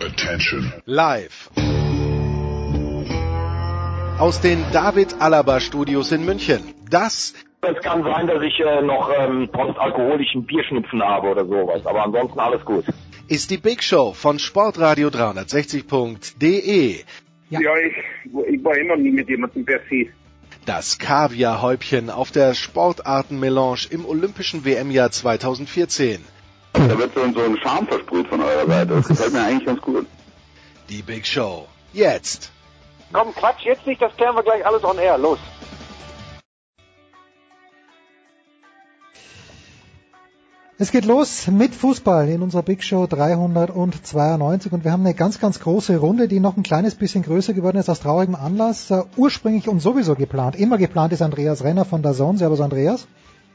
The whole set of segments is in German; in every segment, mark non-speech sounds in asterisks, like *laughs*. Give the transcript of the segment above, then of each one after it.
Attention. Live. Aus den David Alaba Studios in München. Das es kann sein, dass ich äh, noch ähm, postalkoholischen Bierschnupfen habe oder sowas, aber ansonsten alles gut. Ist die Big Show von Sportradio 360.de. Ja, ja ich, ich war immer nie mit jemandem per se. Das Kaviarhäubchen auf der Sportartenmelange im Olympischen WM-Jahr 2014. Da wird so, so ein Charme versprüht von eurer Seite. Das gefällt mir eigentlich ganz gut. Die Big Show. Jetzt. Komm, Quatsch, jetzt nicht, das klären wir gleich alles on air. Los. Es geht los mit Fußball in unserer Big Show 392 und wir haben eine ganz, ganz große Runde, die noch ein kleines bisschen größer geworden ist aus traurigem Anlass. Uh, ursprünglich und sowieso geplant, immer geplant ist Andreas Renner von der Zone. Servus Andreas.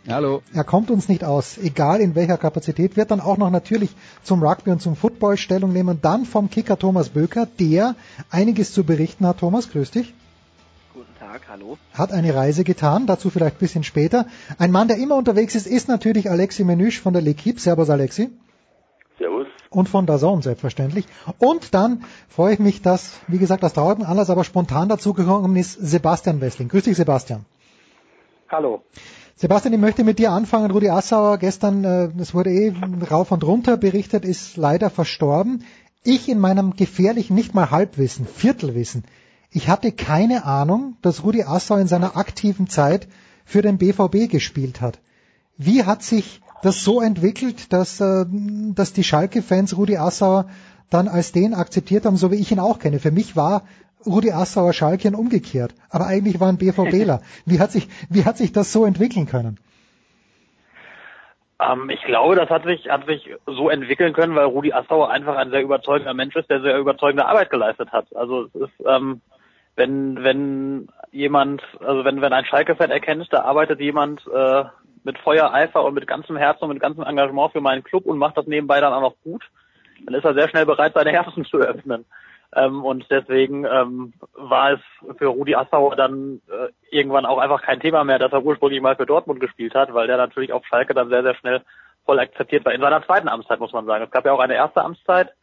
Hallo. Er kommt uns nicht aus, egal in welcher Kapazität, wird dann auch noch natürlich zum Rugby und zum Football Stellung nehmen und dann vom Kicker Thomas Böker, der einiges zu berichten hat. Thomas, grüß dich. Tag, hallo. Hat eine Reise getan, dazu vielleicht ein bisschen später. Ein Mann, der immer unterwegs ist, ist natürlich Alexi Menüsch von der L'Equipe. Servus Alexi. Servus. Und von der Zone selbstverständlich. Und dann freue ich mich, dass, wie gesagt, aus traurigem Anlass aber spontan dazugekommen ist Sebastian Wessling. Grüß dich, Sebastian. Hallo. Sebastian, ich möchte mit dir anfangen. Rudi Assauer gestern, äh, es wurde eh rauf und runter berichtet, ist leider verstorben. Ich in meinem gefährlichen, nicht mal Halbwissen, Viertelwissen, ich hatte keine Ahnung, dass Rudi Assau in seiner aktiven Zeit für den BVB gespielt hat. Wie hat sich das so entwickelt, dass, äh, dass die Schalke-Fans Rudi Assauer dann als den akzeptiert haben, so wie ich ihn auch kenne. Für mich war Rudi Assauer Schalke umgekehrt, aber eigentlich war ein BVBler. *laughs* Wie hat sich, wie hat sich das so entwickeln können? Ähm, ich glaube, das hat sich, hat sich so entwickeln können, weil Rudi Assauer einfach ein sehr überzeugender Mensch ist, der sehr überzeugende Arbeit geleistet hat. Also es ist, ähm, wenn, wenn jemand, also wenn, wenn ein Schalke-Fan erkennt, da arbeitet jemand äh, mit Feuer, Eifer und mit ganzem Herzen und mit ganzem Engagement für meinen Club und macht das nebenbei dann auch noch gut, dann ist er sehr schnell bereit, seine Herzen zu öffnen. Ähm, und deswegen ähm, war es für Rudi Assauer dann äh, irgendwann auch einfach kein Thema mehr, dass er ursprünglich mal für Dortmund gespielt hat, weil der natürlich auf Schalke dann sehr, sehr schnell voll akzeptiert war. In seiner zweiten Amtszeit, muss man sagen. Es gab ja auch eine erste Amtszeit,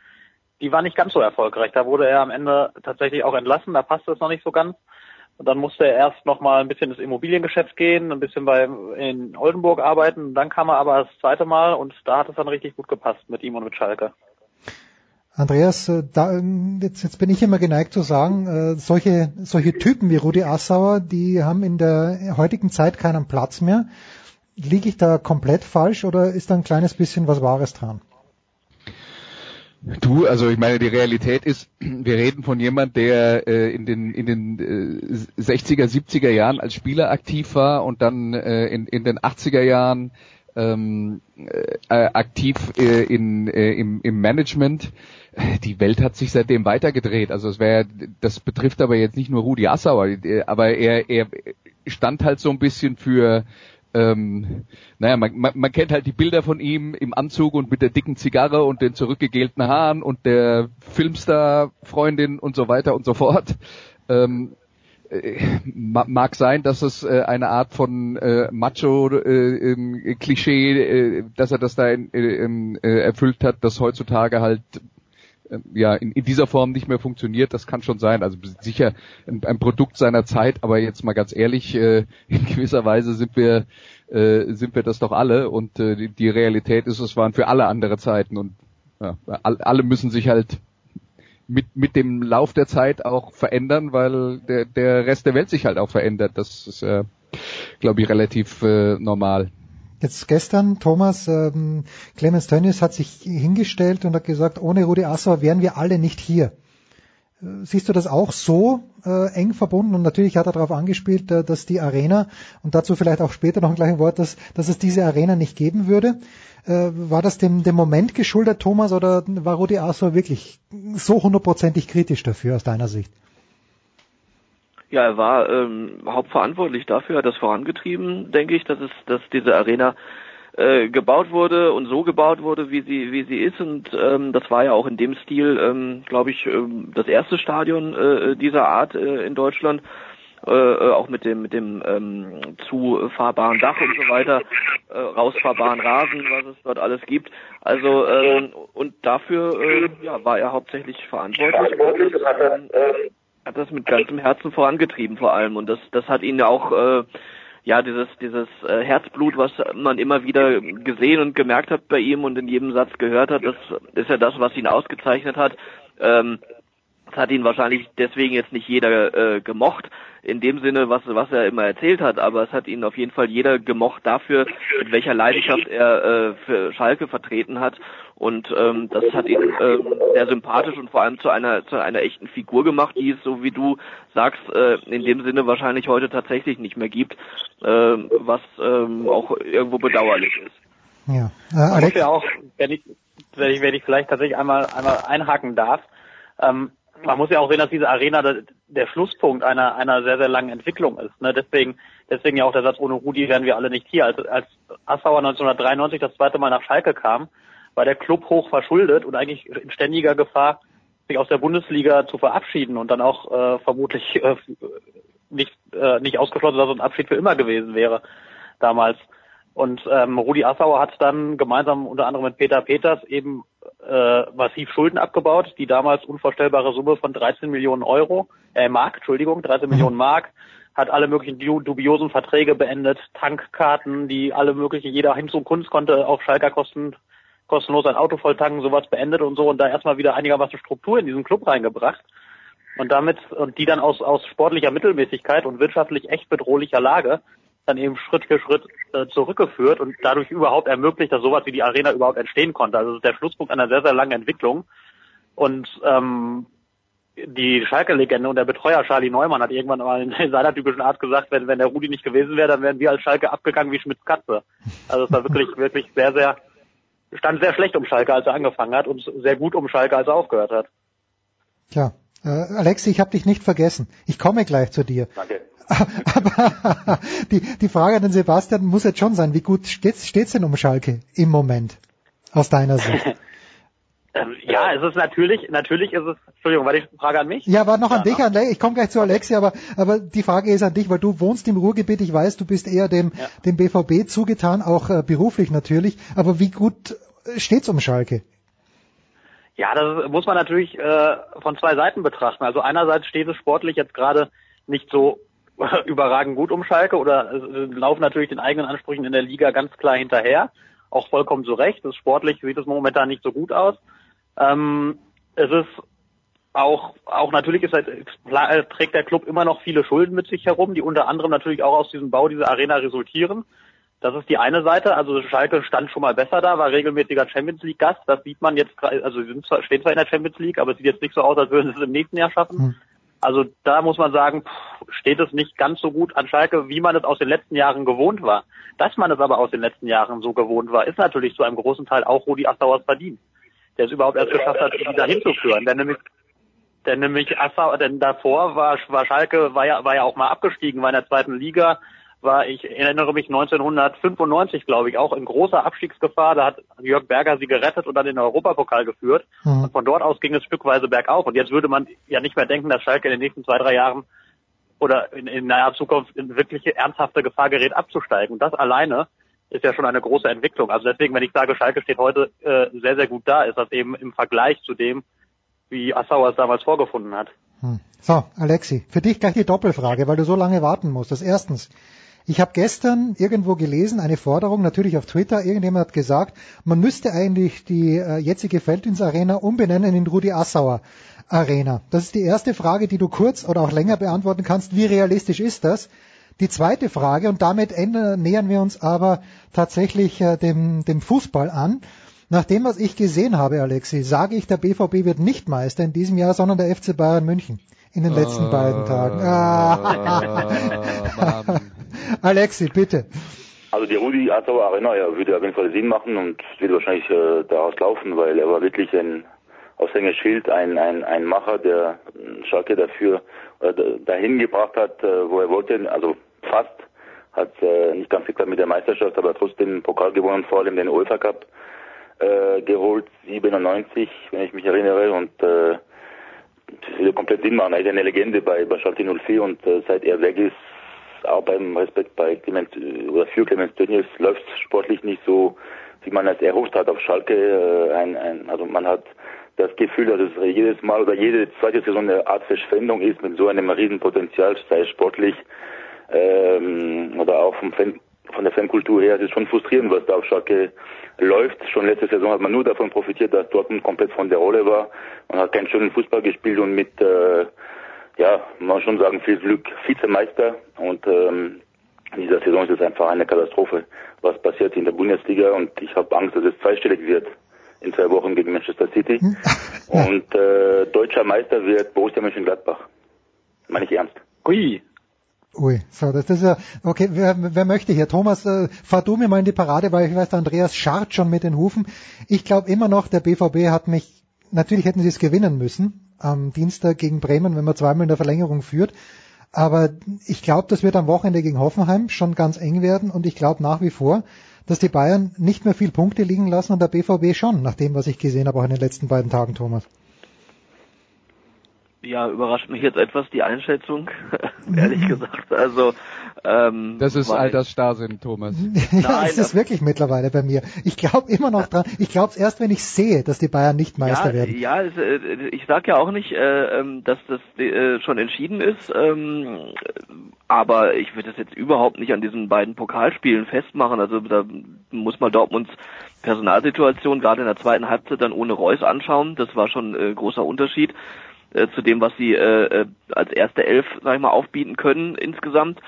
die war nicht ganz so erfolgreich. Da wurde er am Ende tatsächlich auch entlassen, da passte es noch nicht so ganz. Und dann musste er erst noch mal ein bisschen ins Immobiliengeschäft gehen, ein bisschen bei in Oldenburg arbeiten. Dann kam er aber das zweite Mal und da hat es dann richtig gut gepasst mit ihm und mit Schalke. Andreas, äh, da, jetzt, jetzt bin ich immer geneigt zu sagen, äh, solche, solche Typen wie Rudi Assauer, die haben in der heutigen Zeit keinen Platz mehr. Liege ich da komplett falsch oder ist da ein kleines bisschen was Wahres dran? Du, also ich meine, die Realität ist, wir reden von jemand, der äh, in den in den äh, 60er, 70er Jahren als Spieler aktiv war und dann äh, in, in den 80er Jahren ähm, äh, aktiv äh, in, äh, im, im Management. Die Welt hat sich seitdem weitergedreht. Also es wäre, das betrifft aber jetzt nicht nur Rudi Assauer, aber er, er stand halt so ein bisschen für ähm, naja, man, man, man kennt halt die Bilder von ihm im Anzug und mit der dicken Zigarre und den zurückgegelten Haaren und der Filmstar-Freundin und so weiter und so fort. Ähm, äh, mag sein, dass es äh, eine Art von äh, Macho-Klischee, äh, äh, dass er das da in, äh, äh, erfüllt hat, das heutzutage halt ja in, in, dieser Form nicht mehr funktioniert, das kann schon sein. Also sicher ein, ein Produkt seiner Zeit, aber jetzt mal ganz ehrlich, äh, *laughs* in gewisser Weise sind wir äh, sind wir das doch alle und äh, die, die, Realität ist, es waren für alle andere Zeiten und ja, alle müssen sich halt mit mit dem Lauf der Zeit auch verändern, weil der der Rest der Welt sich halt auch verändert. Das ist äh, glaube ich relativ äh, normal. Jetzt gestern, Thomas, ähm, Clemens Tönnies hat sich hingestellt und hat gesagt, ohne Rudi Assauer wären wir alle nicht hier. Äh, siehst du das auch so äh, eng verbunden? Und natürlich hat er darauf angespielt, äh, dass die Arena, und dazu vielleicht auch später noch ein gleiches Wort, dass, dass es diese Arena nicht geben würde. Äh, war das dem, dem Moment geschuldet, Thomas, oder war Rudi Assauer wirklich so hundertprozentig kritisch dafür aus deiner Sicht? Ja, er war ähm, hauptverantwortlich dafür, hat das vorangetrieben, denke ich, dass es, dass diese Arena äh, gebaut wurde und so gebaut wurde, wie sie wie sie ist und ähm, das war ja auch in dem Stil, ähm, glaube ich, ähm, das erste Stadion äh, dieser Art äh, in Deutschland äh, äh, auch mit dem mit dem ähm, zufahrbaren Dach und so weiter, äh, rausfahrbaren Rasen, was es dort alles gibt. Also ähm, und dafür äh, ja, war er hauptsächlich verantwortlich. Und, ähm, hat das mit ganzem Herzen vorangetrieben vor allem und das das hat ihn auch äh, ja, dieses, dieses äh, Herzblut, was man immer wieder gesehen und gemerkt hat bei ihm und in jedem Satz gehört hat, das ist ja das, was ihn ausgezeichnet hat. Ähm, das hat ihn wahrscheinlich deswegen jetzt nicht jeder äh, gemocht, in dem Sinne, was, was er immer erzählt hat, aber es hat ihn auf jeden Fall jeder gemocht dafür, mit welcher Leidenschaft er äh, für Schalke vertreten hat. Und ähm, das hat ihn ähm, sehr sympathisch und vor allem zu einer zu einer echten Figur gemacht, die es, so wie du sagst, äh, in dem Sinne wahrscheinlich heute tatsächlich nicht mehr gibt, äh, was ähm, auch irgendwo bedauerlich ist. Ja, äh, Man Alex, muss ja auch, wenn ich, wenn ich, wenn ich vielleicht tatsächlich einmal, einmal einhaken darf, ähm, man muss ja auch sehen, dass diese Arena der, der Schlusspunkt einer, einer sehr, sehr langen Entwicklung ist. Ne? Deswegen, deswegen ja auch der Satz, ohne Rudi wären wir alle nicht hier. Als, als Assauer 1993 das zweite Mal nach Schalke kam, war der Club hoch verschuldet und eigentlich in ständiger Gefahr, sich aus der Bundesliga zu verabschieden und dann auch äh, vermutlich äh, nicht, äh, nicht ausgeschlossen, dass es ein Abschied für immer gewesen wäre damals. Und ähm, Rudi Assauer hat dann gemeinsam unter anderem mit Peter Peters eben äh, massiv Schulden abgebaut, die damals unvorstellbare Summe von 13 Millionen Euro, äh, Mark, Entschuldigung, 13 Millionen Mark, hat alle möglichen du- dubiosen Verträge beendet, Tankkarten, die alle möglichen, jeder hin zum Kunst konnte auf Schalker Kosten kostenlos ein Auto voll tanken, sowas beendet und so und da erstmal wieder einigermaßen Struktur in diesen Club reingebracht und damit und die dann aus aus sportlicher Mittelmäßigkeit und wirtschaftlich echt bedrohlicher Lage dann eben Schritt für Schritt äh, zurückgeführt und dadurch überhaupt ermöglicht, dass sowas wie die Arena überhaupt entstehen konnte. Also es ist der Schlusspunkt einer sehr, sehr langen Entwicklung. Und ähm, die Schalke-Legende und der Betreuer Charlie Neumann hat irgendwann mal in *laughs* seiner typischen Art gesagt, wenn, wenn der Rudi nicht gewesen wäre, dann wären wir als Schalke abgegangen wie Schmitz Katze. Also es war wirklich, wirklich sehr, sehr, stand sehr schlecht um Schalke, als er angefangen hat und sehr gut um Schalke, als er aufgehört hat. tja, äh, Alexi, ich habe dich nicht vergessen. Ich komme gleich zu dir. Danke. *laughs* Aber *laughs* die, die Frage an den Sebastian muss jetzt schon sein, wie gut steht's, steht's denn um Schalke im Moment? Aus deiner Sicht. *laughs* Ähm, ja, es ist natürlich, natürlich ist es, Entschuldigung, war die Frage an mich? Ja, aber noch an Ja, dich, an, ich komme gleich zu Alexi, aber, aber die Frage ist an dich, weil du wohnst im Ruhrgebiet, ich weiß, du bist eher dem, Ja. dem BVB zugetan, auch äh, beruflich natürlich, aber wie gut äh, steht's um Schalke? Ja, das muss man natürlich äh, von zwei Seiten betrachten. Also einerseits steht es sportlich jetzt gerade nicht so *laughs* überragend gut um Schalke oder äh, laufen natürlich den eigenen Ansprüchen in der Liga ganz klar hinterher, auch vollkommen zu Recht. Das sportlich sieht es momentan nicht so gut aus. Ähm, es ist auch, auch natürlich ist halt, trägt der Club immer noch viele Schulden mit sich herum, die unter anderem natürlich auch aus diesem Bau dieser Arena resultieren. Das ist die eine Seite. Also Schalke stand schon mal besser da, war regelmäßiger Champions League Gast. Das sieht man jetzt, also sie sind zwar, stehen zwar in der Champions League, aber es sieht jetzt nicht so aus, als würden sie es im nächsten Jahr schaffen. Hm. Also da muss man sagen, pff, steht es nicht ganz so gut an Schalke, wie man es aus den letzten Jahren gewohnt war. Dass man es aber aus den letzten Jahren so gewohnt war, ist natürlich zu einem großen Teil auch Rudi Assauers Verdienst, der es überhaupt erst geschafft hat, die da hinzuführen. Denn nämlich denn nämlich Assau, denn davor war, war Schalke, war ja, war ja auch mal abgestiegen, war in der zweiten Liga, war, ich erinnere mich 1995, glaube ich, auch in großer Abstiegsgefahr. Da hat Jörg Berger sie gerettet und dann in den Europapokal geführt. Hm. Und von dort aus ging es stückweise bergauf. Und jetzt würde man ja nicht mehr denken, dass Schalke in den nächsten zwei, drei Jahren oder in, in naher Zukunft in wirkliche ernsthafte Gefahr gerät, abzusteigen. Und das alleine ist ja schon eine große Entwicklung. Also deswegen, wenn ich sage, Schalke steht heute äh, sehr, sehr gut da, ist das eben im Vergleich zu dem, wie Assauer es damals vorgefunden hat. Hm. So, Alexi, für dich gleich die Doppelfrage, weil du so lange warten musstest. Erstens, ich habe gestern irgendwo gelesen, eine Forderung, natürlich auf Twitter, irgendjemand hat gesagt, man müsste eigentlich die äh, jetzige Felddienstarena umbenennen in Rudi Assauer Arena. Das ist die erste Frage, die du kurz oder auch länger beantworten kannst. Wie realistisch ist das? Die zweite Frage, und damit nähern wir uns aber tatsächlich äh, dem, dem Fußball an. Nach dem, was ich gesehen habe, Alexi, sage ich, der BVB wird nicht Meister in diesem Jahr, sondern der FC Bayern München in den letzten beiden Tagen. Ah. Mann. *laughs* Alexi, bitte. Also die Rudi Assauer Arena ja, würde auf jeden Fall Sinn machen und wird wahrscheinlich äh, daraus laufen, weil er war wirklich ein Aushängeschild, ein, ein, ein Macher, der äh, Schalke dafür äh, dahin gebracht hat, äh, wo er wollte, also fast, hat äh, nicht ganz geklappt mit der Meisterschaft, aber trotzdem den Pokal gewonnen, vor allem den UEFA Cup äh, geholt, 97, wenn ich mich erinnere und äh, das würde komplett Sinn machen. Er ist eine Legende bei, bei Schalke 04 und äh, seit er weg ist, auch beim Respekt bei Clemens äh, oder für Clemens Tönnies läuft sportlich nicht so, wie man es erhofft hat auf Schalke. Äh, ein, ein, also man hat das Gefühl, dass es jedes Mal oder jede zweite Saison eine Art Verschwendung ist mit so einem Riesenpotenzial, sei es sportlich ähm, oder auch vom Fan, von der Fankultur her. Es ist schon frustrierend, was da auf Schalke läuft. Schon letzte Saison hat man nur davon profitiert, dass Dortmund komplett von der Rolle war. Man hat keinen schönen Fußball gespielt und mit, äh, ja, man muss schon sagen, viel Glück Vizemeister. Und ähm, in dieser Saison ist es einfach eine Katastrophe, was passiert in der Bundesliga. Und ich habe Angst, dass es zweistellig wird in zwei Wochen gegen Manchester City. Und äh, deutscher Meister wird Borussia Mönchengladbach. Meine ich ernst. Ui. Ui, so, das ist ja, okay, wer, wer möchte hier? Thomas, äh, fahr du mir mal in die Parade, weil ich weiß, Andreas scharrt schon mit den Hufen. Ich glaube immer noch, der BVB hat mich, natürlich hätten sie es gewinnen müssen, am Dienstag gegen Bremen, wenn man zweimal in der Verlängerung führt. Aber ich glaube, das wird am Wochenende gegen Hoffenheim schon ganz eng werden und ich glaube nach wie vor, dass die Bayern nicht mehr viel Punkte liegen lassen und der BVB schon, nach dem, was ich gesehen habe, auch in den letzten beiden Tagen, Thomas. Ja, überrascht mich jetzt etwas die Einschätzung, *laughs* ehrlich gesagt. Also ähm, Das ist Altersstarrsinn, Thomas. *laughs* ja, Nein, es ist wirklich mittlerweile bei mir. Ich glaube immer noch dran. Ich glaube es erst, wenn ich sehe, dass die Bayern nicht Meister ja, werden. Ja, es, äh, ich sag ja auch nicht, äh, ähm, dass das äh, schon entschieden ist, ähm, aber ich würde das jetzt überhaupt nicht an diesen beiden Pokalspielen festmachen. Also da muss man Dortmunds Personalsituation gerade in der zweiten Halbzeit dann ohne Reus anschauen. Das war schon äh, großer Unterschied äh, zu dem, was sie äh, äh, als erste Elf, sag ich mal, aufbieten können insgesamt.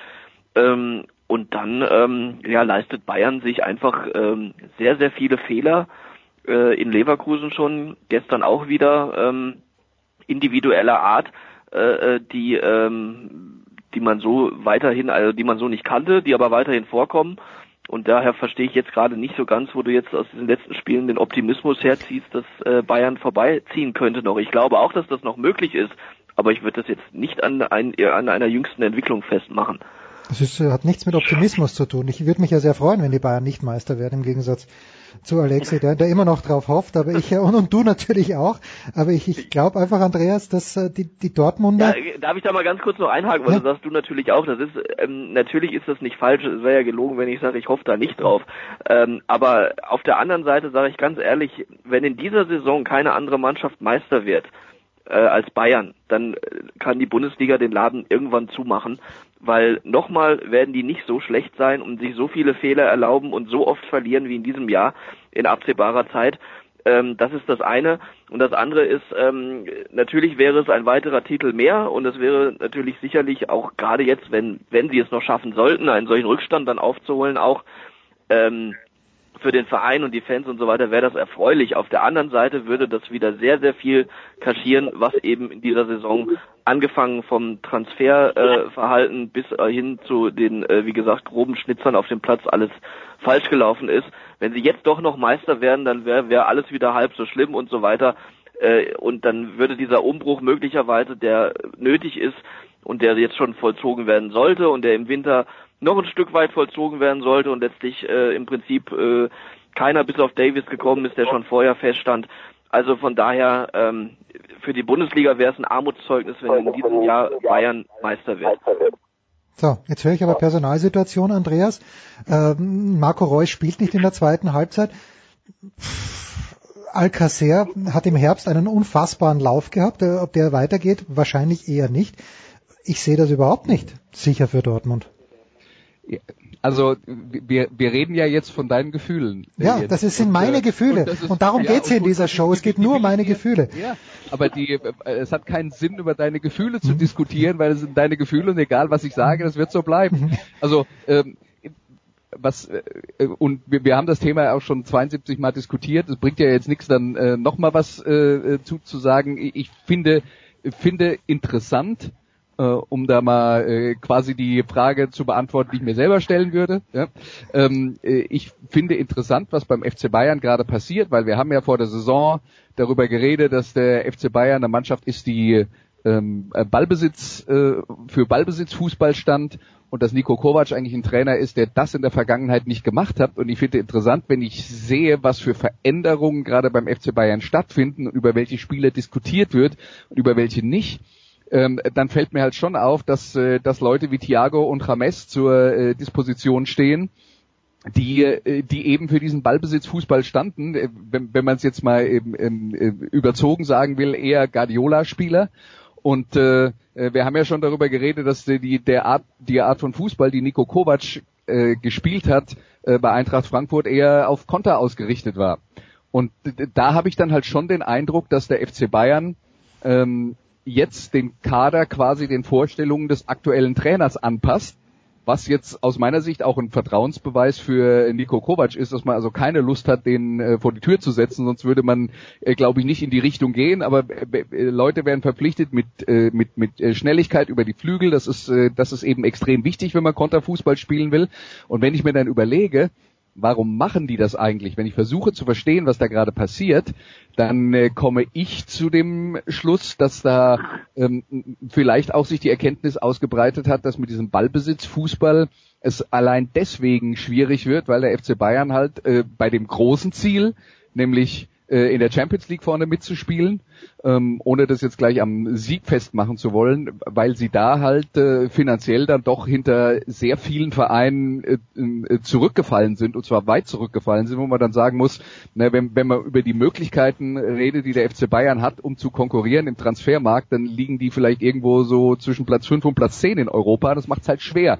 Ähm, und dann ähm, ja, leistet Bayern sich einfach ähm, sehr, sehr viele Fehler äh, in Leverkusen schon, gestern auch wieder ähm, individueller Art, äh, äh, die ähm, die man so weiterhin, also die man so nicht kannte, die aber weiterhin vorkommen. Und daher verstehe ich jetzt gerade nicht so ganz, wo du jetzt aus diesen letzten Spielen den Optimismus herziehst, dass äh, Bayern vorbeiziehen könnte noch. Ich glaube auch, dass das noch möglich ist, aber ich würde das jetzt nicht an, ein, an einer jüngsten Entwicklung festmachen. Das ist, äh, hat nichts mit Optimismus zu tun. Ich würde mich ja sehr freuen, wenn die Bayern nicht Meister werden, im Gegensatz zu Alexi, der, der immer noch drauf hofft, aber ich und, und du natürlich auch. Aber ich, ich glaube einfach, Andreas, dass äh, die, die Dortmunder. Ja, darf ich da mal ganz kurz noch einhaken, weil Ja. das sagst du natürlich auch. Das ist ähm, natürlich ist das nicht falsch. Es wäre ja gelogen, wenn ich sage, ich hoffe da nicht drauf. Ähm, aber auf der anderen Seite sage ich ganz ehrlich, wenn in dieser Saison keine andere Mannschaft Meister wird äh, als Bayern, dann äh, kann die Bundesliga den Laden irgendwann zumachen, weil nochmal werden die nicht so schlecht sein und sich so viele Fehler erlauben und so oft verlieren wie in diesem Jahr in absehbarer Zeit. Ähm, das ist das eine. Und das andere ist, ähm, natürlich wäre es ein weiterer Titel mehr und es wäre natürlich sicherlich auch gerade jetzt, wenn, wenn sie es noch schaffen sollten, einen solchen Rückstand dann aufzuholen, auch ähm, für den Verein und die Fans und so weiter wäre das erfreulich. Auf der anderen Seite würde das wieder sehr, sehr viel kaschieren, was eben in dieser Saison angefangen vom Transferverhalten äh, bis hin zu den, äh, wie gesagt, groben Schnitzern auf dem Platz alles falsch gelaufen ist. Wenn sie jetzt doch noch Meister werden, dann wäre wär alles wieder halb so schlimm und so weiter. Äh, und dann würde dieser Umbruch möglicherweise, der nötig ist und der jetzt schon vollzogen werden sollte und der im Winter noch ein Stück weit vollzogen werden sollte und letztlich äh, im Prinzip äh, keiner bis auf Davis gekommen ist, der schon vorher feststand. Also von daher ähm, für die Bundesliga wäre es ein Armutszeugnis, wenn in diesem Jahr Bayern Meister wird. So, jetzt höre ich aber Personalsituation, Andreas. Ähm, Marco Reus spielt nicht in der zweiten Halbzeit. Alcacer hat im Herbst einen unfassbaren Lauf gehabt. Äh, Ob der weitergeht, wahrscheinlich eher nicht. Ich sehe das überhaupt nicht sicher für Dortmund. Also wir, wir reden ja jetzt von deinen Gefühlen. Ja, Jens. das sind Und, meine äh, Gefühle. das ist- Und darum ja, geht's hier in und- dieser und- Show. Es geht nur um meine Gefühle. Ja, aber die, äh, es hat keinen Sinn, über deine Gefühle Mhm. zu diskutieren, weil es sind deine Gefühle und egal was ich sage, das wird so Mhm. bleiben. Also ähm, was äh, und wir, wir haben das Thema ja auch schon 72 Mal diskutiert. Es bringt ja jetzt nichts, dann äh, noch mal was äh, äh, zu, zu sagen. Ich, ich finde finde interessant, äh, um da mal äh, quasi die Frage zu beantworten, die ich mir selber stellen würde. Ja? Ähm, äh, ich finde interessant, was beim FC Bayern gerade passiert, weil wir haben ja vor der Saison darüber geredet, dass der FC Bayern eine Mannschaft ist, die ähm, Ballbesitz äh, für Ballbesitz Fußball stand und dass Nico Kovac eigentlich ein Trainer ist, der das in der Vergangenheit nicht gemacht hat. Und ich finde interessant, wenn ich sehe, was für Veränderungen gerade beim FC Bayern stattfinden und über welche Spiele diskutiert wird und über welche nicht. Ähm, dann fällt mir halt schon auf, dass, äh, dass Leute wie Thiago und James zur äh, Disposition stehen, die, äh, die eben für diesen Ballbesitzfußball standen, äh, wenn, wenn man es jetzt mal eben, äh, überzogen sagen will, eher Guardiola-Spieler. Und äh, wir haben ja schon darüber geredet, dass die, der Art, die Art von Fußball, die Nico Kovac äh, gespielt hat, äh, bei Eintracht Frankfurt eher auf Konter ausgerichtet war. Und da habe ich dann halt schon den Eindruck, dass der FC Bayern ähm, jetzt den Kader quasi den Vorstellungen des aktuellen Trainers anpasst was jetzt aus meiner Sicht auch ein Vertrauensbeweis für Nico Kovac ist, dass man also keine Lust hat, den äh, vor die Tür zu setzen, sonst würde man, äh, glaube ich, nicht in die Richtung gehen. Aber äh, äh Leute werden verpflichtet mit äh, mit mit äh, Schnelligkeit über die Flügel. Das ist das ist eben extrem wichtig, wenn man Konterfußball spielen will. Und wenn ich mir dann überlege, warum machen die das eigentlich? Wenn ich versuche zu verstehen, was da gerade passiert, dann äh, komme ich zu dem Schluss, dass da ähm, vielleicht auch sich die Erkenntnis ausgebreitet hat, dass mit diesem Ballbesitz Fußball es allein deswegen schwierig wird, weil der FC Bayern halt äh, bei dem großen Ziel, nämlich äh, in der Champions League vorne mitzuspielen, ähm, ohne das jetzt gleich am Sieg festmachen zu wollen, weil sie da halt äh, finanziell dann doch hinter sehr vielen Vereinen äh, äh, zurückgefallen sind und zwar weit zurückgefallen sind, wo man dann sagen muss, na, wenn, wenn man über die Möglichkeiten redet, die der FC Bayern hat, um zu konkurrieren im Transfermarkt, dann liegen die vielleicht irgendwo so zwischen Platz 5 und Platz 10 in Europa. Das macht es halt schwer,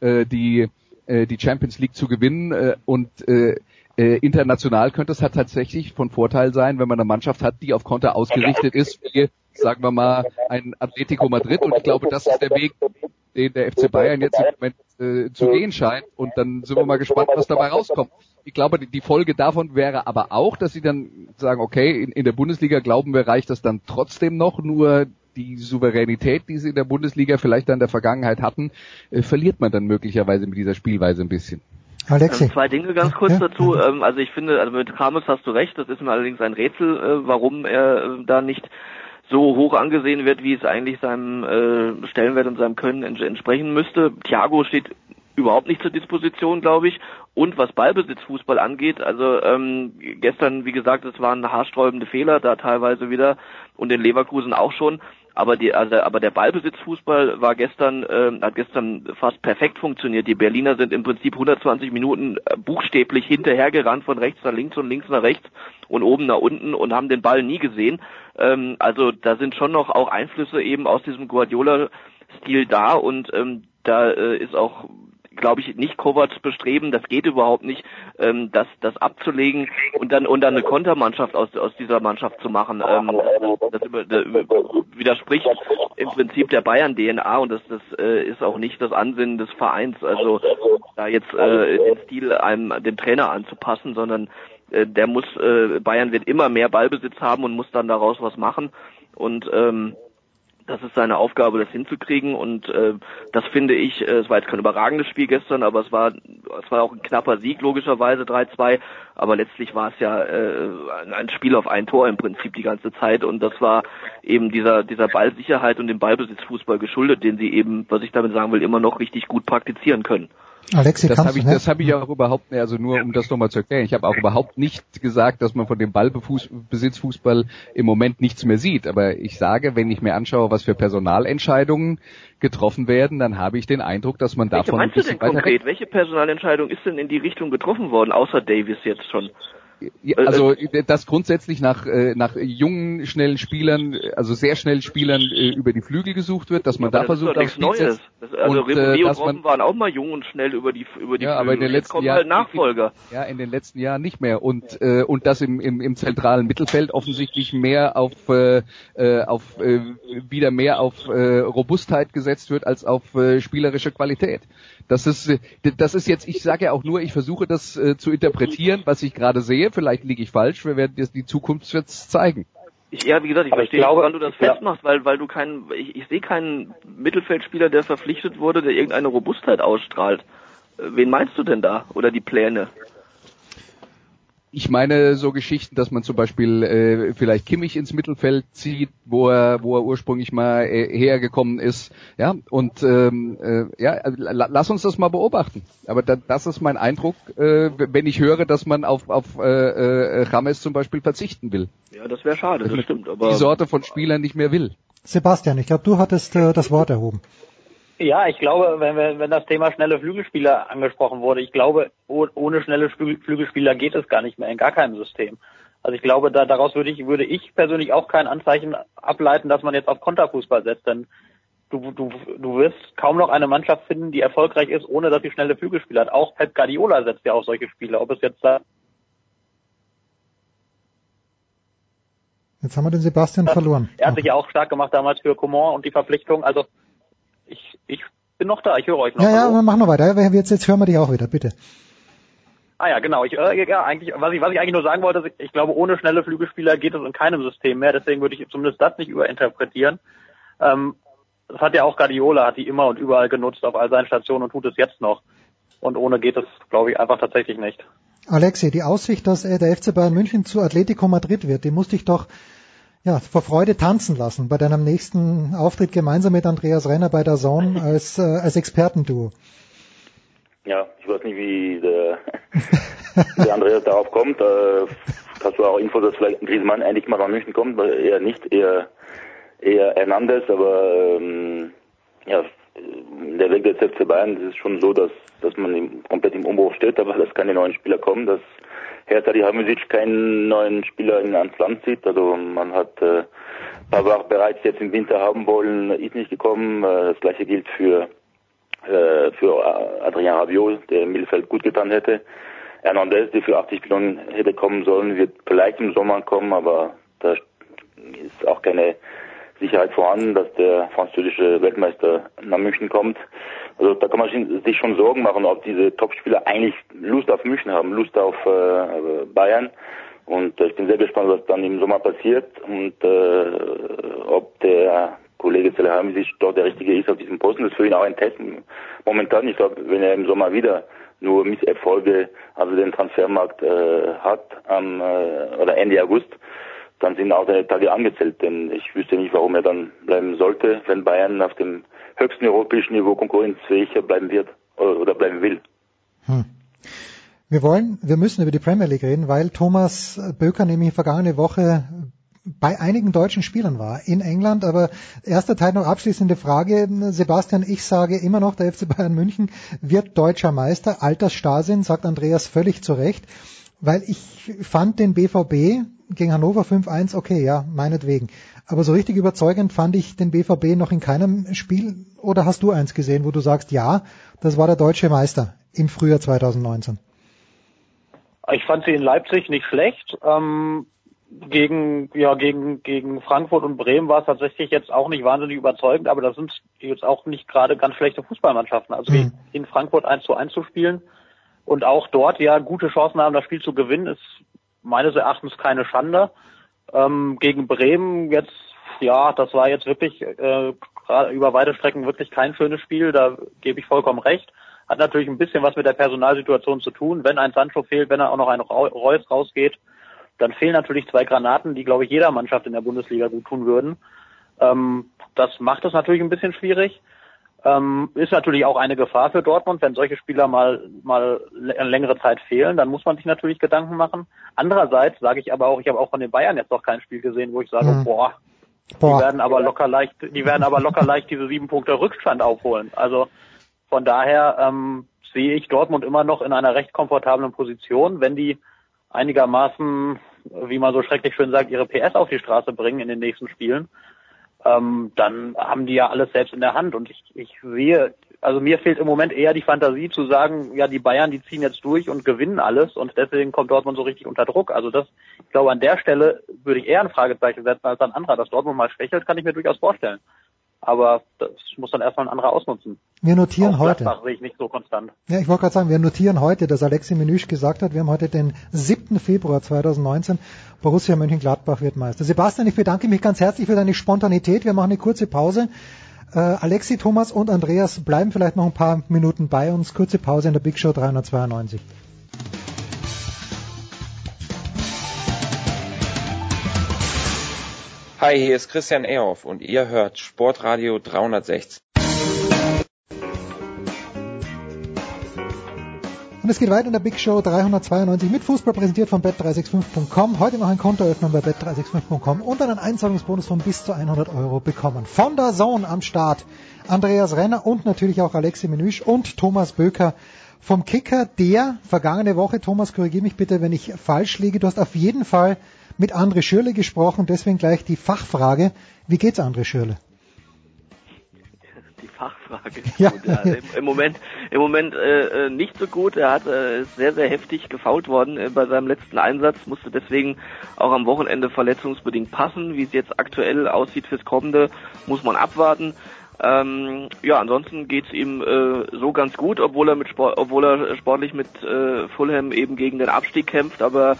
äh, die äh, die Champions League zu gewinnen äh, und äh, äh, international könnte es halt tatsächlich von Vorteil sein, wenn man eine Mannschaft hat, die auf Konter ausgerichtet ist, wie, sagen wir mal, ein Atletico Madrid. Und ich glaube, das ist der Weg, den der FC Bayern jetzt im Moment äh, zu gehen scheint. Und dann sind wir mal gespannt, was dabei rauskommt. Ich glaube, die, Folge davon wäre aber auch, dass sie dann sagen, okay, in, in der Bundesliga glauben wir, reicht das dann trotzdem noch, nur die Souveränität, die sie in der Bundesliga vielleicht dann in der Vergangenheit hatten, äh, verliert man dann möglicherweise mit dieser Spielweise ein bisschen. Alexi. Ähm, zwei Dinge ganz kurz ja? dazu. Ähm, also ich finde, also mit Krames hast du recht, das ist mir allerdings ein Rätsel, äh, warum er äh, da nicht so hoch angesehen wird, wie es eigentlich seinem äh, Stellenwert und seinem Können ents entsprechen müsste. Thiago steht überhaupt nicht zur Disposition, glaube ich. Und was Ballbesitzfußball angeht, also ähm, gestern, wie gesagt, es waren haarsträubende Fehler, da teilweise wieder und in Leverkusen auch schon. Aber die, also, aber der Ballbesitzfußball war gestern, äh, hat gestern fast perfekt funktioniert. Die Berliner sind im Prinzip 120 Minuten äh, buchstäblich hinterhergerannt von rechts nach links und links nach rechts und oben nach unten und haben den Ball nie gesehen. Ähm, also da sind schon noch auch Einflüsse eben aus diesem Guardiola-Stil da und ähm, da äh, ist auch glaube ich, nicht Kovacs bestreben. Das geht überhaupt nicht, ähm, das, das abzulegen und dann und dann eine Kontermannschaft aus, aus dieser Mannschaft zu machen. Ähm, das, über, das widerspricht im Prinzip der Bayern-DNA und das, das äh, ist auch nicht das Ansinnen des Vereins. Also da jetzt äh, den Stil einem dem Trainer anzupassen, sondern äh, der muss äh, Bayern wird immer mehr Ballbesitz haben und muss dann daraus was machen und ähm, das ist seine Aufgabe, das hinzukriegen und äh, das finde ich, äh, es war jetzt kein überragendes Spiel gestern, aber es war es war auch ein knapper Sieg logischerweise 3-2, aber letztlich war es ja äh, ein Spiel auf ein Tor im Prinzip die ganze Zeit und das war eben dieser dieser Ballsicherheit und dem Ballbesitzfußball geschuldet, den sie eben, was ich damit sagen will, immer noch richtig gut praktizieren können. Alexi, das habe ich, das habe ich auch überhaupt, also nur um das nochmal zu erklären, ich habe auch überhaupt nicht gesagt, dass man von dem Ballbesitzfußball im Moment nichts mehr sieht. Aber ich sage, wenn ich mir anschaue, was für Personalentscheidungen getroffen werden, dann habe ich den Eindruck, dass man davon. Welche meinst du denn konkret? Welche Personalentscheidung ist denn in die Richtung getroffen worden, außer Davis jetzt schon? Äh, also äh, dass grundsätzlich nach äh, nach jungen schnellen Spielern, also sehr schnellen Spielern über die Flügel gesucht wird, dass man ja, da versucht auf Neues. Das, also und, äh, dass man, waren auch mal jung und schnell über die über die ja, Flügel. aber in den letzten Jahren halt Nachfolger. Ja, in den letzten Jahren nicht mehr und äh, und dass im, im im zentralen Mittelfeld offensichtlich mehr auf äh, auf äh, wieder mehr auf äh, Robustheit gesetzt wird als auf äh, spielerische Qualität. Das ist, das ist jetzt, ich sage ja auch nur, ich versuche das äh, zu interpretieren, was ich gerade sehe. Vielleicht liege ich falsch. Wir werden das, die Zukunft wird zeigen. Ich, ja, wie gesagt, ich Aber verstehe, ich glaube, wann du das festmachst, weil, weil du keinen, ich, ich sehe keinen Mittelfeldspieler, der verpflichtet wurde, der irgendeine Robustheit ausstrahlt. Äh, wen meinst du denn da? Oder die Pläne? Ich meine so Geschichten, dass man zum Beispiel äh, vielleicht Kimmich ins Mittelfeld zieht, wo er, wo er ursprünglich mal äh, hergekommen ist, ja, und ähm, äh, ja, la, lass uns das mal beobachten. Aber da, das ist mein Eindruck, äh, wenn ich höre, dass man auf, auf äh, äh, Rames zum Beispiel verzichten will. Ja, das wäre schade, das stimmt. Aber die Sorte von Spielern nicht mehr will. Sebastian, ich glaube, du hattest äh, das Wort erhoben. Ja, ich glaube, wenn, wenn, wenn das Thema schnelle Flügelspieler angesprochen wurde, ich glaube, ohne schnelle Flügelspieler geht es gar nicht mehr in gar keinem System. Also ich glaube, da, daraus würde ich, würde ich persönlich auch kein Anzeichen ableiten, dass man jetzt auf Konterfußball setzt, denn du, du, du wirst kaum noch eine Mannschaft finden, die erfolgreich ist, ohne dass sie schnelle Flügelspieler hat. Auch Pep Guardiola setzt ja auf solche Spieler. Ob es jetzt da Jetzt haben wir den Sebastian verloren. Er hat sich ja auch stark gemacht damals für Coman und die Verpflichtung. Also ich, ich bin noch da, ich höre euch noch. Ja, ja, mach noch weiter. Jetzt, jetzt hören wir dich auch wieder, bitte. Ah ja, genau. Ich, äh, ja, eigentlich, was ich, was ich eigentlich nur sagen wollte, ich glaube, ohne schnelle Flügelspieler geht es in keinem System mehr. Deswegen würde ich zumindest das nicht überinterpretieren. Ähm, das hat ja auch Guardiola, hat die immer und überall genutzt auf all seinen Stationen und tut es jetzt noch. Und ohne geht es, glaube ich, einfach tatsächlich nicht. Alexi, die Aussicht, dass äh, der FC Bayern München zu Atletico Madrid wird, die musste ich doch ja, vor Freude tanzen lassen bei deinem nächsten Auftritt gemeinsam mit Andreas Renner bei der Zone *laughs* als, äh, als Expertenduo. Ja, ich weiß nicht, wie der, *laughs* der Andreas darauf kommt. Äh, hast du auch Info, dass vielleicht ein Griezmann endlich mal nach München kommt? Weil er nicht, eher, eher Hernandez, aber ähm, ja, der Weg des FC Bayern, ist schon so, dass, dass man im, komplett im Umbruch steht, aber dass keine neuen Spieler kommen, das Hertha Hamisic keinen neuen Spieler in ans Land zieht. Also man hat äh, Pavard bereits jetzt im Winter haben wollen, ist nicht gekommen. Äh, das gleiche gilt für äh, für Adrien Rabiot, der im Mittelfeld gut getan hätte. Hernandez, der für 80 Millionen hätte kommen sollen, wird vielleicht im Sommer kommen, aber da ist auch keine Sicherheit vorhanden, dass der französische Weltmeister nach München kommt. Also da kann man sich schon Sorgen machen, ob diese Topspieler eigentlich Lust auf München haben, Lust auf äh, Bayern. Und äh, ich bin sehr gespannt, was dann im Sommer passiert und äh, ob der Kollege Zellerhamisic dort der Richtige ist auf diesem Posten. Das ist für ihn auch ein Test. Momentan, ich glaube, wenn er im Sommer wieder nur Misserfolge, also den Transfermarkt äh, hat, am äh, oder Ende August, dann sind auch seine Tage angezählt, denn ich wüsste nicht, warum er dann bleiben sollte, wenn Bayern auf dem höchsten europäischen Niveau konkurrenzfähiger bleiben wird oder bleiben will. Hm. Wir wollen, wir müssen über die Premier League reden, weil Thomas Böker nämlich vergangene Woche bei einigen deutschen Spielern war in England. Aber erster Teil noch abschließende Frage. Sebastian, ich sage immer noch, der FC Bayern München wird deutscher Meister. Altersstarrsinn, sagt Andreas völlig zu Recht. Weil ich fand den BVB gegen Hannover 5-1, okay, ja, meinetwegen. Aber so richtig überzeugend fand ich den BVB noch in keinem Spiel. Oder hast du eins gesehen, wo du sagst, ja, das war der deutsche Meister im Frühjahr 2019? Ich fand sie in Leipzig nicht schlecht. Ähm, gegen, ja, gegen, gegen Frankfurt und Bremen war es tatsächlich jetzt auch nicht wahnsinnig überzeugend, aber das sind jetzt auch nicht gerade ganz schlechte Fußballmannschaften. Also mhm. in Frankfurt 1 zu 1 zu spielen und auch dort ja gute Chancen haben, das Spiel zu gewinnen, ist meines Erachtens keine Schande. Ähm, gegen Bremen jetzt, ja, das war jetzt wirklich äh, über weite Strecken wirklich kein schönes Spiel, da gebe ich vollkommen recht. Hat natürlich ein bisschen was mit der Personalsituation zu tun. Wenn ein Sancho fehlt, wenn auch noch ein Reus rausgeht, dann fehlen natürlich zwei Granaten, die, glaube ich, jeder Mannschaft in der Bundesliga gut tun würden. Ähm, das macht es natürlich ein bisschen schwierig. Ähm, ist natürlich auch eine Gefahr für Dortmund, wenn solche Spieler mal mal längere Zeit fehlen, dann muss man sich natürlich Gedanken machen. Andererseits sage ich aber auch, ich habe auch von den Bayern jetzt noch kein Spiel gesehen, wo ich sage, mhm. boah, boah, die werden aber locker leicht, die werden aber locker leicht diese sieben Punkte Rückstand aufholen. Also von daher ähm, sehe ich Dortmund immer noch in einer recht komfortablen Position, wenn die einigermaßen, wie man so schrecklich schön sagt, ihre PS auf die Straße bringen in den nächsten Spielen ähm, dann haben die ja alles selbst in der Hand. Und ich, ich sehe, also mir fehlt im Moment eher die Fantasie zu sagen, ja, die Bayern, die ziehen jetzt durch und gewinnen alles und deswegen kommt Dortmund so richtig unter Druck. Also das, ich glaube, an der Stelle würde ich eher ein Fragezeichen setzen als ein anderer. Dass Dortmund mal schwächelt, kann ich mir durchaus vorstellen aber das muss dann erstmal ein anderer ausnutzen. Wir notieren Auch heute. sehe ich nicht so konstant. Ja, ich wollte gerade sagen, wir notieren heute, dass Alexi Menüsch gesagt hat, wir haben heute den 7. Februar 2019, Borussia Mönchengladbach wird Meister. Sebastian, ich bedanke mich ganz herzlich für deine Spontanität. Wir machen eine kurze Pause. Äh, Alexi, Thomas und Andreas bleiben vielleicht noch ein paar Minuten bei uns. Kurze Pause in der Big Show 392. Hi, hier ist Christian Ehoff und ihr hört Sportradio 360. Und es geht weiter in der Big Show 392 mit Fußball präsentiert von bet365.com. Heute noch ein Konto öffnen bei bet365.com und einen Einzahlungsbonus von bis zu 100 Euro bekommen. Von der Zone am Start Andreas Renner und natürlich auch Alexi Menüsch und Thomas Böker vom Kicker, der vergangene Woche, Thomas, korrigiere mich bitte, wenn ich falsch liege, du hast auf jeden Fall mit André Schürle gesprochen, deswegen gleich die Fachfrage. Wie geht's André Schürle? Die Fachfrage. Ja. Gut, ja, im, im, Moment, im Moment äh, äh, nicht so gut. Er hat äh, ist sehr, sehr heftig gefault worden äh, bei seinem letzten Einsatz, musste deswegen auch am Wochenende verletzungsbedingt passen. Wie es jetzt aktuell aussieht fürs Kommende, muss man abwarten. Ähm, ja, ansonsten geht's ihm äh, so ganz gut, obwohl er mit Sport, obwohl er sportlich mit äh, Fulham eben gegen den Abstieg kämpft, aber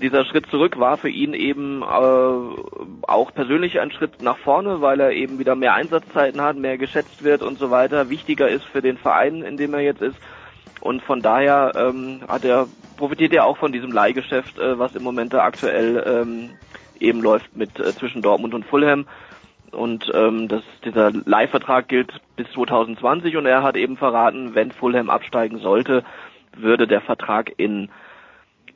dieser Schritt zurück war für ihn eben äh, auch persönlich ein Schritt nach vorne, weil er eben wieder mehr Einsatzzeiten hat, mehr geschätzt wird und so weiter, wichtiger ist für den Verein, in dem er jetzt ist. Und von daher ähm, hat er profitiert er auch von diesem Leihgeschäft, äh, was im Moment da aktuell ähm, eben läuft mit äh, zwischen Dortmund und Fulham. Und ähm, das, dieser Leihvertrag gilt bis 2020 und er hat eben verraten, wenn Fulham absteigen sollte, würde der Vertrag in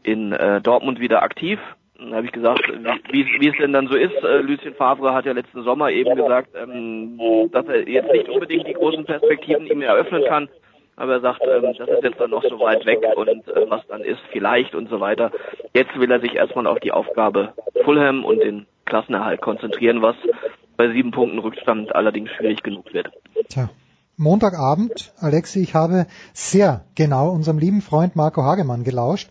in äh, Dortmund wieder aktiv. Dann habe ich gesagt, wie, wie es denn dann so ist. Äh, Lucien Favre hat ja letzten Sommer eben gesagt, ähm, dass er jetzt nicht unbedingt die großen Perspektiven ihm eröffnen kann. Aber er sagt, ähm, das ist jetzt dann noch so weit weg und äh, was dann ist, vielleicht und so weiter. Jetzt will er sich erstmal auf die Aufgabe Fulham und den Klassenerhalt konzentrieren, was bei sieben Punkten Rückstand allerdings schwierig genug wird. Tja. Montagabend, Alexi, ich habe sehr genau unserem lieben Freund Marco Hagemann gelauscht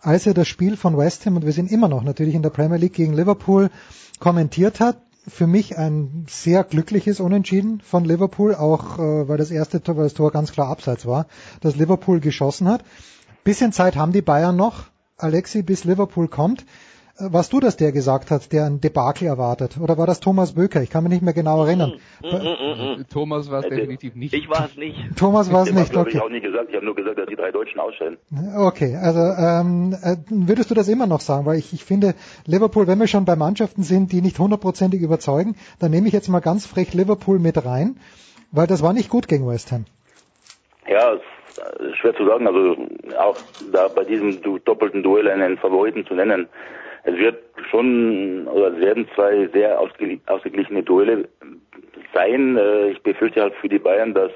als er das Spiel von West Ham, und wir sind immer noch natürlich in der Premier League gegen Liverpool, kommentiert hat. Für mich ein sehr glückliches Unentschieden von Liverpool, auch äh, weil das erste Tor, weil das Tor ganz klar abseits war, dass Liverpool geschossen hat. Bisschen Zeit haben die Bayern noch, Alexi, bis Liverpool kommt. Warst du das, der gesagt hat, der ein Debakel erwartet? Oder war das Thomas Böker? Ich kann mich nicht mehr genau erinnern. Mm, mm, mm, Thomas war es definitiv nicht. Ich war es nicht. Thomas war es nicht. Das habe ich auch nie gesagt. Ich habe nur gesagt, dass die drei Deutschen ausstellen. Okay, also ähm, äh, würdest du das immer noch sagen? Weil ich, ich finde, Liverpool, wenn wir schon bei Mannschaften sind, die nicht hundertprozentig überzeugen, dann nehme ich jetzt mal ganz frech Liverpool mit rein, weil das war nicht gut gegen West Ham. Ja, schwer zu sagen. Also auch da bei diesem doppelten Duell einen Favoriten zu nennen es wird schon, oder es werden zwei sehr ausgeglichene Duelle sein. Äh, ich befürchte halt für die Bayern, dass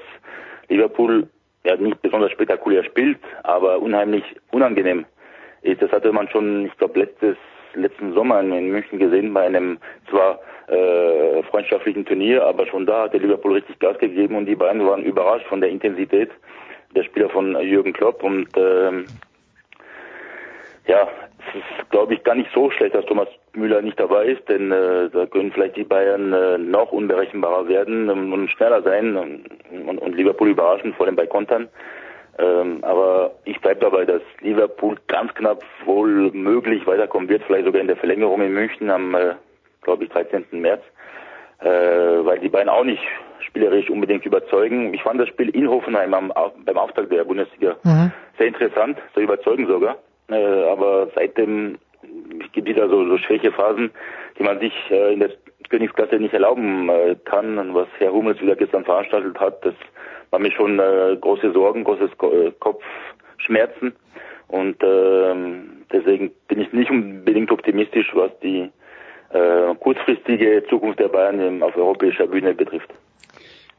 Liverpool ja nicht besonders spektakulär spielt, aber unheimlich unangenehm ist. Das hatte man schon, ich glaube, letztes letzten Sommer in München gesehen bei einem zwar äh, freundschaftlichen Turnier, aber schon da hat der Liverpool richtig Gas gegeben und die Bayern waren überrascht von der Intensität der Spieler von Jürgen Klopp und ähm, ja, es ist, glaube ich, gar nicht so schlecht, dass Thomas Müller nicht dabei ist, denn äh, da können vielleicht die Bayern äh, noch unberechenbarer werden und, und schneller sein und, und, und, Liverpool überraschen, vor allem bei Kontern. Ähm, aber ich bleibe dabei, dass Liverpool ganz knapp wohl möglich weiterkommen wird, vielleicht sogar in der Verlängerung in München am, äh, glaube ich, 13. März, äh, weil die Bayern auch nicht spielerisch unbedingt überzeugen. Ich fand das Spiel in Hoffenheim am, beim Auftakt der Bundesliga mhm. sehr interessant, sehr überzeugend sogar. Äh, aber seitdem gibt es wieder so, so Schwächephasen, die man sich äh, in der Königsklasse nicht erlauben äh, kann. Und was Herr Hummels wieder gestern veranstaltet hat, das war mir schon äh, große Sorgen, großes äh, Kopfschmerzen. Und äh, deswegen bin ich nicht unbedingt optimistisch, was die äh, kurzfristige Zukunft der Bayern auf europäischer Bühne betrifft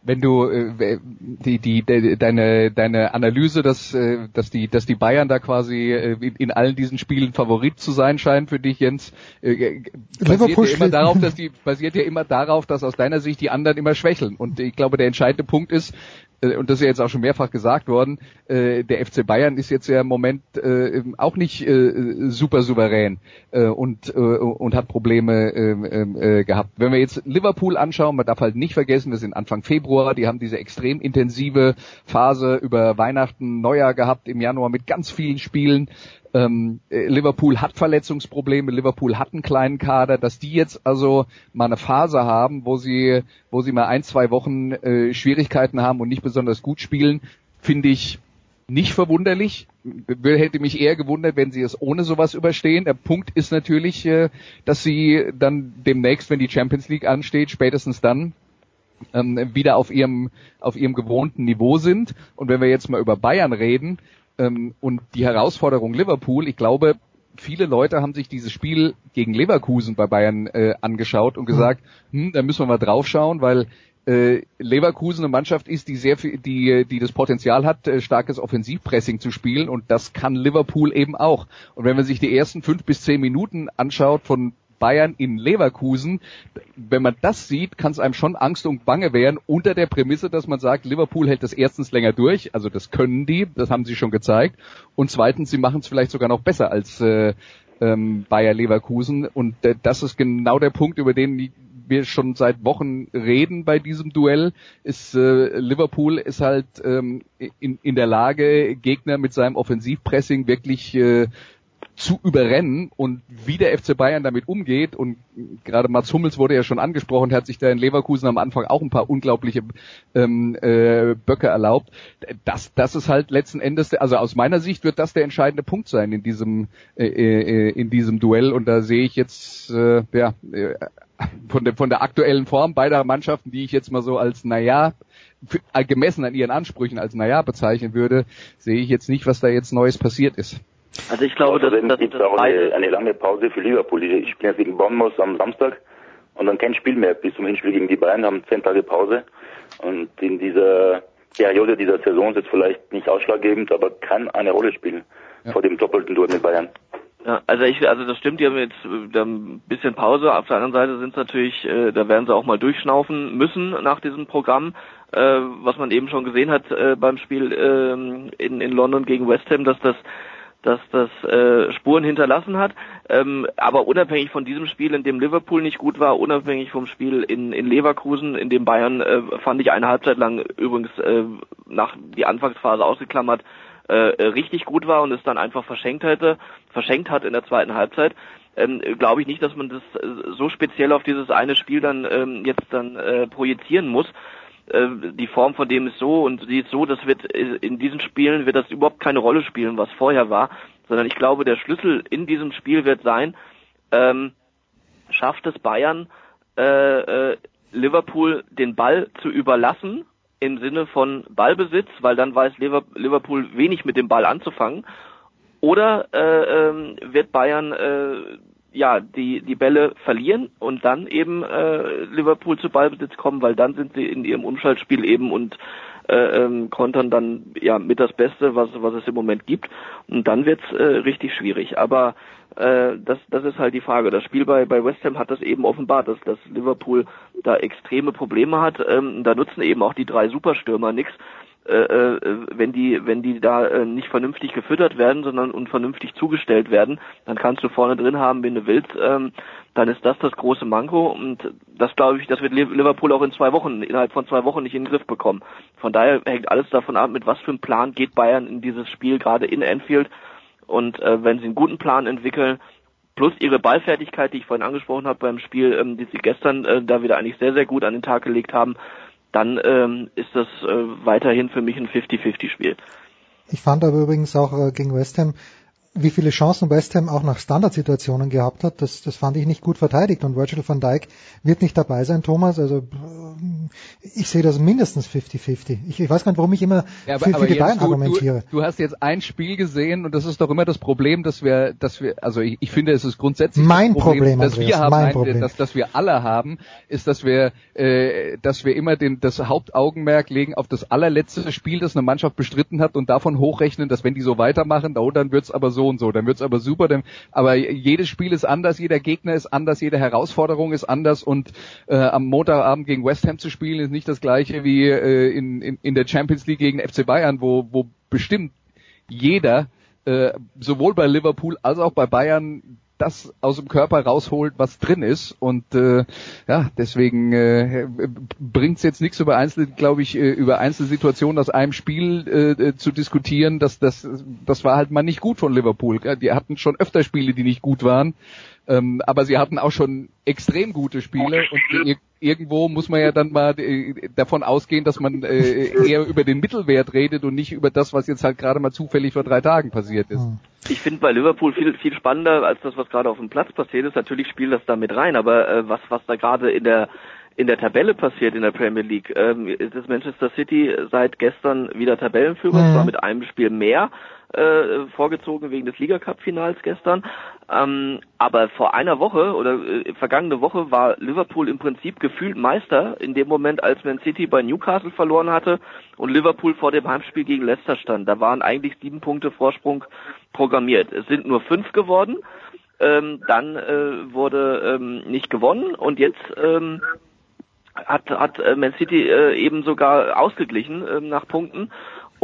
wenn du äh, die, die, de, deine deine Analyse, dass äh, dass die dass die Bayern da quasi äh, in, in allen diesen Spielen Favorit zu sein scheinen für dich, Jens, äh, basiert ja immer darauf, dass die basiert ja immer darauf, dass aus deiner Sicht die anderen immer schwächeln. Und ich glaube, der entscheidende Punkt ist, äh, und das ist ja jetzt auch schon mehrfach gesagt worden, äh, der FC Bayern ist jetzt ja im Moment äh, auch nicht äh, super souverän äh, und, äh, und hat Probleme äh, äh, gehabt. Wenn wir jetzt Liverpool anschauen, man darf halt nicht vergessen, wir sind Anfang Februar, die haben diese extrem intensive Phase über Weihnachten, Neujahr gehabt im Januar mit ganz vielen Spielen. Ähm, äh, Liverpool hat Verletzungsprobleme, Liverpool hat einen kleinen Kader, dass die jetzt also mal eine Phase haben, wo sie, wo sie mal ein, zwei Wochen äh, Schwierigkeiten haben und nicht besonders gut spielen, finde ich nicht verwunderlich. Hätte mich eher gewundert, wenn sie es ohne sowas überstehen. Der Punkt ist natürlich, äh, dass sie dann demnächst, wenn die Champions League ansteht, spätestens dann ähm, wieder auf ihrem auf ihrem gewohnten Niveau sind. Und wenn wir jetzt mal über Bayern reden ähm, und die Herausforderung Liverpool, ich glaube, viele Leute haben sich dieses Spiel gegen Leverkusen bei Bayern äh, angeschaut und gesagt, hm, da müssen wir mal draufschauen, weil äh, Leverkusen eine Mannschaft ist, die sehr viel, die, die das Potenzial hat, äh, starkes Offensivpressing zu spielen und das kann Liverpool eben auch. Und wenn man sich die ersten fünf bis zehn Minuten anschaut von Bayern in Leverkusen, wenn man das sieht, kann es einem schon Angst und Bange werden, unter der Prämisse, dass man sagt, Liverpool hält das erstens länger durch, also das können die, das haben sie schon gezeigt, und zweitens, sie machen es vielleicht sogar noch besser als äh, ähm, Bayer Leverkusen. Und äh, das ist genau der Punkt, über den wir schon seit Wochen reden bei diesem Duell, ist äh, Liverpool ist halt ähm, in, in der Lage, Gegner mit seinem Offensivpressing wirklich äh, zu überrennen und wie der FC Bayern damit umgeht und gerade Mats Hummels wurde ja schon angesprochen, hat sich da in Leverkusen am Anfang auch ein paar unglaubliche ähm, äh, Böcke erlaubt. Das, das ist halt letzten Endes, also aus meiner Sicht wird das der entscheidende Punkt sein in diesem äh, äh, in diesem Duell und da sehe ich jetzt äh, ja äh, von der von der aktuellen Form beider Mannschaften, die ich jetzt mal so als naja für, gemessen an ihren Ansprüchen als naja bezeichnen würde, sehe ich jetzt nicht, was da jetzt Neues passiert ist. Also ich glaube, dass, dass gibt es auch eine, eine, lange Pause für Liverpool. Ich spiele jetzt gegen Bournemouth am Samstag und dann kein Spiel mehr bis zum Hinspiel gegen die Bayern, haben zehn Tage Pause. Und in dieser Periode dieser Saison ist jetzt vielleicht nicht ausschlaggebend, aber kann eine Rolle spielen ja. vor dem doppelten Duell mit Bayern. Ja, also ich, also das stimmt, die haben jetzt ein bisschen Pause. Auf der anderen Seite sind es natürlich, äh, da werden sie auch mal durchschnaufen müssen nach diesem Programm, äh, was man eben schon gesehen hat äh, beim Spiel äh, in, in London gegen West Ham, dass das dass das äh, Spuren hinterlassen hat. Ähm, aber unabhängig von diesem Spiel, in dem Liverpool nicht gut war, unabhängig vom Spiel in, in Leverkusen, in dem Bayern äh, fand ich eine Halbzeit lang übrigens äh, nach die Anfangsphase ausgeklammert äh, richtig gut war und es dann einfach verschenkt hätte, verschenkt hat in der zweiten Halbzeit. Ähm, glaube ich nicht, dass man das äh, so speziell auf dieses eine Spiel dann ähm, jetzt dann äh, projizieren muss. Äh, die Form von dem ist so und sie ist so, das wird äh, in diesen Spielen wird das überhaupt keine Rolle spielen, was vorher war, sondern ich glaube, der Schlüssel in diesem Spiel wird sein, ähm, schafft es Bayern, äh, äh, Liverpool den Ball zu überlassen im Sinne von Ballbesitz, weil dann weiß Liverpool wenig mit dem Ball anzufangen, oder äh, äh, wird Bayern äh, ja, die, die Bälle verlieren und dann eben äh, Liverpool zu Ballbesitz kommen, weil dann sind sie in ihrem Umschaltspiel eben und äh, ähm, kontern dann ja mit das Beste, was, was es im Moment gibt. Und dann wird's äh, richtig schwierig. Aber äh, das, das ist halt die Frage. Das Spiel bei, bei West Ham hat das eben offenbart, dass, dass Liverpool da extreme Probleme hat. Ähm, da nutzen eben auch die drei Superstürmer nichts äh, äh, wenn die, wenn die da äh, nicht vernünftig gefüttert werden, sondern unvernünftig zugestellt werden, dann kannst du vorne drin haben, wenn du willst, ähm, dann ist das das große Manko und das glaube ich, das wird Liverpool auch in zwei Wochen, innerhalb von zwei Wochen nicht in den Griff bekommen. Von daher hängt alles davon ab, mit was für einem Plan geht Bayern in dieses Spiel, gerade in Anfield und äh, wenn sie einen guten Plan entwickeln, plus ihre Ballfertigkeit, die ich vorhin angesprochen habe beim Spiel, ähm, die sie gestern äh, da wieder eigentlich sehr, sehr gut an den Tag gelegt haben, dann ähm, ist das äh, weiterhin für mich ein 50-50-Spiel. Ich fand aber übrigens auch äh, gegen West Ham wie viele Chancen West Ham auch nach Standardsituationen gehabt hat, das, das fand ich nicht gut verteidigt. Und Virgil van Dijk wird nicht dabei sein, Thomas. Also ich sehe das mindestens 50-50. Ich, ich, weiß gar nicht, warum ich immer ja, aber, für, für die Bayern du, argumentiere. Du, du, hast jetzt ein Spiel gesehen und das ist doch immer das Problem, dass wir, dass wir, also ich, ich finde, es ist grundsätzlich mein Problem, Problem das wir haben, mein nein, Problem. Dass, dass wir alle haben, ist, dass wir, äh, dass wir immer den, das Hauptaugenmerk legen auf das allerletzte Spiel, das eine Mannschaft bestritten hat und davon hochrechnen, dass wenn die so weitermachen, oh, dann wird's aber so und so, dann wird's aber super. Dann, aber jedes Spiel ist anders, jeder Gegner ist anders, jede Herausforderung ist anders und äh, am Montagabend gegen West Ham zu spielen ist nicht das gleiche wie äh, in, in, in der Champions League gegen FC Bayern, wo, wo bestimmt jeder äh, sowohl bei Liverpool als auch bei Bayern das aus dem Körper rausholt, was drin ist. Und äh, ja, deswegen äh, bringt es jetzt nichts über einzelne, glaube ich, äh, über einzelne Situationen aus einem Spiel äh, äh, zu diskutieren. Das, das, das war halt mal nicht gut von Liverpool. Die hatten schon öfter Spiele, die nicht gut waren. Ähm, aber sie hatten auch schon extrem gute Spiele und *laughs* ihr, irgendwo muss man ja dann mal äh, davon ausgehen, dass man äh, eher über den Mittelwert redet und nicht über das, was jetzt halt gerade mal zufällig vor drei Tagen passiert ist. Ich finde bei Liverpool viel viel spannender als das, was gerade auf dem Platz passiert ist. Natürlich spielt das da mit rein, aber äh, was was da gerade in der in der Tabelle passiert in der Premier League, ähm, ist das Manchester City seit gestern wieder Tabellenführer, Mhm. zwar mit einem Spiel mehr äh, vorgezogen wegen des Liga-Cup-Finals gestern. Ähm, aber vor einer Woche oder äh, vergangene Woche war Liverpool im Prinzip gefühlt Meister in dem Moment, als Man City bei Newcastle verloren hatte und Liverpool vor dem Heimspiel gegen Leicester stand. Da waren eigentlich sieben Punkte Vorsprung programmiert. Es sind nur fünf geworden. Ähm, dann äh, wurde ähm, nicht gewonnen und jetzt ähm, hat, hat äh, Man City äh, eben sogar ausgeglichen ähm, nach Punkten.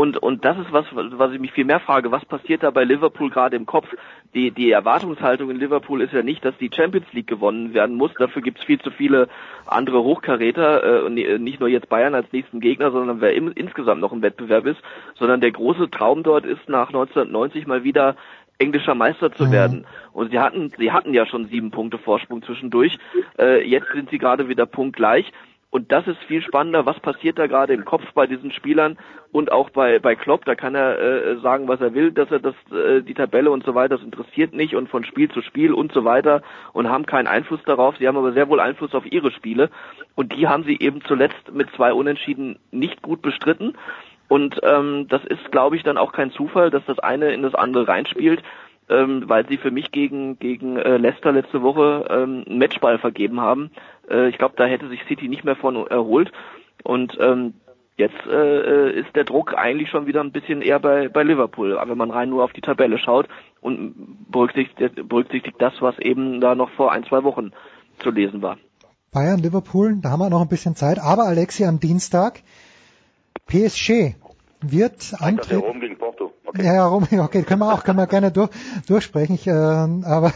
Und, und das ist was, was ich mich viel mehr frage. Was passiert da bei Liverpool gerade im Kopf? Die, die Erwartungshaltung in Liverpool ist ja nicht, dass die Champions League gewonnen werden muss. Dafür gibt es viel zu viele andere Hochkaräter. Äh, und nicht nur jetzt Bayern als nächsten Gegner, sondern wer im, insgesamt noch im Wettbewerb ist. Sondern der große Traum dort ist, nach 1990 mal wieder englischer Meister zu werden. Und sie hatten, sie hatten ja schon sieben Punkte Vorsprung zwischendurch. Äh, jetzt sind sie gerade wieder punktgleich. Und das ist viel spannender. Was passiert da gerade im Kopf bei diesen Spielern und auch bei bei Klopp? Da kann er äh, sagen, was er will, dass er das äh, die Tabelle und so weiter, das interessiert nicht und von Spiel zu Spiel und so weiter und haben keinen Einfluss darauf. Sie haben aber sehr wohl Einfluss auf ihre Spiele und die haben sie eben zuletzt mit zwei Unentschieden nicht gut bestritten. Und ähm, das ist, glaube ich, dann auch kein Zufall, dass das eine in das andere reinspielt, ähm, weil sie für mich gegen gegen äh, Leicester letzte Woche ähm, einen Matchball vergeben haben. Äh, ich glaube, da hätte sich City nicht mehr von erholt. Und ähm, jetzt äh, ist der Druck eigentlich schon wieder ein bisschen eher bei bei Liverpool, wenn man rein nur auf die Tabelle schaut und berücksichtigt, berücksichtigt das, was eben da noch vor ein zwei Wochen zu lesen war. Bayern, Liverpool, da haben wir noch ein bisschen Zeit. Aber Alexi am Dienstag, PSG wird antreten. Rom gegen Porto. Okay. Ja, ja, Rom, okay, können wir auch, können wir gerne durch, durchsprechen. Ich, äh, aber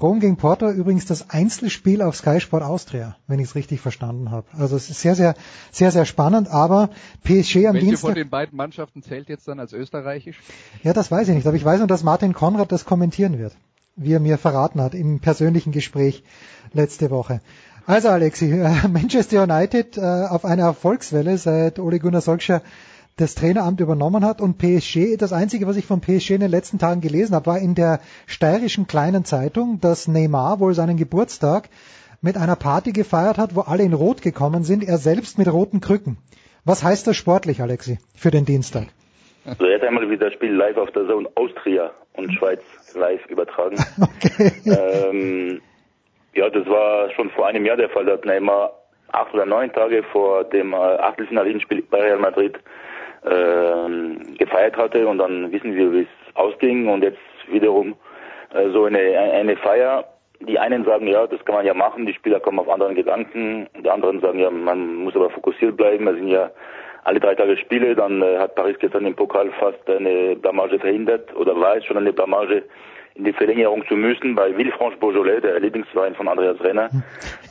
Rom gegen Porto übrigens das Einzelspiel auf Sky Sport Austria, wenn ich es richtig verstanden habe. Also es ist sehr, sehr, sehr, sehr spannend. Aber PSG am Welche von Dienstag, den beiden Mannschaften zählt jetzt dann als österreichisch? ja, das weiß ich nicht. Aber ich weiß nur, dass Martin Konrad das kommentieren wird, wie er mir verraten hat im persönlichen Gespräch letzte Woche. Also Alexi, *laughs* Manchester United äh, auf einer Erfolgswelle seit Ole Gunnar Solskjaer das Traineramt übernommen hat und PSG, das Einzige, was ich von PSG in den letzten Tagen gelesen habe, war in der steirischen kleinen Zeitung, dass Neymar wohl seinen Geburtstag mit einer Party gefeiert hat, wo alle in Rot gekommen sind, er selbst mit roten Krücken. Was heißt das sportlich, Alexi, für den Dienstag? So, jetzt einmal wieder das Spiel live auf der Zone Austria und Schweiz live übertragen. *laughs* Okay. ähm, ja, das war schon vor einem Jahr der Fall, dass Neymar acht oder neun Tage vor dem äh, Achtelfinalspiel bei Real Madrid ähm, gefeiert hatte und dann wissen wir, wie es ausging und jetzt wiederum äh, so eine, eine Feier. Die einen sagen, ja, das kann man ja machen, die Spieler kommen auf anderen Gedanken, die anderen sagen, ja, man muss aber fokussiert bleiben, es sind ja alle drei Tage Spiele, dann äh, hat Paris gestern im Pokal fast eine Blamage verhindert oder war es schon eine Blamage in die Verlängerung zu müssen bei Villefranche Beaujolais, der Lieblingsverein von Andreas Renner.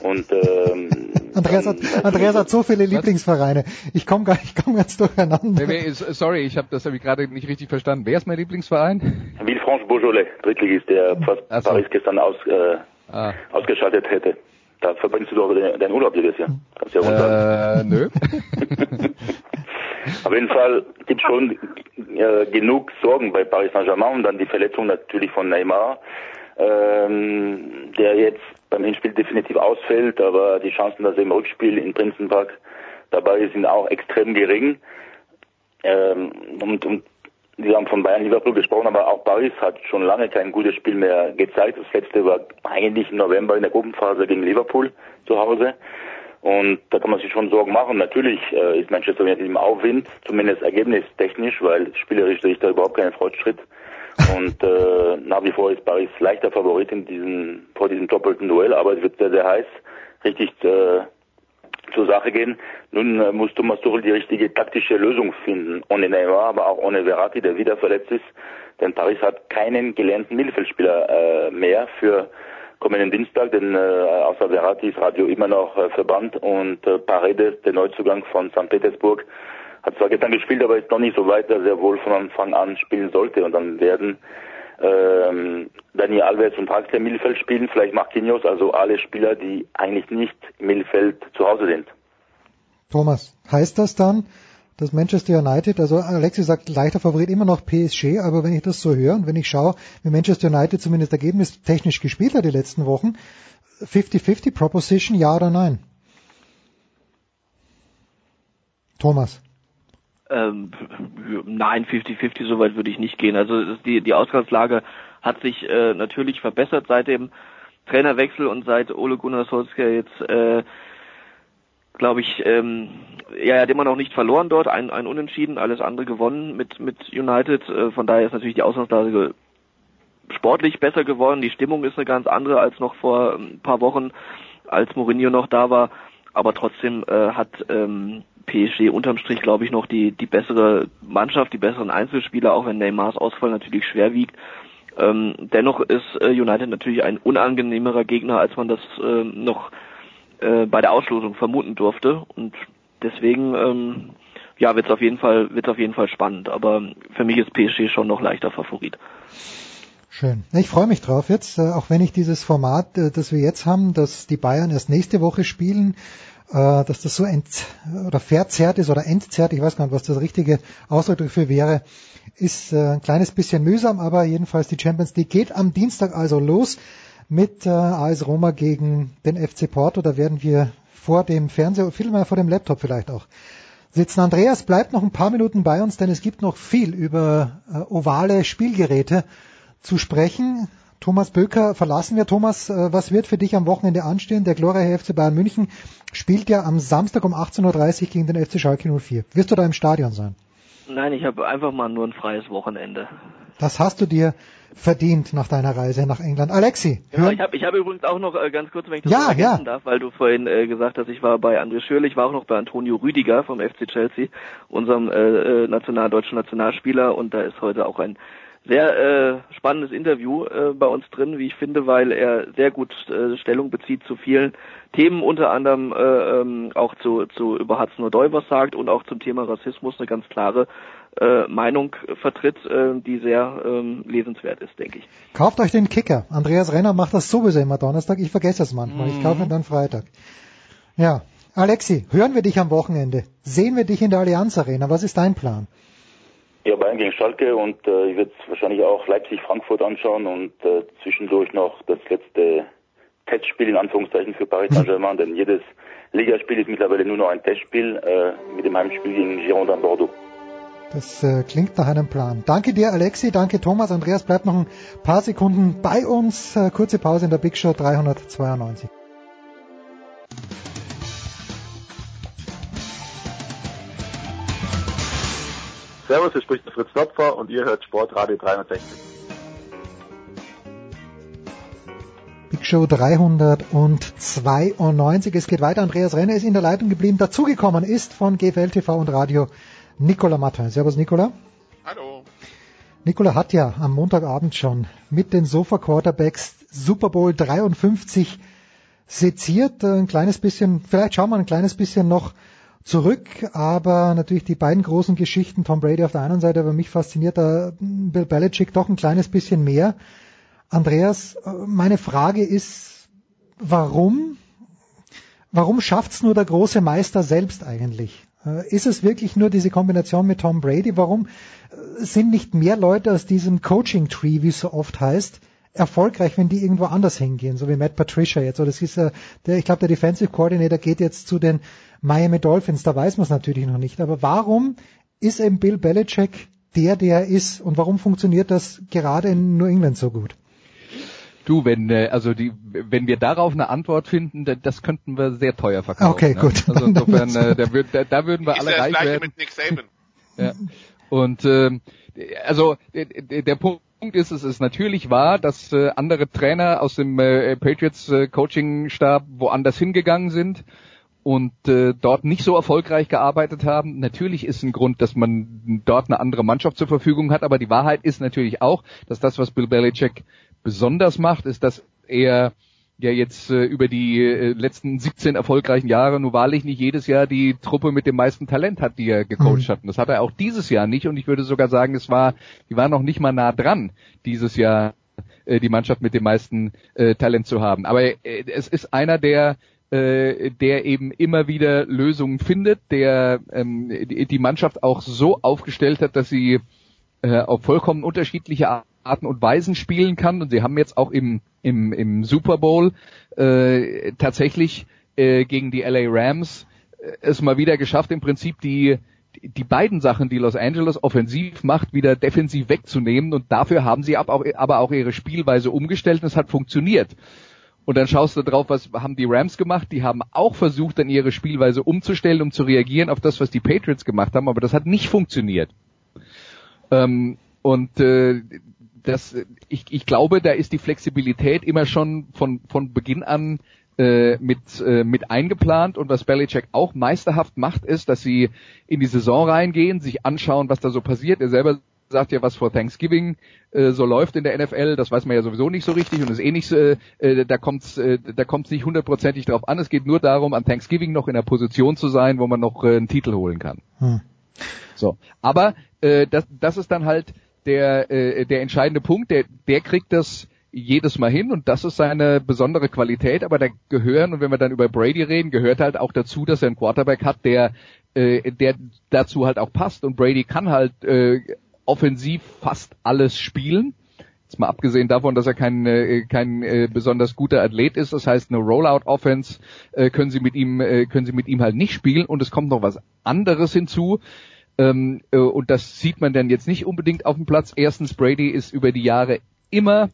Und ähm, Andreas hat, Andreas hat so viele Lieblingsvereine. Ich komme gar ich komm ganz durcheinander. Wer, wer ist, sorry, ich habe das hab ich gerade nicht richtig verstanden. Wer ist mein Lieblingsverein? Villefranche Beaujolais, Drittligist, der fast so. Paris gestern aus, äh, Ah, ausgeschaltet hätte. Da verbringst du doch deinen Urlaub jedes Jahr. Kannst ja runter. äh, nö. *laughs* Auf jeden Fall gibt schon äh, genug Sorgen bei Paris Saint-Germain und dann die Verletzung natürlich von Neymar, ähm, der jetzt beim Hinspiel definitiv ausfällt, aber die Chancen, dass er im Rückspiel in Prinzenpark dabei ist, sind auch extrem gering. Ähm, und, und wir haben von Bayern Liverpool gesprochen, aber auch Paris hat schon lange kein gutes Spiel mehr gezeigt. Das letzte war eigentlich im November in der Gruppenphase gegen Liverpool zu Hause. Und da kann man sich schon Sorgen machen. Natürlich äh, ist Manchester United im Aufwind, zumindest ergebnistechnisch, weil spielerisch sehe ich da überhaupt keinen Fortschritt. Und äh, nach wie vor ist Paris leichter Favorit in diesem, vor diesem doppelten Duell, aber es wird sehr, sehr heiß, richtig äh, zur Sache gehen. Nun äh, muss Thomas Tuchel die richtige taktische Lösung finden, ohne Neymar, aber auch ohne Verratti, der wieder verletzt ist. Denn Paris hat keinen gelernten Mittelfeldspieler äh, mehr für kommenden Dienstag, denn äh, außer Verratti ist Radio immer noch äh, verbannt und äh, Paredes, der Neuzugang von St. Petersburg, hat zwar gestern gespielt, aber ist noch nicht so weit, dass er wohl von Anfang an spielen sollte und dann werden ähm, Daniel Alves und Draxler im Mittelfeld spielen, vielleicht Marquinhos, also alle Spieler, die eigentlich nicht im Mittelfeld zu Hause sind. Thomas, heißt das dann, dass Manchester United, also Alexi sagt leichter Favorit immer noch PSG, aber wenn ich das so höre und wenn ich schaue, wie Manchester United zumindest ergebnistechnisch gespielt hat die letzten Wochen, 50-50 Proposition, ja oder nein? Thomas. Ähm, nein, 50-50, so weit würde ich nicht gehen. Also die, die Ausgangslage hat sich äh, natürlich verbessert seit dem Trainerwechsel und seit Ole Gunnar Solskjaer jetzt, äh, glaube ich, ähm, ja, er hat immer noch nicht verloren dort, ein, ein Unentschieden, alles andere gewonnen mit, mit United. Äh, von daher ist natürlich die Ausgangslage sportlich besser geworden. Die Stimmung ist eine ganz andere als noch vor ein paar Wochen, als Mourinho noch da war. Aber trotzdem äh, hat ähm, PSG unterm Strich, glaube ich, noch die, die bessere Mannschaft, die besseren Einzelspieler, auch wenn Neymars Ausfall natürlich schwer wiegt. Ähm, dennoch ist äh, United natürlich ein unangenehmerer Gegner, als man das äh, noch äh, bei der Auslosung vermuten durfte. Und deswegen ähm, ja, wird es auf jeden Fall wird auf jeden Fall spannend. Aber für mich ist PSG schon noch leichter Favorit. Schön. Ich freue mich drauf jetzt, äh, auch wenn ich dieses Format, äh, das wir jetzt haben, dass die Bayern erst nächste Woche spielen, dass das so ent oder verzerrt ist oder entzerrt, ich weiß gar nicht, was das richtige Ausdruck dafür wäre, ist ein kleines bisschen mühsam, aber jedenfalls die Champions League geht am Dienstag also los mit AS Roma gegen den FC Porto. Da werden wir vor dem Fernseher, vielmehr vor dem Laptop vielleicht auch sitzen. Andreas bleibt noch ein paar Minuten bei uns, denn es gibt noch viel über ovale Spielgeräte zu sprechen. Thomas Böker verlassen wir. Thomas, äh, was wird für dich am Wochenende anstehen? Der glorreiche FC Bayern München spielt ja am Samstag um 18.30 Uhr gegen den FC Schalke 04. Wirst du da im Stadion sein? Nein, ich habe einfach mal nur ein freies Wochenende. Das hast du dir verdient nach deiner Reise nach England. Alexi. Ja, ich habe ich hab übrigens auch noch äh, ganz kurz, wenn ich das ja, ja. darf, weil du vorhin äh, gesagt hast, ich war bei André Schürrle, ich war auch noch bei Antonio Rüdiger vom FC Chelsea, unserem äh, national deutschen Nationalspieler und da ist heute auch ein sehr äh, spannendes Interview äh, bei uns drin, wie ich finde, weil er sehr gut äh, Stellung bezieht zu vielen Themen, unter anderem äh, ähm, auch zu, zu über Hudson O'Doy was sagt und auch zum Thema Rassismus eine ganz klare äh, Meinung vertritt, äh, die sehr ähm, lesenswert ist, denke ich. Kauft euch den Kicker. Andreas Renner macht das sowieso immer Donnerstag. Ich vergesse es manchmal. Mhm. Ich kaufe ihn dann Freitag. Ja. Alexi, hören wir dich am Wochenende? Sehen wir dich in der Allianz Arena? Was ist dein Plan? Ja, Bayern gegen Schalke und äh, ich werde wahrscheinlich auch Leipzig-Frankfurt anschauen und äh, zwischendurch noch das letzte Testspiel in Anführungszeichen für Paris *laughs* Saint-Germain, denn jedes Ligaspiel ist mittlerweile nur noch ein Testspiel äh, mit dem Heimspiel gegen Girondin Bordeaux. Das äh, klingt nach einem Plan. Danke dir, Alexi. Danke, Thomas. Andreas bleibt noch ein paar Sekunden bei uns. Äh, kurze Pause in der Big Show 392. Servus, hier spricht der Fritz Topfer und ihr hört Sportradio 360. Big Show 392. Es geht weiter. Andreas Renner ist in der Leitung geblieben. Dazugekommen ist von GFL TV und Radio Nicola Martin. Servus, Nicola. Hallo. Nicola hat ja am Montagabend schon mit den Sofa Quarterbacks Super Bowl 53 seziert. Ein kleines bisschen, vielleicht schauen wir ein kleines bisschen noch zurück, aber natürlich die beiden großen Geschichten, Tom Brady auf der einen Seite, aber mich fasziniert da Bill Belichick doch ein kleines bisschen mehr. Andreas, meine Frage ist, warum, warum schafft's nur der große Meister selbst eigentlich? Ist es wirklich nur diese Kombination mit Tom Brady? Warum sind nicht mehr Leute aus diesem Coaching-Tree, wie es so oft heißt, erfolgreich, wenn die irgendwo anders hingehen, so wie Matt Patricia jetzt. Oder das ist äh, der, ich glaube, der Defensive Coordinator geht jetzt zu den Miami Dolphins, da weiß man es natürlich noch nicht. Aber warum ist eben Bill Belichick der, der er ist und warum funktioniert das gerade in New England so gut? Du, wenn äh, also die, wenn wir darauf eine Antwort finden, das könnten wir sehr teuer verkaufen. Okay, ne? gut. Also *laughs* insofern, äh, da, würd, da, da würden wir ist alle das reich gleiche werden. mit Nick Saban. *laughs* Ja. Und ähm, also der, der Punkt ist, es ist natürlich wahr, dass äh, andere Trainer aus dem äh, Patriots äh, Coaching Stab woanders hingegangen sind und äh, dort nicht so erfolgreich gearbeitet haben. Natürlich ist ein Grund, dass man dort eine andere Mannschaft zur Verfügung hat, aber die Wahrheit ist natürlich auch, dass das, was Bill Belichick besonders macht, ist, dass er ja jetzt äh, über die äh, letzten 17 erfolgreichen Jahre nur wahrlich nicht jedes Jahr die Truppe mit dem meisten Talent hat, die er gecoacht mhm. hat. Und das hat er auch dieses Jahr nicht. Und ich würde sogar sagen, es war, die war noch nicht mal nah dran, dieses Jahr äh, die Mannschaft mit dem meisten äh, Talent zu haben. Aber äh, es ist einer, der äh, der eben immer wieder Lösungen findet, der ähm, die, die Mannschaft auch so aufgestellt hat, dass sie äh, auf vollkommen unterschiedliche Arten und Weisen spielen kann. Und sie haben jetzt auch im, im, im Super Bowl äh, tatsächlich äh, gegen die LA Rams äh, es mal wieder geschafft, im Prinzip die die beiden Sachen, die Los Angeles offensiv macht, wieder defensiv wegzunehmen und dafür haben sie aber auch ihre Spielweise umgestellt und es hat funktioniert. Und dann schaust du drauf, was haben die Rams gemacht? Die haben auch versucht, dann ihre Spielweise umzustellen, um zu reagieren auf das, was die Patriots gemacht haben, aber das hat nicht funktioniert. Ähm, und äh, das, ich, ich glaube, da ist die Flexibilität immer schon von, von Beginn an äh, mit, äh, mit eingeplant und was Belichick auch meisterhaft macht, ist, dass sie in die Saison reingehen, sich anschauen, was da so passiert. Er selber sagt ja, was vor Thanksgiving äh, so läuft in der NFL, das weiß man ja sowieso nicht so richtig und ist eh nicht, äh, äh, da kommt's, äh, da kommt's nicht hundertprozentig drauf an. Es geht nur darum, an Thanksgiving noch in der Position zu sein, wo man noch äh, einen Titel holen kann. Hm. So, aber äh, das, das ist dann halt der äh, der entscheidende Punkt. Der der kriegt das jedes Mal hin und das ist seine besondere Qualität, aber da gehören, und wenn wir dann über Brady reden, gehört halt auch dazu, dass er einen Quarterback hat, der, äh, der dazu halt auch passt und Brady kann halt äh, offensiv fast alles spielen. Jetzt mal abgesehen davon, dass er kein, äh, kein äh, besonders guter Athlet ist, das heißt eine Rollout-Offense äh, können sie mit ihm äh, können sie mit ihm halt nicht spielen und es kommt noch was anderes hinzu. Ähm, äh, und das sieht man dann jetzt nicht unbedingt auf dem Platz. Erstens, Brady ist über die Jahre immer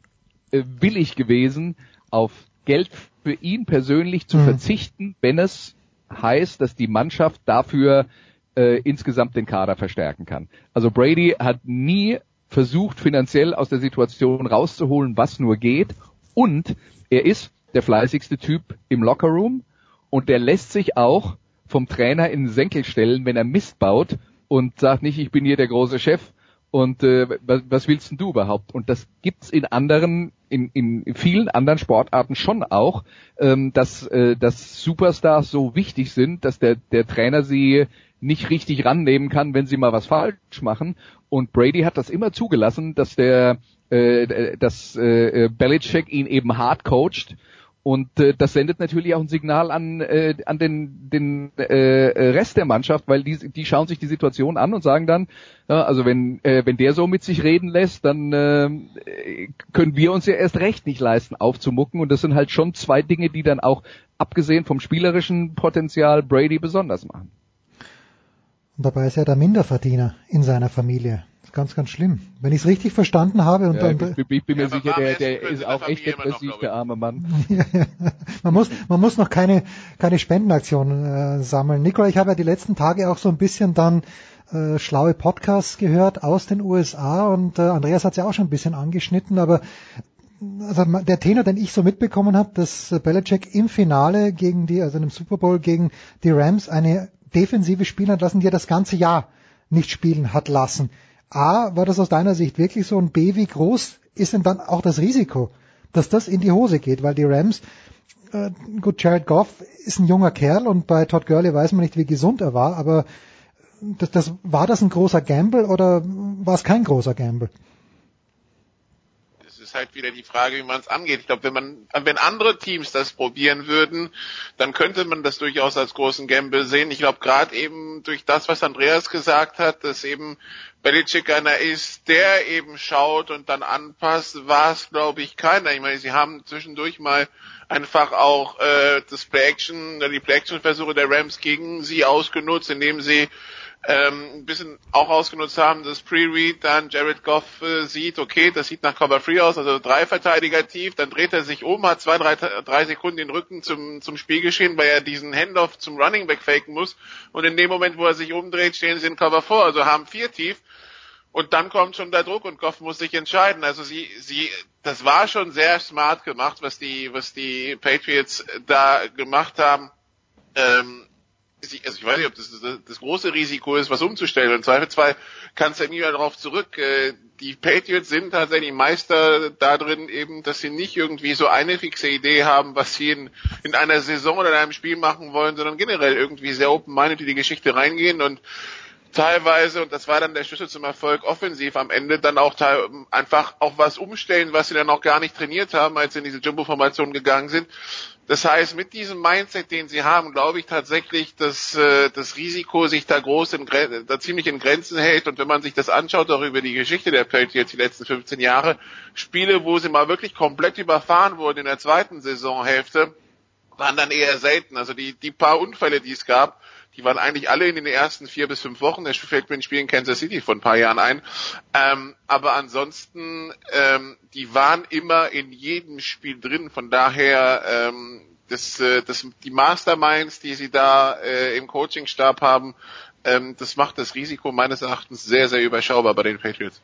äh, willig gewesen, auf Geld für ihn persönlich zu mhm. verzichten, wenn es heißt, dass die Mannschaft dafür äh, insgesamt den Kader verstärken kann. Also Brady hat nie versucht, finanziell aus der Situation rauszuholen, was nur geht. Und er ist der fleißigste Typ im Lockerroom und der lässt sich auch vom Trainer in den Senkel stellen, wenn er Mist baut und sagt nicht, ich bin hier der große Chef und äh, was, willst denn du überhaupt? Und das gibt's in anderen, in, in vielen anderen Sportarten schon auch, ähm, dass, äh, dass Superstars so wichtig sind, dass der, der Trainer sie nicht richtig rannehmen kann, wenn sie mal was falsch machen. Und Brady hat das immer zugelassen, dass der, äh, dass äh, Belichick ihn eben hart coacht. Und äh, das sendet natürlich auch ein Signal an, äh, an den, den äh, Rest der Mannschaft, weil die, die schauen sich die Situation an und sagen dann, ja, also wenn, äh, wenn der so mit sich reden lässt, dann äh, können wir uns ja erst recht nicht leisten, aufzumucken. Und das sind halt schon zwei Dinge, die dann auch, abgesehen vom spielerischen Potenzial, Brady besonders machen. Und dabei ist er der Minderverdiener in seiner Familie. Ganz, ganz schlimm. Wenn ich es richtig verstanden habe. Und ja, dann, ich, ich bin mir ja, sicher, der, der ist auch echt depressiv, der arme Mann. *laughs* man, muss, man muss noch keine, keine Spendenaktionen äh, sammeln. Nikola, ich habe ja die letzten Tage auch so ein bisschen dann äh, schlaue Podcasts gehört aus den USA und äh, Andreas hat es ja auch schon ein bisschen angeschnitten, aber also der Tenor, den ich so mitbekommen habe, dass Belichick im Finale gegen die, also im Super Bowl gegen die Rams eine defensive spielen hat lassen, die er das ganze Jahr nicht spielen hat lassen. A, war das aus deiner Sicht wirklich so? Und B, wie groß ist denn dann auch das Risiko, dass das in die Hose geht? Weil die Rams, äh, gut, Jared Goff ist ein junger Kerl und bei Todd Gurley weiß man nicht, wie gesund er war, aber das, das, war das ein großer Gamble oder war es kein großer Gamble? Halt wieder die Frage, wie man es angeht. Ich glaube, wenn man, wenn andere Teams das probieren würden, dann könnte man das durchaus als großen Gamble sehen. Ich glaube, gerade eben durch das, was Andreas gesagt hat, dass eben Belichick einer ist, der eben schaut und dann anpasst, war es, glaube ich, keiner. Ich meine, sie haben zwischendurch mal einfach auch äh, das Play-Action, die Play-Action-Versuche der Rams gegen sie ausgenutzt, indem sie ähm, ein bisschen auch ausgenutzt haben, dass Pre-Read dann Jared Goff äh, sieht, okay, das sieht nach Cover Free aus, also drei Verteidiger tief, dann dreht er sich um, hat zwei, drei, drei Sekunden den Rücken zum, zum Spiel geschehen, weil er diesen Handoff zum Running Back faken muss und in dem Moment, wo er sich umdreht, stehen sie in Cover 4, also haben vier tief und dann kommt schon der Druck und Goff muss sich entscheiden. Also sie, sie, das war schon sehr smart gemacht, was die, was die Patriots da gemacht haben. Ähm, also ich weiß nicht, ob das das große Risiko ist, was umzustellen. Im Zweifelsfall kannst du nie mehr darauf zurück. Äh, die Patriots sind tatsächlich Meister da drin eben, dass sie nicht irgendwie so eine fixe Idee haben, was sie in, in einer Saison oder in einem Spiel machen wollen, sondern generell irgendwie sehr open-minded in die Geschichte reingehen und teilweise, und das war dann der Schlüssel zum Erfolg offensiv am Ende, dann auch einfach auch was umstellen, was sie dann auch gar nicht trainiert haben, als sie in diese Jumbo-Formation gegangen sind. Das heißt, mit diesem Mindset, den sie haben, glaube ich tatsächlich, dass äh, das Risiko sich da groß in da ziemlich in Grenzen hält. Und wenn man sich das anschaut, auch über die Geschichte der Patriots die letzten 15 Jahre, Spiele, wo sie mal wirklich komplett überfahren wurden in der zweiten Saisonhälfte, waren dann eher selten. Also die, die paar Unfälle, die es gab, die waren eigentlich alle in den ersten vier bis fünf Wochen. Der fällt mir ein Spiel in Kansas City vor ein paar Jahren ein. Ähm, aber ansonsten, ähm, die waren immer in jedem Spiel drin. Von daher, ähm, das, äh, das, die Masterminds, die sie da äh, im Coachingstab haben, ähm, das macht das Risiko meines Erachtens sehr, sehr überschaubar bei den Patriots.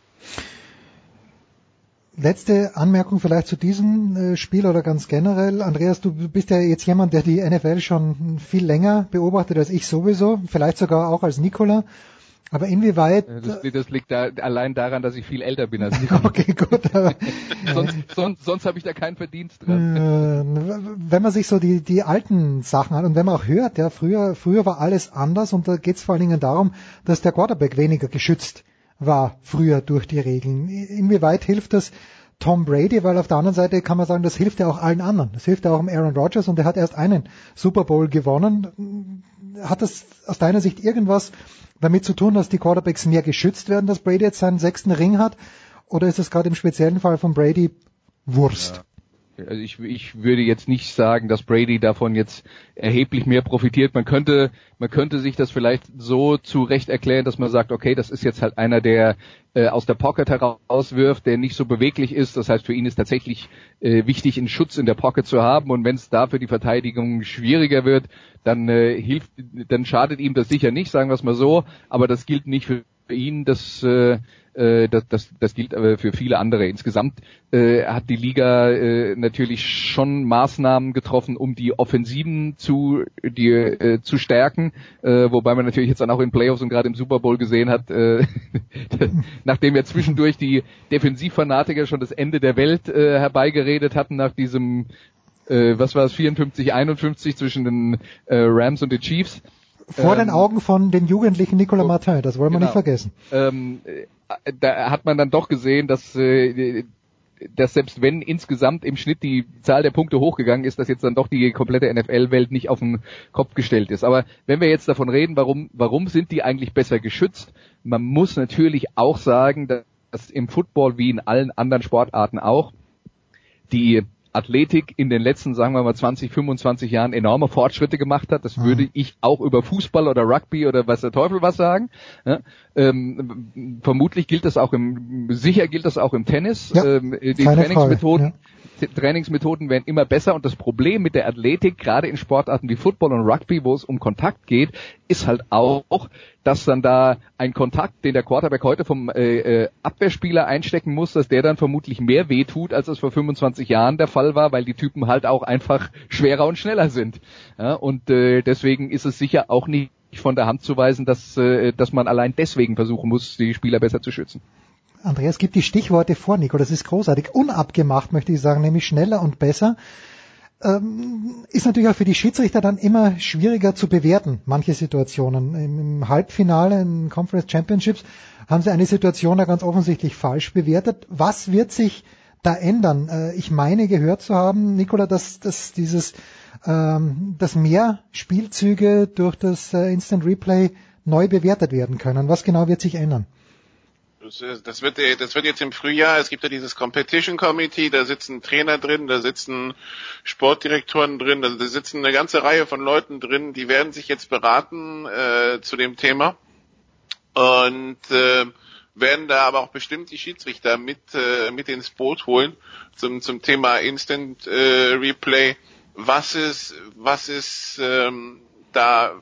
Letzte Anmerkung vielleicht zu diesem äh, Spiel oder ganz generell. Andreas, du bist ja jetzt jemand, der die NFL schon viel länger beobachtet als ich sowieso, vielleicht sogar auch als Nikola. Aber inwieweit... Das, das liegt da allein daran, dass ich viel älter bin als *laughs* Nikola. okay, gut. Aber, *laughs* sonst sonst, sonst habe ich da keinen Verdienst dran. Äh, wenn man sich so die, die alten Sachen an und wenn man auch hört, ja, früher, früher war alles anders und da geht es vor allen Dingen darum, dass der Quarterback weniger geschützt war früher durch die Regeln. Inwieweit hilft das Tom Brady? Weil auf der anderen Seite kann man sagen, das hilft ja auch allen anderen. Das hilft ja auch Aaron Rodgers und er hat erst einen Super Bowl gewonnen. Hat das aus deiner Sicht irgendwas damit zu tun, dass die Quarterbacks mehr geschützt werden, dass Brady jetzt seinen sechsten Ring hat? Oder ist das gerade im speziellen Fall von Brady Wurst? Ja. Also ich, ich würde jetzt nicht sagen, dass Brady davon jetzt erheblich mehr profitiert. Man könnte, man könnte sich das vielleicht so zurecht erklären, dass man sagt, okay, das ist jetzt halt einer, der äh, aus der Pocket herauswirft, der nicht so beweglich ist. Das heißt, für ihn ist tatsächlich äh, wichtig, einen Schutz in der Pocket zu haben. Und wenn es da die Verteidigung schwieriger wird, dann äh, hilft, dann schadet ihm das sicher nicht, sagen wir es mal so. Aber das gilt nicht für ihn. Das äh, äh, das, das, das gilt aber für viele andere. Insgesamt äh, hat die Liga äh, natürlich schon Maßnahmen getroffen, um die Offensiven zu, die, äh, zu stärken, äh, wobei man natürlich jetzt dann auch in Playoffs und gerade im Super Bowl gesehen hat, äh, *laughs* nachdem ja zwischendurch die Defensivfanatiker schon das Ende der Welt äh, herbeigeredet hatten nach diesem äh, was war es 54 51 zwischen den äh, Rams und den Chiefs vor ähm, den Augen von den jugendlichen Nicolas Martin, das wollen wir genau. nicht vergessen. Ähm, da hat man dann doch gesehen, dass, äh, dass selbst wenn insgesamt im Schnitt die Zahl der Punkte hochgegangen ist, dass jetzt dann doch die komplette NFL-Welt nicht auf den Kopf gestellt ist. Aber wenn wir jetzt davon reden, warum, warum sind die eigentlich besser geschützt? Man muss natürlich auch sagen, dass im Football wie in allen anderen Sportarten auch die Athletik in den letzten, sagen wir mal, 20, 25 Jahren enorme Fortschritte gemacht hat. Das mhm. würde ich auch über Fußball oder Rugby oder was der Teufel was sagen. Ja, ähm, vermutlich gilt das auch im, sicher gilt das auch im Tennis. Ja, ähm, die Trainingsmethoden, ja. Trainingsmethoden werden immer besser und das Problem mit der Athletik, gerade in Sportarten wie Football und Rugby, wo es um Kontakt geht, ist halt auch, dass dann da ein Kontakt, den der Quarterback heute vom äh, äh, Abwehrspieler einstecken muss, dass der dann vermutlich mehr wehtut, als es vor 25 Jahren der Fall war, weil die Typen halt auch einfach schwerer und schneller sind. Ja, und äh, deswegen ist es sicher auch nicht von der Hand zu weisen, dass, äh, dass man allein deswegen versuchen muss, die Spieler besser zu schützen. Andreas gibt die Stichworte vor, Nico. Das ist großartig. Unabgemacht, möchte ich sagen, nämlich schneller und besser. Ähm, ist natürlich auch für die Schiedsrichter dann immer schwieriger zu bewerten, manche Situationen. Im, Halbfinale in Conference Championships haben sie eine Situation da ganz offensichtlich falsch bewertet. Was wird sich da ändern? Äh, ich meine gehört zu haben, Nicola, dass, dass dieses, ähm, dass mehr Spielzüge durch das äh, Instant Replay neu bewertet werden können. Was genau wird sich ändern? Das wird, das wird jetzt im Frühjahr, es gibt ja dieses Competition Committee, da sitzen Trainer drin, da sitzen Sportdirektoren drin, da sitzen eine ganze Reihe von Leuten drin, die werden sich jetzt beraten äh, zu dem Thema und äh, werden da aber auch bestimmt die Schiedsrichter mit, äh, mit ins Boot holen zum, zum Thema Instant äh, Replay. Was ist, was ist ähm, da,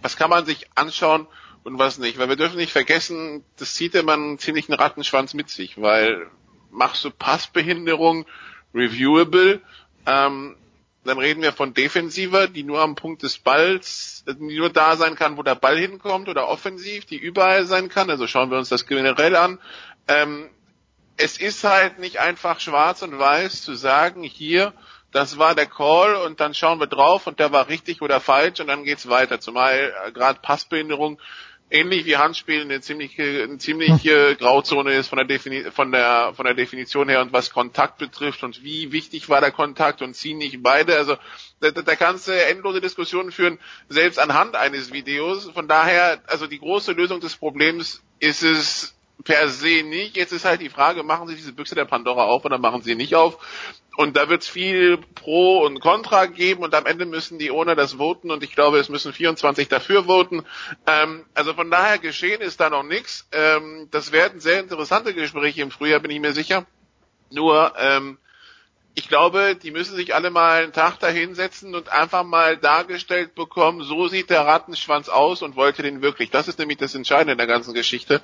was kann man sich anschauen, und was nicht. Weil wir dürfen nicht vergessen, das zieht immer einen ziemlichen Rattenschwanz mit sich, weil machst du Passbehinderung reviewable, ähm, dann reden wir von Defensiver, die nur am Punkt des Balls, die nur da sein kann, wo der Ball hinkommt, oder offensiv, die überall sein kann. Also schauen wir uns das generell an. Ähm, es ist halt nicht einfach schwarz und weiß zu sagen, hier, das war der Call und dann schauen wir drauf und der war richtig oder falsch und dann geht's weiter. Zumal äh, gerade Passbehinderung ähnlich wie Handspielen eine ziemliche, eine ziemliche Grauzone ist von der, Defini von der von der Definition her und was Kontakt betrifft und wie wichtig war der Kontakt und ziehen nicht beide. Also da, da kannst du endlose Diskussionen führen, selbst anhand eines Videos. Von daher, also die große Lösung des Problems ist es per se nicht. Jetzt ist halt die Frage, machen Sie diese Büchse der Pandora auf oder machen Sie nicht auf? Und da wird es viel Pro und Contra geben und am Ende müssen die ohne das voten und ich glaube, es müssen 24 dafür voten. Ähm, also von daher geschehen ist da noch nichts. Ähm, das werden sehr interessante Gespräche im Frühjahr, bin ich mir sicher. Nur ähm, ich glaube, die müssen sich alle mal einen Tag dahinsetzen und einfach mal dargestellt bekommen, so sieht der Rattenschwanz aus und wollte den wirklich. Das ist nämlich das Entscheidende in der ganzen Geschichte.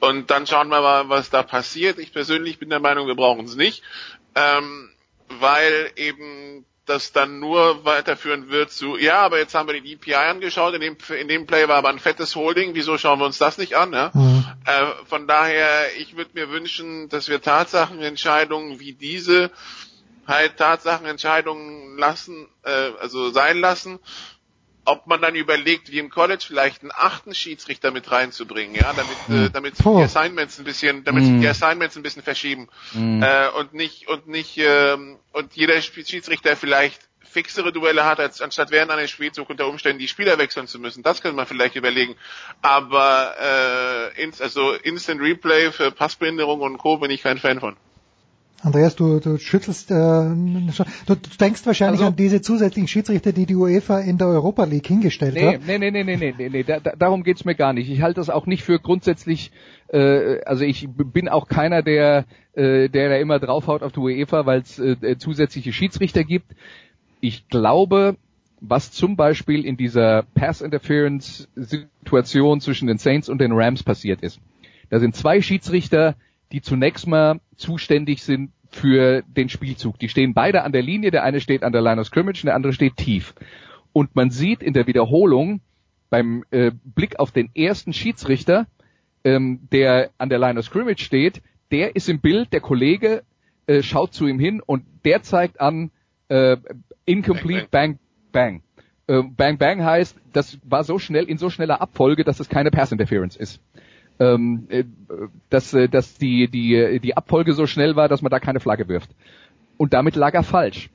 Und dann schauen wir mal, was da passiert. Ich persönlich bin der Meinung, wir brauchen es nicht, ähm, weil eben das dann nur weiterführen wird zu, ja, aber jetzt haben wir die DPI angeschaut, in dem, in dem Play war aber ein fettes Holding, wieso schauen wir uns das nicht an? Ja? Mhm. Äh, von daher, ich würde mir wünschen, dass wir Tatsachenentscheidungen wie diese halt Tatsachenentscheidungen lassen, äh, also sein lassen, ob man dann überlegt, wie im College vielleicht einen achten Schiedsrichter mit reinzubringen, ja, damit, äh, hm. damit sich die Assignments ein bisschen, damit sich die hm. Assignments ein bisschen verschieben mm. äh, und nicht und nicht ähm, und jeder Schiedsrichter vielleicht fixere Duelle hat, als anstatt während eines Spielzugs unter Umständen die Spieler wechseln zu müssen. Das könnte man vielleicht überlegen. Aber äh, ins, also Instant Replay für Passbehinderung und Co. bin ich kein Fan von. Andreas, du, du schüttelst, äh, du, du denkst wahrscheinlich also, an diese zusätzlichen Schiedsrichter, die die UEFA in der Europa League hingestellt nee, hat. Nee, nee, nee, nee, nee, nee, nee da, da, darum geht's mir gar nicht. Ich halte das auch nicht für grundsätzlich, äh, also ich bin auch keiner, der, äh, der da immer draufhaut auf die UEFA, weil es äh, zusätzliche Schiedsrichter gibt. Ich glaube, was zum Beispiel in dieser Pass-Interference-Situation zwischen den Saints und den Rams passiert ist. Da sind zwei Schiedsrichter, die zunächst mal zuständig sind für den Spielzug. Die stehen beide an der Linie, der eine steht an der Line of Scrimmage und der andere steht tief. Und man sieht in der Wiederholung beim äh, Blick auf den ersten Schiedsrichter, ähm, der an der Line of Scrimmage steht, der ist im Bild, der Kollege äh, schaut zu ihm hin und der zeigt an äh, incomplete bang bang. Bang, äh, bang bang heißt, das war so schnell in so schneller Abfolge, dass es keine Pass Interference ist ähm, äh, dass, äh, dass die, die, die Abfolge so schnell war, dass man da keine Flagge wirft. Und damit lag er falsch.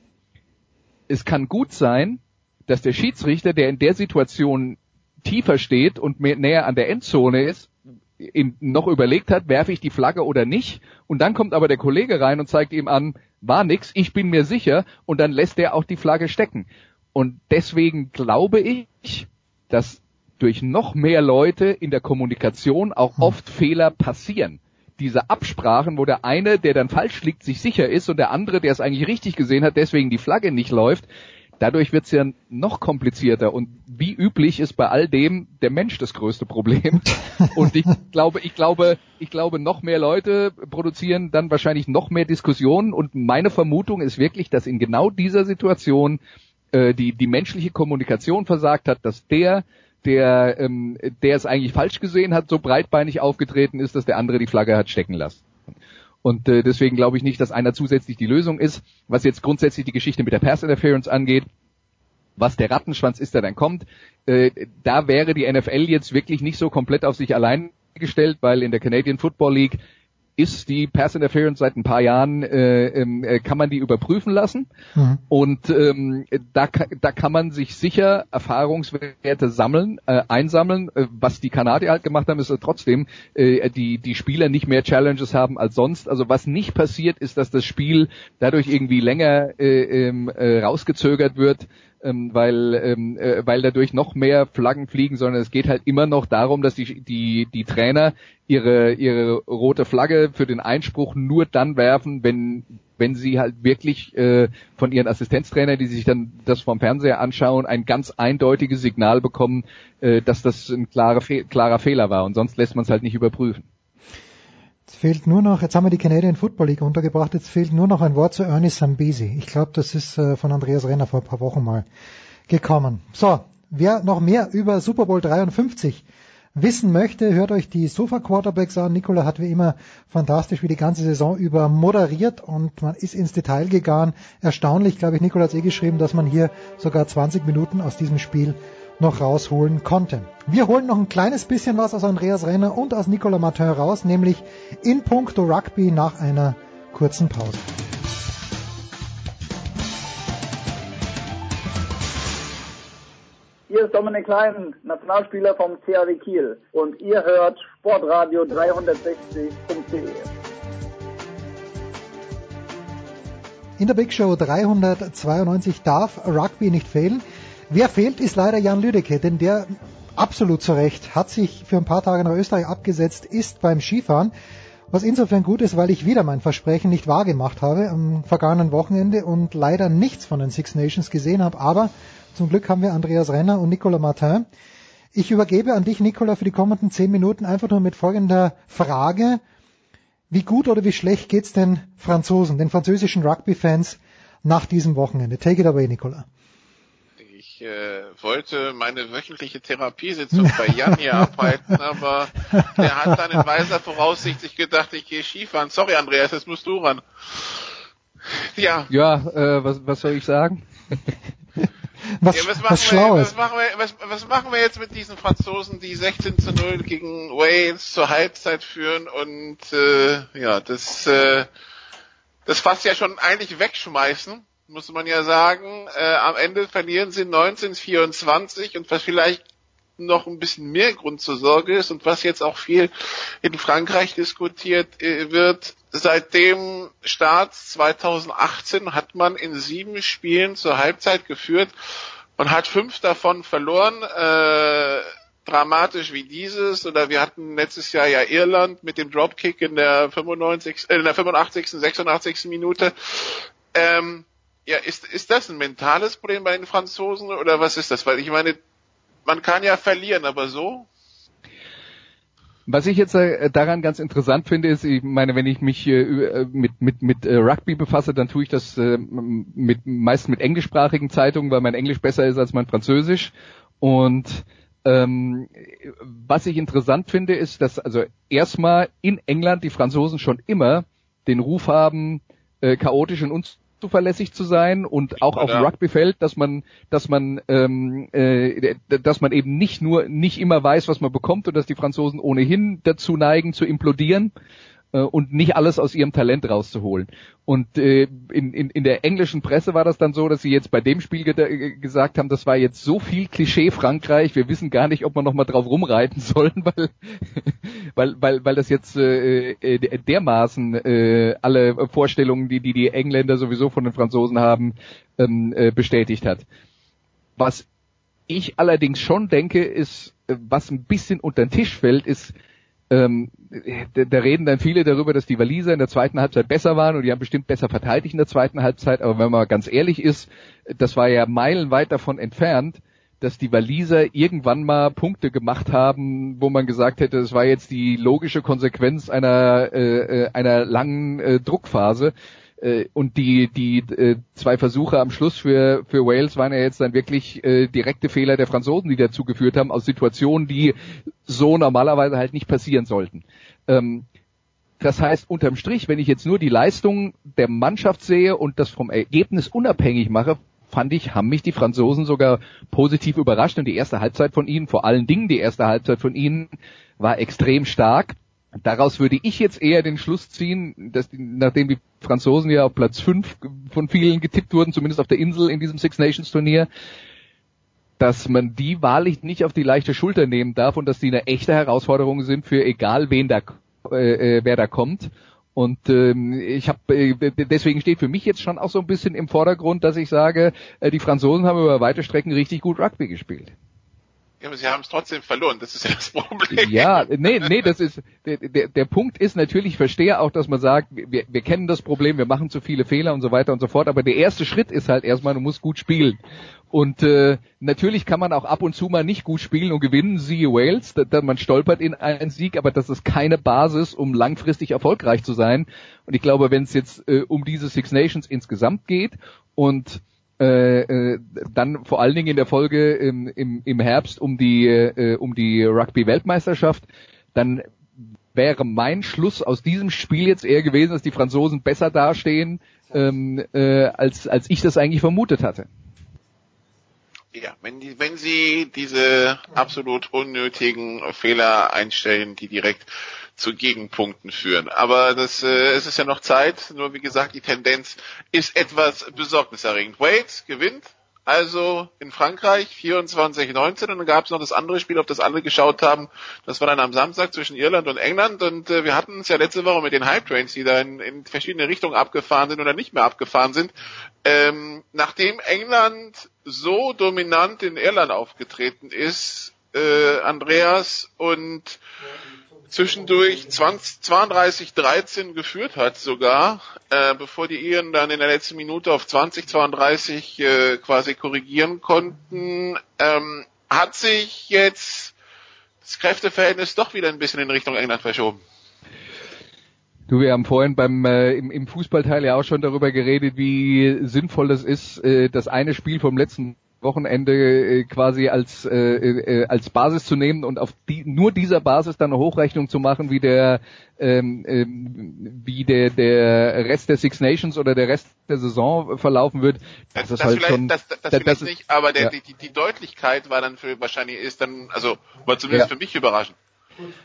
Es kann gut sein, dass der Schiedsrichter, der in der Situation tiefer steht und mehr, näher an der Endzone ist, in, noch überlegt hat, werfe ich die Flagge oder nicht. Und dann kommt aber der Kollege rein und zeigt ihm an, war nix, ich bin mir sicher. Und dann lässt er auch die Flagge stecken. Und deswegen glaube ich, dass durch noch mehr Leute in der Kommunikation auch hm. oft Fehler passieren. Diese Absprachen, wo der eine, der dann falsch liegt, sich sicher ist und der andere, der es eigentlich richtig gesehen hat, deswegen die Flagge nicht läuft, dadurch wird es ja noch komplizierter. Und wie üblich ist bei all dem der Mensch das größte Problem. *laughs* Und ich glaube, ich glaube, ich glaube, noch mehr Leute produzieren dann wahrscheinlich noch mehr Diskussionen. Und meine Vermutung ist wirklich, dass in genau dieser Situation äh, die, die menschliche Kommunikation versagt hat, dass der, der, ähm, der es eigentlich falsch gesehen hat, so breitbeinig aufgetreten ist, dass der andere die Flagge hat stecken lassen. Und äh, deswegen glaube ich nicht, dass einer zusätzlich die Lösung ist. Was jetzt grundsätzlich die Geschichte mit der Pass Interference angeht, was der Rattenschwanz ist, der dann kommt, äh, da wäre die NFL jetzt wirklich nicht so komplett auf sich allein gestellt, weil in der Canadian Football League ist die Pass Interference seit ein paar Jahren, äh, ähm, äh, kann man die überprüfen lassen. Mhm. Und ähm, da, da kann man sich sicher Erfahrungswerte sammeln, äh, einsammeln. Äh, was die Kanadier halt gemacht haben, ist trotzdem, äh, die, die Spieler nicht mehr Challenges haben als sonst. Also was nicht passiert, ist, dass das Spiel dadurch irgendwie länger äh, ähm, äh, rausgezögert wird ähm, weil, ähm, äh, weil dadurch noch mehr Flaggen fliegen, sondern es geht halt immer noch darum, dass die, die, die Trainer ihre, ihre rote Flagge für den Einspruch nur dann werfen, wenn, wenn sie halt wirklich äh, von ihren Assistenztrainern, die sich dann das vom Fernseher anschauen, ein ganz eindeutiges Signal bekommen, äh, dass das ein klarer, Fe klarer Fehler war und sonst lässt man es halt nicht überprüfen. Es fehlt nur noch, jetzt haben wir die Canadian Football League untergebracht, jetzt fehlt nur noch ein Wort zu Ernie Sambisi. Ich glaube, das ist äh, von Andreas Renner vor ein paar Wochen mal gekommen. So, wer noch mehr über Super Bowl 53 wissen möchte, hört euch die Sofa Quarterbacks an. Nikola hat wie immer fantastisch wie die ganze Saison über moderiert und man ist ins Detail gegangen. Erstaunlich, glaube ich, Nikola hat eh geschrieben, dass man hier sogar 20 Minuten aus diesem Spiel noch rausholen konnte. Wir holen noch ein kleines bisschen was aus Andreas Renner und aus Nicolas Martin raus, nämlich in puncto Rugby nach einer kurzen Pause. Hier ist Dominik Klein, Nationalspieler vom CAW Kiel und ihr hört Sportradio 360.de. In der Big Show 392 darf Rugby nicht fehlen. Wer fehlt, ist leider Jan Lüdecke, denn der absolut zu Recht hat sich für ein paar Tage nach Österreich abgesetzt, ist beim Skifahren, was insofern gut ist, weil ich wieder mein Versprechen nicht wahrgemacht habe am vergangenen Wochenende und leider nichts von den Six Nations gesehen habe, aber zum Glück haben wir Andreas Renner und Nicolas Martin. Ich übergebe an dich, Nicolas, für die kommenden zehn Minuten einfach nur mit folgender Frage. Wie gut oder wie schlecht geht's den Franzosen, den französischen Rugby-Fans nach diesem Wochenende? Take it away, Nicolas. Ich äh, wollte meine wöchentliche Therapiesitzung bei Jan hier abhalten, aber der hat dann in weiser Voraussicht sich gedacht, ich gehe Skifahren. Sorry, Andreas, jetzt musst du ran. Ja. Ja, äh, was, was soll ich sagen? *laughs* Was, ja, was, was machen schlau wir, ist. was, machen wir, was, was machen wir jetzt mit diesen Franzosen, die 16 zu 0 gegen Wales zur Halbzeit führen und äh, ja, das, äh, das fast ja schon eigentlich wegschmeißen, muss man ja sagen. Äh, am Ende verlieren sie 1924 und was vielleicht noch ein bisschen mehr Grund zur Sorge ist und was jetzt auch viel in Frankreich diskutiert äh, wird, seit dem Start 2018 hat man in sieben Spielen zur Halbzeit geführt und hat fünf davon verloren. Äh, dramatisch wie dieses oder wir hatten letztes Jahr ja Irland mit dem Dropkick in der 95 äh, in der 85. 86. Minute. Ähm, ja, ist ist das ein mentales Problem bei den Franzosen oder was ist das? Weil ich meine, man kann ja verlieren, aber so Was ich jetzt äh, daran ganz interessant finde, ist, ich meine, wenn ich mich äh, mit, mit, mit äh, Rugby befasse, dann tue ich das äh, mit, meist mit englischsprachigen Zeitungen, weil mein Englisch besser ist als mein Französisch. Und ähm, was ich interessant finde, ist, dass also erstmal in England die Franzosen schon immer den Ruf haben, äh, chaotisch und unzuverlässig zu sein und auch auf dem Rugbyfeld, dass man, dass man, ähm, äh, dass man eben nicht nur nicht immer weiß, was man bekommt und dass die Franzosen ohnehin dazu neigen zu implodieren und nicht alles aus ihrem Talent rauszuholen. Und äh, in, in, in der englischen Presse war das dann so, dass sie jetzt bei dem Spiel ge gesagt haben, das war jetzt so viel Klischee Frankreich, wir wissen gar nicht, ob wir noch mal drauf rumreiten *laughs* sollen, weil weil weil, weil das jetzt äh, äh, dermaßen äh, alle Vorstellungen, die, die die Engländer sowieso von den Franzosen haben, ähm, äh, bestätigt hat. Was ich allerdings schon denke, ist, äh, was ein bisschen unter den Tisch fällt, ist, ähm, da, da reden dann viele darüber, dass die Waliser in der zweiten Halbzeit besser waren und die haben bestimmt besser verteidigt in der zweiten Halbzeit, aber wenn man ganz ehrlich ist, das war ja meilenweit davon entfernt, dass die Waliser irgendwann mal Punkte gemacht haben, wo man gesagt hätte, es war jetzt die logische Konsequenz einer, äh, einer langen äh, Druckphase. Äh, und die, die äh, zwei Versuche am Schluss für, für Wales waren ja jetzt dann wirklich äh, direkte Fehler der Franzosen, die dazu geführt haben, aus Situationen, die so normalerweise halt nicht passieren sollten. Ähm, das heißt, unterm Strich, wenn ich jetzt nur die Leistung der Mannschaft sehe und das vom Ergebnis unabhängig mache, fand ich, haben mich die Franzosen sogar positiv überrascht und die erste Halbzeit von ihnen, vor allen Dingen die erste Halbzeit von ihnen, war extrem stark. Daraus würde ich jetzt eher den Schluss ziehen, dass nachdem die Franzosen ja auf Platz 5 von vielen getippt wurden, zumindest auf der Insel in diesem Six Nations Turnier, dass man die wahrlich nicht auf die leichte Schulter nehmen darf und dass die eine echte Herausforderung sind für egal wen da äh, wer da kommt. Und ähm, ich habe äh, deswegen steht für mich jetzt schon auch so ein bisschen im Vordergrund, dass ich sage, äh, die Franzosen haben über weite Strecken richtig gut Rugby gespielt. Ja, aber sie haben es trotzdem verloren, das ist ja das Problem. Ja, nee, nee, das ist, der, der, der Punkt ist natürlich, ich verstehe auch, dass man sagt, wir, wir kennen das Problem, wir machen zu viele Fehler und so weiter und so fort, aber der erste Schritt ist halt erstmal, du musst gut spielen. Und äh, natürlich kann man auch ab und zu mal nicht gut spielen und gewinnen, siehe Wales, da, da man stolpert in einen Sieg, aber das ist keine Basis, um langfristig erfolgreich zu sein. Und ich glaube, wenn es jetzt äh, um diese Six Nations insgesamt geht und äh, äh, dann vor allen Dingen in der Folge im, im, im Herbst um die äh, um die Rugby-Weltmeisterschaft, dann wäre mein Schluss aus diesem Spiel jetzt eher gewesen, dass die Franzosen besser dastehen, ähm, äh, als als ich das eigentlich vermutet hatte. Ja, wenn, die, wenn sie diese absolut unnötigen Fehler einstellen, die direkt zu Gegenpunkten führen. Aber das, äh, es ist ja noch Zeit, nur wie gesagt, die Tendenz ist etwas besorgniserregend. Wade gewinnt also in Frankreich 24-19 und dann gab es noch das andere Spiel, auf das alle geschaut haben. Das war dann am Samstag zwischen Irland und England und äh, wir hatten es ja letzte Woche mit den Hype Trains, die da in, in verschiedene Richtungen abgefahren sind oder nicht mehr abgefahren sind. Ähm, nachdem England so dominant in Irland aufgetreten ist, äh, Andreas und zwischendurch 32-13 geführt hat sogar, äh, bevor die Iren dann in der letzten Minute auf 20-32 äh, quasi korrigieren konnten, ähm, hat sich jetzt das Kräfteverhältnis doch wieder ein bisschen in Richtung England verschoben. Du, wir haben vorhin beim äh, im, im Fußballteil ja auch schon darüber geredet, wie sinnvoll es ist, äh, das eine Spiel vom letzten Wochenende äh, quasi als äh, äh, als Basis zu nehmen und auf die, nur dieser Basis dann eine Hochrechnung zu machen, wie der ähm, ähm, wie der der Rest der Six Nations oder der Rest der Saison verlaufen wird. Das, das ist halt schon das, das, das, das vielleicht nicht, aber der, ja. die, die Deutlichkeit war dann für wahrscheinlich ist dann also war zumindest ja. für mich überraschend.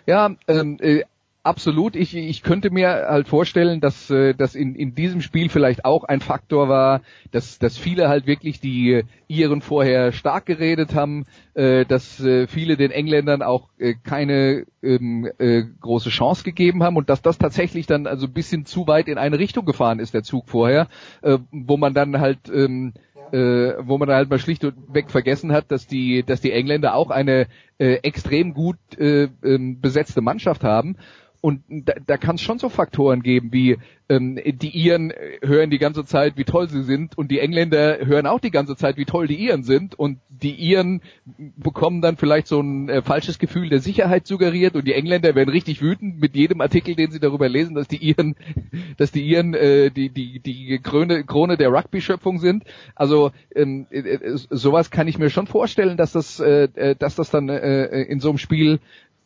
Ja, ähm, äh, absolut. Ich, ich könnte mir halt vorstellen, dass äh, dass in, in diesem Spiel vielleicht auch ein Faktor war, dass, dass viele halt wirklich die Iren vorher stark geredet haben, äh, dass äh, viele den Engländern auch äh, keine ähm, äh, große Chance gegeben haben und dass das tatsächlich dann also ein bisschen zu weit in eine Richtung gefahren ist, der Zug vorher, äh, wo man dann halt ähm, äh, wo man halt mal schlicht und weg vergessen hat, dass die, dass die Engländer auch eine äh, extrem gut äh, ähm, besetzte Mannschaft haben und da, da kann es schon so Faktoren geben, wie ähm, die Iren hören die ganze Zeit, wie toll sie sind, und die Engländer hören auch die ganze Zeit, wie toll die Iren sind, und die Iren bekommen dann vielleicht so ein äh, falsches Gefühl der Sicherheit suggeriert, und die Engländer werden richtig wütend mit jedem Artikel, den sie darüber lesen, dass die Iren, *laughs* dass die Iren äh, die die die Krone, Krone der Rugby-Schöpfung sind. Also ähm, äh, äh sowas kann ich mir schon vorstellen, dass das, äh, äh dass das dann äh, in so einem Spiel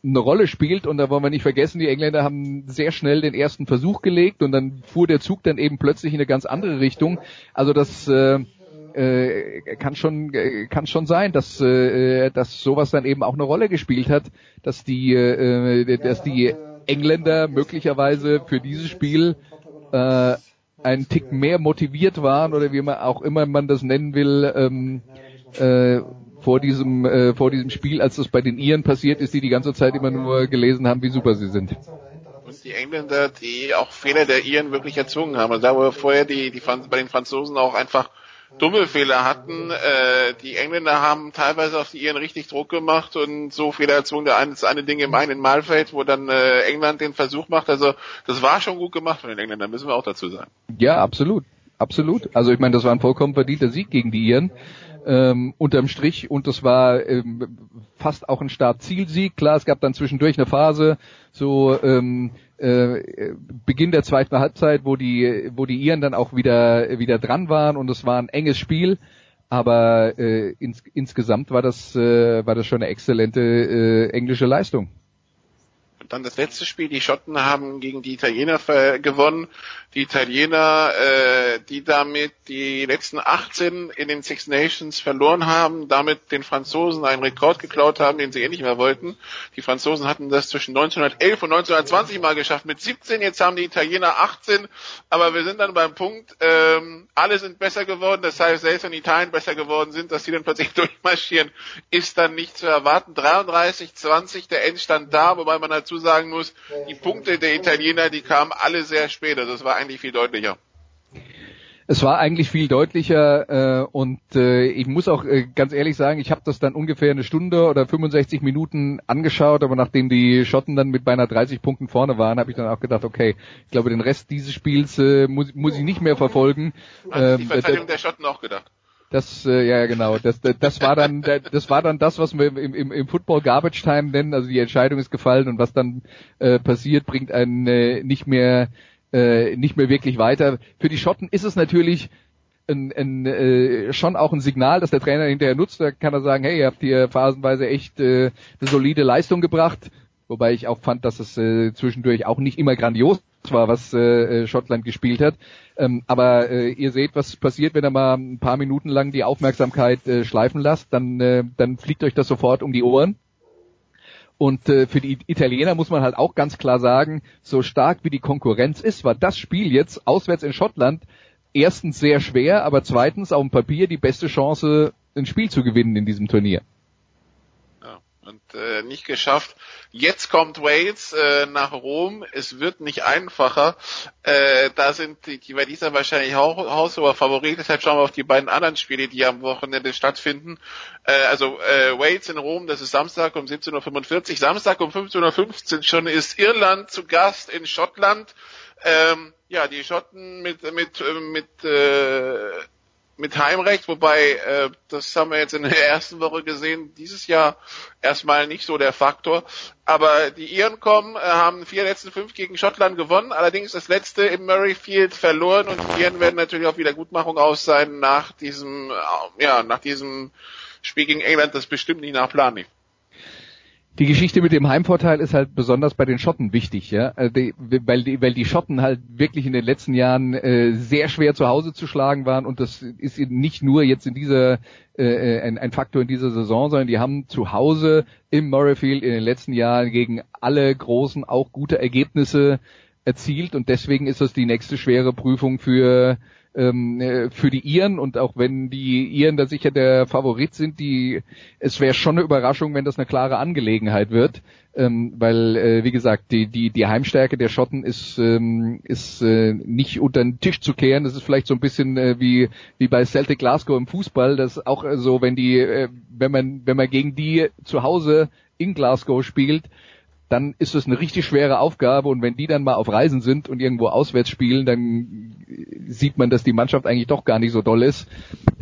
eine Rolle spielt und da wollen wir nicht vergessen, die Engländer haben sehr schnell den ersten Versuch gelegt und dann fuhr der Zug dann eben plötzlich in eine ganz andere Richtung. Also das äh, äh, kann schon äh, kann schon sein, dass äh, dass sowas dann eben auch eine Rolle gespielt hat, dass die äh, dass die Engländer möglicherweise für dieses Spiel äh, einen Tick mehr motiviert waren oder wie man auch immer man das nennen will, ähm, äh, vor diesem, äh, vor diesem Spiel, als das bei den Iren passiert ist, die die ganze Zeit immer nur gelesen haben, wie super sie sind. Und die Engländer, die auch Fehler der Iren wirklich erzwungen haben. Also da wo vorher die, die bei den Franzosen auch einfach dumme Fehler hatten. Äh, die Engländer haben teilweise auf die Iren richtig Druck gemacht und so Fehler erzwungen. Der eine, das eine Ding im einen Malfeld, wo dann äh, England den Versuch macht. Also das war schon gut gemacht von den Engländern, müssen wir auch dazu sagen. Ja, absolut. Absolut. Also ich meine, das war ein vollkommen verdienter Sieg gegen die Iren ähm, unterm Strich und das war ähm, fast auch ein Start-Ziel-Sieg. Klar, es gab dann zwischendurch eine Phase, so ähm, äh, Beginn der zweiten Halbzeit, wo die, wo die Iren dann auch wieder wieder dran waren und es war ein enges Spiel. Aber äh, ins, insgesamt war das äh, war das schon eine exzellente äh, englische Leistung dann das letzte Spiel, die Schotten haben gegen die Italiener gewonnen. Die Italiener, äh, die damit die letzten 18 in den Six Nations verloren haben, damit den Franzosen einen Rekord geklaut haben, den sie eh nicht mehr wollten. Die Franzosen hatten das zwischen 1911 und 1920 mal geschafft mit 17, jetzt haben die Italiener 18, aber wir sind dann beim Punkt, ähm, alle sind besser geworden, das heißt, selbst wenn Italien besser geworden sind, dass sie dann plötzlich *laughs* durchmarschieren, ist dann nicht zu erwarten. 33, 20 der Endstand da, wobei man dazu sagen muss, die Punkte der Italiener, die kamen alle sehr spät. Also das war eigentlich viel deutlicher. Es war eigentlich viel deutlicher äh, und äh, ich muss auch äh, ganz ehrlich sagen, ich habe das dann ungefähr eine Stunde oder 65 Minuten angeschaut, aber nachdem die Schotten dann mit beinahe 30 Punkten vorne waren, habe ich dann auch gedacht, okay, ich glaube, den Rest dieses Spiels äh, muss, muss ich nicht mehr verfolgen. Hat die Verteidigung der Schotten auch gedacht. Das, äh, ja, genau. Das, das, das war dann, das war dann das, was wir im, im, im Football Garbage Time nennen. Also die Entscheidung ist gefallen und was dann äh, passiert, bringt einen äh, nicht mehr, äh, nicht mehr wirklich weiter. Für die Schotten ist es natürlich ein, ein, äh, schon auch ein Signal, dass der Trainer hinterher nutzt. Da kann er sagen, hey, ihr habt hier phasenweise echt äh, eine solide Leistung gebracht. Wobei ich auch fand, dass es äh, zwischendurch auch nicht immer grandios war, was äh, Schottland gespielt hat. Ähm, aber äh, ihr seht, was passiert, wenn ihr mal ein paar Minuten lang die Aufmerksamkeit äh, schleifen lasst, dann, äh, dann fliegt euch das sofort um die Ohren. Und äh, für die Italiener muss man halt auch ganz klar sagen, so stark wie die Konkurrenz ist, war das Spiel jetzt auswärts in Schottland erstens sehr schwer, aber zweitens auf dem Papier die beste Chance, ein Spiel zu gewinnen in diesem Turnier und äh, nicht geschafft. Jetzt kommt Wales äh, nach Rom. Es wird nicht einfacher. Äh, da sind die, die bei dieser wahrscheinlich haushoher Favorit. Deshalb schauen wir auf die beiden anderen Spiele, die am Wochenende stattfinden. Äh, also äh, Wales in Rom, das ist Samstag um 17.45 Uhr. Samstag um 15.15 Uhr schon ist Irland zu Gast in Schottland. Ähm, ja, die Schotten mit mit mit äh, mit Heimrecht, wobei äh, das haben wir jetzt in der ersten Woche gesehen, dieses Jahr erstmal nicht so der Faktor. Aber die Iren kommen, äh, haben vier letzten fünf gegen Schottland gewonnen, allerdings das letzte im Murrayfield verloren und die Iren werden natürlich auf Wiedergutmachung aus sein nach diesem, äh, ja, nach diesem Spiel gegen England, das bestimmt nicht nach Plan lief. Die Geschichte mit dem Heimvorteil ist halt besonders bei den Schotten wichtig, ja, äh, die, weil die, weil die Schotten halt wirklich in den letzten Jahren äh, sehr schwer zu Hause zu schlagen waren und das ist nicht nur jetzt in dieser äh, äh, ein, ein Faktor in dieser Saison, sondern die haben zu Hause im Murrayfield in den letzten Jahren gegen alle großen auch gute Ergebnisse erzielt und deswegen ist das die nächste schwere Prüfung für ähm, äh, für die Iren und auch wenn die Iren da sicher der Favorit sind, die es wäre schon eine Überraschung, wenn das eine klare Angelegenheit wird, ähm, weil äh, wie gesagt die die die Heimstärke der Schotten ist ähm, ist äh, nicht unter den Tisch zu kehren. Das ist vielleicht so ein bisschen äh, wie wie bei Celtic Glasgow im Fußball, das auch äh, so, wenn die äh, wenn man wenn man gegen die zu Hause in Glasgow spielt, dann ist es eine richtig schwere Aufgabe und wenn die dann mal auf Reisen sind und irgendwo auswärts spielen, dann sieht man, dass die Mannschaft eigentlich doch gar nicht so doll ist.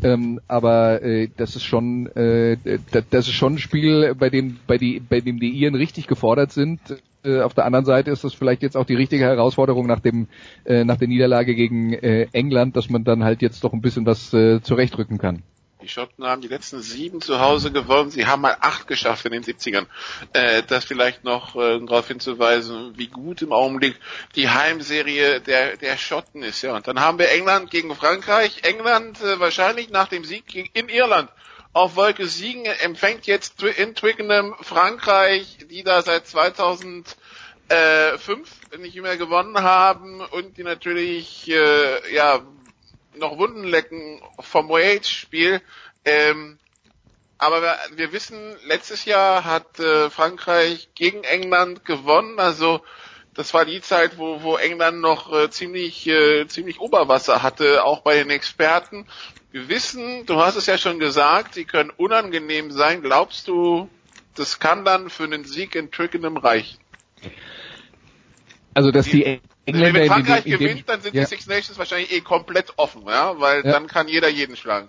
Ähm, aber äh, das ist schon äh, das ist schon ein Spiel, bei dem bei, die, bei dem die Iren richtig gefordert sind. Äh, auf der anderen Seite ist das vielleicht jetzt auch die richtige Herausforderung nach dem äh, nach der Niederlage gegen äh, England, dass man dann halt jetzt doch ein bisschen was äh, zurechtrücken kann. Die Schotten haben die letzten sieben zu Hause gewonnen. Sie haben mal acht geschafft in den 70ern. Äh, das vielleicht noch äh, darauf hinzuweisen, wie gut im Augenblick die Heimserie der, der Schotten ist. Ja, und dann haben wir England gegen Frankreich. England äh, wahrscheinlich nach dem Sieg in Irland auf Wolke Siegen empfängt jetzt in Twickenham Frankreich, die da seit 2005 nicht mehr gewonnen haben und die natürlich äh, ja noch Wunden lecken vom Wales-Spiel. Ähm, aber wir, wir, wissen, letztes Jahr hat äh, Frankreich gegen England gewonnen. Also das war die Zeit, wo, wo England noch äh, ziemlich, äh, ziemlich Oberwasser hatte, auch bei den Experten. Wir wissen, du hast es ja schon gesagt, sie können unangenehm sein. Glaubst du, das kann dann für einen Sieg in Twickenham reichen? Also, dass die Engländer Wenn Frankreich in dem, in gewinnt, dann sind ja. die Six Nations wahrscheinlich eh komplett offen, ja, weil ja. dann kann jeder jeden schlagen.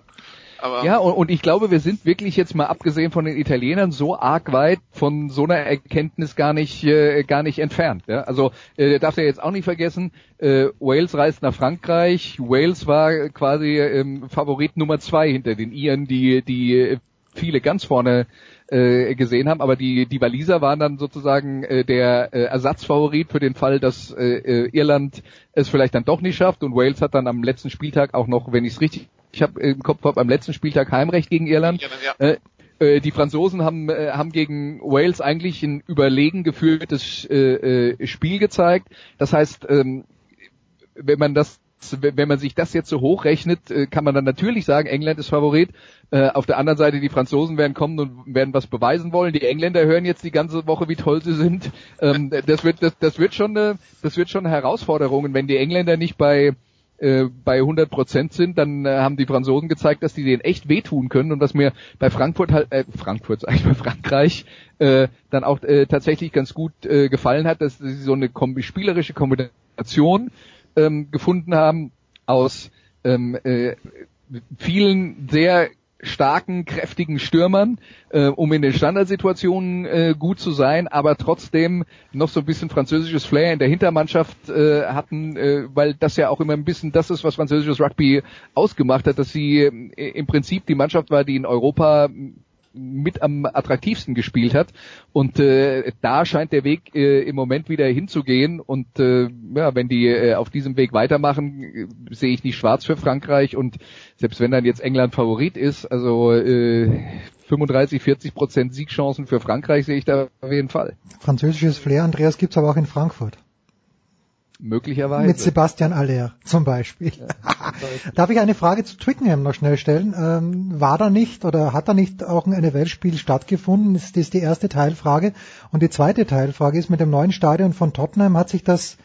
Aber ja, und, und, ich glaube, wir sind wirklich jetzt mal abgesehen von den Italienern so arg weit von so einer Erkenntnis gar nicht äh, gar nicht entfernt. Ja? Also äh, darf ja jetzt auch nicht vergessen, äh, Wales reist nach Frankreich. Wales war quasi ähm, Favorit Nummer zwei hinter den Iren, die die viele ganz vorne äh, gesehen haben, aber die, die Waliser waren dann sozusagen äh, der äh, Ersatzfavorit für den Fall, dass äh, äh, Irland es vielleicht dann doch nicht schafft und Wales hat dann am letzten Spieltag auch noch, wenn ich es richtig ich habe im Kopf habe, am letzten Spieltag Heimrecht gegen Irland. Ja, ja. Äh, äh, die Franzosen haben, äh, haben gegen Wales eigentlich ein überlegen geführtes äh, äh, Spiel gezeigt. Das heißt, ähm, wenn man das wenn man sich das jetzt so hochrechnet, äh, kann man dann natürlich sagen, England ist Favorit. Äh, auf der anderen Seite, die Franzosen werden kommen und werden was beweisen wollen. Die Engländer hören jetzt die ganze Woche, wie toll sie sind. Ähm, das wird, das, das wird schon eine, das wird schon eine Herausforderung. Und wenn die Engländer nicht bei äh, bei 100 Prozent sind, dann haben die Franzosen gezeigt, dass die denen echt wehtun können und was mir bei Frankfurt halt, äh, Frankfurt, sag ich bei *laughs* Frankreich, dann auch tatsächlich ganz gut gefallen hat, dass sie so eine kombi spielerische Kombination ähm, gefunden haben aus ähm, äh, vielen sehr starken, kräftigen Stürmern, äh, um in den Standardsituationen äh, gut zu sein, aber trotzdem noch so ein bisschen französisches Flair in der Hintermannschaft äh, hatten, äh, weil das ja auch immer ein bisschen das ist, was französisches Rugby ausgemacht hat, dass sie äh, im Prinzip die Mannschaft war, die in Europa mit am attraktivsten gespielt hat. Und äh, da scheint der Weg äh, im Moment wieder hinzugehen. Und äh, ja, wenn die äh, auf diesem Weg weitermachen, äh, sehe ich nicht schwarz für Frankreich. Und selbst wenn dann jetzt England Favorit ist, also äh, 35, 40 Prozent Siegchancen für Frankreich sehe ich da auf jeden Fall. Französisches Flair, Andreas, gibt's aber auch in Frankfurt. Möglicherweise. Mit Sebastian Aller zum Beispiel. Ja, *laughs* Darf ich eine Frage zu Twickenham noch schnell stellen? Ähm, war da nicht oder hat da nicht auch ein NFL-Spiel stattgefunden? Das ist die erste Teilfrage. Und die zweite Teilfrage ist, mit dem neuen Stadion von Tottenham hat sich das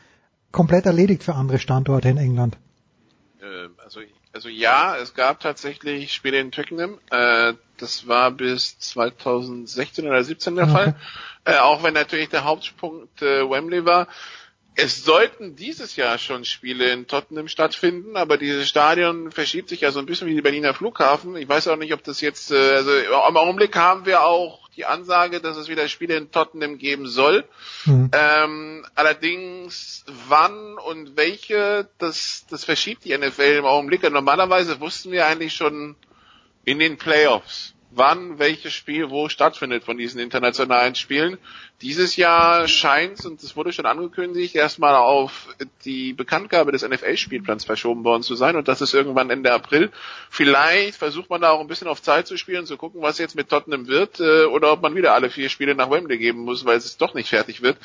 komplett erledigt für andere Standorte in England? Äh, also, also ja, es gab tatsächlich Spiele in Twickenham. Äh, das war bis 2016 oder 2017 der okay. Fall. Äh, auch wenn natürlich der Hauptpunkt äh, Wembley war. Es sollten dieses Jahr schon Spiele in Tottenham stattfinden, aber dieses Stadion verschiebt sich ja so ein bisschen wie die Berliner Flughafen. Ich weiß auch nicht, ob das jetzt, äh, also im Augenblick haben wir auch die Ansage, dass es wieder Spiele in Tottenham geben soll. Mhm. Ähm, allerdings wann und welche, das, das verschiebt die NFL im Augenblick. Normalerweise wussten wir eigentlich schon in den Playoffs wann welches Spiel wo stattfindet von diesen internationalen Spielen. Dieses Jahr scheint, und es wurde schon angekündigt, erstmal auf die Bekanntgabe des NFL-Spielplans verschoben worden zu sein und das ist irgendwann Ende April. Vielleicht versucht man da auch ein bisschen auf Zeit zu spielen, zu gucken, was jetzt mit Tottenham wird äh, oder ob man wieder alle vier Spiele nach Wembley geben muss, weil es doch nicht fertig wird.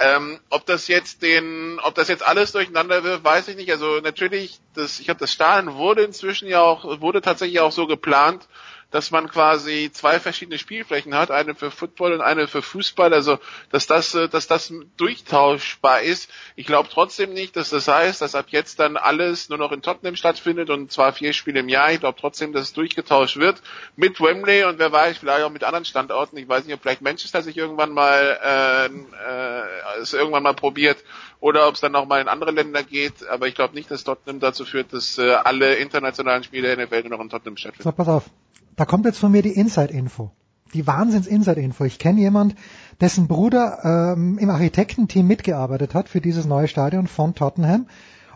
Ähm, ob das jetzt den, ob das jetzt alles durcheinander wird, weiß ich nicht. Also natürlich, das, ich habe das Stadion wurde inzwischen ja auch, wurde tatsächlich auch so geplant, dass man quasi zwei verschiedene Spielflächen hat, eine für Football und eine für Fußball, also dass das, äh, dass das durchtauschbar ist. Ich glaube trotzdem nicht, dass das heißt, dass ab jetzt dann alles nur noch in Tottenham stattfindet und zwar vier Spiele im Jahr. Ich glaube trotzdem, dass es durchgetauscht wird mit Wembley und wer weiß, vielleicht auch mit anderen Standorten. Ich weiß nicht, ob vielleicht Manchester sich irgendwann mal äh, äh, es irgendwann mal probiert oder ob es dann noch mal in andere Länder geht. Aber ich glaube nicht, dass Tottenham dazu führt, dass äh, alle internationalen Spiele in der Welt nur noch in Tottenham stattfinden. So, pass auf da kommt jetzt von mir die Inside-Info. Die Wahnsinns-Inside-Info. Ich kenne jemand, dessen Bruder ähm, im Architektenteam mitgearbeitet hat für dieses neue Stadion von Tottenham.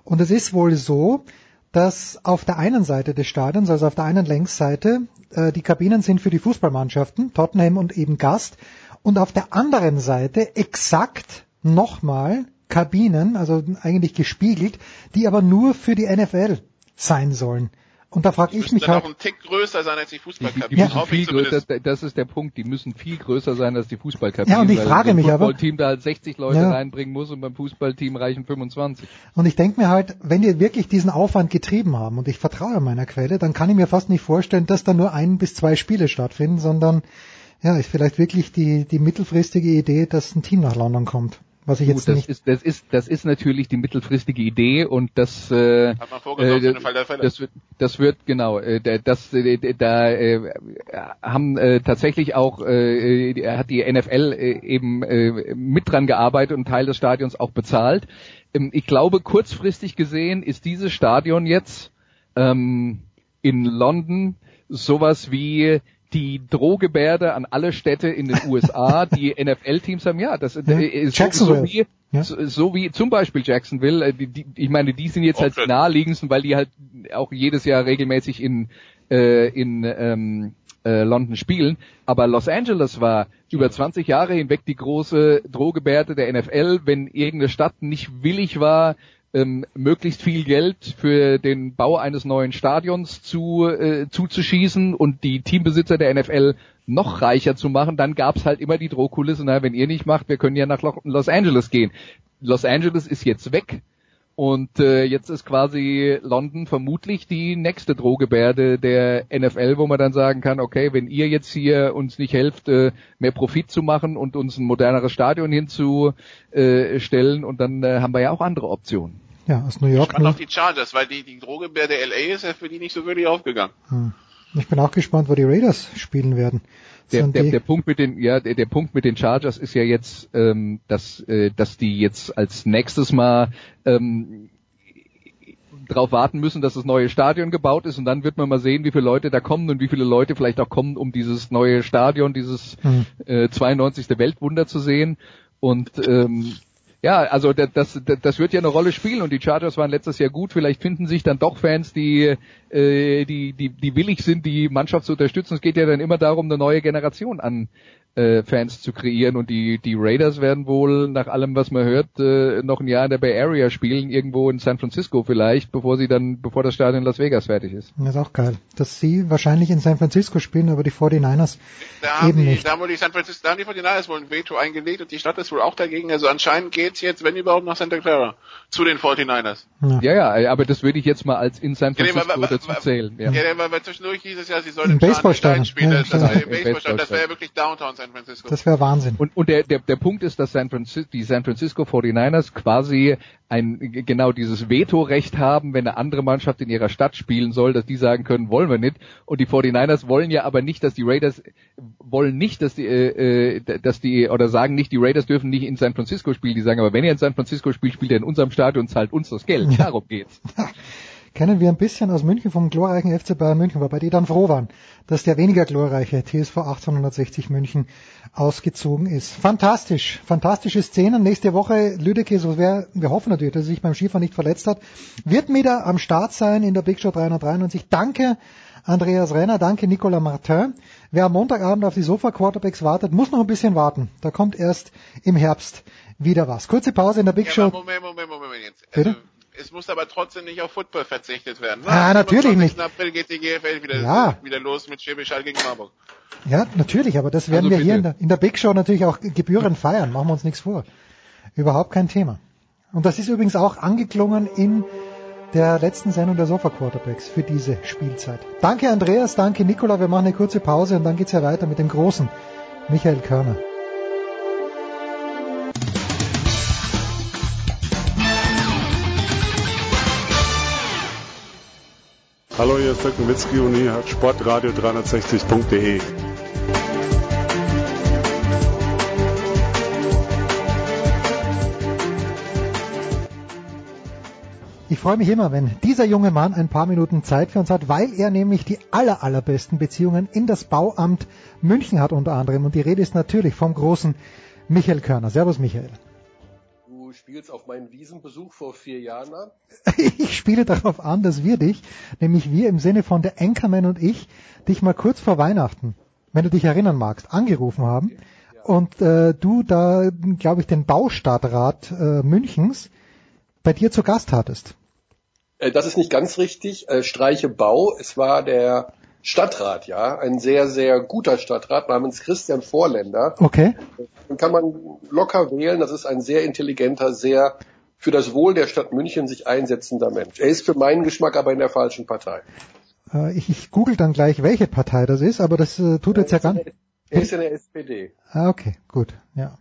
Und es ist wohl so, dass auf der einen Seite des Stadions, also auf der einen Längsseite, äh, die Kabinen sind für die Fußballmannschaften, Tottenham und eben Gast. Und auf der anderen Seite exakt nochmal Kabinen, also eigentlich gespiegelt, die aber nur für die NFL sein sollen. Und da frage ich mich dann halt. auch ein Tick größer sein als die Fußballkabine. Die, die müssen viel größer, das ist der Punkt, die müssen viel größer sein als die Fußballkabine. Ja, und ich frage mich aber. Team da halt 60 Leute ja. reinbringen muss und beim Fußballteam reichen 25. Und ich denke mir halt, wenn die wirklich diesen Aufwand getrieben haben und ich vertraue meiner Quelle, dann kann ich mir fast nicht vorstellen, dass da nur ein bis zwei Spiele stattfinden, sondern ja, ist vielleicht wirklich die, die mittelfristige Idee, dass ein Team nach London kommt. Was ich jetzt das nicht ist, das ist, das ist natürlich die mittelfristige Idee und das, äh, äh, das wird, das wird genau, äh, das, äh, da äh, haben äh, tatsächlich auch, äh, hat die NFL äh, eben äh, mit dran gearbeitet und Teil des Stadions auch bezahlt. Ähm, ich glaube, kurzfristig gesehen ist dieses Stadion jetzt ähm, in London sowas wie die Drohgebärde an alle Städte in den USA, die *laughs* NFL-Teams haben, ja, das ja. ist so, so, wie, ja. so, so, wie zum Beispiel Jacksonville, äh, die, die, ich meine, die sind jetzt halt die naheliegendsten, weil die halt auch jedes Jahr regelmäßig in, äh, in ähm, äh, London spielen. Aber Los Angeles war über 20 Jahre hinweg die große Drohgebärde der NFL, wenn irgendeine Stadt nicht willig war, ähm, möglichst viel Geld für den Bau eines neuen Stadions zu, äh, zuzuschießen und die Teambesitzer der NFL noch reicher zu machen, dann gab's halt immer die Drohkulisse, naja, wenn ihr nicht macht, wir können ja nach Los Angeles gehen. Los Angeles ist jetzt weg und äh, jetzt ist quasi London vermutlich die nächste Drohgebärde der NFL, wo man dann sagen kann, okay, wenn ihr jetzt hier uns nicht helft, äh, mehr Profit zu machen und uns ein moderneres Stadion hinzustellen, und dann äh, haben wir ja auch andere Optionen. Ja, aus New York. Spannend auf die Chargers, weil die, die Drohgebär der LA ist ja für die nicht so wirklich aufgegangen. Hm. Ich bin auch gespannt, wo die Raiders spielen werden. Der, der, der Punkt mit den ja der, der Punkt mit den Chargers ist ja jetzt, ähm, dass äh, dass die jetzt als nächstes Mal ähm, darauf warten müssen, dass das neue Stadion gebaut ist und dann wird man mal sehen, wie viele Leute da kommen und wie viele Leute vielleicht auch kommen, um dieses neue Stadion, dieses hm. äh, 92. Weltwunder zu sehen. Und ähm, ja, also das, das, das wird ja eine Rolle spielen und die Chargers waren letztes Jahr gut. Vielleicht finden sich dann doch Fans, die, äh, die, die, die willig sind, die Mannschaft zu unterstützen. Es geht ja dann immer darum, eine neue Generation an äh, Fans zu kreieren und die, die Raiders werden wohl nach allem, was man hört, äh, noch ein Jahr in der Bay Area spielen, irgendwo in San Francisco vielleicht, bevor sie dann, bevor das Stadion in Las Vegas fertig ist. Das ist auch geil. Dass sie wahrscheinlich in San Francisco spielen, aber die 49ers Da haben eben die, nicht. da haben wohl die San Francisco, da haben die 49ers wohl ein Veto eingelegt und die Stadt ist wohl auch dagegen. Also anscheinend geht's jetzt, wenn überhaupt, nach Santa Clara. Zu den 49ers. Ja, ja, aber das würde ich jetzt mal als in San Ja, nee, Francisco weil- weil- dazu zählen. Ja. Ja, weil, weil zwischendurch hieß es ja, sie sollen Im im Stadion Baseballstadion. spielen. Ja, Das, das, genau. das wäre ja wirklich Downtown San Francisco. Das wäre Wahnsinn. Und, und der, der, der Punkt ist, dass San Francisco, die San Francisco 49ers quasi ein, genau dieses Vetorecht haben, wenn eine andere Mannschaft in ihrer Stadt spielen soll, dass die sagen können, wollen wir nicht. Und die 49ers wollen ja aber nicht, dass die Raiders, wollen nicht, dass die, äh, äh, dass die, oder sagen nicht, die Raiders dürfen nicht in San Francisco spielen. Die sagen aber, wenn ihr in San Francisco spielt, spielt ihr in unserem Stadion und zahlt uns das Geld. Ja. Darum geht's. *laughs* Kennen wir ein bisschen aus München vom glorreichen FC Bayern München, wobei die dann froh waren, dass der weniger glorreiche TSV 1860 München ausgezogen ist. Fantastisch, fantastische Szenen. Nächste Woche Lüdecke, so wer, wir hoffen natürlich, dass er sich beim Skifahren nicht verletzt hat, wird wieder am Start sein in der Big Show 393. Danke Andreas Renner, danke Nicolas Martin. Wer am Montagabend auf die Sofa Quarterbacks wartet, muss noch ein bisschen warten. Da kommt erst im Herbst wieder was. Kurze Pause in der Big Ja, Show. Moment, Moment, Moment jetzt. Also, Bitte? Es muss aber trotzdem nicht auf Football verzichtet werden. ne? Ah, natürlich 25. nicht. April geht die GFL wieder, Ja. wieder los mit Schwäbisch Hall gegen Marburg. Ja, natürlich, aber das werden Also wir hier in der, in der Big Show natürlich auch gebührend feiern. Machen wir uns nichts vor. Überhaupt kein Thema. Und das ist übrigens auch angeklungen in der letzten Sendung der Sofa Quarterbacks für diese Spielzeit. Danke Andreas, danke Nicola. Wir machen eine kurze Pause und dann geht's ja weiter mit dem großen Michael Körner. Hallo, hier ist Dirk Nowitzki und ihr hört Sportradio 360.de. Ich freue mich immer, wenn dieser junge Mann ein paar Minuten Zeit für uns hat, weil er nämlich die aller, allerbesten Beziehungen in das Bauamt München hat unter anderem. Und die Rede ist natürlich vom großen Michael Körner. Servus Michael. Du spielst auf meinen Wiesenbesuch vor vier Jahren an. *laughs* Ich spiele darauf an, dass wir dich, nämlich wir im Sinne von der Anchorman und ich, dich mal kurz vor Weihnachten, wenn du dich erinnern magst, angerufen haben und äh, du da, glaube ich, den Baustadtrat äh, Münchens bei dir zu Gast hattest. Äh, Das ist nicht ganz richtig. Äh, Streiche Bau. Es war der Stadtrat, ja, ein sehr, sehr guter Stadtrat namens Christian Vorländer. Okay. Den kann man locker wählen. Das ist ein sehr intelligenter, sehr für das Wohl der Stadt München sich einsetzender Mensch. Er ist für meinen Geschmack aber in der falschen Partei. Äh, ich, ich google dann gleich, welche Partei das ist, aber das äh, tut jetzt ja gar nicht. Er ist in der SPD. Ah, okay, gut, ja.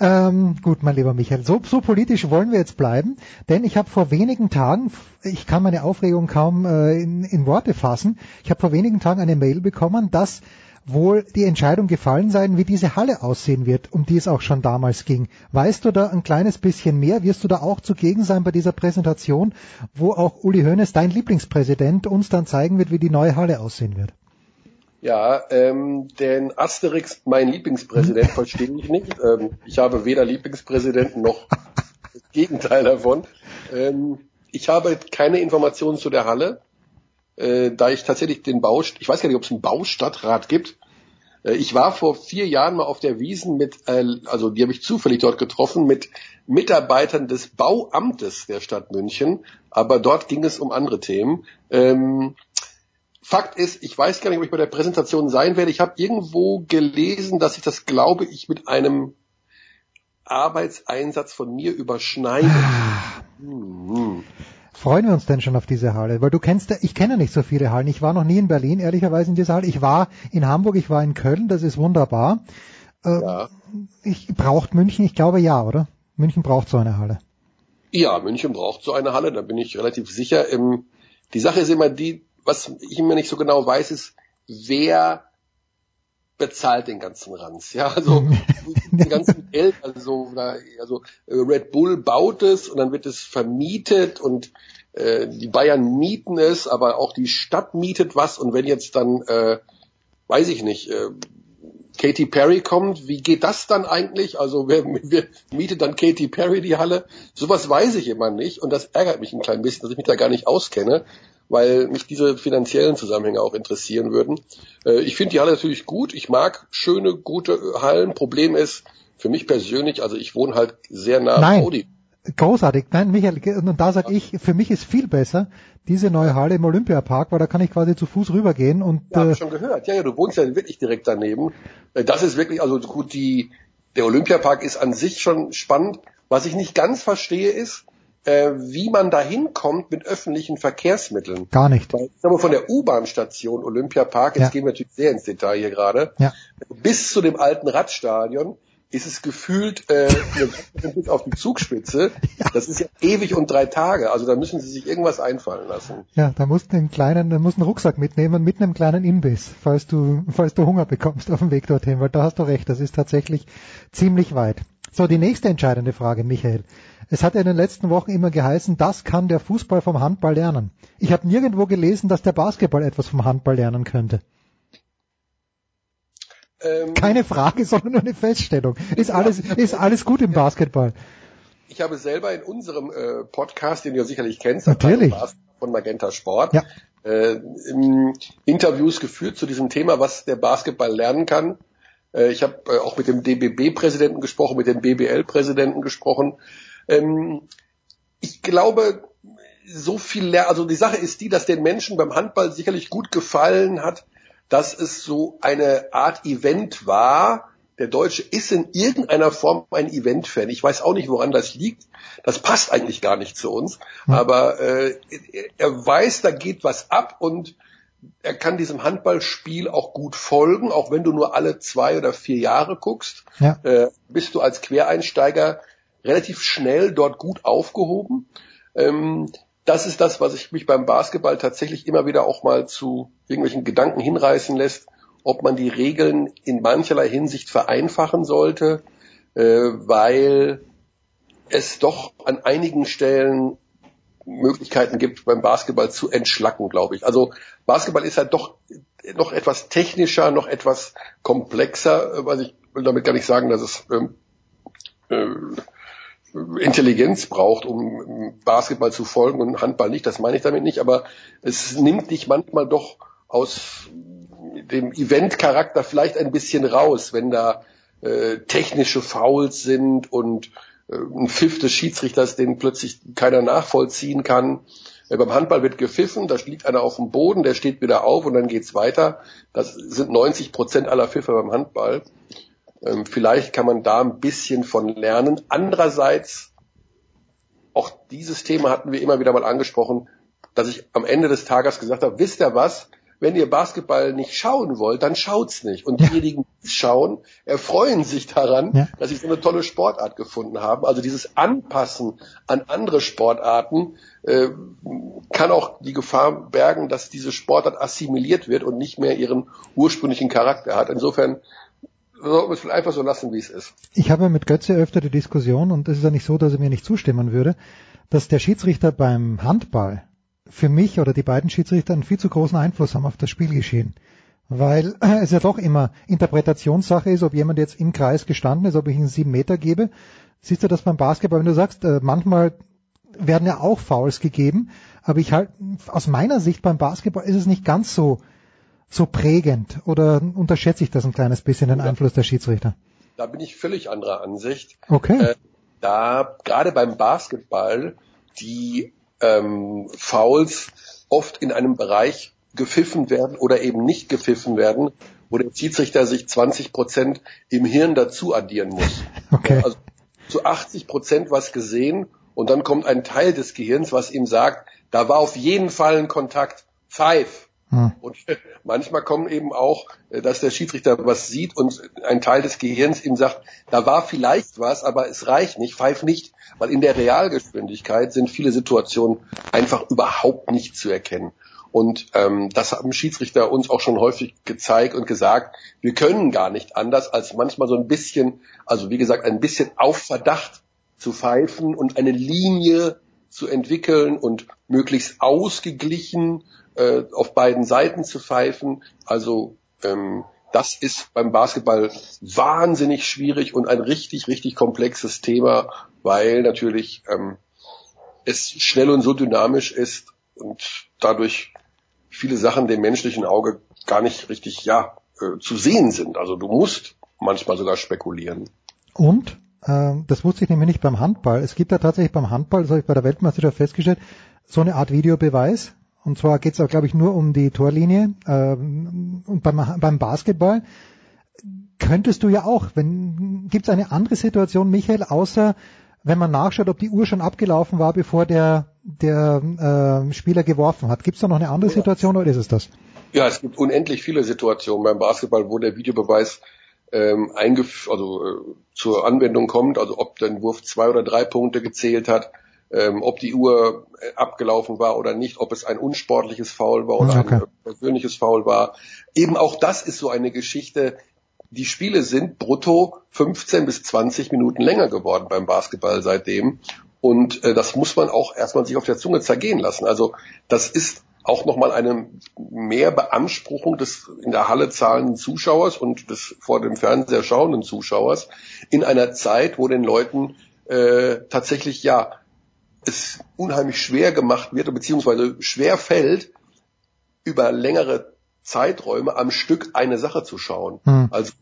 Ähm, gut, mein lieber Michael, so, so politisch wollen wir jetzt bleiben, denn ich habe vor wenigen Tagen, ich kann meine Aufregung kaum äh, in, in Worte fassen, ich habe vor wenigen Tagen eine Mail bekommen, dass wohl die Entscheidung gefallen sein, wie diese Halle aussehen wird, um die es auch schon damals ging. Weißt du da ein kleines bisschen mehr? Wirst du da auch zugegen sein bei dieser Präsentation, wo auch Uli Hoeneß, dein Lieblingspräsident, uns dann zeigen wird, wie die neue Halle aussehen wird? Ja, ähm, den Asterix, mein Lieblingspräsident, verstehe ich nicht. Ähm, ich habe weder Lieblingspräsidenten noch das Gegenteil davon. Ähm, ich habe keine Informationen zu der Halle, äh, da ich tatsächlich den Bau, ich weiß gar nicht, ob es einen Baustadtrat gibt. Äh, ich war vor vier Jahren mal auf der Wiesen mit, äh, also die habe ich zufällig dort getroffen, mit Mitarbeitern des Bauamtes der Stadt München, aber dort ging es um andere Themen. Ähm, Fakt ist, ich weiß gar nicht, ob ich bei der Präsentation sein werde. Ich habe irgendwo gelesen, dass ich das, glaube ich, mit einem Arbeitseinsatz von mir überschneide. Hm. Freuen wir uns denn schon auf diese Halle? Weil du kennst, ich kenne nicht so viele Hallen. Ich war noch nie in Berlin, ehrlicherweise in dieser Halle. Ich war in Hamburg, ich war in Köln, das ist wunderbar. Äh, Ja. Ich braucht München, ich glaube ja, oder? München braucht so eine Halle. Ja, München braucht so eine Halle, da bin ich relativ sicher. Ähm, die Sache ist immer die, was ich immer nicht so genau weiß, ist, wer bezahlt den ganzen Ranz. Ja, also *laughs* die ganzen Geld, also, also Red Bull baut es und dann wird es vermietet und äh, die Bayern mieten es, aber auch die Stadt mietet was und wenn jetzt dann, äh, weiß ich nicht, äh, Katy Perry kommt, wie geht das dann eigentlich? Also *laughs* wer, wer mietet dann Katy Perry die Halle? Sowas weiß ich immer nicht und das ärgert mich ein klein bisschen, dass ich mich da gar nicht auskenne, weil mich diese finanziellen Zusammenhänge auch interessieren würden. Äh, ich finde die Halle natürlich gut, ich mag schöne, gute Hallen. Problem ist für mich persönlich, also ich wohne halt sehr nah Nein. Audi. Großartig. Nein, Michael, und da sage ich, für mich ist viel besser diese neue Halle im Olympiapark, weil da kann ich quasi zu Fuß rübergehen und Ja, hab äh, ich schon gehört. Ja, ja, du wohnst ja wirklich direkt daneben. Äh, Das ist wirklich, also gut, die, der Olympiapark ist an sich schon spannend. Was ich nicht ganz verstehe ist, äh, wie man da hinkommt mit öffentlichen Verkehrsmitteln. gar nicht. Weil, ich sag von der U-Bahn-Station Olympiapark, jetzt Ja. gehen wir natürlich sehr ins Detail hier gerade, Ja. bis zu dem alten Radstadion ist es gefühlt äh, auf die Zugspitze. Das ist ja ewig und drei Tage. Also da müssen sie sich irgendwas einfallen lassen. Ja, da musst du einen kleinen, da musst du einen Rucksack mitnehmen mit einem kleinen Imbiss, falls du, falls du Hunger bekommst auf dem Weg dorthin, weil da hast du recht, das ist tatsächlich ziemlich weit. So, die nächste entscheidende Frage, Michael. Es hat ja in den letzten Wochen immer geheißen, das kann der Fußball vom Handball lernen. Ich habe nirgendwo gelesen, dass der Basketball etwas vom Handball lernen könnte. Ähm, Keine Frage, *laughs* sondern nur eine Feststellung. Ist alles, ist alles gut im Basketball? Ich habe selber in unserem äh, Podcast, den du ja sicherlich kennst, Natürlich. Von Magenta Sport, Ja. äh, Interviews geführt zu diesem Thema, was der Basketball lernen kann. Äh, ich habe äh, auch mit dem DBB-Präsidenten gesprochen, mit dem BBL-Präsidenten gesprochen. Ähm, ich glaube, so viel, also die Sache ist die, dass den Menschen beim Handball sicherlich gut gefallen hat, dass es so eine Art Event war. Der Deutsche ist in irgendeiner Form ein Event-Fan. Ich weiß auch nicht, woran das liegt. Das passt eigentlich gar nicht zu uns. Aber äh, er weiß, da geht was ab und er kann diesem Handballspiel auch gut folgen, auch wenn du nur alle zwei oder vier Jahre guckst, Ja. äh, bist du als Quereinsteiger relativ schnell dort gut aufgehoben. Ähm, das ist das, was ich mich beim Basketball tatsächlich immer wieder auch mal zu irgendwelchen Gedanken hinreißen lässt, ob man die Regeln in mancherlei Hinsicht vereinfachen sollte, äh, weil es doch an einigen Stellen Möglichkeiten gibt, beim Basketball zu entschlacken, glaube ich. Also Basketball ist halt doch noch etwas technischer, noch etwas komplexer, was ich will damit gar nicht sagen, dass es ähm, äh, Intelligenz braucht, um Basketball zu folgen und Handball nicht. Das meine ich damit nicht, aber es nimmt dich manchmal doch aus dem Event-Charakter vielleicht ein bisschen raus, wenn da äh, technische Fouls sind und äh, ein Pfiff des Schiedsrichters, den plötzlich keiner nachvollziehen kann. Äh, beim Handball wird gepfiffen, da liegt einer auf dem Boden, der steht wieder auf und dann geht's weiter. Das sind 90 Prozent aller Pfiffe beim Handball. Ähm, vielleicht kann man da ein bisschen von lernen. Andererseits, auch dieses Thema hatten wir immer wieder mal angesprochen, dass ich am Ende des Tages gesagt habe, wisst ihr was? Wenn ihr Basketball nicht schauen wollt, dann schaut's nicht. Und diejenigen, die es schauen, erfreuen sich daran, Ja. dass sie so eine tolle Sportart gefunden haben. Also dieses Anpassen an andere Sportarten äh, kann auch die Gefahr bergen, dass diese Sportart assimiliert wird und nicht mehr ihren ursprünglichen Charakter hat. Insofern sollten wir es einfach so lassen, wie es ist. Ich habe mit Götze öfter die Diskussion, und es ist ja nicht so, dass er mir nicht zustimmen würde, dass der Schiedsrichter beim Handball für mich oder die beiden Schiedsrichter einen viel zu großen Einfluss haben auf das Spielgeschehen. Weil *clears throat* es ja doch immer Interpretationssache ist, ob jemand jetzt im Kreis gestanden ist, ob ich ihm sieben Meter gebe. Siehst du das beim Basketball, wenn du sagst, äh, manchmal werden ja auch Fouls gegeben, aber ich halt, aus meiner Sicht beim Basketball ist es nicht ganz so, so prägend oder unterschätze ich das ein kleines bisschen, den Einfluss der Schiedsrichter? Da bin ich völlig anderer Ansicht. Okay. Äh, da gerade beim Basketball die ähm, Fouls oft in einem Bereich gepfiffen werden oder eben nicht gepfiffen werden, wo der Schiedsrichter sich 20 Prozent im Hirn dazu addieren muss. *laughs* Okay. Also zu 80 Prozent was gesehen und dann kommt ein Teil des Gehirns, was ihm sagt, da war auf jeden Fall ein Kontakt. Five. Hm. Und *laughs* manchmal kommen eben auch, äh, dass der Schiedsrichter was sieht und ein Teil des Gehirns ihm sagt, da war vielleicht was, aber es reicht nicht, pfeif nicht, weil in der Realgeschwindigkeit sind viele Situationen einfach überhaupt nicht zu erkennen. Und ähm, das haben Schiedsrichter uns auch schon häufig gezeigt und gesagt, wir können gar nicht anders, als manchmal so ein bisschen, also wie gesagt, ein bisschen auf Verdacht zu pfeifen und eine Linie zu entwickeln und möglichst ausgeglichen äh, auf beiden Seiten zu pfeifen. Also ähm, das ist beim Basketball wahnsinnig schwierig und ein richtig, richtig komplexes Thema, weil natürlich ähm, es schnell und so dynamisch ist und dadurch viele Sachen dem menschlichen Auge gar nicht richtig ja äh, zu sehen sind. Also du musst manchmal sogar spekulieren. Und äh, das wusste ich nämlich nicht beim Handball. Es gibt ja tatsächlich beim Handball, das habe ich bei der Weltmeisterschaft festgestellt, so eine Art Videobeweis, und zwar geht es auch, glaube ich, nur um die Torlinie. Ähm, und beim, beim Basketball könntest du ja auch, wenn gibt es eine andere Situation, Michael, außer wenn man nachschaut, ob die Uhr schon abgelaufen war, bevor der, der äh, Spieler geworfen hat. Gibt es da noch eine andere Situation oder ist es das? Ja, es gibt unendlich viele Situationen beim Basketball, wo der Videobeweis ähm, eingef also äh, zur Anwendung kommt, also ob der Wurf zwei oder drei Punkte gezählt hat, ähm, ob die Uhr äh, abgelaufen war oder nicht, ob es ein unsportliches Foul war oder okay. ein persönliches Foul war. Eben auch das ist so eine Geschichte. Die Spiele sind brutto 15 bis 20 Minuten länger geworden beim Basketball seitdem. Und äh, das muss man auch erstmal sich auf der Zunge zergehen lassen. Also das ist auch nochmal eine mehr Beanspruchung des in der Halle zahlenden Zuschauers und des vor dem Fernseher schauenden Zuschauers in einer Zeit, wo den Leuten äh, tatsächlich ja es unheimlich schwer gemacht wird, beziehungsweise schwer fällt, über längere Zeiträume am Stück eine Sache zu schauen. Hm. Also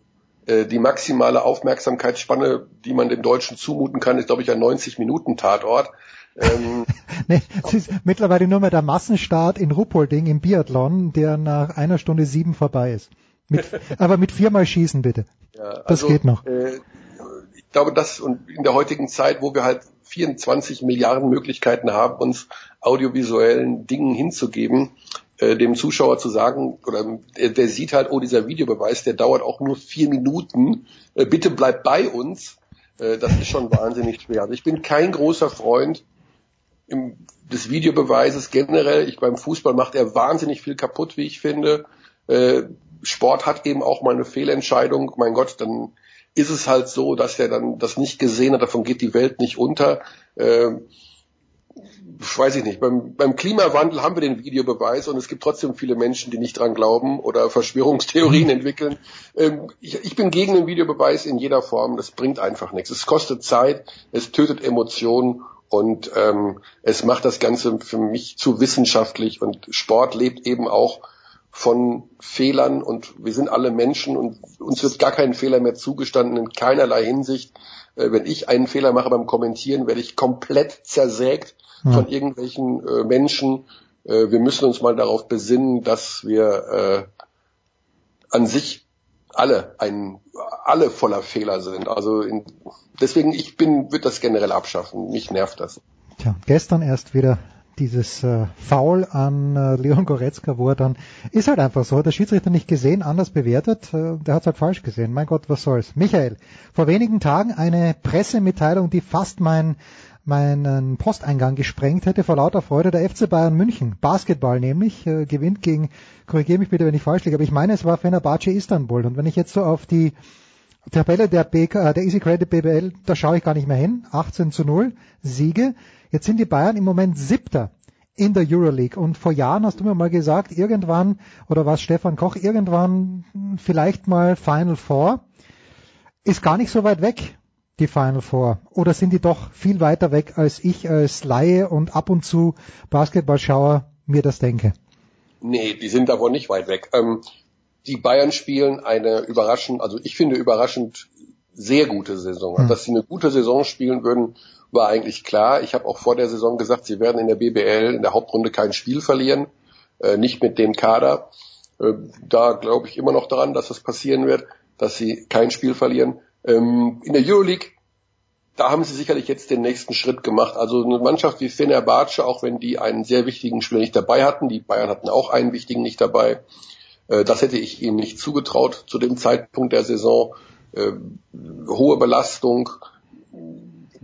äh, die maximale Aufmerksamkeitsspanne, die man dem Deutschen zumuten kann, ist, glaube ich, ein 90 Minuten Tatort. Ähm, *laughs* nee, es ist mittlerweile nur mehr der Massenstart in Ruppolding im Biathlon, der nach einer Stunde sieben vorbei ist. Mit, *laughs* aber mit viermal Schießen bitte. Ja, das also, geht noch. Äh, ich glaube, das und in der heutigen Zeit, wo wir halt 24 Milliarden Möglichkeiten haben, uns audiovisuellen Dingen hinzugeben, äh, dem Zuschauer zu sagen, oder der, der, sieht halt, oh, dieser Videobeweis, der dauert auch nur vier Minuten, äh, bitte bleib bei uns. Äh, das ist schon wahnsinnig schwer. Also ich bin kein großer Freund im, des Videobeweises generell. Ich beim Fußball macht er wahnsinnig viel kaputt, wie ich finde. Äh, Sport hat eben auch mal eine Fehlentscheidung. Mein Gott, dann ist es halt so, dass er dann das nicht gesehen hat, davon geht die Welt nicht unter. Äh, weiß ich nicht. Beim, beim Klimawandel haben wir den Videobeweis und es gibt trotzdem viele Menschen, die nicht dran glauben oder Verschwörungstheorien mhm. entwickeln. Ähm, ich, ich bin gegen den Videobeweis in jeder Form. Das bringt einfach nichts. Es kostet Zeit, es tötet Emotionen und ähm, es macht das Ganze für mich zu wissenschaftlich und Sport lebt eben auch von Fehlern und wir sind alle Menschen und uns wird gar kein Fehler mehr zugestanden in keinerlei Hinsicht. Äh, wenn ich einen Fehler mache beim Kommentieren, werde ich komplett zersägt ja. von irgendwelchen äh, Menschen. Äh, wir müssen uns mal darauf besinnen, dass wir an sich alle ein, alle voller Fehler sind. Also in, deswegen ich bin, würde das generell abschaffen. Mich nervt das. Tja, gestern erst wieder dieses äh, Foul an äh, Leon Goretzka, wo er dann, ist halt einfach so, hat der Schiedsrichter nicht gesehen, anders bewertet, äh, der hat halt falsch gesehen. Mein Gott, was soll's. Michael, vor wenigen Tagen eine Pressemitteilung, die fast mein, meinen Posteingang gesprengt hätte vor lauter Freude der FC Bayern München. Basketball nämlich, äh, gewinnt gegen, korrigiere mich bitte, wenn ich falsch liege, aber ich meine, es war Fenerbahce Istanbul. Und wenn ich jetzt so auf die Tabelle der, BK, äh, der Easy Credit BBL, da schaue ich gar nicht mehr hin. 18 zu 0 Siege. Jetzt sind die Bayern im Moment siebter in der Euroleague. Und vor Jahren hast du mir mal gesagt, irgendwann, oder was Stefan Koch, irgendwann vielleicht mal Final Four. Ist gar nicht so weit weg, die Final Four. Oder sind die doch viel weiter weg, als ich als Laie und ab und zu Basketballschauer mir das denke? Nee, die sind aber nicht weit weg. Ähm, die Bayern spielen eine überraschend, also ich finde überraschend sehr gute Saison. Hm. Dass sie eine gute Saison spielen würden, war eigentlich klar. Ich habe auch vor der Saison gesagt, sie werden in der BBL in der Hauptrunde kein Spiel verlieren, äh, nicht mit dem Kader. Äh, da glaube ich immer noch daran, dass das passieren wird, dass sie kein Spiel verlieren. Ähm, in der Euroleague da haben sie sicherlich jetzt den nächsten Schritt gemacht. Also eine Mannschaft wie Fenerbahce, auch wenn die einen sehr wichtigen Spieler nicht dabei hatten, die Bayern hatten auch einen wichtigen nicht dabei, äh, das hätte ich ihnen nicht zugetraut zu dem Zeitpunkt der Saison. Äh, hohe Belastung,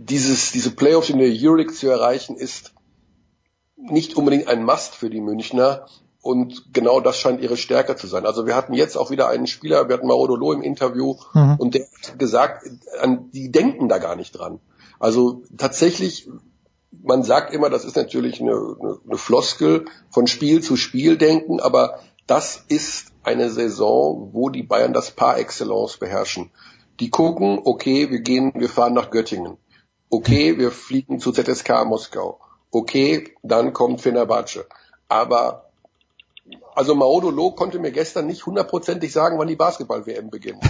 dieses, diese Playoffs in der Euroleague zu erreichen, ist nicht unbedingt ein Must für die Münchner. Und genau das scheint ihre Stärke zu sein. Also wir hatten jetzt auch wieder einen Spieler, wir hatten Marodolo im Interview mhm. und der hat gesagt, an, die denken da gar nicht dran. Also tatsächlich, man sagt immer, das ist natürlich eine, eine, eine Floskel von Spiel zu Spiel denken, aber das ist eine Saison, wo die Bayern das Par excellence beherrschen. Die gucken, okay, wir gehen, wir fahren nach Göttingen. Okay, wir fliegen zu ZSK Moskau. Okay, dann kommt Fenerbahce. Aber also Maodolo konnte mir gestern nicht hundertprozentig sagen, wann die Basketball-WM beginnt. *laughs*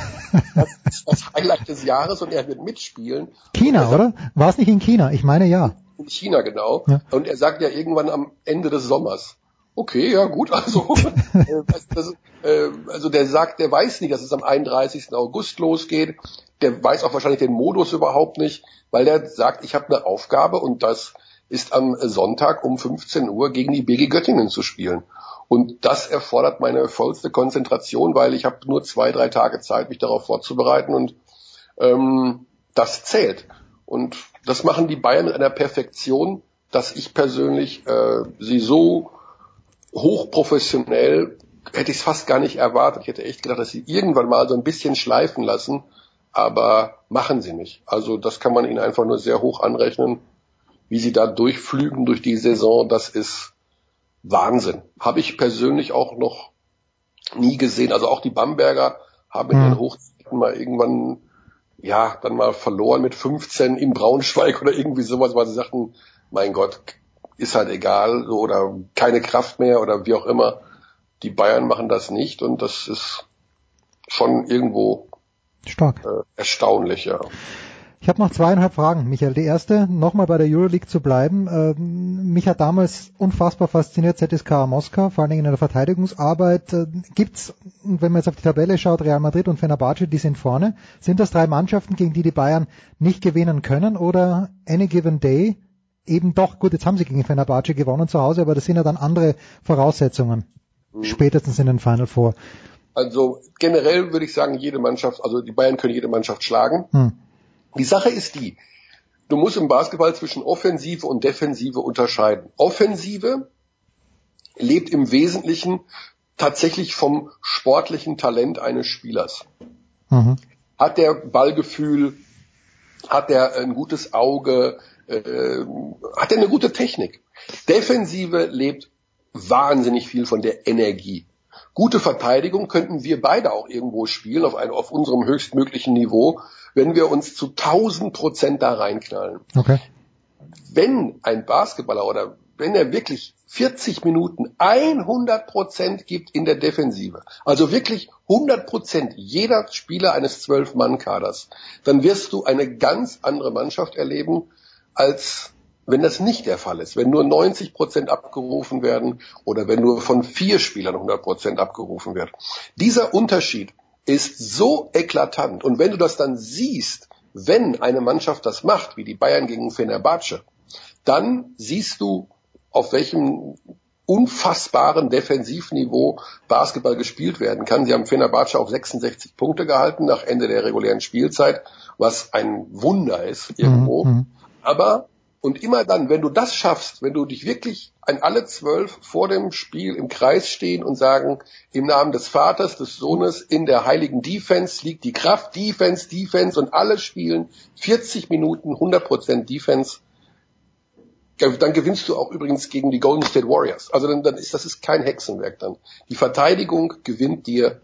Das ist das Highlight des Jahres und er wird mitspielen. China, oder? War es nicht in China? Ich meine ja. In China, genau. Ja. Und er sagt ja irgendwann am Ende des Sommers. Okay, ja gut, also, *laughs* äh, das, äh, also der sagt, der weiß nicht, dass es am 31. August losgeht. Der weiß auch wahrscheinlich den Modus überhaupt nicht, weil der sagt, ich habe eine Aufgabe und das ist am Sonntag um 15 Uhr gegen die BG Göttingen zu spielen. Und das erfordert meine vollste Konzentration, weil ich habe nur zwei, drei Tage Zeit, mich darauf vorzubereiten und ähm, das zählt. Und das machen die Bayern mit einer Perfektion, dass ich persönlich äh, sie so hochprofessionell hätte ich es fast gar nicht erwartet. Ich hätte echt gedacht, dass sie irgendwann mal so ein bisschen schleifen lassen, aber machen sie nicht. Also das kann man ihnen einfach nur sehr hoch anrechnen. Wie sie da durchflügen durch die Saison, das ist Wahnsinn. Habe ich persönlich auch noch nie gesehen. Also auch die Bamberger haben in den Hochzeiten mal irgendwann, ja, dann mal verloren mit 15 im Braunschweig *laughs* oder irgendwie sowas, weil sie sagten, mein Gott, ist halt egal oder keine Kraft mehr oder wie auch immer. Die Bayern machen das nicht und das ist schon irgendwo stark äh, erstaunlich, ja. Ich habe noch zweieinhalb Fragen, Michael. Die erste, nochmal bei der Euroleague zu bleiben. Ähm, mich hat damals unfassbar fasziniert ZSK Moskau, vor allen Dingen in der Verteidigungsarbeit. Äh, gibt's, wenn man jetzt auf die Tabelle schaut, Real Madrid und Fenerbahce, die sind vorne. Sind das drei Mannschaften, gegen die die Bayern nicht gewinnen können oder any given day eben doch, gut, jetzt haben sie gegen Fenerbahce gewonnen zu Hause, aber das sind ja dann andere Voraussetzungen. Mhm. Spätestens in den Final Four. Also generell würde ich sagen, jede Mannschaft, also die Bayern können jede Mannschaft schlagen. Mhm. Die Sache ist die, du musst im Basketball zwischen Offensive und Defensive unterscheiden. Offensive lebt im Wesentlichen tatsächlich vom sportlichen Talent eines Spielers. Mhm. Hat der Ballgefühl, hat er ein gutes Auge, äh, hat er eine gute Technik. Defensive lebt wahnsinnig viel von der Energie. Gute Verteidigung könnten wir beide auch irgendwo spielen, auf, ein, auf unserem höchstmöglichen Niveau, wenn wir uns zu 1000 Prozent da reinknallen. Okay. Wenn ein Basketballer oder wenn er wirklich 40 Minuten 100 Prozent gibt in der Defensive, also wirklich 100 Prozent jeder Spieler eines Zwölf-Mann-Kaders, dann wirst du eine ganz andere Mannschaft erleben, als wenn das nicht der Fall ist, wenn nur 90 Prozent abgerufen werden oder wenn nur von vier Spielern 100 Prozent abgerufen wird. Dieser Unterschied ist so eklatant. Und wenn du das dann siehst, wenn eine Mannschaft das macht, wie die Bayern gegen Fenerbahce, dann siehst du, auf welchem unfassbaren Defensivniveau Basketball gespielt werden kann. Sie haben Fenerbahce auch 66 Punkte gehalten nach Ende der regulären Spielzeit, was ein Wunder ist irgendwo. Mhm. Aber und immer dann, wenn du das schaffst, wenn du dich wirklich an alle zwölf vor dem Spiel im Kreis stehen und sagen, im Namen des Vaters, des Sohnes, in der heiligen Defense liegt die Kraft, Defense, Defense und alle spielen 40 Minuten 100% Defense, dann gewinnst du auch übrigens gegen die Golden State Warriors. Also dann, dann ist das ist kein Hexenwerk dann. Die Verteidigung gewinnt dir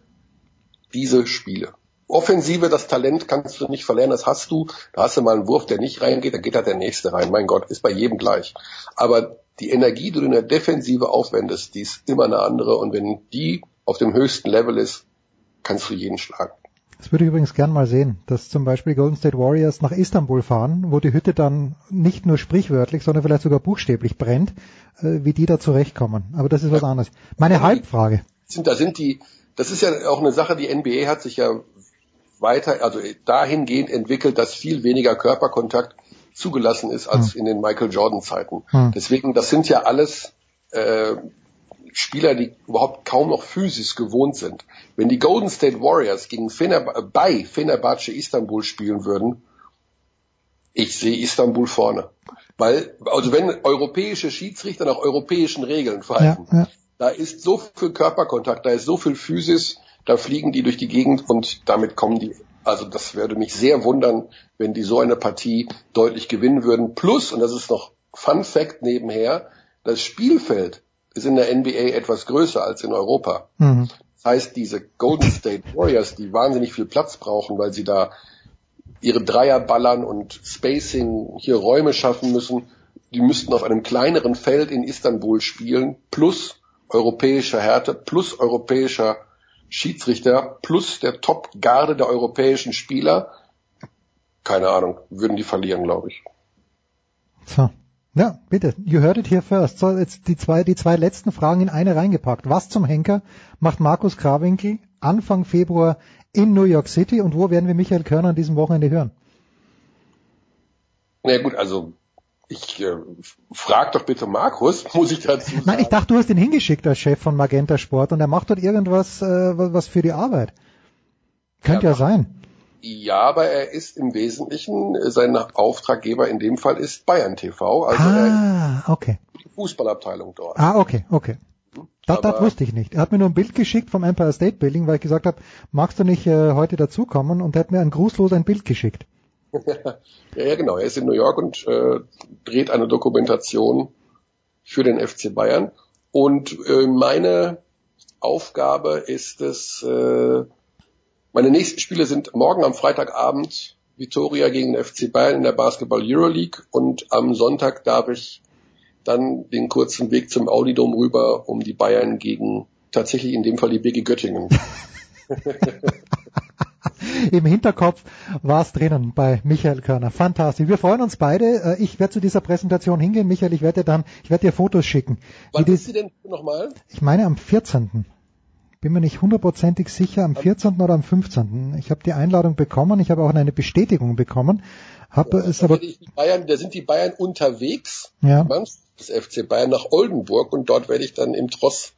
diese Spiele. Offensive, das Talent kannst du nicht verlernen, das hast du. Da hast du mal einen Wurf, der nicht reingeht, da geht halt der nächste rein. Mein Gott, ist bei jedem gleich. Aber die Energie, die du in der Defensive aufwendest, die ist immer eine andere. Und wenn die auf dem höchsten Level ist, kannst du jeden schlagen. Das würde ich übrigens gern mal sehen, dass zum Beispiel Golden State Warriors nach Istanbul fahren, wo die Hütte dann nicht nur sprichwörtlich, sondern vielleicht sogar buchstäblich brennt, äh, wie die da zurechtkommen. Aber das ist was anderes. Meine Halbfrage. Sind, da sind die, das ist ja auch eine Sache, die NBA hat sich ja weiter, also dahingehend entwickelt, dass viel weniger Körperkontakt zugelassen ist als Hm. in den Michael Jordan Zeiten. Hm. Deswegen, das sind ja alles äh, Spieler, die überhaupt kaum noch Physis gewohnt sind. Wenn die Golden State Warriors gegen Fener äh, bei Fenerbahce Istanbul spielen würden, ich sehe Istanbul vorne. Weil, also wenn europäische Schiedsrichter nach europäischen Regeln pfeifen, Ja, ja. da ist so viel Körperkontakt, da ist so viel Physis, da fliegen die durch die Gegend und damit kommen die. Also das würde mich sehr wundern, wenn die so eine Partie deutlich gewinnen würden. Plus, und das ist noch Fun Fact nebenher, das Spielfeld ist in der NBA etwas größer als in Europa. Mhm. Das heißt, diese Golden State Warriors, die wahnsinnig viel Platz brauchen, weil sie da ihre Dreier ballern und Spacing hier Räume schaffen müssen, die müssten auf einem kleineren Feld in Istanbul spielen, plus europäischer Härte, plus europäischer Schiedsrichter, plus der Top-Garde der europäischen Spieler. Keine Ahnung, würden die verlieren, glaube ich. So. Ja, bitte. You heard it here first. So, jetzt die zwei, die zwei letzten Fragen in eine reingepackt. Was zum Henker macht Markus Krawinkel Anfang Februar in New York City und wo werden wir Michael Körner an diesem Wochenende hören? Na ja, gut, also ich äh, frag doch bitte Markus, *laughs* muss ich dazu sagen. Nein, ich dachte, du hast ihn hingeschickt als Chef von Magenta Sport und er macht dort irgendwas, äh, was für die Arbeit. Könnte ja, Ja, sein. Ja, aber er ist im Wesentlichen, äh, sein Auftraggeber in dem Fall ist Bayern TV, also ah, okay. die Fußballabteilung dort. Ah, okay, okay. Das, das wusste ich nicht. Er hat mir nur ein Bild geschickt vom Empire State Building, weil ich gesagt habe, magst du nicht äh, heute dazukommen? Und er hat mir ein grußlos ein Bild geschickt. *laughs* ja, ja, genau. Er ist in New York und äh, dreht eine Dokumentation für den FC Bayern. Und äh, meine Aufgabe ist es, äh, meine nächsten Spiele sind morgen am Freitagabend Vitoria gegen den FC Bayern in der Basketball Euroleague und am Sonntag darf ich dann den kurzen Weg zum Audidom rüber, um die Bayern gegen tatsächlich in dem Fall die BG Göttingen. *laughs* Im Hinterkopf war es drinnen bei Michael Körner. Fantastisch. Wir freuen uns beide. Äh, Ich werde zu dieser Präsentation hingehen. Michael, ich werde dir dann, ich werde dir Fotos schicken. Wann ist das, sie denn nochmal? ich meine am 14. Bin mir nicht hundertprozentig sicher, am 14. oder am 15. Ich habe die Einladung bekommen, ich habe auch eine Bestätigung bekommen. Habe es aber, Bayern, da sind die Bayern unterwegs, Ja. Des FC Bayern nach Oldenburg und dort werde ich dann im Tross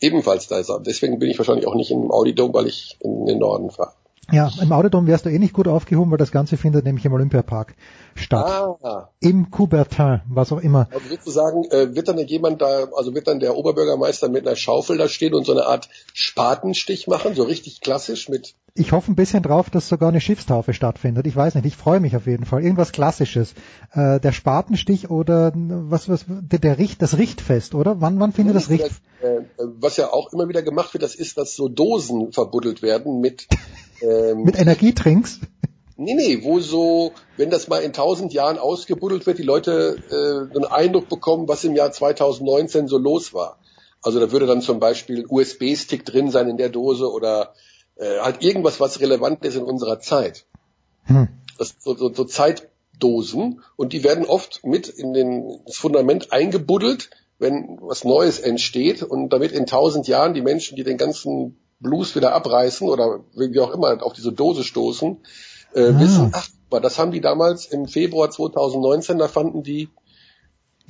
ebenfalls da sein. Deswegen bin ich wahrscheinlich auch nicht im Audidom, weil ich in den Norden fahre. Ja, im Audidom wärst du eh nicht gut aufgehoben, weil das Ganze findet nämlich im Olympiapark statt. Ah, Im Coubertin, was auch immer. also sozusagen äh, wird dann jemand da, also wird dann der Oberbürgermeister mit einer Schaufel da stehen und so eine Art Spatenstich machen, so richtig klassisch mit Ich hoffe ein bisschen drauf, dass sogar eine Schiffstaufe stattfindet. Ich weiß nicht, ich freue mich auf jeden Fall. Irgendwas Klassisches. Äh, der Spatenstich oder was, was, der, der Richt, das Richtfest, oder? Wann, wann findet das Richt? äh, was ja auch immer wieder gemacht wird, das ist, dass so Dosen verbuddelt werden mit *laughs* ähm, Mit Energietrinks? Nee, nee, wo so, wenn das mal in tausend Jahren ausgebuddelt wird, die Leute äh, einen Eindruck bekommen, was im Jahr 2019 so los war. Also da würde dann zum Beispiel ein USB-Stick drin sein in der Dose oder äh, halt irgendwas, was relevant ist in unserer Zeit. Hm. Das, so, so, so Zeitdosen und die werden oft mit in den, das Fundament eingebuddelt, wenn was Neues entsteht und damit in tausend Jahren die Menschen, die den ganzen Blues wieder abreißen oder wie auch immer auf diese Dose stoßen, äh, Ah. wissen, ach, das haben die damals im Februar 2019, da fanden die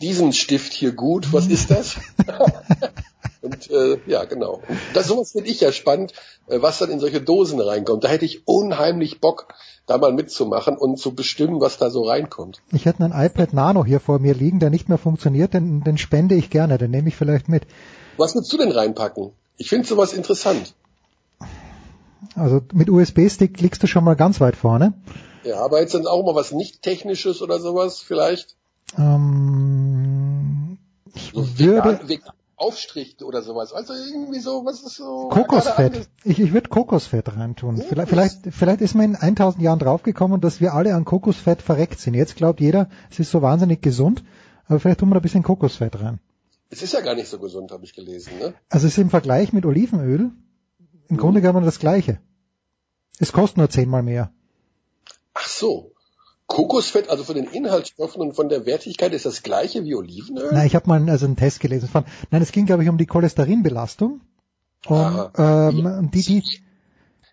diesen Stift hier gut, was ist das? *laughs* Und äh, ja, genau. Und das sowas finde ich ja spannend, äh, was dann in solche Dosen reinkommt. Da hätte ich unheimlich Bock, da mal mitzumachen und zu bestimmen, was da so reinkommt. Ich hätte einen iPad Nano hier vor mir liegen, der nicht mehr funktioniert, den, den spende ich gerne, den nehme ich vielleicht mit. Was würdest du denn reinpacken? Ich finde sowas interessant. Also mit USB-Stick liegst du schon mal ganz weit vorne. Ja, aber jetzt dann auch mal was nicht Technisches oder sowas vielleicht? Ähm, ich So würde vegan, vegan Aufstrich oder sowas. Also irgendwie so, was ist so... Kokosfett. Ich, ich würde Kokosfett reintun. Vielleicht, vielleicht, vielleicht ist man in 1000 Jahren draufgekommen, dass wir alle an Kokosfett verreckt sind. Jetzt glaubt jeder, es ist so wahnsinnig gesund, aber vielleicht tun wir da ein bisschen Kokosfett rein. Es ist ja gar nicht so gesund, habe ich gelesen. Ne? Also es ist im Vergleich mit Olivenöl im Grunde genommen das Gleiche. Es kostet nur zehnmal mehr. Ach so. Kokosfett, also von den Inhaltsstoffen und von der Wertigkeit ist das gleiche wie Olivenöl? Nein, ich habe mal einen, also einen Test gelesen von. Nein, es ging glaube ich um die Cholesterinbelastung. Um, Aha. ähm, die, die,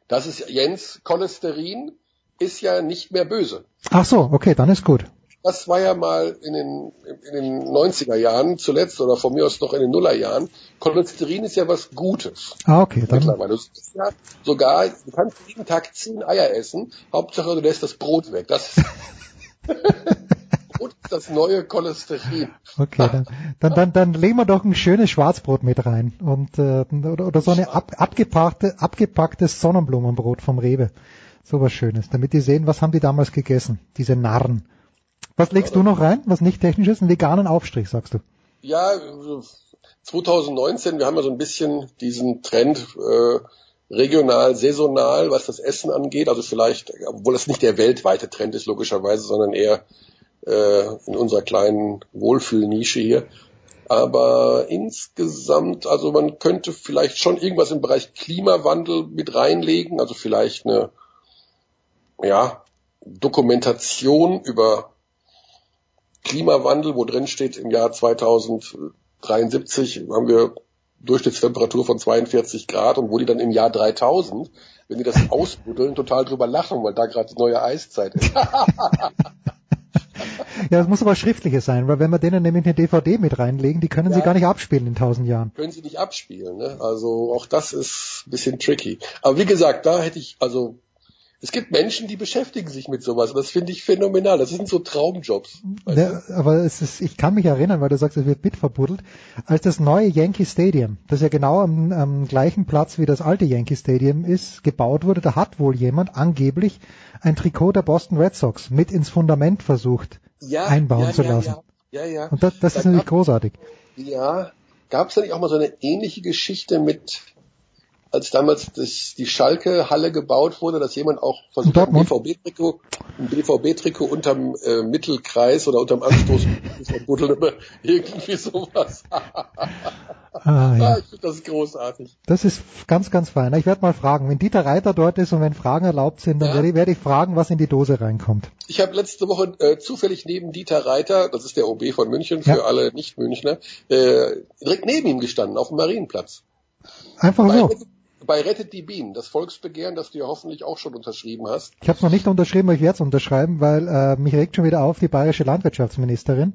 Das ist Jens Cholesterin ist ja nicht mehr böse. Ach so, okay, dann ist gut. Das war ja mal in den, in den 90er Jahren zuletzt oder von mir aus noch in den Nullerjahren. Cholesterin ist ja was Gutes. Ah, okay, dann. Mittlerweile. Du, ja sogar, du kannst jeden Tag zehn Eier essen. Hauptsache, du lässt das Brot weg. Das ist *laughs* Brot ist das neue Cholesterin. Okay, dann, dann, dann, dann legen wir doch ein schönes Schwarzbrot mit rein. Und, äh, oder, oder so eine ab, abgepackte, abgepacktes Sonnenblumenbrot vom Rewe. So was Schönes, damit die sehen, was haben die damals gegessen, diese Narren. Was legst du noch rein, was nicht technisch ist? Einen veganen Aufstrich, sagst du? Ja, 2019, wir haben ja so ein bisschen diesen Trend äh, regional, saisonal, was das Essen angeht. Also vielleicht, obwohl das nicht der weltweite Trend ist, logischerweise, sondern eher äh, in unserer kleinen Wohlfühlnische hier. Aber insgesamt, also man könnte vielleicht schon irgendwas im Bereich Klimawandel mit reinlegen, also vielleicht eine ja, Dokumentation über Klimawandel, wo drin steht, im Jahr 2073 haben wir Durchschnittstemperatur von 42 Grad und wo die dann im Jahr 3000, wenn die das ausbuddeln, total drüber lachen, weil da gerade neue Eiszeit ist. *laughs* Ja, es muss aber schriftliches sein, weil wenn wir denen nämlich eine DVD mit reinlegen, die können ja. sie gar nicht abspielen in tausend Jahren. Können sie nicht abspielen, ne? Also auch das ist ein bisschen tricky. Aber wie gesagt, da hätte ich, also es gibt Menschen, die beschäftigen sich mit sowas. Und das finde ich phänomenal. Das sind so Traumjobs. Ja, aber es ist, ich kann mich erinnern, weil du sagst, es wird mitverbuddelt, als das neue Yankee Stadium, das ja genau am, am gleichen Platz wie das alte Yankee Stadium ist, gebaut wurde, da hat wohl jemand angeblich ein Trikot der Boston Red Sox mit ins Fundament versucht ja, einbauen ja, zu lassen. Ja, ja, ja. Und das, das da ist natürlich großartig. Ja, gab es da nicht auch mal so eine ähnliche Geschichte mit als damals das, die Schalke-Halle gebaut wurde, dass jemand auch versucht hat, ein BVB-Trikot, ein BVB-Trikot unterm äh, Mittelkreis oder unterm Anstoß *laughs* irgendwie sowas. *laughs* ah, ja. Ich finde das großartig. Das ist ganz, ganz fein. Ich werde mal fragen, wenn Dieter Reiter dort ist und wenn Fragen erlaubt sind, dann ja. werde, ich, werde ich fragen, was in die Dose reinkommt. Ich habe letzte Woche äh, zufällig neben Dieter Reiter, das ist der OB von München für ja. alle Nicht-Münchner, äh, direkt neben ihm gestanden auf dem Marienplatz. Einfach so bei Rettet die Bienen, das Volksbegehren, das du ja hoffentlich auch schon unterschrieben hast. Ich habe es noch nicht unterschrieben, aber ich werde es unterschreiben, weil äh, mich regt schon wieder auf die bayerische Landwirtschaftsministerin,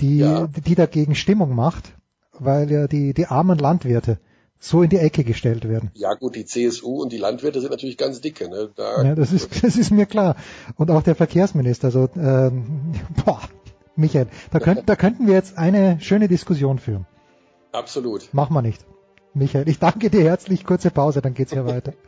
die, ja. die dagegen Stimmung macht, weil ja die, die armen Landwirte so in die Ecke gestellt werden. Ja gut, die CSU und die Landwirte sind natürlich ganz dicke. Ne? Da ja, das ist, *laughs* das ist mir klar. Und auch der Verkehrsminister. Also, ähm, *laughs* boah, Michael, da, könnt, da könnten wir jetzt eine schöne Diskussion führen. Absolut. Machen wir nicht. Michael. Ich danke dir herzlich. Kurze Pause, dann geht's hier weiter. *laughs*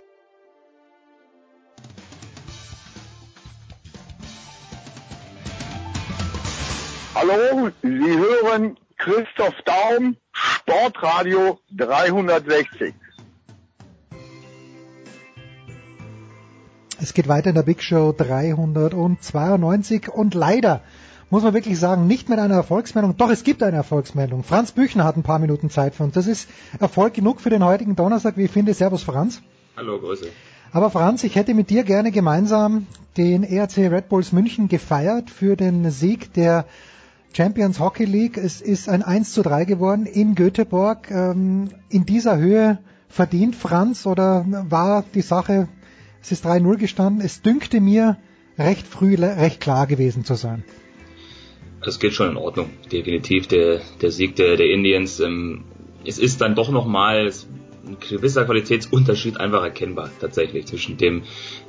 Hallo, Sie hören Christoph Daum, Sportradio 360. Es geht weiter in der Big Show 392 und leider muss man wirklich sagen, nicht mit einer Erfolgsmeldung. Doch, es gibt eine Erfolgsmeldung. Franz Büchner hat ein paar Minuten Zeit für uns. Das ist Erfolg genug für den heutigen Donnerstag, wie ich finde. Servus, Franz. Hallo, Grüße. Aber Franz, ich hätte mit dir gerne gemeinsam den ERC Red Bulls München gefeiert für den Sieg der Champions Hockey League. Es ist ein 1 zu 3 geworden in Göteborg. Ähm, in dieser Höhe verdient Franz oder war die Sache, es ist 3-0 gestanden. Es dünkte mir recht früh recht klar gewesen zu sein das geht schon in Ordnung. Definitiv der, der Sieg der, der Indians. Ähm, es ist dann doch nochmal ein gewisser Qualitätsunterschied einfach erkennbar tatsächlich zwischen dem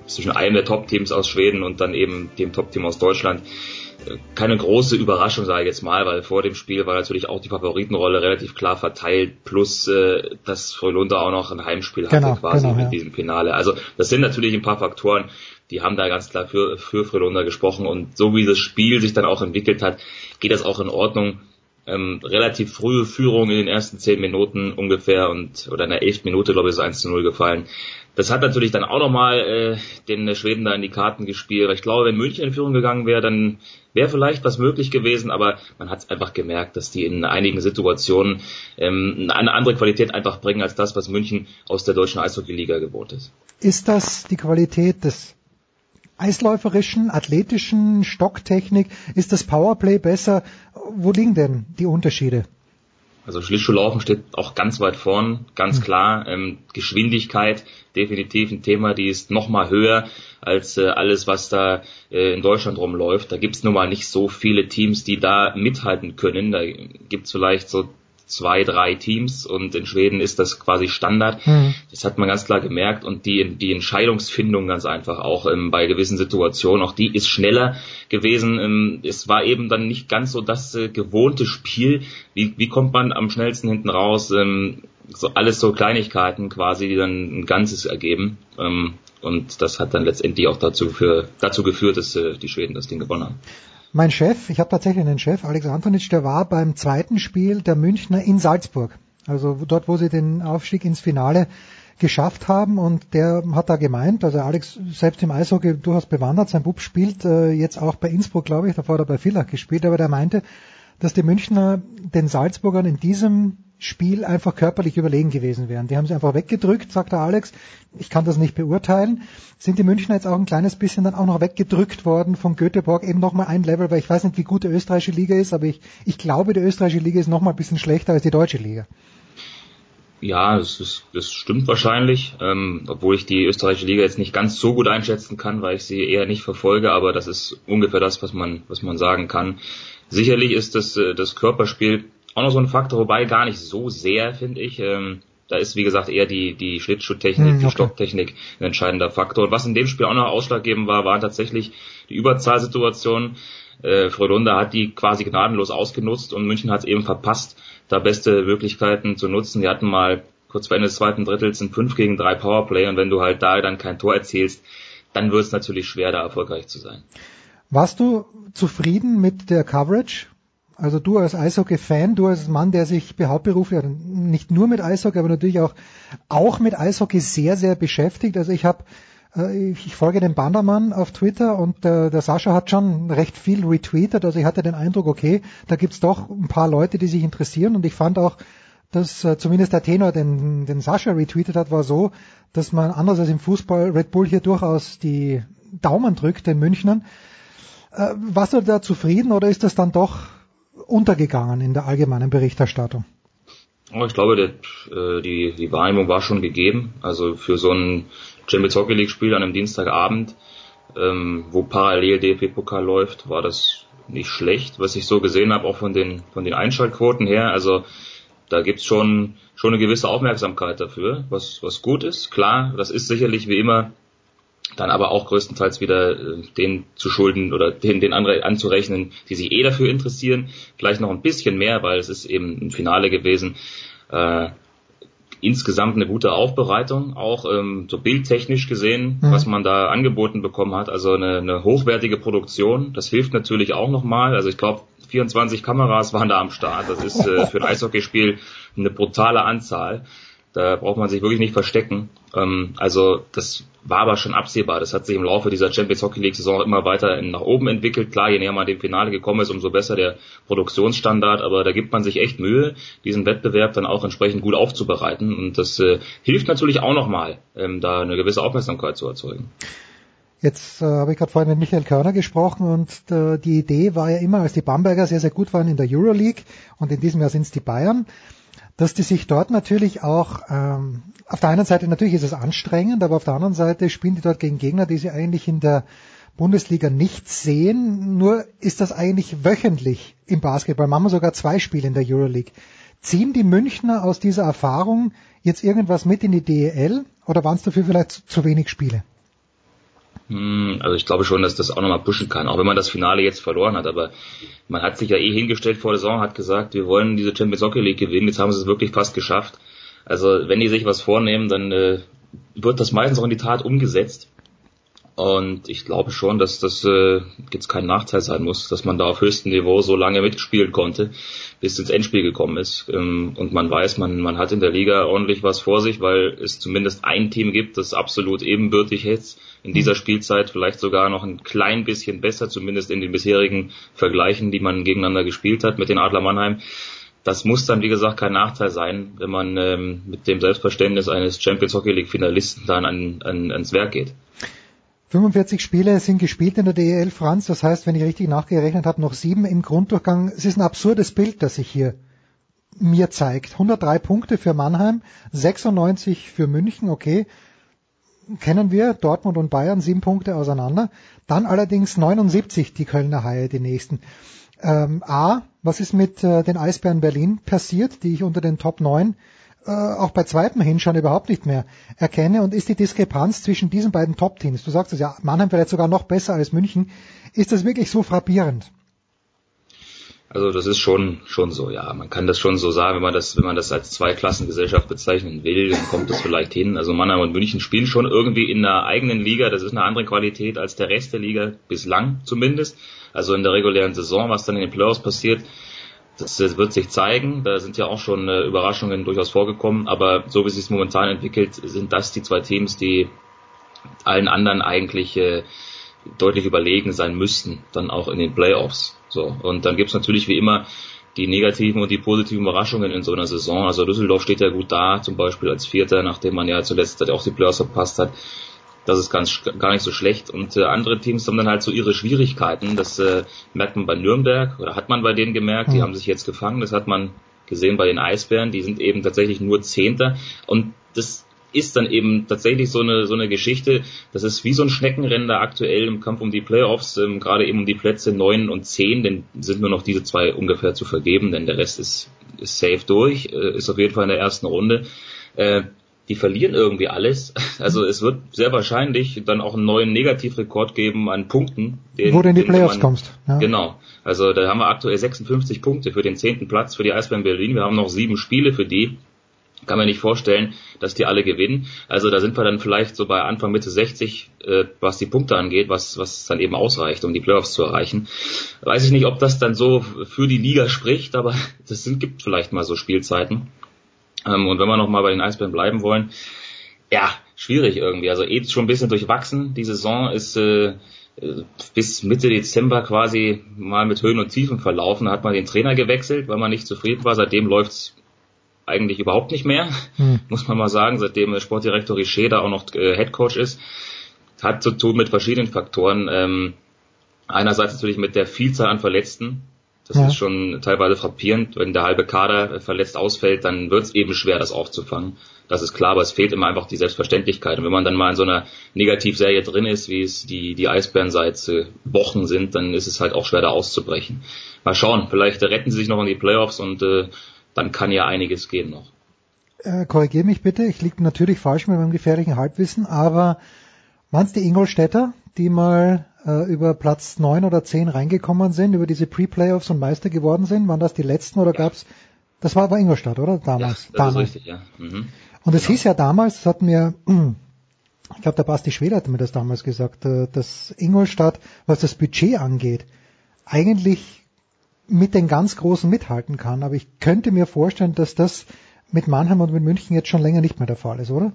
zwischen einem der Top-Teams aus Schweden und dann eben dem Top-Team aus Deutschland. Keine große Überraschung, sage ich jetzt mal, weil vor dem Spiel war natürlich auch die Favoritenrolle relativ klar verteilt, plus äh, dass Frölunda auch noch ein Heimspiel hatte genau, quasi genau, mit ja. diesem Finale. Also das sind natürlich ein paar Faktoren, die haben da ganz klar für, für Frölunda gesprochen und so wie das Spiel sich dann auch entwickelt hat, geht das auch in Ordnung. Ähm, relativ frühe Führung in den ersten zehn Minuten ungefähr und oder in der elften Minute, glaube ich, ist 1 zu 0 gefallen. Das hat natürlich dann auch nochmal äh, den Schweden da in die Karten gespielt. Ich glaube, wenn München in Führung gegangen wäre, dann wäre vielleicht was möglich gewesen, aber man hat es einfach gemerkt, dass die in einigen Situationen ähm, eine andere Qualität einfach bringen als das, was München aus der deutschen Eishockey-Liga gewohnt ist. Ist das die Qualität des eisläuferischen, athletischen Stocktechnik? Ist das Powerplay besser? Wo liegen denn die Unterschiede? Also Schlittschuhlaufen steht auch ganz weit vorn, ganz klar. Ähm, Geschwindigkeit definitiv ein Thema, die ist noch mal höher als äh, alles, was da äh, in Deutschland rumläuft. Da gibt's nun mal nicht so viele Teams, die da mithalten können. Da gibt's vielleicht so zwei, drei Teams und in Schweden ist das quasi Standard. Mhm. Das hat man ganz klar gemerkt und die, die Entscheidungsfindung ganz einfach auch ähm, bei gewissen Situationen, auch die ist schneller gewesen. Ähm, es war eben dann nicht ganz so das äh, gewohnte Spiel. Wie, wie kommt man am schnellsten hinten raus? Ähm, so alles so Kleinigkeiten quasi, die dann ein Ganzes ergeben. Ähm, und das hat dann letztendlich auch dazu, für, dazu geführt, dass äh, die Schweden das Ding gewonnen haben. Mein Chef, ich habe tatsächlich einen Chef, Alex Antonitsch, der war beim zweiten Spiel der Münchner in Salzburg. Also dort, wo sie den Aufstieg ins Finale geschafft haben und der hat da gemeint, also Alex selbst im Eishockey durchaus bewandert, sein Bub spielt äh, jetzt auch bei Innsbruck, glaube ich, davor hat er bei Villach gespielt, aber der meinte, dass die Münchner den Salzburgern in diesem Spiel einfach körperlich überlegen gewesen wären. Die haben sie einfach weggedrückt, sagt der Alex. Ich kann das nicht beurteilen. Sind die Münchner jetzt auch ein kleines bisschen dann auch noch weggedrückt worden von Göteborg, eben nochmal ein Level, weil ich weiß nicht, wie gut die österreichische Liga ist, aber ich, ich glaube, die österreichische Liga ist nochmal ein bisschen schlechter als die deutsche Liga. Ja, das, ist, das stimmt wahrscheinlich, ähm, obwohl ich die österreichische Liga jetzt nicht ganz so gut einschätzen kann, weil ich sie eher nicht verfolge, aber das ist ungefähr das, was man, was man sagen kann. Sicherlich ist das, äh, das Körperspiel auch noch so ein Faktor, wobei gar nicht so sehr, finde ich. Ähm, da ist, wie gesagt, eher die, die Schlittschuhtechnik, Hm, okay. die Stocktechnik ein entscheidender Faktor. Und was in dem Spiel auch noch ausschlaggebend war, waren tatsächlich die Überzahlsituationen. Äh, Frölunda hat die quasi gnadenlos ausgenutzt und München hat es eben verpasst, da beste Möglichkeiten zu nutzen. Die hatten mal kurz vor Ende des zweiten Drittels ein 5 gegen 3 Powerplay und wenn du halt da dann kein Tor erzielst, dann wird es natürlich schwer, da erfolgreich zu sein. Warst du zufrieden mit der Coverage? Also du als Eishockey-Fan, du als Mann, der sich hauptberuflich, also nicht nur mit Eishockey, aber natürlich auch, auch mit Eishockey sehr, sehr beschäftigt. Also ich habe, äh, ich folge dem Bandermann auf Twitter und äh, der Sascha hat schon recht viel retweetet. Also ich hatte den Eindruck, okay, da gibt's doch ein paar Leute, die sich interessieren und ich fand auch, dass äh, zumindest der Tenor, den, den Sascha retweetet hat, war so, dass man anders als im Fußball Red Bull hier durchaus die Daumen drückt den Münchnern. Äh, warst du da zufrieden oder ist das dann doch untergegangen in der allgemeinen Berichterstattung? Oh, ich glaube, der, äh, die, die Wahrnehmung war schon gegeben. Also für so ein Champions Hockey League Spiel an einem Dienstagabend, ähm, wo parallel DFB-Pokal läuft, war das nicht schlecht, was ich so gesehen habe, auch von den, von den Einschaltquoten her. Also da gibt's schon, schon eine gewisse Aufmerksamkeit dafür, was, was gut ist. Klar, das ist sicherlich wie immer dann aber auch größtenteils wieder äh, den zu schulden oder den, den anderen anzurechnen, die sich eh dafür interessieren. Vielleicht noch ein bisschen mehr, weil es ist eben ein Finale gewesen. Äh, insgesamt eine gute Aufbereitung, auch ähm, so bildtechnisch gesehen, Mhm. was man da angeboten bekommen hat. Also eine, eine hochwertige Produktion. Das hilft natürlich auch nochmal. Also ich glaube, 24 Kameras waren da am Start. Das ist äh, für ein Eishockeyspiel eine brutale Anzahl. Da braucht man sich wirklich nicht verstecken. Ähm, also das war aber schon absehbar. Das hat sich im Laufe dieser Champions Hockey League Saison immer weiter nach oben entwickelt. Klar, je näher man dem Finale gekommen ist, umso besser der Produktionsstandard. Aber da gibt man sich echt Mühe, diesen Wettbewerb dann auch entsprechend gut aufzubereiten. Und das äh, hilft natürlich auch nochmal, ähm, da eine gewisse Aufmerksamkeit zu erzeugen. Jetzt äh, habe ich gerade vorhin mit Michael Körner gesprochen und äh, die Idee war ja immer, als die Bamberger sehr, sehr gut waren in der Euroleague und in diesem Jahr sind es die Bayern, dass die sich dort natürlich auch, ähm, auf der einen Seite natürlich ist es anstrengend, aber auf der anderen Seite spielen die dort gegen Gegner, die sie eigentlich in der Bundesliga nicht sehen. Nur ist das eigentlich wöchentlich im Basketball. Machen wir sogar zwei Spiele in der Euroleague. Ziehen die Münchner aus dieser Erfahrung jetzt irgendwas mit in die DEL oder waren es dafür vielleicht zu, zu wenig Spiele? Hm, Also ich glaube schon, dass das auch nochmal pushen kann, auch wenn man das Finale jetzt verloren hat. Aber man hat sich ja eh hingestellt vor der Saison, hat gesagt, wir wollen diese Champions Hockey League gewinnen. Jetzt haben sie es wirklich fast geschafft. Also wenn die sich was vornehmen, dann äh, wird das meistens auch in die Tat umgesetzt. Und ich glaube schon, dass das äh, jetzt kein Nachteil sein muss, dass man da auf höchstem Niveau so lange mitspielen konnte, bis ins Endspiel gekommen ist. Ähm, und man weiß, man, man hat in der Liga ordentlich was vor sich, weil es zumindest ein Team gibt, das absolut ebenbürtig ist in dieser Spielzeit, vielleicht sogar noch ein klein bisschen besser, zumindest in den bisherigen Vergleichen, die man gegeneinander gespielt hat mit den Adler Mannheim. Das muss dann, wie gesagt, kein Nachteil sein, wenn man ähm, mit dem Selbstverständnis eines Champions Hockey League Finalisten dann an, an, ans Werk geht. 45 Spiele sind gespielt in der DEL, Franz. Das heißt, wenn ich richtig nachgerechnet habe, noch sieben im Grunddurchgang. Es ist ein absurdes Bild, das sich hier mir zeigt. 103 Punkte für Mannheim, 96 für München, okay. Kennen wir, Dortmund und Bayern, sieben Punkte auseinander. Dann allerdings 79 die Kölner Haie, die nächsten. Ähm, A, was ist mit äh, den Eisbären Berlin passiert, die ich unter den Top 9 äh, auch bei zweitem Hinschauen überhaupt nicht mehr erkenne und ist die Diskrepanz zwischen diesen beiden Top-Teams, du sagst es ja, Mannheim vielleicht sogar noch besser als München, ist das wirklich so frappierend? Also das ist schon schon so, ja. Man kann das schon so sagen, wenn man das, wenn man das als Zweiklassengesellschaft bezeichnen will, dann kommt das vielleicht hin. Also Mannheim und München spielen schon irgendwie in einer eigenen Liga. Das ist eine andere Qualität als der Rest der Liga bislang zumindest. Also in der regulären Saison, was dann in den Playoffs passiert, das wird sich zeigen. Da sind ja auch schon äh, Überraschungen durchaus vorgekommen. Aber so wie es sich momentan entwickelt, sind das die zwei Teams, die allen anderen eigentlich äh, deutlich überlegen sein müssten, dann auch in den Playoffs. So, und dann gibt's natürlich wie immer die negativen und die positiven Überraschungen in so einer Saison. Also Düsseldorf steht ja gut da, zum Beispiel als Vierter, nachdem man ja zuletzt auch die Playoffs verpasst hat. Das ist ganz gar nicht so schlecht. Und äh, andere Teams haben dann halt so ihre Schwierigkeiten. Das äh, merkt man bei Nürnberg oder hat man bei denen gemerkt. Die haben sich jetzt gefangen. Das hat man gesehen bei den Eisbären. Die sind eben tatsächlich nur Zehnter. Und das ist dann eben tatsächlich so eine, so eine Geschichte, das ist wie so ein Schneckenrennen da aktuell im Kampf um die Playoffs, ähm, gerade eben um die Plätze neun und zehn, denn sind nur noch diese zwei ungefähr zu vergeben, denn der Rest ist, ist safe durch, äh, ist auf jeden Fall in der ersten Runde. Äh, die verlieren irgendwie alles. *laughs* Also es wird sehr wahrscheinlich dann auch einen neuen Negativrekord geben an Punkten. Den, Wo du in die Playoffs man, kommst. Ja. Genau. Also da haben wir aktuell 56 Punkte für den zehnten Platz für die Eisbären Berlin. Wir haben noch sieben Spiele für die kann man nicht vorstellen, dass die alle gewinnen. Also da sind wir dann vielleicht so bei Anfang Mitte 60, äh, was die Punkte angeht, was, was dann eben ausreicht, um die Playoffs zu erreichen. Weiß ich nicht, ob das dann so für die Liga spricht, aber *laughs* das sind, gibt vielleicht mal so Spielzeiten. Ähm, und wenn wir nochmal bei den Eisbären bleiben wollen, ja, schwierig irgendwie. Also eh schon ein bisschen durchwachsen. Die Saison ist äh, bis Mitte Dezember quasi mal mit Höhen und Tiefen verlaufen. Da hat man den Trainer gewechselt, weil man nicht zufrieden war. Seitdem läuft's eigentlich überhaupt nicht mehr, hm. *laughs* muss man mal sagen, seitdem Sportdirektor Richer da auch noch äh, Head Coach ist. Hat zu tun mit verschiedenen Faktoren. Ähm, einerseits natürlich mit der Vielzahl an Verletzten. Das ja. ist schon teilweise frappierend. Wenn der halbe Kader verletzt ausfällt, dann wird es eben schwer, das aufzufangen. Das ist klar, aber es fehlt immer einfach die Selbstverständlichkeit. Und wenn man dann mal in so einer Negativserie drin ist, wie es die, die Eisbären seit äh, Wochen sind, dann ist es halt auch schwer, da auszubrechen. Mal schauen, vielleicht retten sie sich noch in die Playoffs und äh, dann kann ja einiges gehen noch. Äh, Korrigiere mich bitte, ich liege natürlich falsch mit meinem gefährlichen Halbwissen, aber waren es die Ingolstädter, die mal äh, über Platz neun oder zehn reingekommen sind, über diese Pre-Playoffs und Meister geworden sind? Waren das die letzten oder ja. gab's? Das war bei Ingolstadt, oder? Damals. Ja, das damals. ist richtig, ja. Mhm. Und es genau. hieß ja damals, das hat mir, *clears throat* ich glaube, der Basti Schweder hat mir das damals gesagt, äh, dass Ingolstadt, was das Budget angeht, eigentlich mit den ganz Großen mithalten kann. Aber ich könnte mir vorstellen, dass das mit Mannheim und mit München jetzt schon länger nicht mehr der Fall ist, oder?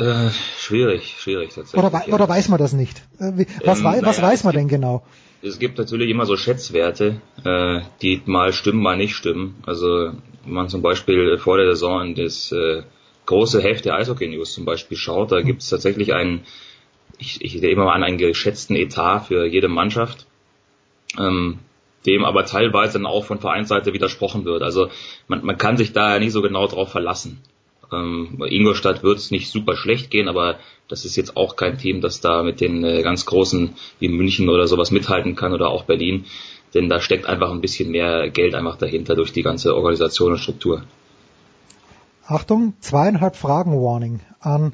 Äh, schwierig, schwierig tatsächlich. Oder, ja. oder weiß man das nicht? Äh, was, ähm, wei was naja, weiß man gibt, denn genau? Es gibt natürlich immer so Schätzwerte, äh, die mal stimmen, mal nicht stimmen. Also wenn man zum Beispiel vor der Saison in das äh, große Heft der Eishockey News zum Beispiel schaut, da hm. gibt es tatsächlich einen, ich, ich nehme mal an, einen geschätzten Etat für jede Mannschaft. Ähm, dem aber teilweise dann auch von Vereinsseite widersprochen wird. Also man, man kann sich da ja nie so genau drauf verlassen. Ähm, Ingolstadt wird es nicht super schlecht gehen, aber das ist jetzt auch kein Team, das da mit den äh, ganz großen wie München oder sowas mithalten kann oder auch Berlin. Denn da steckt einfach ein bisschen mehr Geld einfach dahinter durch die ganze Organisation und Struktur. Achtung, zweieinhalb Fragen Warning an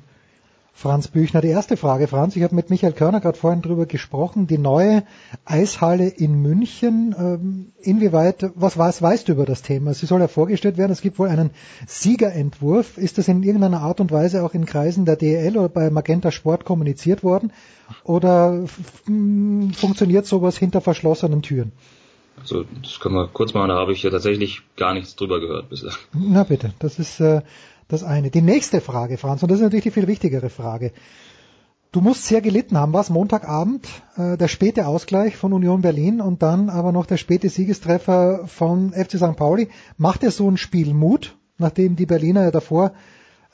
Franz Büchner. Die erste Frage, Franz, ich habe mit Michael Körner gerade vorhin drüber gesprochen, die neue Eishalle in München, ähm, inwieweit, was, was weißt du über das Thema? Sie soll ja vorgestellt werden, es gibt wohl einen Siegerentwurf. Ist das in irgendeiner Art und Weise auch in Kreisen der DL oder bei Magenta Sport kommuniziert worden? Oder funktioniert sowas hinter verschlossenen Türen? Also das können wir kurz machen, da habe ich ja tatsächlich gar nichts drüber gehört bisher. Na bitte, das ist äh, das eine. Die nächste Frage, Franz, und das ist natürlich die viel wichtigere Frage. Du musst sehr gelitten haben, was Montagabend äh, der späte Ausgleich von Union Berlin und dann aber noch der späte Siegestreffer von FC St. Pauli. Macht dir so ein Spiel Mut, nachdem die Berliner ja davor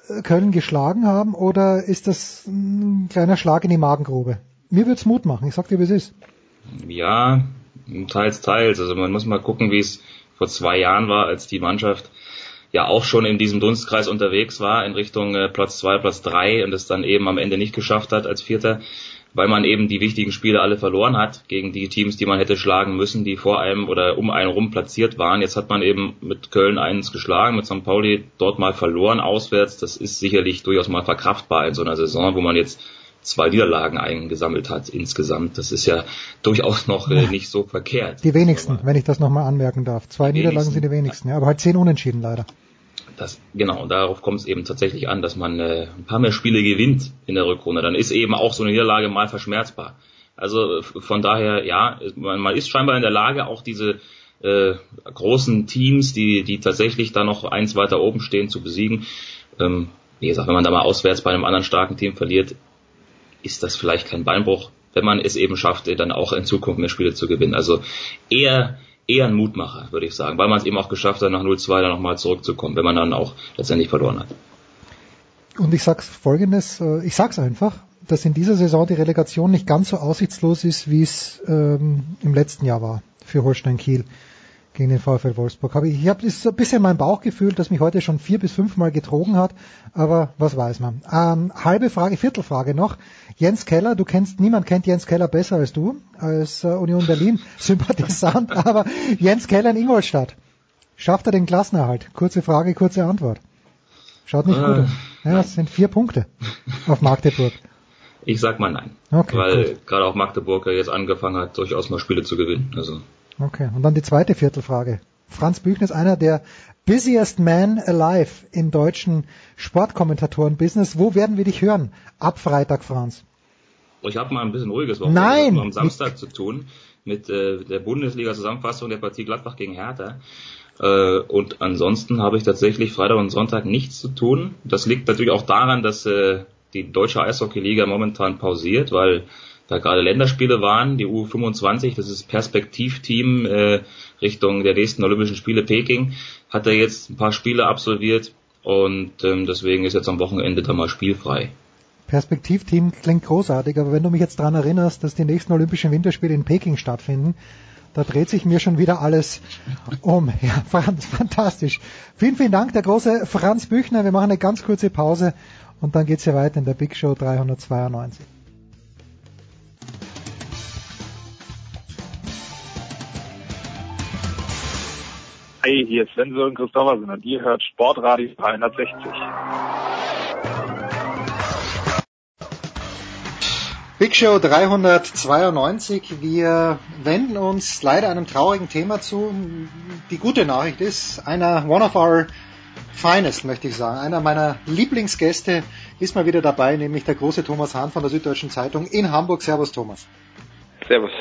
äh, Köln geschlagen haben, oder ist das ein kleiner Schlag in die Magengrube? Mir wird's Mut machen, ich sag dir, wie es ist. Ja, teils, teils. Also man muss mal gucken, wie es vor zwei Jahren war, als die Mannschaft ja auch schon in diesem Dunstkreis unterwegs war in Richtung äh, Platz zwei, Platz drei und es dann eben am Ende nicht geschafft hat als Vierter, weil man eben die wichtigen Spiele alle verloren hat gegen die Teams, die man hätte schlagen müssen, die vor einem oder um einen rum platziert waren. Jetzt hat man eben mit Köln eins geschlagen, mit St. Pauli dort mal verloren auswärts. Das ist sicherlich durchaus mal verkraftbar in so einer Saison, wo man jetzt zwei Niederlagen eingesammelt hat insgesamt. Das ist ja durchaus noch äh, nicht so verkehrt. Die wenigsten, wenn ich das nochmal anmerken darf. Zwei Niederlagen sind die wenigsten, ja, aber halt zehn Unentschieden leider. Das, genau, darauf kommt es eben tatsächlich an, dass man äh, ein paar mehr Spiele gewinnt in der Rückrunde. Dann ist eben auch so eine Niederlage mal verschmerzbar. Also von daher, ja, man, man ist scheinbar in der Lage, auch diese äh, großen Teams, die, die tatsächlich da noch eins weiter oben stehen, zu besiegen. Ähm, wie gesagt, wenn man da mal auswärts bei einem anderen starken Team verliert, ist das vielleicht kein Beinbruch, wenn man es eben schafft, dann auch in Zukunft mehr Spiele zu gewinnen. Also eher eher ein Mutmacher, würde ich sagen, weil man es eben auch geschafft hat, nach 0-2 dann nochmal zurückzukommen, wenn man dann auch letztendlich verloren hat. Und ich sag's folgendes, äh, ich sag's einfach, dass in dieser Saison die Relegation nicht ganz so aussichtslos ist, wie es ähm, im letzten Jahr war für Holstein Kiel gegen den VfL Wolfsburg. Hab ich ich habe so ein bisschen mein Bauchgefühl, das mich heute schon vier bis fünfmal getrogen hat, aber was weiß man. Ähm, halbe Frage, Viertelfrage noch. Jens Keller, du kennst, niemand kennt Jens Keller besser als du, als äh, Union Berlin *laughs* Sympathisant, aber Jens Keller in Ingolstadt. Schafft er den Klassenerhalt? Kurze Frage, kurze Antwort. Schaut nicht äh, gut aus. Ja, das sind vier Punkte auf Magdeburg. Ich sag mal nein. Okay, weil gerade auch Magdeburg ja jetzt angefangen hat, durchaus mal Spiele zu gewinnen. Also Okay, und dann die zweite Viertelfrage. Franz Büchner ist einer der busiest man alive im deutschen Sportkommentatoren-Business. Wo werden wir dich hören? Ab Freitag, Franz. Oh, ich habe mal ein bisschen ruhiges Wochenende Nein. am Samstag zu tun mit äh, der Bundesliga-Zusammenfassung der Partie Gladbach gegen Hertha. Äh, und ansonsten habe ich tatsächlich Freitag und Sonntag nichts zu tun. Das liegt natürlich auch daran, dass äh, die deutsche Eishockey-Liga momentan pausiert, weil da gerade Länderspiele waren, die U25, das ist Perspektivteam äh, Richtung der nächsten Olympischen Spiele Peking, hat er jetzt ein paar Spiele absolviert und ähm, deswegen ist jetzt am Wochenende da mal spielfrei. Perspektivteam klingt großartig, aber wenn du mich jetzt daran erinnerst, dass die nächsten Olympischen Winterspiele in Peking stattfinden, da dreht sich mir schon wieder alles um. *laughs* Ja, Franz, fantastisch. Vielen, vielen Dank, der große Franz Büchner. Wir machen eine ganz kurze Pause und dann geht's hier weiter in der Big Show 392. Hey, hier ist Sven Sören Christoffersen und ihr hört Sportradio 360. Big Show 392. Wir wenden uns leider einem traurigen Thema zu. Die gute Nachricht ist, einer one of our finest, möchte ich sagen. Einer meiner Lieblingsgäste ist mal wieder dabei, nämlich der große Thomas Hahn von der Süddeutschen Zeitung in Hamburg. Servus Thomas. Servus.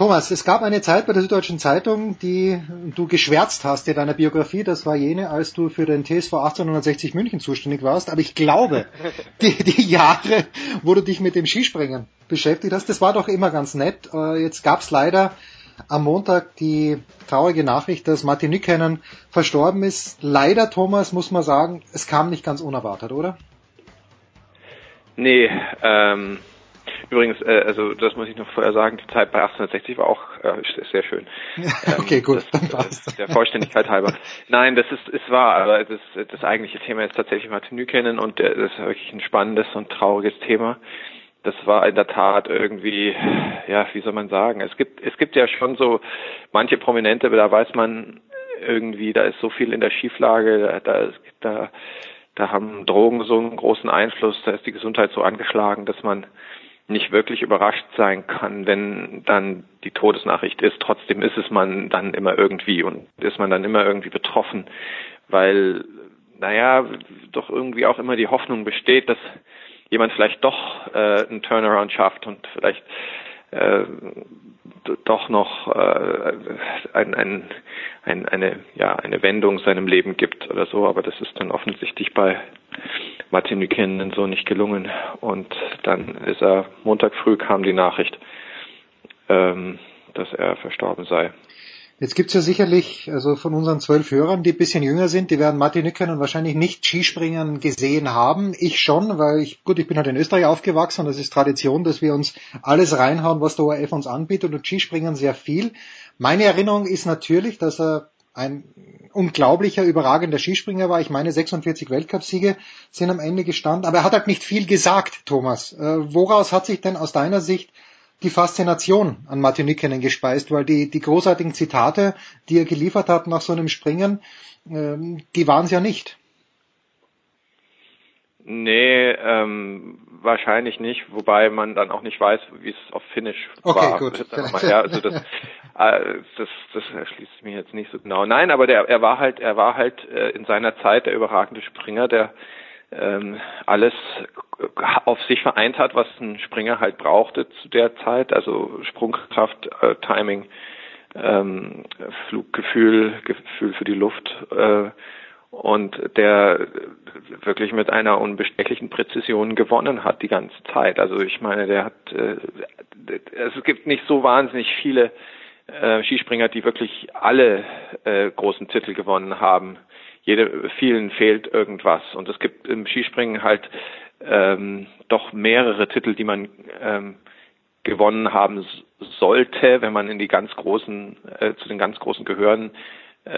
Thomas, es gab eine Zeit bei der Süddeutschen Zeitung, die du geschwärzt hast in deiner Biografie. Das war jene, als du für den TSV 1860 München zuständig warst. Aber ich glaube, *laughs* die, die Jahre, wo du dich mit dem Skispringen beschäftigt hast, das war doch immer ganz nett. Äh, jetzt gab es leider am Montag die traurige Nachricht, dass Martin Nykänen verstorben ist. Leider, Thomas, muss man sagen, es kam nicht ganz unerwartet, oder? Nee, ähm, Übrigens, äh, also das muss ich noch vorher sagen, die Zeit bei 1860 war auch äh, sehr schön. *laughs* okay, ähm, gut, das, dann passt. Der Vollständigkeit halber. Nein, das ist ist wahr, aber das, das eigentliche Thema ist tatsächlich Martin Nykänen und äh, das ist wirklich ein spannendes und trauriges Thema. Das war in der Tat irgendwie, ja, wie soll man sagen? Es gibt es gibt ja schon so manche Prominente, da weiß man irgendwie, da ist so viel in der Schieflage, da da, da da haben Drogen so einen großen Einfluss, da ist die Gesundheit so angeschlagen, dass man nicht wirklich überrascht sein kann, wenn dann die Todesnachricht ist. Trotzdem ist es man dann immer irgendwie und ist man dann immer irgendwie betroffen, weil, naja, doch irgendwie auch immer die Hoffnung besteht, dass jemand vielleicht doch äh, einen Turnaround schafft und vielleicht äh, doch noch äh, ein, ein, ein, eine, ja, eine Wendung seinem Leben gibt oder so, aber das ist dann offensichtlich bei Martin Buchanan so nicht gelungen. Und dann ist er, Montag früh kam die Nachricht, ähm, dass er verstorben sei. Jetzt gibt's ja sicherlich, also von unseren zwölf Hörern, die bisschen jünger sind, die werden Martin Nücken wahrscheinlich nicht Skispringen gesehen haben. Ich schon, weil ich, gut, ich bin halt in Österreich aufgewachsen und es ist Tradition, dass wir uns alles reinhauen, was der ORF uns anbietet und Skispringen sehr viel. Meine Erinnerung ist natürlich, dass er ein unglaublicher, überragender Skispringer war. Ich meine, 46 Weltcupsiege sind am Ende gestanden, aber er hat halt nicht viel gesagt, Thomas. Äh, woraus hat sich denn aus deiner Sicht die Faszination an Martin Nikkinen gespeist, weil die, die großartigen Zitate, die er geliefert hat nach so einem Springen, ähm, die waren es ja nicht. Nee, ähm, wahrscheinlich nicht, wobei man dann auch nicht weiß, wie es auf Finnish okay, war. Gut. Ja, also das, äh, das, das erschließt mich jetzt nicht so genau. Nein, aber der, er war halt, er war halt äh, in seiner Zeit der überragende Springer, der ähm, alles auf sich vereint hat, was ein Springer halt brauchte zu der Zeit, also Sprungkraft, äh, Timing, ähm, Fluggefühl, Gefühl für die Luft äh, und der wirklich mit einer unbestechlichen Präzision gewonnen hat die ganze Zeit. Also ich meine, der hat, äh, es gibt nicht so wahnsinnig viele äh, Skispringer, die wirklich alle äh, großen Titel gewonnen haben jede, vielen fehlt irgendwas. Und es gibt im Skispringen halt ähm, doch mehrere Titel, die man ähm, gewonnen haben sollte, wenn man in die ganz großen, äh, zu den ganz großen gehören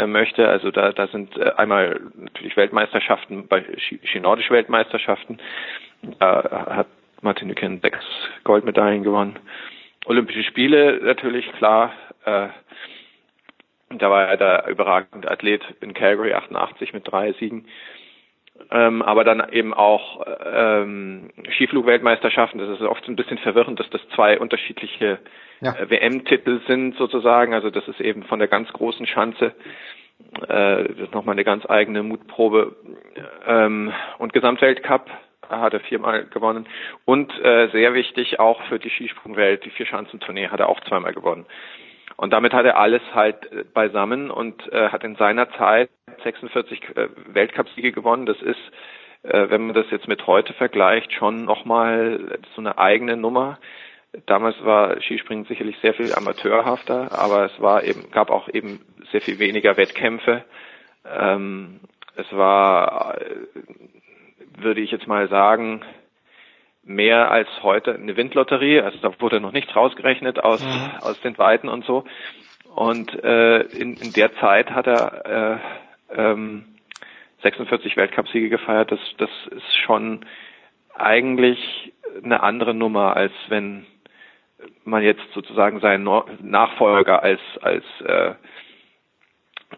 möchte. Also da, da sind äh, einmal natürlich Weltmeisterschaften, bei Ski-Nordische Weltmeisterschaften. Da hat Martin Nüken sechs Goldmedaillen gewonnen. Olympische Spiele natürlich klar. Äh, da war er der überragende Athlet in Calgary 88 mit drei Siegen. Ähm, aber dann eben auch ähm, Skiflug-Weltmeisterschaften. Das ist oft ein bisschen verwirrend, dass das zwei unterschiedliche ja. äh, WM-Titel sind sozusagen. Also das ist eben von der ganz großen Schanze. Äh, das ist nochmal eine ganz eigene Mutprobe. Ähm, und Gesamtweltcup hat er viermal gewonnen. Und äh, sehr wichtig auch für die Skisprungwelt, die Vierschanzentournee hat er auch zweimal gewonnen. Und damit hat er alles halt äh, beisammen und äh, hat in seiner Zeit 46 äh, Weltcupsiege gewonnen. Das ist, äh, wenn man das jetzt mit heute vergleicht, schon nochmal so eine eigene Nummer. Damals war Skispringen sicherlich sehr viel amateurhafter, aber es war eben, gab auch eben sehr viel weniger Wettkämpfe. Ähm, es war, äh, würde ich jetzt mal sagen, mehr als heute eine Windlotterie. Also da wurde noch nichts rausgerechnet aus, mhm. aus den Weiten und so. Und äh, in, in der Zeit hat er äh, ähm, 46 Weltcupsiege gefeiert. Das, das ist schon eigentlich eine andere Nummer, als wenn man jetzt sozusagen seinen Nachfolger als als äh,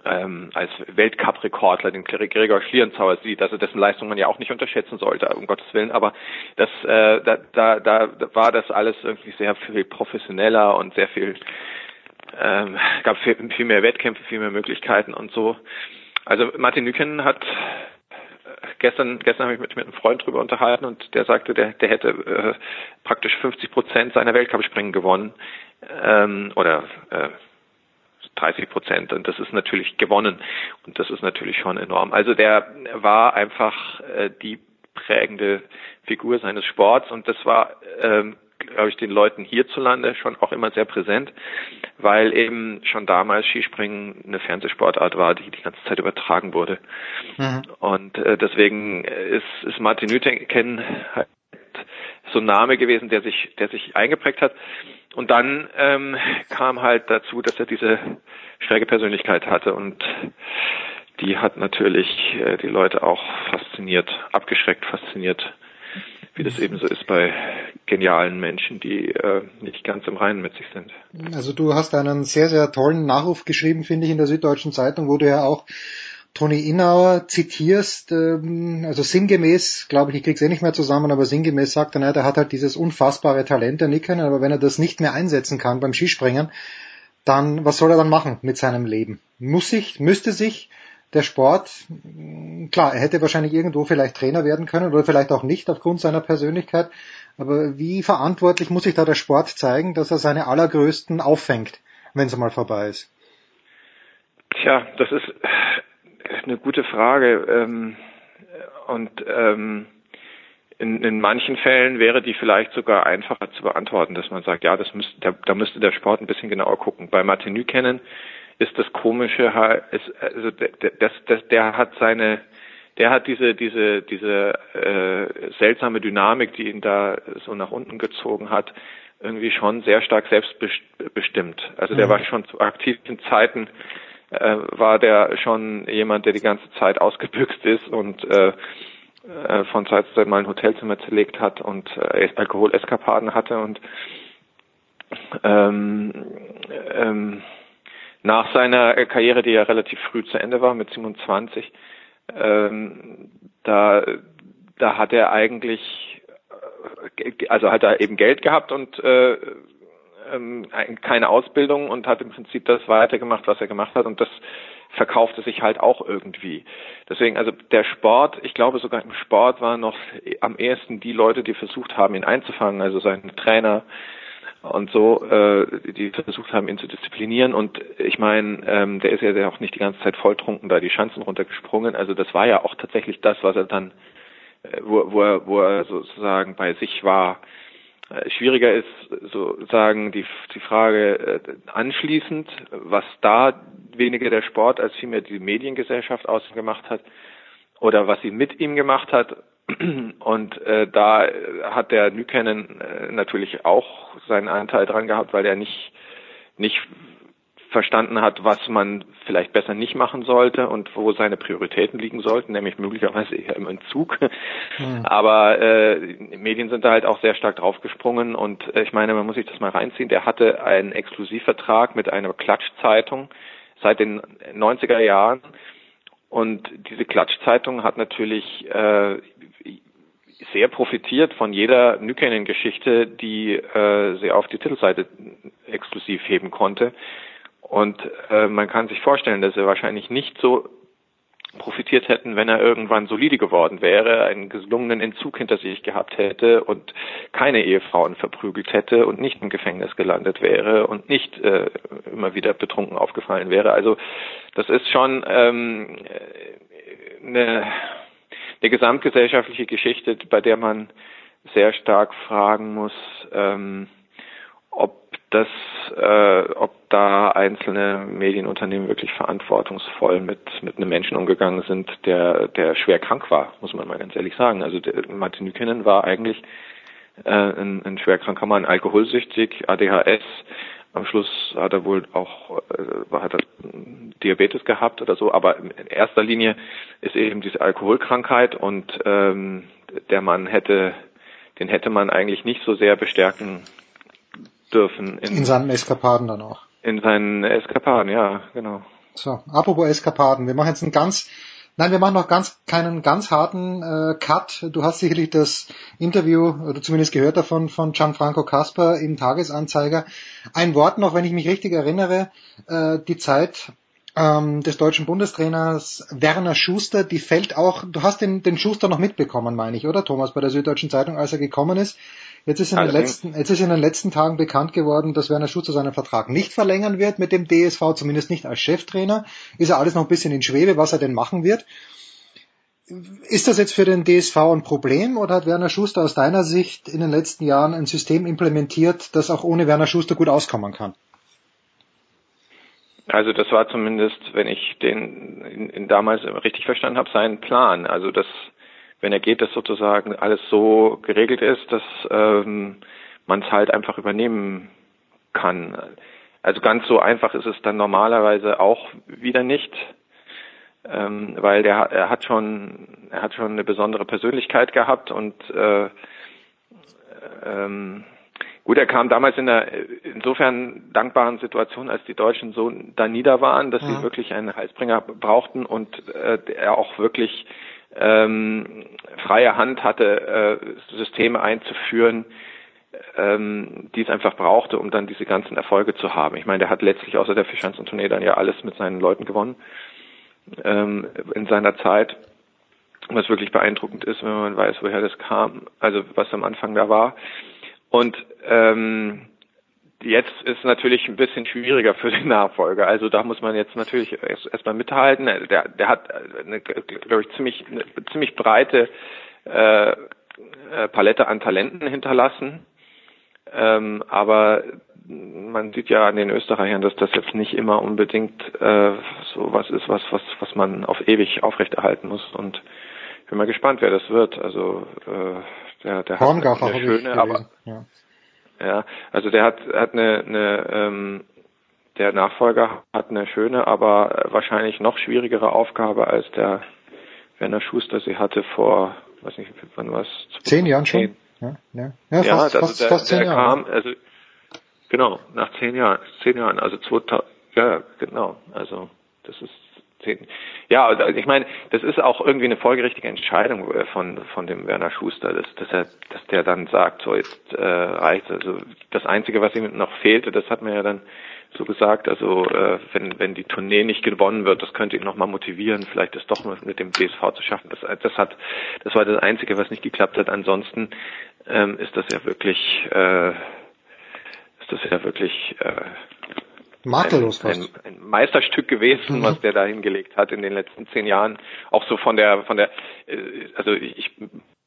ähm, als Weltcup-Rekordler, den Gregor Schlierenzauer sieht, also dessen Leistung man ja auch nicht unterschätzen sollte, um Gottes Willen, aber das, äh, da, da, da war das alles irgendwie sehr viel professioneller und sehr viel, ähm, gab viel, viel mehr Wettkämpfe, viel mehr Möglichkeiten und so. Also Martin Nüken hat äh, gestern gestern habe ich mich mit einem Freund drüber unterhalten und der sagte, der der hätte äh, praktisch 50 Prozent seiner Weltcup-Springen gewonnen ähm, oder äh, 30 Prozent. Und das ist natürlich gewonnen. Und das ist natürlich schon enorm. Also der war einfach äh, die prägende Figur seines Sports und das war, ähm, glaube ich, den Leuten hierzulande schon auch immer sehr präsent, weil eben schon damals Skispringen eine Fernsehsportart war, die die ganze Zeit übertragen wurde. Mhm. Und äh, deswegen ist, ist Martin Nüteken halt so ein Name gewesen, der sich, der sich eingeprägt hat. Und dann ähm, kam halt dazu, dass er diese schräge Persönlichkeit hatte und die hat natürlich äh, die Leute auch fasziniert, abgeschreckt, fasziniert, wie das eben so ist bei genialen Menschen, die äh, nicht ganz im Reinen mit sich sind. Also du hast einen sehr, sehr tollen Nachruf geschrieben, finde ich, in der Süddeutschen Zeitung, wo du ja auch Toni Innauer zitierst, ähm, also sinngemäß, glaube ich, ich krieg's eh nicht mehr zusammen, aber sinngemäß sagt er, naja, der hat halt dieses unfassbare Talent, der Nicken, aber wenn er das nicht mehr einsetzen kann beim Skispringen, dann was soll er dann machen mit seinem Leben? Muss sich, müsste sich der Sport, klar, er hätte wahrscheinlich irgendwo vielleicht Trainer werden können oder vielleicht auch nicht aufgrund seiner Persönlichkeit, aber wie verantwortlich muss sich da der Sport zeigen, dass er seine allergrößten auffängt, wenn es mal vorbei ist? Tja, das ist eine gute Frage. Ähm, und ähm, in, in manchen Fällen wäre die vielleicht sogar einfacher zu beantworten, dass man sagt, ja, das müsste, da, da müsste der Sport ein bisschen genauer gucken. Bei Martin Nükennen ist das Komische, ist, also der, der, der, der hat seine, der hat diese diese diese äh, seltsame Dynamik, die ihn da so nach unten gezogen hat, irgendwie schon sehr stark selbstbestimmt. Also der mhm. war schon zu aktiven Zeiten äh, war der schon jemand, der die ganze Zeit ausgebüxt ist und äh, äh, von Zeit zu Zeit mal ein Hotelzimmer zerlegt hat und äh, Alkoholeskapaden hatte und ähm, ähm, nach seiner Karriere, die ja relativ früh zu Ende war, mit 27, ähm, da, da hat er eigentlich, äh, also hat er eben Geld gehabt und äh, ähm, keine Ausbildung und hat im Prinzip das weitergemacht, was er gemacht hat und das verkaufte sich halt auch irgendwie. Deswegen, also der Sport, ich glaube sogar im Sport waren noch am ehesten die Leute, die versucht haben, ihn einzufangen, also sein Trainer und so, äh, die versucht haben, ihn zu disziplinieren. Und ich meine, ähm, der ist ja auch nicht die ganze Zeit volltrunken da die Schanzen runtergesprungen. Also das war ja auch tatsächlich das, was er dann, äh, wo, wo, er, wo er sozusagen bei sich war. Äh, schwieriger ist sozusagen die, die Frage äh, anschließend, was da weniger der Sport als vielmehr die Mediengesellschaft ausgemacht hat oder was sie mit ihm gemacht hat. *clears throat* Und äh, da hat der Nykänen äh, natürlich auch seinen Anteil dran gehabt, weil er nicht nicht verstanden hat, was man vielleicht besser nicht machen sollte und wo seine Prioritäten liegen sollten, nämlich möglicherweise eher im Entzug. Mhm. Aber äh, Medien sind da halt auch sehr stark draufgesprungen und äh, ich meine, man muss sich das mal reinziehen. Der hatte einen Exklusivvertrag mit einer Klatschzeitung seit den 90er Jahren und diese Klatschzeitung hat natürlich äh, sehr profitiert von jeder Nykänen-Geschichte, die äh, sie auf die Titelseite exklusiv heben konnte. Und äh, man kann sich vorstellen, dass er wahrscheinlich nicht so profitiert hätten, wenn er irgendwann solide geworden wäre, einen gelungenen Entzug hinter sich gehabt hätte und keine Ehefrauen verprügelt hätte und nicht im Gefängnis gelandet wäre und nicht äh, immer wieder betrunken aufgefallen wäre. Also das ist schon ähm, eine, eine gesamtgesellschaftliche Geschichte, bei der man sehr stark fragen muss, ähm, ob das, äh, ob da einzelne Medienunternehmen wirklich verantwortungsvoll mit mit einem Menschen umgegangen sind, der der schwer krank war, muss man mal ganz ehrlich sagen. Also der, Martin Nykänen war eigentlich äh, ein, ein schwer kranker Mann, alkoholsüchtig, ADHS. Am Schluss hat er wohl auch äh, hat er Diabetes gehabt oder so, aber in erster Linie ist eben diese Alkoholkrankheit und ähm, der Mann hätte den hätte man eigentlich nicht so sehr bestärken dürfen. In, in seinen Eskapaden dann auch. In seinen Eskapaden, ja, genau. So, apropos Eskapaden, wir machen jetzt einen ganz, nein, wir machen noch ganz keinen ganz harten äh, Cut. Du hast sicherlich das Interview oder zumindest gehört davon von Gianfranco Casper im Tagesanzeiger. Ein Wort noch, wenn ich mich richtig erinnere, äh, die Zeit ähm, des deutschen Bundestrainers Werner Schuster, die fällt auch, du hast den, den Schuster noch mitbekommen, meine ich, oder Thomas, bei der Süddeutschen Zeitung, als er gekommen ist. Jetzt ist, in den letzten, jetzt ist in den letzten Tagen bekannt geworden, dass Werner Schuster seinen Vertrag nicht verlängern wird mit dem DSV, zumindest nicht als Cheftrainer. Ist ja alles noch ein bisschen in Schwebe, was er denn machen wird. Ist das jetzt für den DSV ein Problem oder hat Werner Schuster aus deiner Sicht in den letzten Jahren ein System implementiert, das auch ohne Werner Schuster gut auskommen kann? Also das war zumindest, wenn ich den in, in damals richtig verstanden habe, sein Plan. Also das wenn er geht, dass sozusagen alles so geregelt ist, dass ähm, man es halt einfach übernehmen kann. Also ganz so einfach ist es dann normalerweise auch wieder nicht, ähm, weil der er hat schon er hat schon eine besondere Persönlichkeit gehabt und äh, ähm, Gut, er kam damals in einer insofern dankbaren Situation, als die Deutschen so da nieder waren, dass ja. sie wirklich einen Heilsbringer brauchten und äh, er auch wirklich ähm, freie Hand hatte, äh, Systeme einzuführen, ähm, die es einfach brauchte, um dann diese ganzen Erfolge zu haben. Ich meine, der hat letztlich außer der Fischanz und Tournee dann ja alles mit seinen Leuten gewonnen ähm, in seiner Zeit. Was wirklich beeindruckend ist, wenn man weiß, woher das kam, also was am Anfang da war. Und ähm, Jetzt ist natürlich ein bisschen schwieriger für den Nachfolger. Also da muss man jetzt natürlich erst erstmal mithalten. Der, der hat eine, glaube ich, ziemlich, eine ziemlich breite äh, Palette an Talenten hinterlassen. Ähm, aber man sieht ja an den Österreichern, dass das jetzt nicht immer unbedingt äh, so was ist, was was was man auf ewig aufrechterhalten muss. Und ich bin mal gespannt, wer das wird. Also äh, der der hat eine schöne, aber ja. Ja, also der hat hat eine, eine ähm, der Nachfolger hat eine schöne, aber wahrscheinlich noch schwierigere Aufgabe als der Werner Schuster sie hatte vor, weiß nicht, wann war es? Zehn Jahren schon. Ja, ja. ja, fast, ja also fast, der, fast zehn der Jahre. kam, also genau, nach zehn Jahren, zehn Jahren, also 2000, ja, genau, also das ist zehn. Ja, ich meine, das ist auch irgendwie eine folgerichtige Entscheidung äh, von von dem Werner Schuster, dass, dass er, dass der dann sagt, so jetzt äh, reicht. Also das Einzige, was ihm noch fehlte, das hat man ja dann so gesagt. Also äh, wenn, wenn die Tournee nicht gewonnen wird, das könnte ihn nochmal motivieren, vielleicht es doch mit dem DSV zu schaffen. Das, das hat, das war das Einzige, was nicht geklappt hat. Ansonsten ähm, ist das ja wirklich, äh, ist das ja wirklich äh, Makellos ein, ein, ein Meisterstück gewesen, mhm. was der da hingelegt hat in den letzten zehn Jahren. Auch so von der, von der, äh, also ich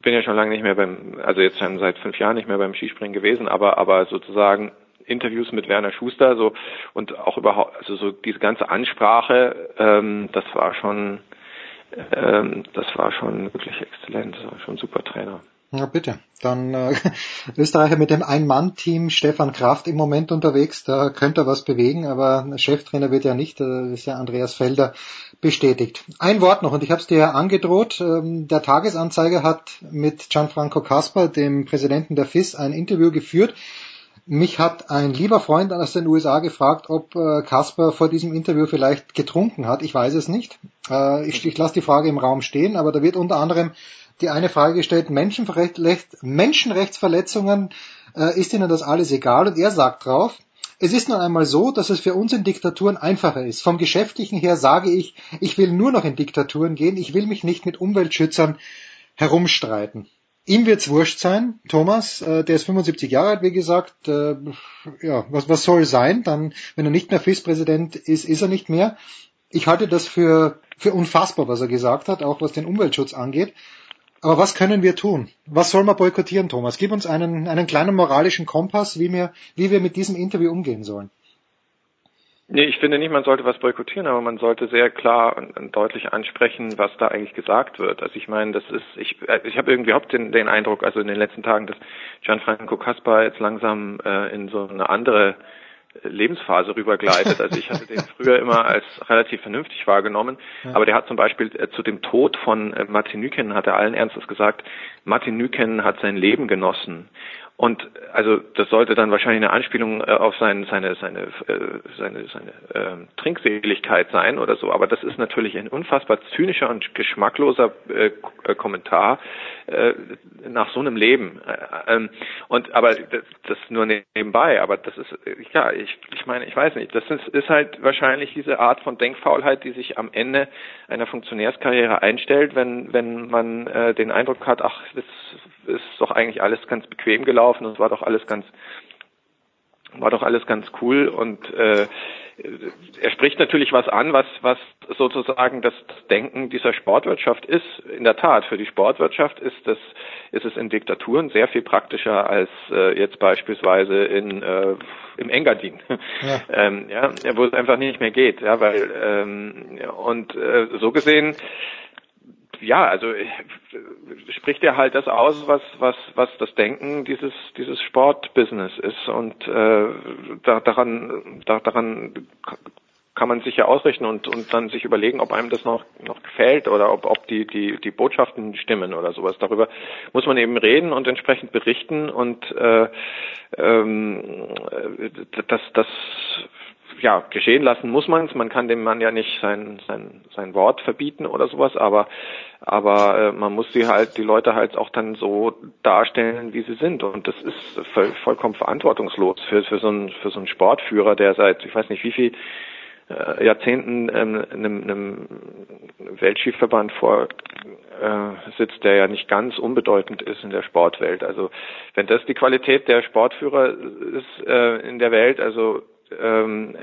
bin ja schon lange nicht mehr beim, also jetzt schon seit fünf Jahren nicht mehr beim Skispringen gewesen, aber, aber sozusagen Interviews mit Werner Schuster so und auch überhaupt also so diese ganze Ansprache ähm, das war schon ähm, das war schon wirklich exzellent das war schon ein super Trainer ja, bitte. Dann äh, *laughs* Österreicher mit dem Ein-Mann-Team Stefan Kraft im Moment unterwegs, da könnte er was bewegen, aber Cheftrainer wird ja nicht, das ist ja Andreas Felder bestätigt. Ein Wort noch, und ich habe es dir ja angedroht, ähm, der Tagesanzeiger hat mit Gianfranco Casper, dem Präsidenten der FIS, ein Interview geführt, mich hat ein lieber Freund aus den USA gefragt, ob äh, vor diesem Interview vielleicht getrunken hat. Ich weiß es nicht. Äh, ich, ich lasse die Frage im Raum stehen, aber da wird unter anderem die eine Frage gestellt, Menschenrecht, Menschenrechtsverletzungen, äh, ist Ihnen das alles egal? Und er sagt drauf, es ist nun einmal so, dass es für uns in Diktaturen einfacher ist. Vom Geschäftlichen her sage ich, ich will nur noch in Diktaturen gehen, ich will mich nicht mit Umweltschützern herumstreiten. Ihm wird's wurscht sein, Thomas, äh, der ist 75 Jahre alt, wie gesagt. Äh, ja, was, was soll sein? Dann, wenn er nicht mehr FIS-Präsident ist, ist er nicht mehr. Ich halte das für, für unfassbar, was er gesagt hat, auch was den Umweltschutz angeht. Aber was können wir tun? Was soll man boykottieren, Thomas? Gib uns einen, einen kleinen moralischen Kompass, wie wir, wie wir mit diesem Interview umgehen sollen. Nee, ich finde nicht, man sollte was boykottieren, aber man sollte sehr klar und, deutlich ansprechen, was da eigentlich gesagt wird. Also ich meine, das ist, ich, äh, ich habe irgendwie überhaupt den, den Eindruck, also in den letzten Tagen, dass Gianfranco Caspar jetzt langsam äh, in so eine andere Lebensphase rübergleitet. Also ich hatte den *laughs* früher immer als relativ vernünftig wahrgenommen, ja. aber der hat zum Beispiel äh, zu dem Tod von äh, Martin Nüken hat er allen Ernstes gesagt, Martin Nüken hat sein Leben genossen und also das sollte dann wahrscheinlich eine Anspielung äh, auf sein, seine seine äh, seine seine äh, Trinkseligkeit sein oder so. Aber das ist natürlich ein unfassbar zynischer und geschmackloser äh, äh Kommentar äh, nach so einem Leben. Äh, ähm, und aber das, das nur nebenbei. Aber das ist ja ich ich meine ich weiß nicht. Das ist, ist halt wahrscheinlich diese Art von Denkfaulheit, die sich am Ende einer Funktionärskarriere einstellt, wenn wenn man äh, den Eindruck hat, ach das eigentlich alles ganz bequem gelaufen und es war doch alles ganz war doch alles ganz cool und äh, er spricht natürlich was an, was was sozusagen das Denken dieser Sportwirtschaft ist. In der Tat, für die Sportwirtschaft ist das ist es in Diktaturen sehr viel praktischer als äh, jetzt beispielsweise in äh, im Engadin, *laughs* ja. ähm, ja, wo es einfach nicht mehr geht, ja, weil ähm, und äh, so gesehen ja, also äh, spricht er halt das aus, was was was das Denken dieses dieses Sportbusiness ist. Und äh, da, daran da, daran kann man sich ja ausrichten und und dann sich überlegen, ob einem das noch noch gefällt oder ob ob die die die Botschaften stimmen oder sowas. Darüber muss man eben reden und entsprechend berichten und äh, ähm, das das ja, geschehen lassen muss man es. Man kann dem Mann ja nicht sein, sein, sein Wort verbieten oder sowas, aber, aber äh, man muss sie halt, die Leute halt auch dann so darstellen, wie sie sind. Und das ist voll, vollkommen verantwortungslos für, für, so einen, für so einen Sportführer, der seit, ich weiß nicht wie viel äh, Jahrzehnten ähm, einem, einem Weltskiverband vor äh, der ja nicht ganz unbedeutend ist in der Sportwelt. Also wenn das die Qualität der Sportführer ist äh, in der Welt, also ähm,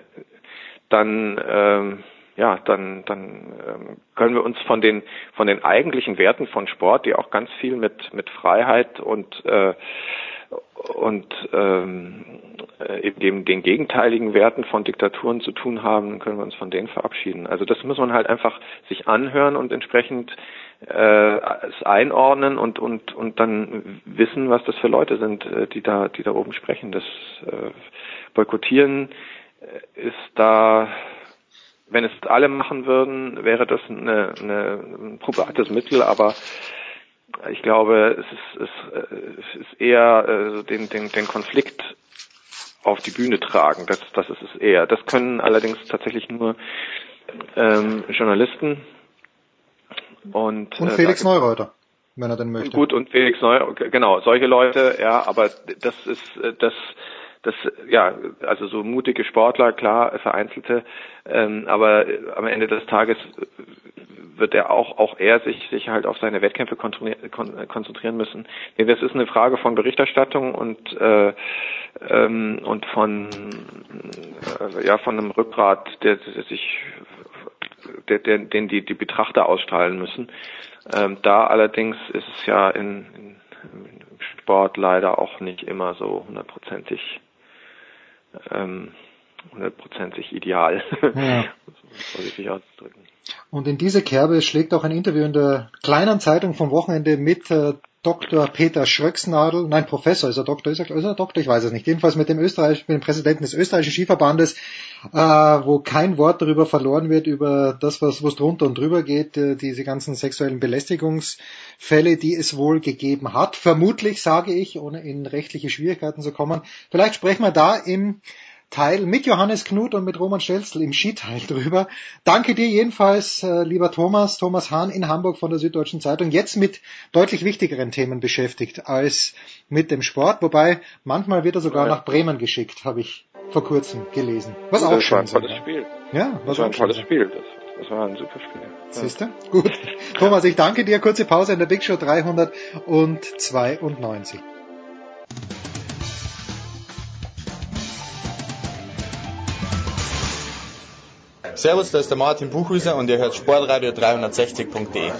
dann ähm, ja, dann, dann ähm, können wir uns von den von den eigentlichen Werten von Sport, die auch ganz viel mit mit Freiheit und äh, und ähm, äh, eben den gegenteiligen Werten von Diktaturen zu tun haben, können wir uns von denen verabschieden. Also das muss man halt einfach sich anhören und entsprechend äh, es einordnen und und und dann wissen, was das für Leute sind, äh, die da die da oben sprechen. Das äh, Boykottieren äh, ist da wenn es alle machen würden, wäre das eine, eine, ein probates Mittel, aber ich glaube, es ist, es, ist eher äh, den, den, den Konflikt auf die Bühne tragen. Das, das ist es eher. Das können allerdings tatsächlich nur ähm, Journalisten und, und äh, Felix Neureuter, wenn er denn möchte. Gut und Felix Neureuter, genau solche Leute, ja. Aber das ist äh, das das ja also so mutige Sportler klar vereinzelte ähm, aber am Ende des Tages wird er auch auch er sich sich halt auf seine Wettkämpfe konzentrieren müssen. Nee, das ist eine Frage von Berichterstattung und äh, ähm, und von äh, ja von einem Rückgrat, der, der sich der, der, den die die Betrachter ausstrahlen müssen. Ähm, da allerdings ist es ja in, in im Sport leider auch nicht immer so hundertprozentig ähm, hundertprozentig ideal, *laughs* ja. vorsichtig auszudrücken. Und in diese Kerbe schlägt auch ein Interview in der kleinen Zeitung vom Wochenende mit äh, Dr. Peter Schröcksnadel, nein, Professor, ist er Doktor, ist er, ist er Doktor, ich weiß es nicht, jedenfalls mit dem Österreich, mit dem Präsidenten des österreichischen Skiverbandes, äh, wo kein Wort darüber verloren wird, über das, was, was drunter und drüber geht, äh, diese ganzen sexuellen Belästigungsfälle, die es wohl gegeben hat. Vermutlich, sage ich, ohne in rechtliche Schwierigkeiten zu kommen. Vielleicht sprechen wir da im Teil mit Johannes Knut und mit Roman Stelzl im Skiteil *laughs* drüber. Danke dir jedenfalls, äh, lieber Thomas, Thomas Hahn in Hamburg von der Süddeutschen Zeitung, jetzt mit deutlich wichtigeren Themen beschäftigt als mit dem Sport, wobei manchmal wird er sogar ja. nach Bremen geschickt, habe ich vor kurzem gelesen. Was das auch schön war ein tolles Spiel. Ja, was das war ein tolles Spiel. Das, das, war ein super Spiel. Siehst du? Gut. *laughs* Thomas, ich danke dir. Kurze Pause in der Big Show 392. Servus, da ist der Martin Buchhüser und ihr hört Sportradio 360.de.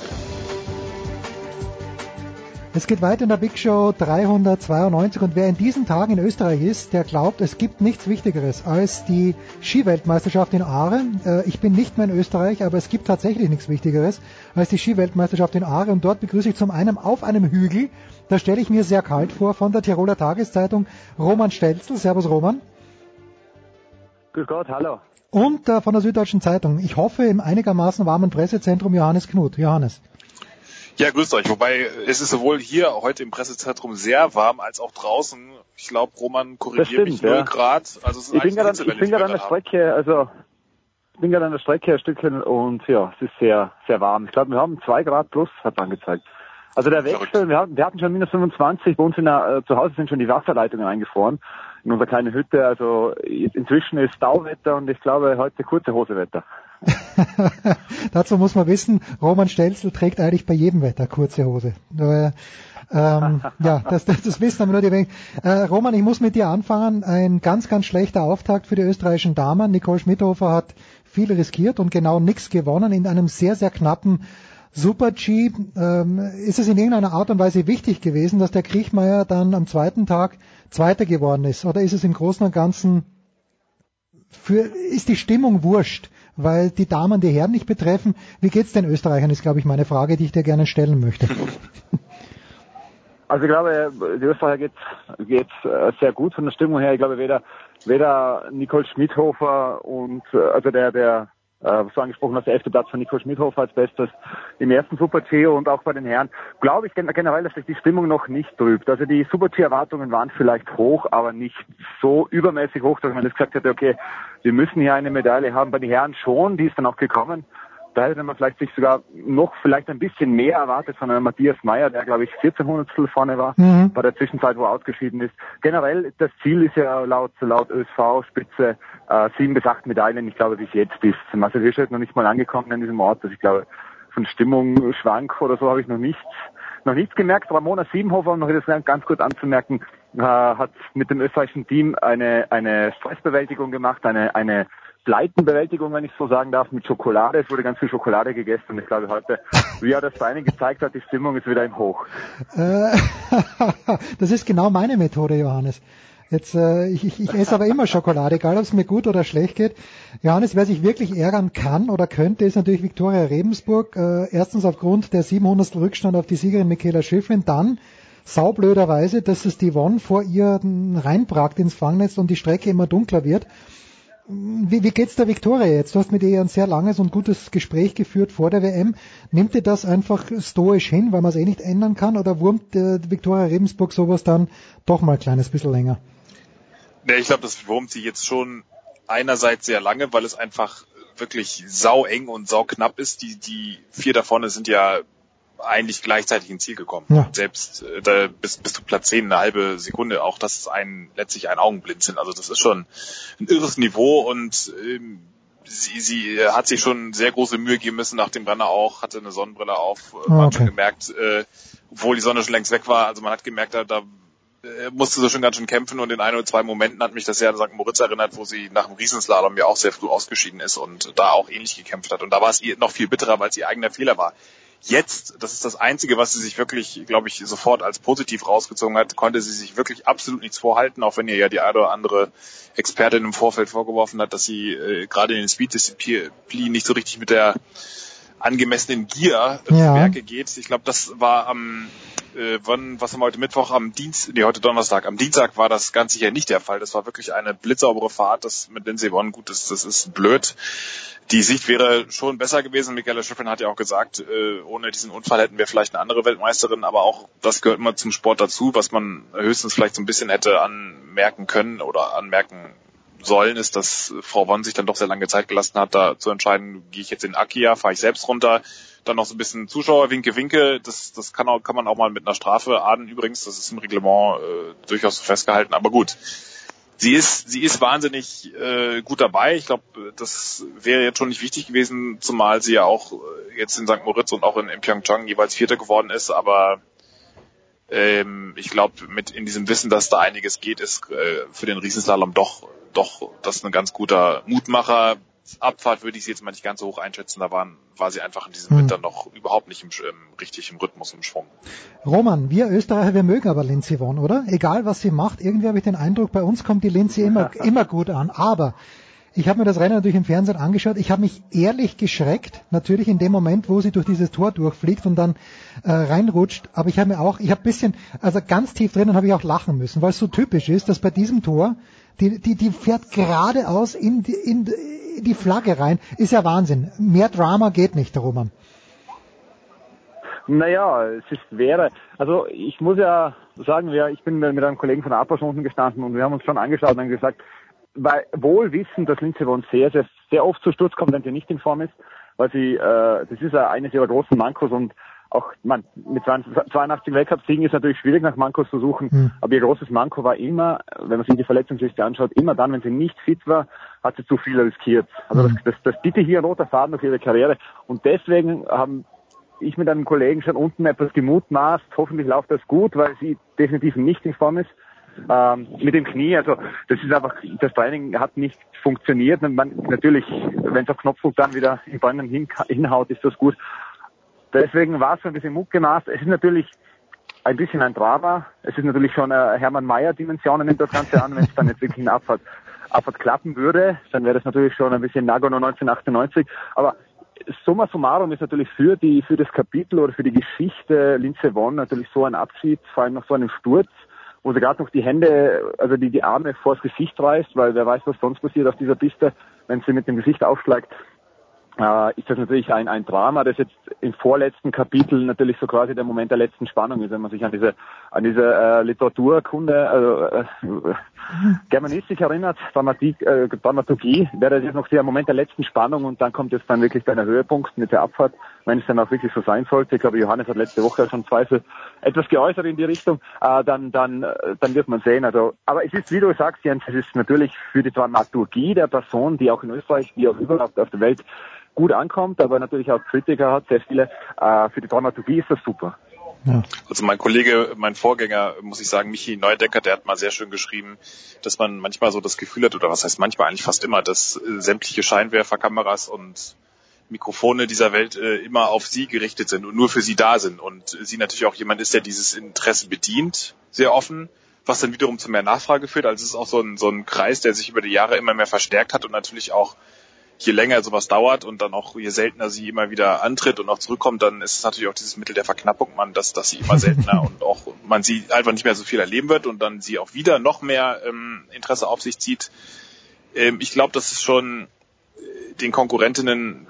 Es geht weiter in der Big Show 392 und wer in diesen Tagen in Österreich ist, der glaubt, es gibt nichts Wichtigeres als die Skiweltmeisterschaft in Aare. Äh, ich bin nicht mehr in Österreich, aber es gibt tatsächlich nichts Wichtigeres als die Skiweltmeisterschaft in Aare und dort begrüße ich zum einen auf einem Hügel, da stelle ich mir sehr kalt vor, von der Tiroler Tageszeitung Roman Stelzel. Servus Roman. Grüß Gott, hallo und äh, von der Süddeutschen Zeitung. Ich hoffe im einigermaßen warmen Pressezentrum Johannes Knut. Johannes. Ja, grüßt euch. Wobei es ist sowohl hier heute im Pressezentrum sehr warm als auch draußen. Ich glaube, Roman korrigiert mich 0 ja. Grad. Also es ist ich bin gerade ich bin gerade an der Strecke, also ich bin gerade an der Strecke ein Stückchen und ja, es ist sehr, sehr warm. Ich glaube, wir haben zwei Grad plus, hat angezeigt. Also der Wechsel, wir hatten, wir hatten schon minus 25, bei uns in der, äh, zu Hause sind schon die Wasserleitungen eingefroren in unserer kleinen Hütte. Also inzwischen ist Stauwetter und ich glaube heute kurze Hosewetter. *laughs* Dazu muss man wissen, Roman Stelzl trägt eigentlich bei jedem Wetter kurze Hose. Äh, ähm, ja, das, das, das wissen aber nur die wenigen. Äh, Roman, ich muss mit dir anfangen. Ein ganz, ganz schlechter Auftakt für die österreichischen Damen. Nicole Schmidhofer hat viel riskiert und genau nichts gewonnen in einem sehr, sehr knappen Super-G. Ähm, ist es in irgendeiner Art und Weise wichtig gewesen, dass der Kriechmeier dann am zweiten Tag Zweiter geworden ist? Oder ist es im Großen und Ganzen für, ist die Stimmung wurscht, weil die Damen die Herren nicht betreffen? Wie geht's den Österreichern, ist glaube ich meine Frage, die ich dir gerne stellen möchte. *laughs* Also ich glaube, die Österreicher geht geht äh, sehr gut von der Stimmung her. Ich glaube weder weder Nicole Schmidhofer und äh, also der der äh, du angesprochen hast, der elfte Platz von Nico Schmidhofer als Bestes im ersten Super-G und auch bei den Herren. Glaube ich generell, dass sich die Stimmung noch nicht trübt. Also die Super-G-Erwartungen waren vielleicht hoch, aber nicht so übermäßig hoch, dass man jetzt gesagt hätte, okay, wir müssen hier eine Medaille haben. Bei den Herren schon, die ist dann auch gekommen. Da hätte man vielleicht sich sogar noch vielleicht ein bisschen mehr erwartet von einem Matthias Meyer, der glaube ich 14 Hundertstel vorne war, mhm. bei der Zwischenzeit, wo er ausgeschieden ist. Generell, das Ziel ist ja laut, laut ÖSV-Spitze äh, sieben bis acht Medaillen. Ich glaube, bis jetzt ist Marcel Hirschert noch nicht mal angekommen in diesem Ort. Also ich glaube, von Stimmung schwank oder so habe ich noch nichts, noch nichts gemerkt. Ramona Siebenhofer, um noch das ganz kurz anzumerken, äh, hat mit dem österreichischen Team eine, eine Stressbewältigung gemacht, eine, eine Pleitenbewältigung, wenn ich so sagen darf, mit Schokolade. Es wurde ganz viel Schokolade gegessen und ich glaube heute, wie er das bei gezeigt hat, die Stimmung ist wieder im Hoch. Äh, *laughs* das ist genau meine Methode, Johannes. Jetzt, äh, ich, ich, esse aber immer Schokolade, egal ob es mir gut oder schlecht geht. Johannes, wer sich wirklich ärgern kann oder könnte, ist natürlich Viktoria Rebensburg. Äh, erstens aufgrund der 700. Rückstand auf die Siegerin Michaela Schiffrin, dann saublöderweise, dass es die One vor ihr reinbragt ins Fangnetz und die Strecke immer dunkler wird. Wie, wie geht's der Viktoria jetzt? Du hast mit ihr ein sehr langes und gutes Gespräch geführt vor der WM. Nimmt ihr das einfach stoisch hin, weil man es eh nicht ändern kann, oder wurmt äh, Viktoria Rebensburg sowas dann doch mal ein kleines bisschen länger? Nee, ich glaube, das wurmt sie jetzt schon einerseits sehr lange, weil es einfach wirklich sau eng und sau knapp ist. Die, die vier da vorne sind ja eigentlich gleichzeitig ins Ziel gekommen. Ja. Selbst äh, da bis, bis zu Platz 10 eine halbe Sekunde, auch das ist ein letztlich ein Augenblinzeln. Also das ist schon ein irres Niveau und ähm, sie, sie hat sich schon sehr große Mühe geben müssen nach dem Brenner auch, hatte eine Sonnenbrille auf, äh, man okay. hat schon gemerkt, äh, obwohl die Sonne schon längst weg war, also man hat gemerkt, da, da äh, musste sie schon ganz schön kämpfen und in ein oder zwei Momenten hat mich das ja an St. Moritz erinnert, wo sie nach dem Riesenslalom ja auch sehr früh ausgeschieden ist und da auch ähnlich gekämpft hat. Und da war es ihr noch viel bitterer, weil es ihr eigener Fehler war. Jetzt, das ist das Einzige, was sie sich wirklich, glaube ich, sofort als positiv rausgezogen hat, konnte sie sich wirklich absolut nichts vorhalten, auch wenn ihr ja die eine oder andere Expertin im Vorfeld vorgeworfen hat, dass sie äh, gerade in den Speed-Disziplinen nicht so richtig mit der angemessenen Gier äh, ja. Werke geht. Ich glaube, das war am äh, wann, was haben wir heute Mittwoch, am Dienst, nee, heute Donnerstag. Am Dienstag war das ganz sicher nicht der Fall. Das war wirklich eine blitzsaubere Fahrt. Das mit Lindsay Vonn, gut, das, das ist blöd. Die Sicht wäre schon besser gewesen. Michaela Schiffrin hat ja auch gesagt, äh, ohne diesen Unfall hätten wir vielleicht eine andere Weltmeisterin, aber auch das gehört immer zum Sport dazu, was man höchstens vielleicht so ein bisschen hätte anmerken können oder anmerken sollen, ist, dass Frau Won sich dann doch sehr lange Zeit gelassen hat, da zu entscheiden, gehe ich jetzt in Akia, fahre ich selbst runter, dann noch so ein bisschen Zuschauer, Winke, Winke, das, das kann, auch, kann man auch mal mit einer Strafe ahnen übrigens, das ist im Reglement äh, durchaus festgehalten, aber gut. Sie ist, sie ist wahnsinnig äh, gut dabei. Ich glaube, das wäre jetzt schon nicht wichtig gewesen, zumal sie ja auch äh, jetzt in St. Moritz und auch in, in Pyeongchang jeweils Vierter geworden ist. Aber ähm, ich glaube, mit in diesem Wissen, dass da einiges geht, ist äh, für den Riesenslalom doch, doch das ist ein ganz guter Mutmacher. Abfahrt würde ich sie jetzt mal nicht ganz so hoch einschätzen. Da waren, war sie einfach in diesem hm. Winter noch überhaupt nicht im, im, richtig im Rhythmus, im Schwung. Roman, wir Österreicher, wir mögen aber Lindsay Vonn, oder? Egal was sie macht, irgendwie habe ich den Eindruck, bei uns kommt die Lindsay immer, *laughs* immer gut an. Aber ich habe mir das Rennen natürlich im Fernsehen angeschaut. Ich habe mich ehrlich geschreckt, natürlich in dem Moment, wo sie durch dieses Tor durchfliegt und dann äh, reinrutscht. Aber ich habe mir auch, ich habe bisschen, also ganz tief drinnen habe ich auch lachen müssen, weil es so typisch ist, dass bei diesem Tor die, die, die fährt geradeaus in die, in die Flagge rein. Ist ja Wahnsinn. Mehr Drama geht nicht, Roman. Naja, es ist wäre. Also ich muss ja sagen, ja, ich bin mit einem Kollegen von der APA unten gestanden und wir haben uns schon angeschaut und haben gesagt, weil wohl wissen, dass Lindsay Vonn sehr, sehr, sehr oft zu Sturz kommt, wenn sie nicht in Form ist, weil sie, äh, das ist ja eines ihrer großen Mankos und auch man, mit 82 Weltcup-Siegen ist natürlich schwierig nach Mankos zu suchen, mhm. aber ihr großes Manko war immer, wenn man sich die Verletzungsliste anschaut, immer dann, wenn sie nicht fit war, hat sie zu viel riskiert. Also mhm. das, das, das bitte hier ein roter Faden durch ihre Karriere und deswegen haben ich mit einem Kollegen schon unten etwas gemutmaßt, hoffentlich läuft das gut, weil sie definitiv nicht in Form ist. Ähm, mit dem Knie, also das ist einfach, das Training hat nicht funktioniert. Man, natürlich, wenn es auf Knopfdruck dann wieder in Bäumen hin, hinhaut, ist das gut. Deswegen war es so ein bisschen Muck gemacht. Es ist natürlich ein bisschen ein Drama. Es ist natürlich schon eine Hermann Mayer Dimensionen nimmt das Ganze an, wenn es dann jetzt wirklich eine Abfahrt, Abfahrt klappen würde, dann wäre das natürlich schon ein bisschen Nagano 1998. Aber summa summarum ist natürlich für die, für das Kapitel oder für die Geschichte Lindsay Vonn natürlich so ein Abschied, vor allem nach so einem Sturz, wo sie gerade noch die Hände, also die, die Arme vors Gesicht reißt, weil wer weiß, was sonst passiert auf dieser Piste, wenn sie mit dem Gesicht aufschlägt äh, ist das natürlich ein, ein Drama, das jetzt im vorletzten Kapitel natürlich so quasi der Moment der letzten Spannung ist, wenn man sich an diese an diese äh, Literaturkunde, also äh, Germanistik erinnert, Dramatik, äh, Dramaturgie, wäre das jetzt noch der Moment der letzten Spannung und dann kommt jetzt dann wirklich bei der Höhepunkt mit der Abfahrt, wenn es dann auch wirklich so sein sollte. Ich glaube, Johannes hat letzte Woche schon Zweifel etwas geäußert in die Richtung, äh, dann dann äh, dann wird man sehen. Also, aber es ist, wie du sagst, Jens, es ist natürlich für die Dramaturgie der Person, die auch in Österreich, wie auch überall auf der Welt gut ankommt, aber natürlich auch Kritiker hat, sehr viele. Äh, für die Dramaturgie ist das super. Ja. Also mein Kollege, mein Vorgänger, muss ich sagen, Michi Neudecker, der hat mal sehr schön geschrieben, dass man manchmal so das Gefühl hat, oder was heißt manchmal eigentlich fast immer, dass äh, sämtliche Scheinwerferkameras und Mikrofone dieser Welt äh, immer auf sie gerichtet sind und nur für sie da sind. Und sie natürlich auch jemand ist, der dieses Interesse bedient, sehr offen, was dann wiederum zu mehr Nachfrage führt. Also es ist auch so ein, so ein Kreis, der sich über die Jahre immer mehr verstärkt hat und natürlich auch je länger sowas dauert und dann auch je seltener sie immer wieder antritt und auch zurückkommt, dann ist es natürlich auch dieses Mittel der Verknappung, man, dass, dass sie immer seltener *laughs* und auch man sie einfach nicht mehr so viel erleben wird und dann sie auch wieder noch mehr ähm, Interesse auf sich zieht. Ähm, ich glaube, das ist schon äh, den Konkurrentinnen,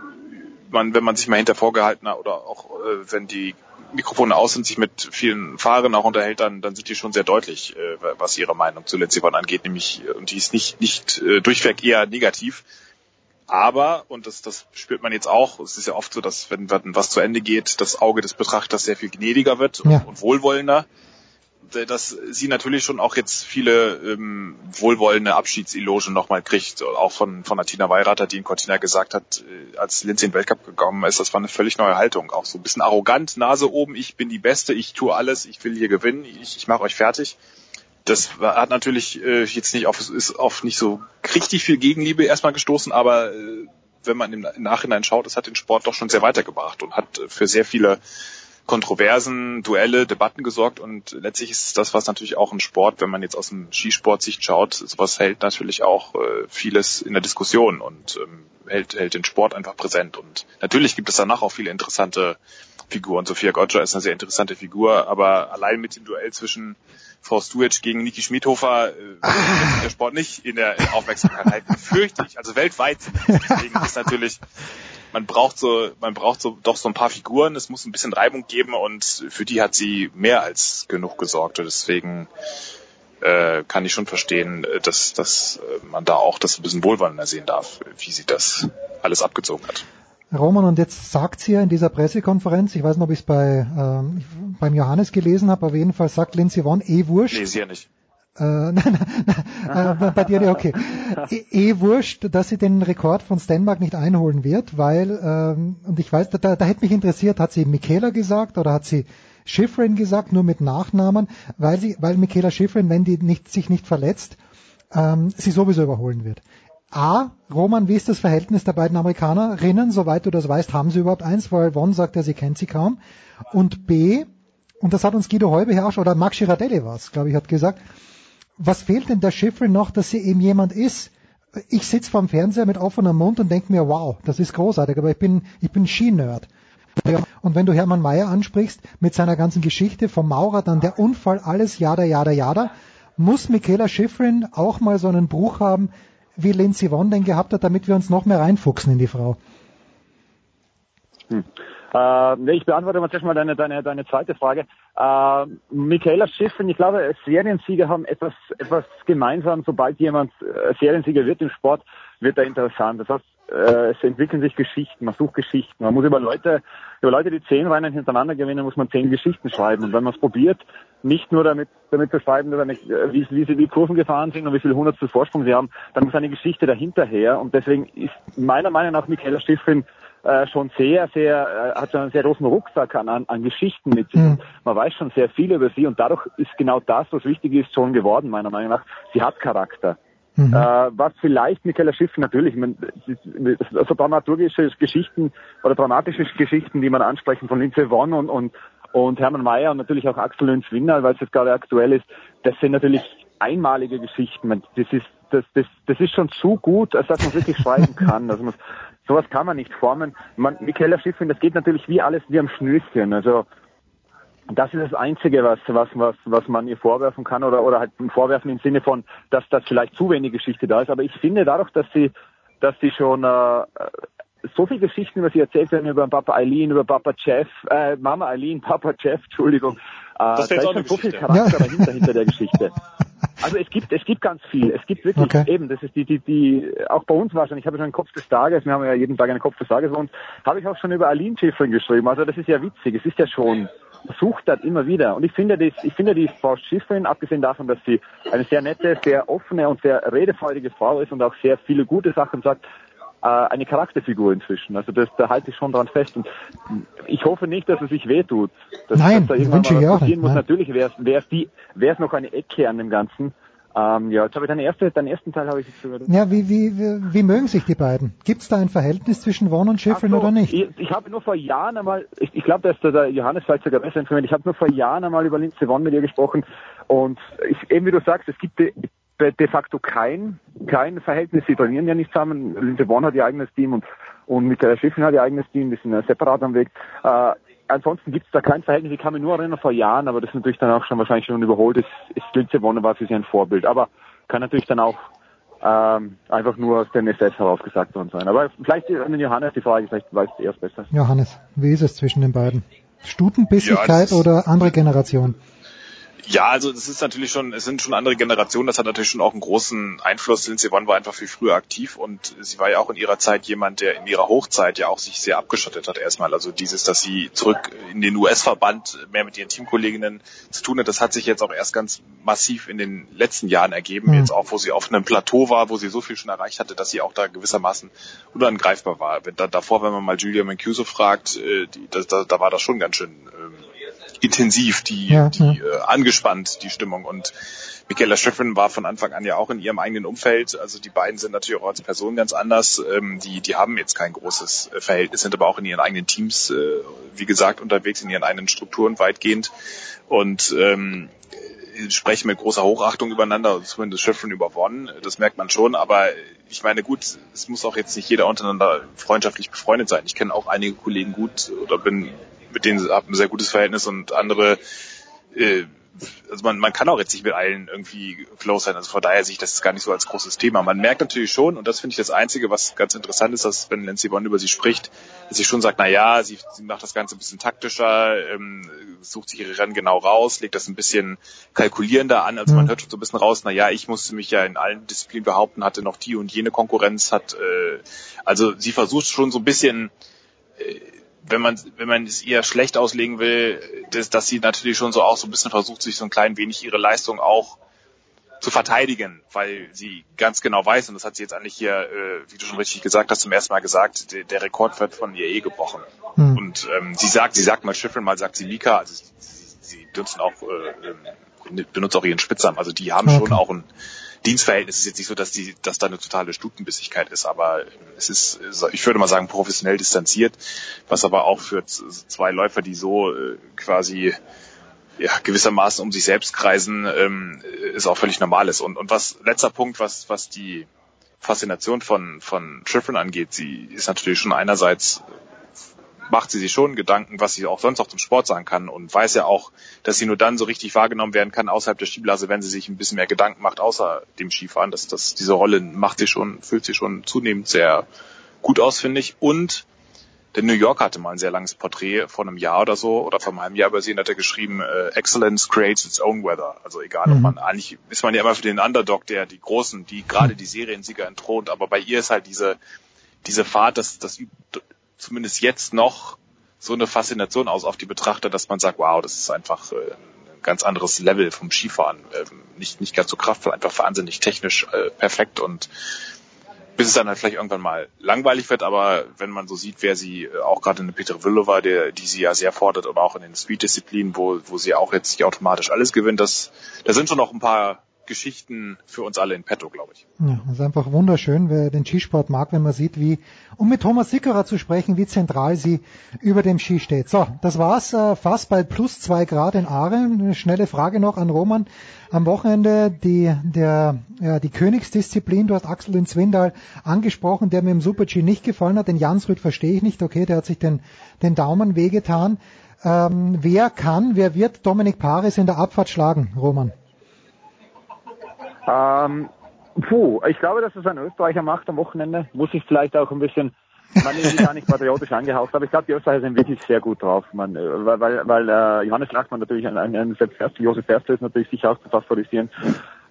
man, wenn man sich mal hinter vorgehaltener oder auch äh, wenn die Mikrofone aus sind, sich mit vielen Fahrern auch unterhält, dann, dann sind die schon sehr deutlich, äh, was ihre Meinung zu Lindsey Vonn angeht, nämlich, und die ist nicht, nicht äh, durchweg eher negativ. Aber, und das, das spürt man jetzt auch, es ist ja oft so, dass wenn was zu Ende geht, das Auge des Betrachters sehr viel gnädiger wird Ja. und, und wohlwollender dass sie natürlich schon auch jetzt viele ähm, wohlwollende Abschiedselogen nochmal kriegt, auch von, von der Tina Weirater, die in Cortina gesagt hat, äh, als Lindsay in den Weltcup gekommen ist, das war eine völlig neue Haltung, auch so ein bisschen arrogant, Nase oben, ich bin die Beste, ich tue alles, ich will hier gewinnen, ich, ich mache euch fertig. Das war, hat natürlich äh, jetzt nicht auf, ist auf nicht so richtig viel Gegenliebe erstmal gestoßen, aber äh, wenn man im Nachhinein schaut, es hat den Sport doch schon sehr weitergebracht und hat für sehr viele Kontroversen, Duelle, Debatten gesorgt und letztlich ist das, was natürlich auch ein Sport, wenn man jetzt aus dem Skisport-Sicht schaut, sowas hält natürlich auch äh, vieles in der Diskussion und ähm, hält, hält den Sport einfach präsent und natürlich gibt es danach auch viele interessante Figuren. Sophia Gotcha ist eine sehr interessante Figur, aber allein mit dem Duell zwischen Frau Stuic gegen Niki Schmidhofer äh, sich *laughs* der Sport nicht in der Aufmerksamkeit halten, *laughs* fürchte ich. Also weltweit. Deswegen ist natürlich man braucht so, man braucht so doch so ein paar Figuren. Es muss ein bisschen Reibung geben und für die hat sie mehr als genug gesorgt. Und deswegen äh, kann ich schon verstehen, äh, dass, dass äh, man da auch das ein bisschen wohlwollender sehen darf, wie sie das alles abgezogen hat. Roman, und jetzt sagt sie ja in dieser Pressekonferenz, ich weiß nicht, ob ich es bei, ähm, beim Johannes gelesen habe, auf jeden Fall sagt Lindsay Vonn, eh wurscht. Nee, sie ja nicht. Äh, nein, *laughs* nein, nein, äh, bei dir nicht, okay. Eh, eh wurscht, dass sie den Rekord von Stenmark nicht einholen wird, weil, ähm, und ich weiß, da, da, hätte mich interessiert, hat sie Michaela gesagt oder hat sie Schifrin gesagt, nur mit Nachnamen, weil sie, weil Michaela Schifrin, wenn die nicht, sich nicht verletzt, ähm, sie sowieso überholen wird. A, Roman, wie ist das Verhältnis der beiden Amerikanerinnen? Soweit du das weißt, haben sie überhaupt eins, weil Von sagt ja, sie kennt sie kaum. Und B, und das hat uns Guido Heube hier auch schon, oder Max Girardelli war es, glaube ich, hat gesagt, was fehlt denn der Schifrin noch, dass sie eben jemand ist? Ich sitze vorm Fernseher mit offenem Mund und denke mir, wow, das ist großartig, aber ich bin, ich bin Ski-Nerd. Und wenn du Hermann Mayer ansprichst, mit seiner ganzen Geschichte vom Maurer, dann der Unfall, alles, jada, jada, jada, muss Michaela Schifrin auch mal so einen Bruch haben, wie Lindsay Vonn den gehabt hat, damit wir uns noch mehr reinfuchsen in die Frau. Hm. Äh, ich beantworte mal zuerst mal deine, deine, deine zweite Frage. Äh, Michaela Schiffrin, ich glaube, Seriensieger haben etwas, etwas gemeinsam. Sobald jemand äh, Seriensieger wird im Sport, wird er interessant. Das heißt, äh, es entwickeln sich Geschichten, man sucht Geschichten. Man muss über Leute, über Leute, die zehn Rennen hintereinander gewinnen, muss man zehn Geschichten schreiben. Und wenn man es probiert, nicht nur damit, damit zu schreiben, damit, äh, wie, wie sie die Kurven gefahren sind und wie viel Hundertstel Vorsprung sie haben, dann muss eine Geschichte dahinter her. Und deswegen ist meiner Meinung nach Michaela Schiffrin äh, schon sehr, sehr, äh, hat schon einen sehr großen Rucksack an, an, an Geschichten mit sich. Mhm. Man weiß schon sehr viel über sie und dadurch ist genau das, was wichtig ist, schon geworden, meiner Meinung nach. Sie hat Charakter. Mhm. Äh, was vielleicht Michaela Schiff natürlich, ich meine, so dramaturgische Geschichten oder dramatische Geschichten, die man ansprechen von Lindsay Vonn und, und, und Hermann Mayer und natürlich auch Axel Lünz Winner, weil es jetzt gerade aktuell ist, das sind natürlich einmalige Geschichten. Man, das ist das, das, das ist schon zu gut, als dass man wirklich schreiben *laughs* kann. Also man, sowas kann man nicht formen. Man, Michaela Schiffrin, das geht natürlich wie alles wie am Schnürchen. Also das ist das Einzige, was, was, was, was man ihr vorwerfen kann oder, oder halt vorwerfen im Sinne von, dass das vielleicht zu wenig Geschichte da ist. Aber ich finde dadurch, dass sie, dass sie schon äh, so viele Geschichten über sie erzählt werden, über Papa Eileen, über Papa Jeff, äh, Mama Eileen, *laughs* Papa Jeff, Entschuldigung. Äh, Das da ist schon so viel. Charakter *laughs* dahinter, hinter der Geschichte. Also es gibt, es gibt ganz viel. Es gibt wirklich Okay. eben, das ist die, die, die, auch bei uns war schon, ich habe schon einen Kopf des Tages, wir haben ja jeden Tag einen Kopf des Tages und habe ich auch schon über Aline Schifrin geschrieben. Also das ist ja witzig. Es ist ja schon, sucht das immer wieder. Und ich finde, das, ich finde die Frau Schifrin, abgesehen davon, dass sie eine sehr nette, sehr offene und sehr redefreudige Frau ist und auch sehr viele gute Sachen sagt, äh, eine Charakterfigur inzwischen. Also das, da halte ich schon dran fest. Und ich hoffe nicht, dass es sich wehtut. Dass, Nein, dass da das irgendwann wünsche ich auch nicht, muss. Natürlich wäre es wäre es die wäre es noch eine Ecke an dem Ganzen. Ähm, ja, jetzt habe ich deinen, erste, deinen ersten Teil habe ich jetzt gehört. Ja, wie, wie, wie, wie mögen sich die beiden? Gibt es da ein Verhältnis zwischen Vaughn und Schifrin so, oder nicht? Ich, ich habe nur vor Jahren einmal, ich, ich glaube, dass der, der Johannes vielleicht sogar besser informiert, ich habe nur vor Jahren einmal über Lindsey Vonn mit ihr gesprochen und ich, eben wie du sagst, es gibt de, de facto kein, kein Verhältnis, sie trainieren ja nicht zusammen, Lindsey Vonn hat ihr eigenes Team und, und Michaela Schifrin hat ihr eigenes Team, die sind ja separat am Weg. Äh, ansonsten gibt es da kein Verhältnis. Ich kann mich nur erinnern vor Jahren, aber das ist natürlich dann auch schon wahrscheinlich schon überholt. Ist, ist Lindsay Vonne war für sie ein Vorbild. Aber kann natürlich dann auch ähm, einfach nur aus dem SS heraus gesagt worden sein. Aber vielleicht an den Johannes die Frage, vielleicht weiß er es besser. Johannes, wie ist es zwischen den beiden? Stutenbissigkeit Ja, oder andere Generation? Ja, also es ist natürlich schon, es sind schon andere Generationen, das hat natürlich schon auch einen großen Einfluss. Lindsay Vonn war einfach viel früher aktiv und sie war ja auch in ihrer Zeit jemand, der in ihrer Hochzeit ja auch sich sehr abgeschottet hat erstmal. Also dieses, dass sie zurück in den US-Verband mehr mit ihren Teamkolleginnen zu tun hat, das hat sich jetzt auch erst ganz massiv in den letzten Jahren ergeben. Mhm. Jetzt auch, wo sie auf einem Plateau war, wo sie so viel schon erreicht hatte, dass sie auch da gewissermaßen unangreifbar war. Wenn da, davor, wenn man mal Julia Mancuso fragt, äh, die, da, da, da war das schon ganz schön ähm, intensiv, die, Ja, die äh, angespannt, die Stimmung. Und Michaela Schifrin war von Anfang an ja auch in ihrem eigenen Umfeld. Also die beiden sind natürlich auch als Person ganz anders. Ähm, die, die haben jetzt kein großes äh, Verhältnis, sind aber auch in ihren eigenen Teams, äh, wie gesagt, unterwegs, in ihren eigenen Strukturen weitgehend. Und ähm, sprechen mit großer Hochachtung übereinander, also zumindest Schifrin überwonnen, das merkt man schon, aber ich meine gut, es muss auch jetzt nicht jeder untereinander freundschaftlich befreundet sein. Ich kenne auch einige Kollegen gut oder bin mit denen habe ein sehr gutes Verhältnis und andere äh, also man, man kann auch jetzt nicht mit allen irgendwie close sein. Also von daher sehe ich das gar nicht so als großes Thema. Man merkt natürlich schon, und das finde ich das Einzige, was ganz interessant ist, dass wenn Lindsay Vonn über sie spricht, dass sie schon sagt, na ja, sie, sie macht das Ganze ein bisschen taktischer, ähm, sucht sich ihre Rennen genau raus, legt das ein bisschen kalkulierender an. Also man hört schon so ein bisschen raus, na ja, ich musste mich ja in allen Disziplinen behaupten, hatte noch die und jene Konkurrenz, hat äh, also sie versucht schon so ein bisschen äh, wenn man wenn man es eher schlecht auslegen will, dass, dass sie natürlich schon so auch so ein bisschen versucht, sich so ein klein wenig ihre Leistung auch zu verteidigen, weil sie ganz genau weiß, und das hat sie jetzt eigentlich hier, äh, wie du schon richtig gesagt hast, zum ersten Mal gesagt, der, der Rekord wird von ihr eh gebrochen. Hm. Und ähm, sie sagt, sie sagt mal Schifrin, mal sagt sie Mika, also sie, sie, sie benutzen auch äh, ähm, benutzt auch ihren Spitznamen, also die haben Okay. schon auch ein Dienstverhältnis. Ist jetzt nicht so, dass die, dass da eine totale Stutenbissigkeit ist, aber es ist, ich würde mal sagen, professionell distanziert, was aber auch für zwei Läufer, die so äh, quasi ja, gewissermaßen um sich selbst kreisen, ähm, ist auch völlig normal ist. Und, und was, letzter Punkt, was, was die Faszination von, von Schifrin angeht, sie ist natürlich schon einerseits macht sie sich schon Gedanken, was sie auch sonst auch zum Sport sagen kann und weiß ja auch, dass sie nur dann so richtig wahrgenommen werden kann außerhalb der Skiblase, wenn sie sich ein bisschen mehr Gedanken macht außer dem Skifahren. Das, das, diese Rolle macht sie schon, füllt sie schon zunehmend sehr gut aus, finde ich. Und der New Yorker hatte mal ein sehr langes Porträt vor einem Jahr oder so oder vor einem halben Jahr über sie und hat er geschrieben, äh, Excellence creates its own weather. Also egal, ob Mhm. man eigentlich ist man ja immer für den Underdog, der die Großen, die gerade die Seriensieger entthront, aber bei ihr ist halt diese diese Fahrt, das, das zumindest jetzt noch so eine Faszination aus auf die Betrachter, dass man sagt, wow, das ist einfach äh, ein ganz anderes Level vom Skifahren. Ähm, nicht, nicht ganz so kraftvoll, einfach wahnsinnig technisch äh, perfekt und bis es dann halt vielleicht irgendwann mal langweilig wird, aber wenn man so sieht, wer sie äh, auch gerade in der Peter Villova, der, die sie ja sehr fordert, oder auch in den Speed-Disziplinen, wo, wo sie auch jetzt nicht automatisch alles gewinnt, das, da sind schon noch ein paar Geschichten für uns alle in petto, glaube ich. Ja, das ist einfach wunderschön, wer den Skisport mag, wenn man sieht, wie, um mit Thomas Sickerer zu sprechen, wie zentral sie über dem Ski steht. So, das war's äh, fast bei plus zwei Grad in Aare. Eine schnelle Frage noch an Roman. Am Wochenende die, der, ja, die Königsdisziplin, du hast Axel in Zwindal angesprochen, der mir im Super-G nicht gefallen hat. Den Jansrud verstehe ich nicht, okay, der hat sich den, den Daumen wehgetan. Ähm, wer kann, wer wird Dominik Paris in der Abfahrt schlagen, Roman? Ähm, puh, ich glaube, dass es ein Österreicher macht am Wochenende. Muss ich vielleicht auch ein bisschen, man ist gar nicht patriotisch angehaucht, aber ich glaube, die Österreicher sind wirklich sehr gut drauf. Man, äh, weil weil, weil äh, Johannes Lachmann natürlich ein, ein, selbst Josef Erste ist natürlich sicher auch zu favorisieren.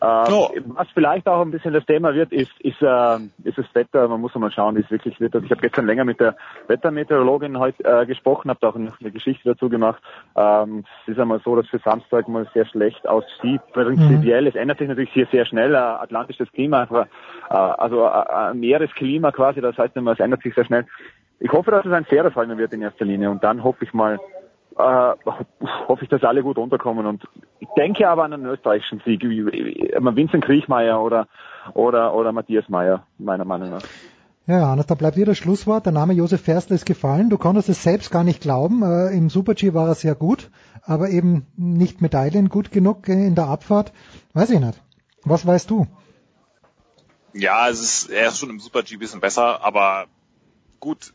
Ähm, Was vielleicht auch ein bisschen das Thema wird, ist, ist, äh, ist das Wetter. Man muss mal schauen, wie es wirklich wird. Also ich habe gestern länger mit der Wettermeteorologin heute äh, gesprochen, habe da auch eine, eine Geschichte dazu gemacht. Ähm, es ist einmal so, dass für Samstag mal sehr schlecht aussieht. Prinzipiell, es ändert sich natürlich hier sehr schnell. Äh, atlantisches Klima, äh, also äh, äh, Meeresklima quasi, das heißt immer, es ändert sich sehr schnell. Ich hoffe, dass es ein faires Rennen wird in erster Linie und dann hoffe ich mal, äh, hoffe ich, dass alle gut runterkommen. Und ich denke aber an einen österreichischen Sieg, wie, wie, Vincent Kriechmeier oder, oder, oder Matthias Meyer, meiner Meinung nach. Ja, Johannes, da bleibt dir das Schlusswort. Der Name Josef Ferstl ist gefallen. Du konntest es selbst gar nicht glauben. Äh, Im Super-G war er sehr gut, aber eben nicht Medaillen gut genug in der Abfahrt. Weiß ich nicht. Was weißt du? Ja, es ist, er ist schon im Super-G ein bisschen besser, aber gut,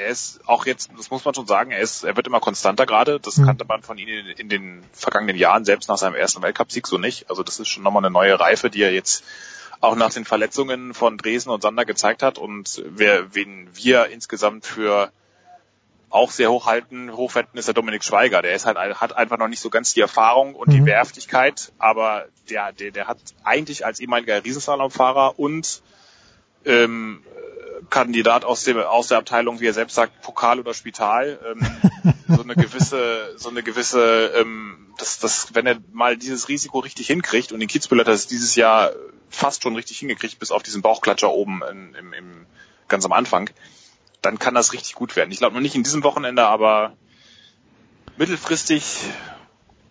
er ist auch jetzt, das muss man schon sagen, er ist, er wird immer konstanter gerade. Das mhm. kannte man von ihm in, in, den vergangenen Jahren, selbst nach seinem ersten Weltcupsieg so nicht. Also das ist schon nochmal eine neue Reife, die er jetzt auch nach den Verletzungen von Dresden und Sander gezeigt hat und wer, wen wir insgesamt für auch sehr hochhalten, hochwetten, ist der Dominik Schweiger. Der ist halt, hat einfach noch nicht so ganz die Erfahrung und mhm. die Wehrhaftigkeit, aber der, der, der hat eigentlich als ehemaliger Riesenslalomfahrer und ähm, Kandidat aus dem aus der Abteilung, wie er selbst sagt, Pokal oder Spital, ähm, *laughs* so eine gewisse, so eine gewisse, ähm, das, das, wenn er mal dieses Risiko richtig hinkriegt und den Kitzbühler hat das dieses Jahr fast schon richtig hingekriegt, bis auf diesen Bauchklatscher oben in, im, im, ganz am Anfang, dann kann das richtig gut werden. Ich glaube noch nicht in diesem Wochenende, aber mittelfristig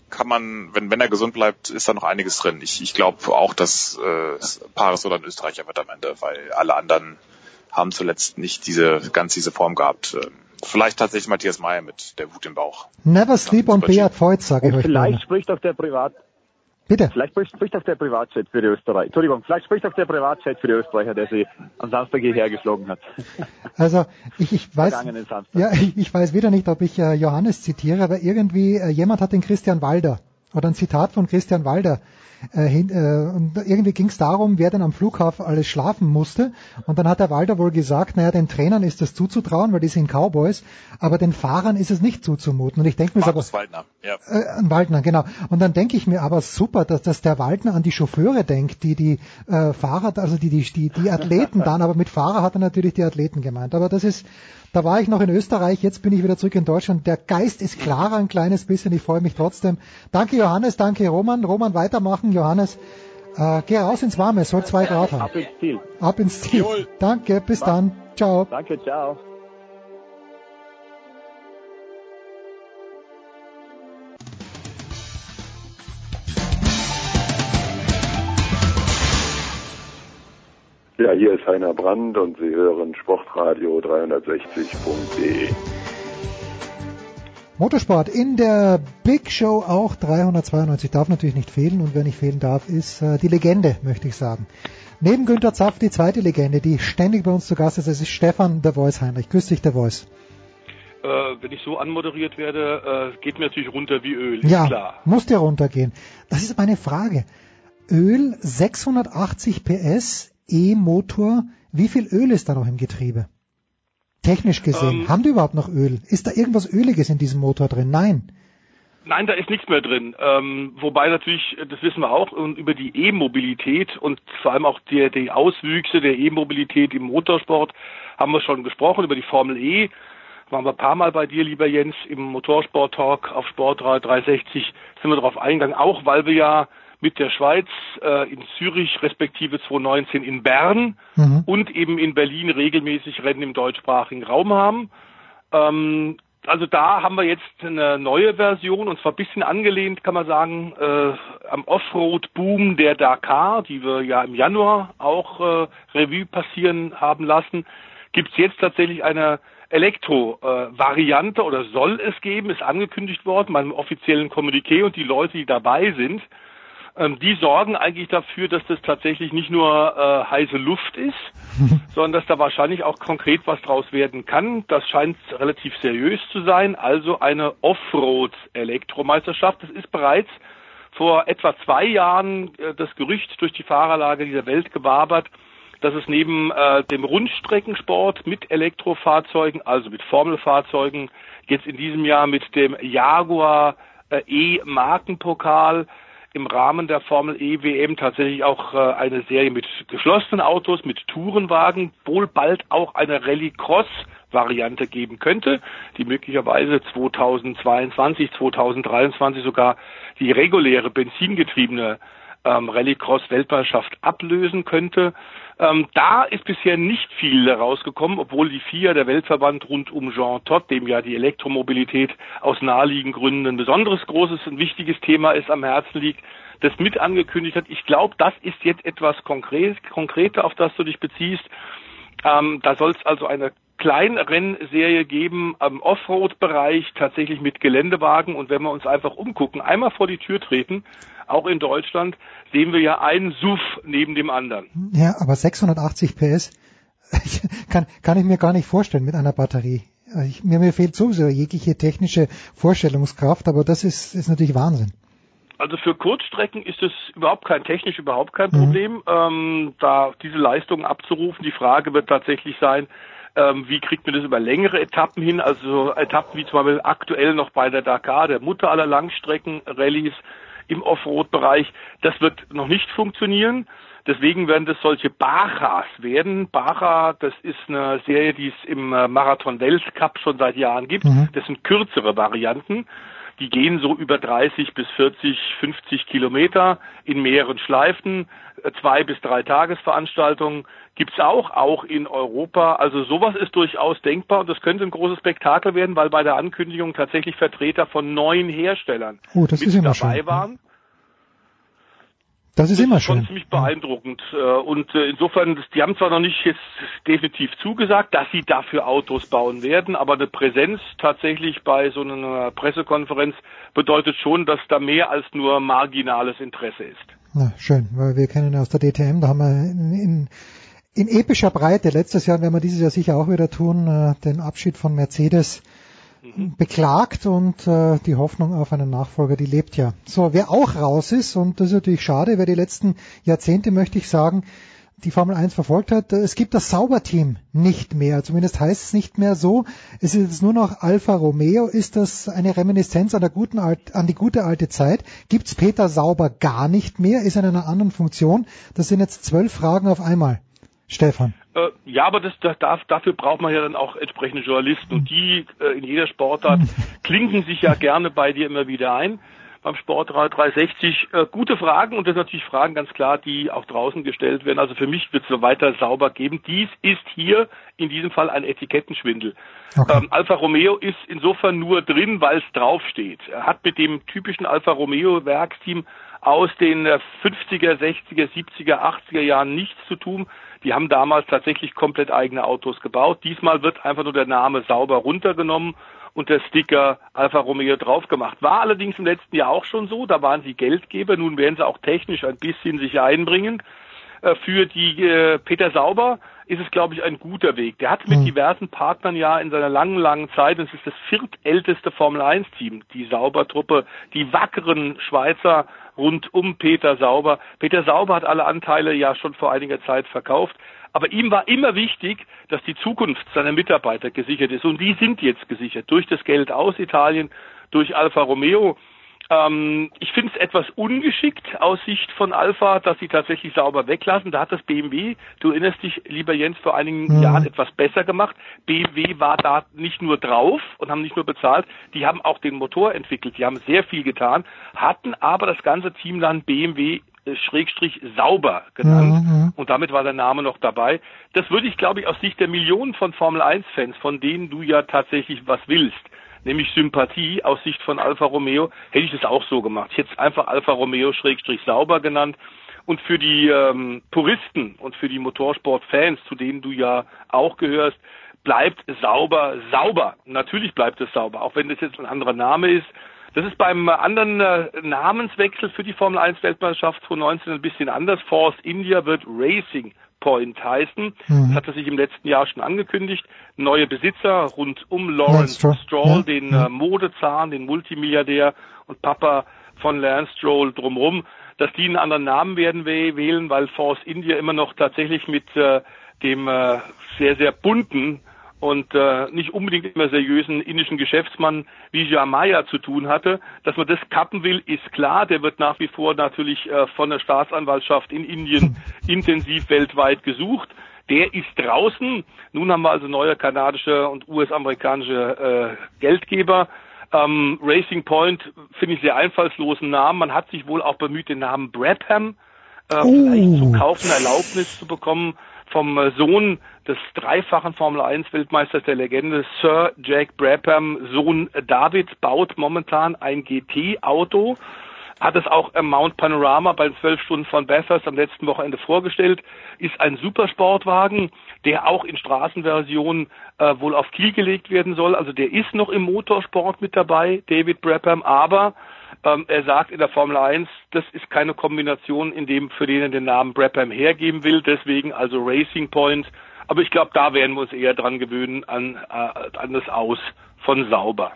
kann man, wenn, wenn er gesund bleibt, ist da noch einiges drin. Ich, ich glaube auch, dass äh, Paris oder ein Österreicher wird am Ende, weil alle anderen haben zuletzt nicht diese ganz diese Form gehabt. Ähm, vielleicht tatsächlich Matthias Meyer mit der Wut im Bauch. Never sleep on Beat Voigt, sage ich euch. Vielleicht spricht auch der Privat Bitte. Vielleicht spricht auch der Privatjet für die Österreicher. Entschuldigung, vielleicht spricht auch der Privatjet für die Österreicher, der sie am Samstag hierher geflogen hat. Also ich, ich weiß, ja, ich, ich, weiß wieder nicht, ob ich äh, Johannes zitiere, aber irgendwie äh, jemand hat den Christian Walder oder ein Zitat von Christian Walder äh, hin, äh, und irgendwie ging es darum, wer denn am Flughafen alles schlafen musste. Und dann hat der Walder wohl gesagt, naja, den Trainern ist das zuzutrauen, weil die sind Cowboys, aber den Fahrern ist es nicht zuzumuten. Und ich denke mir aber, Waldner, ja. Äh, Waldner, genau. Und dann denke ich mir aber super, dass, dass der Waldner an die Chauffeure denkt, die die äh, Fahrer, also die, die, die, die Athleten dann, aber mit Fahrer hat er natürlich die Athleten gemeint. Aber das ist, da war ich noch in Österreich, jetzt bin ich wieder zurück in Deutschland. Der Geist ist klarer ein kleines bisschen, ich freue mich trotzdem. Danke Johannes, danke Roman. Roman weitermachen, Johannes. Äh, geh raus ins Warme, es soll zwei Grad haben. Ab ins Ziel. Ab ins Ziel. Danke, bis dann. Ciao. Danke, ciao. Ja, hier ist Heiner Brand und Sie hören Sportradio 360.de. Motorsport in der Big Show auch 392 darf natürlich nicht fehlen und wer nicht fehlen darf, ist äh, die Legende, möchte ich sagen. Neben Günter Zapf die zweite Legende, die ständig bei uns zu Gast ist, es ist Stefan der Voice Heinrich. Grüß dich, der Voice. Äh, wenn ich so anmoderiert werde, äh, geht mir natürlich runter wie Öl. Ja, klar. muss dir runtergehen. Das ist meine Frage. Öl 680 PS E-Motor, wie viel Öl ist da noch im Getriebe? Technisch gesehen, ähm, haben die überhaupt noch Öl? Ist da irgendwas Öliges in diesem Motor drin? Nein. Nein, da ist nichts mehr drin. Ähm, wobei natürlich, das wissen wir auch, über die E-Mobilität und vor allem auch die, die Auswüchse der E-Mobilität im Motorsport haben wir schon gesprochen, über die Formel E. Waren wir ein paar Mal bei dir, lieber Jens, im Motorsport-Talk auf Sportrad 360 sind wir darauf eingegangen, auch weil wir ja mit der Schweiz äh, in Zürich respektive 2019 in Bern mhm. und eben in Berlin regelmäßig Rennen im deutschsprachigen Raum haben. Ähm, also da haben wir jetzt eine neue Version und zwar ein bisschen angelehnt, kann man sagen, äh, am Offroad-Boom der Dakar, die wir ja im Januar auch äh, Revue passieren haben lassen, gibt es jetzt tatsächlich eine Elektro-Variante äh, oder soll es geben, ist angekündigt worden, meinem offiziellen Kommuniqué und die Leute, die dabei sind, die sorgen eigentlich dafür, dass das tatsächlich nicht nur äh, heiße Luft ist, *laughs* sondern dass da wahrscheinlich auch konkret was draus werden kann. Das scheint relativ seriös zu sein. Also eine Offroad-Elektromeisterschaft. Das ist bereits vor etwa zwei Jahren äh, das Gerücht durch die Fahrerlage dieser Welt gewabert, dass es neben äh, dem Rundstreckensport mit Elektrofahrzeugen, also mit Formelfahrzeugen, jetzt in diesem Jahr mit dem Jaguar äh, E-Markenpokal im Rahmen der Formel E WM tatsächlich auch äh, eine Serie mit geschlossenen Autos, mit Tourenwagen, wohl bald auch eine Rallye Cross Variante geben könnte, die möglicherweise 2022, 2023 sogar die reguläre benzingetriebene ähm, Rallycross-Weltmeisterschaft ablösen könnte. Ähm, da ist bisher nicht viel rausgekommen, obwohl die FIA, der Weltverband rund um Jean Todt, dem ja die Elektromobilität aus naheliegenden Gründen ein besonderes großes und wichtiges Thema ist, am Herzen liegt, das mit angekündigt hat. Ich glaube, das ist jetzt etwas konkret, konkreter, auf das du dich beziehst. Ähm, da soll es also eine Kleinrennserie geben am Offroad-Bereich, tatsächlich mit Geländewagen. Und wenn wir uns einfach umgucken, einmal vor die Tür treten, auch in Deutschland, sehen wir ja einen SUV neben dem anderen. Ja, aber 680 PS kann, kann ich mir gar nicht vorstellen mit einer Batterie. Ich, mir, mir fehlt sowieso jegliche technische Vorstellungskraft, aber das ist, ist natürlich Wahnsinn. Also für Kurzstrecken ist es überhaupt kein technisch überhaupt kein Problem, mhm. ähm, da diese Leistungen abzurufen. Die Frage wird tatsächlich sein, ähm, wie kriegt man das über längere Etappen hin? Also Etappen wie zum Beispiel aktuell noch bei der Dakar, der Mutter aller Langstrecken-Rallyes im Offroad-Bereich. Das wird noch nicht funktionieren. Deswegen werden das solche Bachas werden. Bacha, das ist eine Serie, die es im äh, Marathon Weltcup schon seit Jahren gibt. Mhm. Das sind kürzere Varianten. Die gehen so über 30 bis 40, 50 Kilometer in mehreren Schleifen, äh, zwei bis drei Tagesveranstaltungen gibt's auch, auch in Europa. Also sowas ist durchaus denkbar und das könnte ein großes Spektakel werden, weil bei der Ankündigung tatsächlich Vertreter von neun Herstellern oh, das mit dabei schön. waren. Das ist immer schon schön. ziemlich beeindruckend. Äh, Und äh, insofern, die haben zwar noch nicht jetzt definitiv zugesagt, dass sie dafür Autos bauen werden, aber eine Präsenz tatsächlich bei so einer Pressekonferenz bedeutet schon, dass da mehr als nur marginales Interesse ist. Na, schön, weil wir kennen aus der DTM, da haben wir in, in, in epischer Breite, letztes Jahr werden wir dieses Jahr sicher auch wieder tun, äh, den Abschied von Mercedes beklagt und äh, die Hoffnung auf einen Nachfolger, die lebt ja. So, wer auch raus ist, und das ist natürlich schade, wer die letzten Jahrzehnte, möchte ich sagen, die Formel 1 verfolgt hat, es gibt das Sauberteam nicht mehr. Zumindest heißt es nicht mehr so. Es ist nur noch Alfa Romeo. Ist das eine Reminiszenz an, der guten alt, an die gute alte Zeit? Gibt's Peter Sauber gar nicht mehr? Ist in einer anderen Funktion? Das sind jetzt zwölf Fragen auf einmal. Stefan. Äh, ja, aber das, das darf, dafür braucht man ja dann auch entsprechende Journalisten und die äh, in jeder Sportart *laughs* klinken sich ja gerne bei dir immer wieder ein. Beim Sportrad 360 äh, gute Fragen und das sind natürlich Fragen ganz klar, die auch draußen gestellt werden. Also für mich wird es so weiter sauber geben. Dies ist hier in diesem Fall ein Etikettenschwindel. Ähm, Alfa Romeo ist insofern nur drin, weil es draufsteht. Er hat mit dem typischen Alfa Romeo Werksteam aus den äh, 50er, 60er, 70er, 80er Jahren nichts zu tun. Die haben damals tatsächlich komplett eigene Autos gebaut. Diesmal wird einfach nur der Name sauber runtergenommen und der Sticker Alfa Romeo drauf gemacht. War allerdings im letzten Jahr auch schon so. Da waren sie Geldgeber. Nun werden sie auch technisch ein bisschen sich einbringen. Äh, Für die äh, Peter Sauber ist es, glaube ich, ein guter Weg. Der hat mit diversen Partnern ja in seiner langen, langen Zeit, und es ist das viertälteste Formel-1-Team, die Sauber-Truppe, die wackeren Schweizer rund um Peter Sauber. Peter Sauber hat alle Anteile ja schon vor einiger Zeit verkauft. Aber ihm war immer wichtig, dass die Zukunft seiner Mitarbeiter gesichert ist. Und die sind jetzt gesichert durch das Geld aus Italien, durch Alfa Romeo. Ähm, ich finde es etwas ungeschickt aus Sicht von Alpha, dass sie tatsächlich sauber weglassen. Da hat das BMW, du erinnerst dich, lieber Jens, vor einigen Mhm. Jahren etwas besser gemacht. BMW war da nicht nur drauf und haben nicht nur bezahlt, die haben auch den Motor entwickelt, die haben sehr viel getan, hatten aber das ganze Team dann BMW äh, Schrägstrich sauber genannt Mhm. und damit war der Name noch dabei. Das würde ich, glaube ich, aus Sicht der Millionen von Formel 1 Fans, von denen du ja tatsächlich was willst, nämlich Sympathie aus Sicht von Alfa Romeo, hätte ich das auch so gemacht. Ich hätte einfach Alfa Romeo Schrägstrich sauber genannt. Und für die ähm, Puristen und für die Motorsport-Fans, zu denen du ja auch gehörst, bleibt sauber sauber. Natürlich bleibt es sauber, auch wenn das jetzt ein anderer Name ist. Das ist beim äh, anderen äh, Namenswechsel für die Formel 1 Weltmeisterschaft 2019 ein bisschen anders. Force India wird Racing Point heißen. Mhm. Das hatte sich im letzten Jahr schon angekündigt. Neue Besitzer rund um Lawrence Lance Stroll, ja, den ja. äh, Modezahn, den Multimilliardär und Papa von Lance Stroll drumherum, dass die einen anderen Namen werden wäh- wählen, weil Force India immer noch tatsächlich mit äh, dem äh, sehr, sehr bunten und äh, nicht unbedingt immer seriösen indischen Geschäftsmann Vijay Maya zu tun hatte. Dass man das kappen will, ist klar. Der wird nach wie vor natürlich äh, von der Staatsanwaltschaft in Indien *laughs* intensiv weltweit gesucht. Der ist draußen. Nun haben wir also neue kanadische und US-amerikanische äh, Geldgeber. Ähm, Racing Point finde ich sehr einfallslosen Namen. Man hat sich wohl auch bemüht, den Namen Brabham äh, vielleicht zu kaufen, Erlaubnis zu bekommen vom äh, Sohn des dreifachen Formel 1 Weltmeisters der Legende, Sir Jack Brabham, Sohn David, baut momentan ein GT-Auto hat es auch im Mount Panorama beim 12 Stunden von Bathurst am letzten Wochenende vorgestellt, ist ein Supersportwagen, der auch in Straßenversion äh, wohl auf Kiel gelegt werden soll. Also der ist noch im Motorsport mit dabei, David Brabham, aber ähm, er sagt in der Formel 1, das ist keine Kombination, in dem für den er den Namen Brabham hergeben will, deswegen also Racing Point. Aber ich glaube, da werden wir uns eher dran gewöhnen an, äh, an das Aus von Sauber.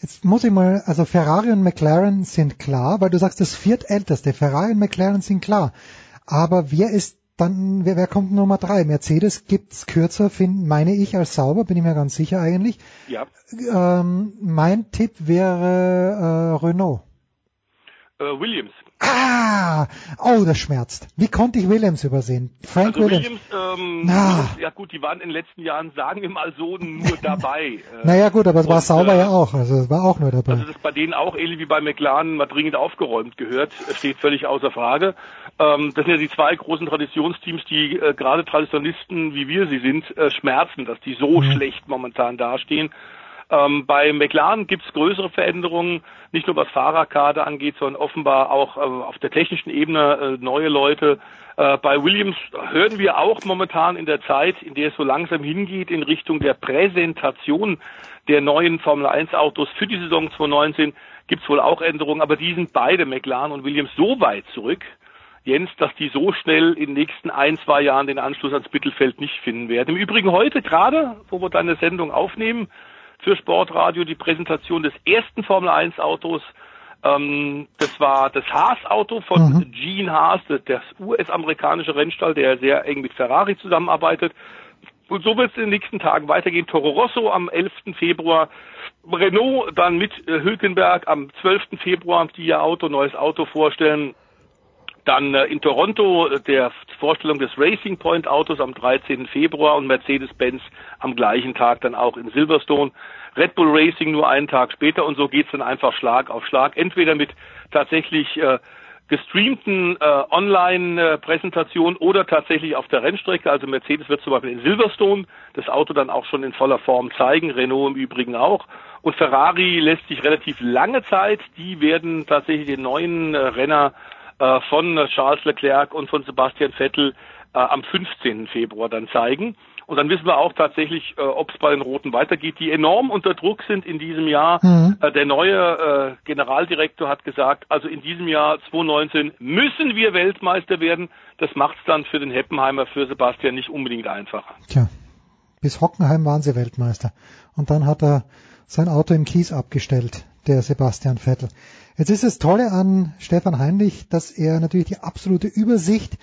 Jetzt muss ich mal, also Ferrari und McLaren sind klar, weil du sagst, das viertälteste. Ferrari und McLaren sind klar. Aber wer ist dann, wer, wer kommt Nummer drei? Mercedes gibt's kürzer, find, meine ich, als sauber, bin ich mir ganz sicher eigentlich. Ja. Ähm, mein Tipp wäre äh, Renault. Äh, Williams. Ah, oh, das schmerzt. Wie konnte ich Williams übersehen? Frank also Williams. Williams, ähm, ja gut, die waren in den letzten Jahren, sagen wir mal so, nur dabei. *laughs* Äh, Naja gut, aber es war sauber äh, ja auch, also es war auch nur dabei. Also das bei denen auch ähnlich wie bei McLaren mal dringend aufgeräumt gehört, äh, steht völlig außer Frage. Ähm, das sind ja die zwei großen Traditionsteams, die äh, gerade Traditionalisten, wie wir sie sind, äh, schmerzen, dass die so schlecht momentan dastehen. Ähm, bei McLaren gibt's größere Veränderungen, nicht nur was Fahrerkader angeht, sondern offenbar auch äh, auf der technischen Ebene äh, neue Leute. Äh, bei Williams hören wir auch momentan in der Zeit, in der es so langsam hingeht in Richtung der Präsentation der neuen Formel 1 Autos für die Saison 2019 gibt's wohl auch Änderungen, aber die sind beide McLaren und Williams so weit zurück, Jens, dass die so schnell in den nächsten ein, zwei Jahren den Anschluss ans Mittelfeld nicht finden werden. Im Übrigen heute gerade, wo wir deine Sendung aufnehmen, für Sportradio die Präsentation des ersten Formel 1 Autos. Ähm, das war das Haas-Auto von Gene Haas, das, das US-amerikanische Rennstall, der sehr eng mit Ferrari zusammenarbeitet. Und so wird es in den nächsten Tagen weitergehen. Toro Rosso am 11. Februar, Renault dann mit äh, Hülkenberg am 12. Februar, die ihr Auto, neues Auto vorstellen. Dann äh, in Toronto der Vorstellung des Racing Point Autos am 13. Februar und Mercedes-Benz am gleichen Tag dann auch in Silverstone. Red Bull Racing nur einen Tag später und so geht's dann einfach Schlag auf Schlag. Entweder mit tatsächlich äh, gestreamten äh, Online-Präsentationen oder tatsächlich auf der Rennstrecke. Also Mercedes wird zum Beispiel in Silverstone das Auto dann auch schon in voller Form zeigen, Renault im Übrigen auch. Und Ferrari lässt sich relativ lange Zeit. Die werden tatsächlich den neuen äh, Renner äh, von Charles Leclerc und von Sebastian Vettel äh, am 15. Februar dann zeigen. Und dann wissen wir auch tatsächlich, äh, ob es bei den Roten weitergeht, die enorm unter Druck sind in diesem Jahr. Mhm. Äh, der neue äh, Generaldirektor hat gesagt, also in diesem Jahr 2019 müssen wir Weltmeister werden. Das macht es dann für den Heppenheimer, für Sebastian nicht unbedingt einfacher. Tja, bis Hockenheim waren sie Weltmeister. Und dann hat er sein Auto im Kies abgestellt, der Sebastian Vettel. Jetzt ist das Tolle an Stefan Heinrich, dass er natürlich die absolute Übersicht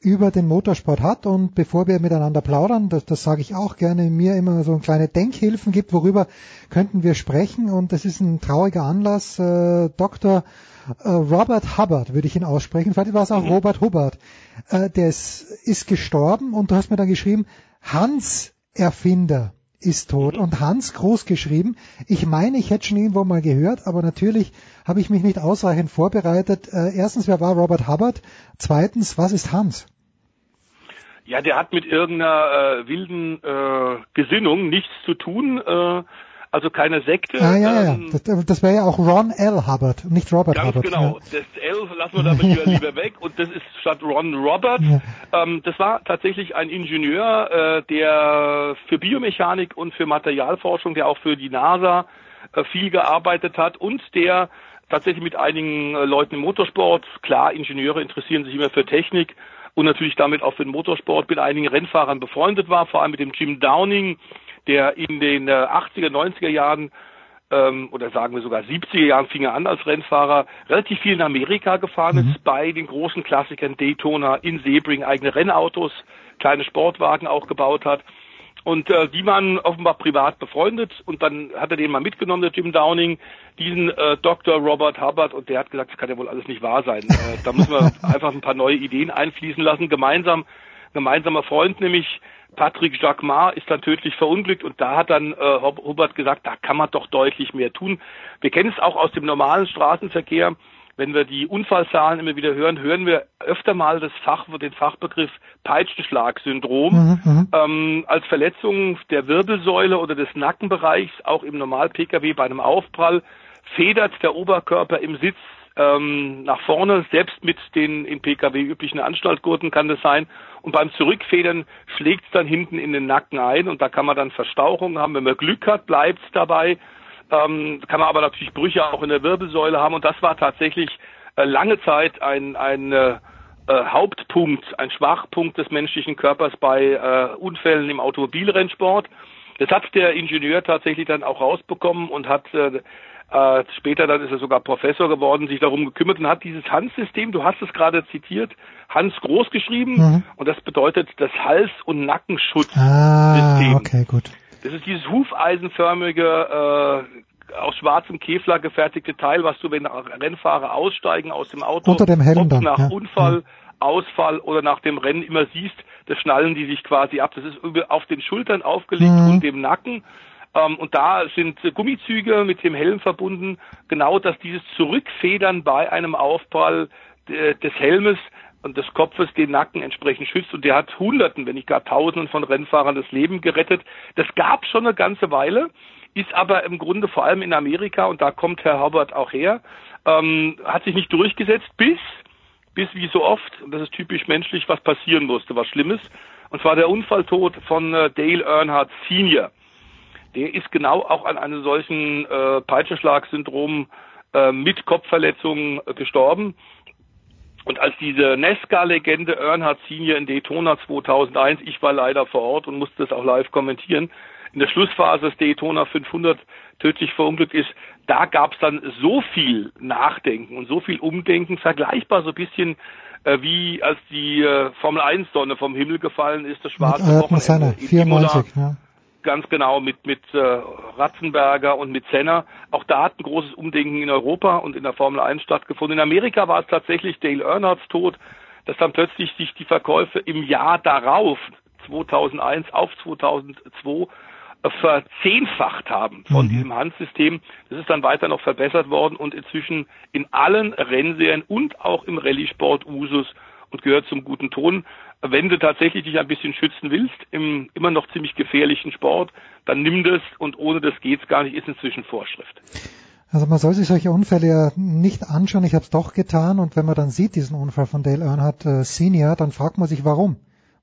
über den Motorsport hat und bevor wir miteinander plaudern, das, das sage ich auch gerne, mir immer so kleine Denkhilfen gibt, worüber könnten wir sprechen und das ist ein trauriger Anlass. Äh, Dr. Äh, Robert Hubbard würde ich ihn aussprechen, vielleicht war es auch Robert Hubbard, äh, der ist, ist gestorben und du hast mir dann geschrieben, Hans Erfinder ist tot und Hans groß geschrieben. Ich meine, ich hätte schon irgendwo mal gehört, aber natürlich habe ich mich nicht ausreichend vorbereitet. Äh, erstens, wer war Robert Hubbard? Zweitens, was ist Hans? Ja, der hat mit irgendeiner äh, wilden äh, Gesinnung nichts zu tun. Äh, also keine Sekte. Ah, ja, ja. ähm, Das, das wäre ja auch Ron L. Hubbard, nicht Robert Ganz Hubbard. genau. Das L lassen wir damit lieber, *laughs* lieber weg. Und das ist statt Ron Robert. Ähm, das war tatsächlich ein Ingenieur, äh, der für Biomechanik und für Materialforschung, der auch für die NASA äh, viel gearbeitet hat und der tatsächlich mit einigen äh, Leuten im Motorsport, klar, Ingenieure interessieren sich immer für Technik und natürlich damit auch für den Motorsport, mit einigen Rennfahrern befreundet war, vor allem mit dem Jim Downing, der in den äh, 80er, 90er Jahren ähm, oder sagen wir sogar 70er Jahren fing er an als Rennfahrer, relativ viel in Amerika gefahren ist, bei den großen Klassikern Daytona, in Sebring eigene Rennautos, kleine Sportwagen auch gebaut hat. Und äh, die waren offenbar privat befreundet und dann hat er den mal mitgenommen, der Jim Downing, diesen äh, Dr. Robert Hubbard und der hat gesagt, das kann ja wohl alles nicht wahr sein. Äh, da müssen wir *laughs* einfach ein paar neue Ideen einfließen lassen, gemeinsam gemeinsamer Freund, nämlich Patrick Jacquemart, ist dann tödlich verunglückt und da hat dann äh, Hubert gesagt, da kann man doch deutlich mehr tun. Wir kennen es auch aus dem normalen Straßenverkehr. Wenn wir die Unfallzahlen immer wieder hören, hören wir öfter mal das Fach, den Fachbegriff Peitschenschlag-Syndrom Mhm, ähm, als Verletzung der Wirbelsäule oder des Nackenbereichs, auch im Normal-Pkw bei einem Aufprall, federt der Oberkörper im Sitz ähm, nach vorne, selbst mit den im Pkw üblichen Anstaltgurten kann das sein. Und beim Zurückfedern schlägt es dann hinten in den Nacken ein und da kann man dann Verstauchungen haben. Wenn man Glück hat, bleibt es dabei. Ähm, kann man aber natürlich Brüche auch in der Wirbelsäule haben und das war tatsächlich äh, lange Zeit ein, ein äh, äh, Hauptpunkt, ein Schwachpunkt des menschlichen Körpers bei äh, Unfällen im Automobilrennsport. Das hat der Ingenieur tatsächlich dann auch rausbekommen und hat äh, äh, später dann ist er sogar Professor geworden, sich darum gekümmert und hat dieses Hans-System, du hast es gerade zitiert, Hans groß geschrieben Mhm. und das bedeutet das Hals- und Nackenschutzsystem. Ah, okay, gut. Das ist dieses hufeisenförmige, äh, aus schwarzem Kevlar gefertigte Teil, was du, wenn Rennfahrer aussteigen aus dem Auto, Unter dem Helm ob dann, nach ja. Unfall, Ausfall oder nach dem Rennen immer siehst, das schnallen die sich quasi ab. Das ist auf den Schultern aufgelegt Mhm. und dem Nacken. Ähm, und da sind Gummizüge mit dem Helm verbunden, genau dass dieses Zurückfedern bei einem Aufprall äh, des Helmes und des Kopfes den Nacken entsprechend schützt. Und der hat Hunderten, wenn nicht gar Tausenden von Rennfahrern das Leben gerettet. Das gab schon eine ganze Weile, ist aber im Grunde vor allem in Amerika, und da kommt Herr Hubbard auch her, ähm, hat sich nicht durchgesetzt, bis, bis wie so oft, und das ist typisch menschlich, was passieren musste, was Schlimmes. Und zwar der Unfalltod von äh, Dale Earnhardt Senior. Der ist genau auch an einem solchen äh, Peitschenschlag-Syndrom äh, mit Kopfverletzungen äh, gestorben. Und als diese Nesca-Legende Earnhardt Senior in Daytona 2001, ich war leider vor Ort und musste das auch live kommentieren, in der Schlussphase des Daytona 500 tödlich verunglückt ist, da gab es dann so viel Nachdenken und so viel Umdenken, vergleichbar so ein bisschen äh, wie als die äh, Formel 1 Sonne vom Himmel gefallen ist, das Mit schwarze Senna, Wochenende in Imola. 94. Ja. Ganz genau, mit, mit äh, Ratzenberger und mit Senna. Auch da hat ein großes Umdenken in Europa und in der Formel 1 stattgefunden. In Amerika war es tatsächlich Dale Earnhardts Tod, dass dann plötzlich sich die Verkäufe im Jahr darauf, 2001 auf 2002, äh, verzehnfacht haben von Mhm. diesem Handsystem. Das ist dann weiter noch verbessert worden und inzwischen in allen Rennserien und auch im Rallye-Sport Usus und gehört zum guten Ton. Wenn du tatsächlich dich ein bisschen schützen willst, im immer noch ziemlich gefährlichen Sport, dann nimm das und ohne das geht's gar nicht, ist inzwischen Vorschrift. Also man soll sich solche Unfälle ja nicht anschauen. Ich habe es doch getan und wenn man dann sieht diesen Unfall von Dale Earnhardt äh, Senior, dann fragt man sich, warum?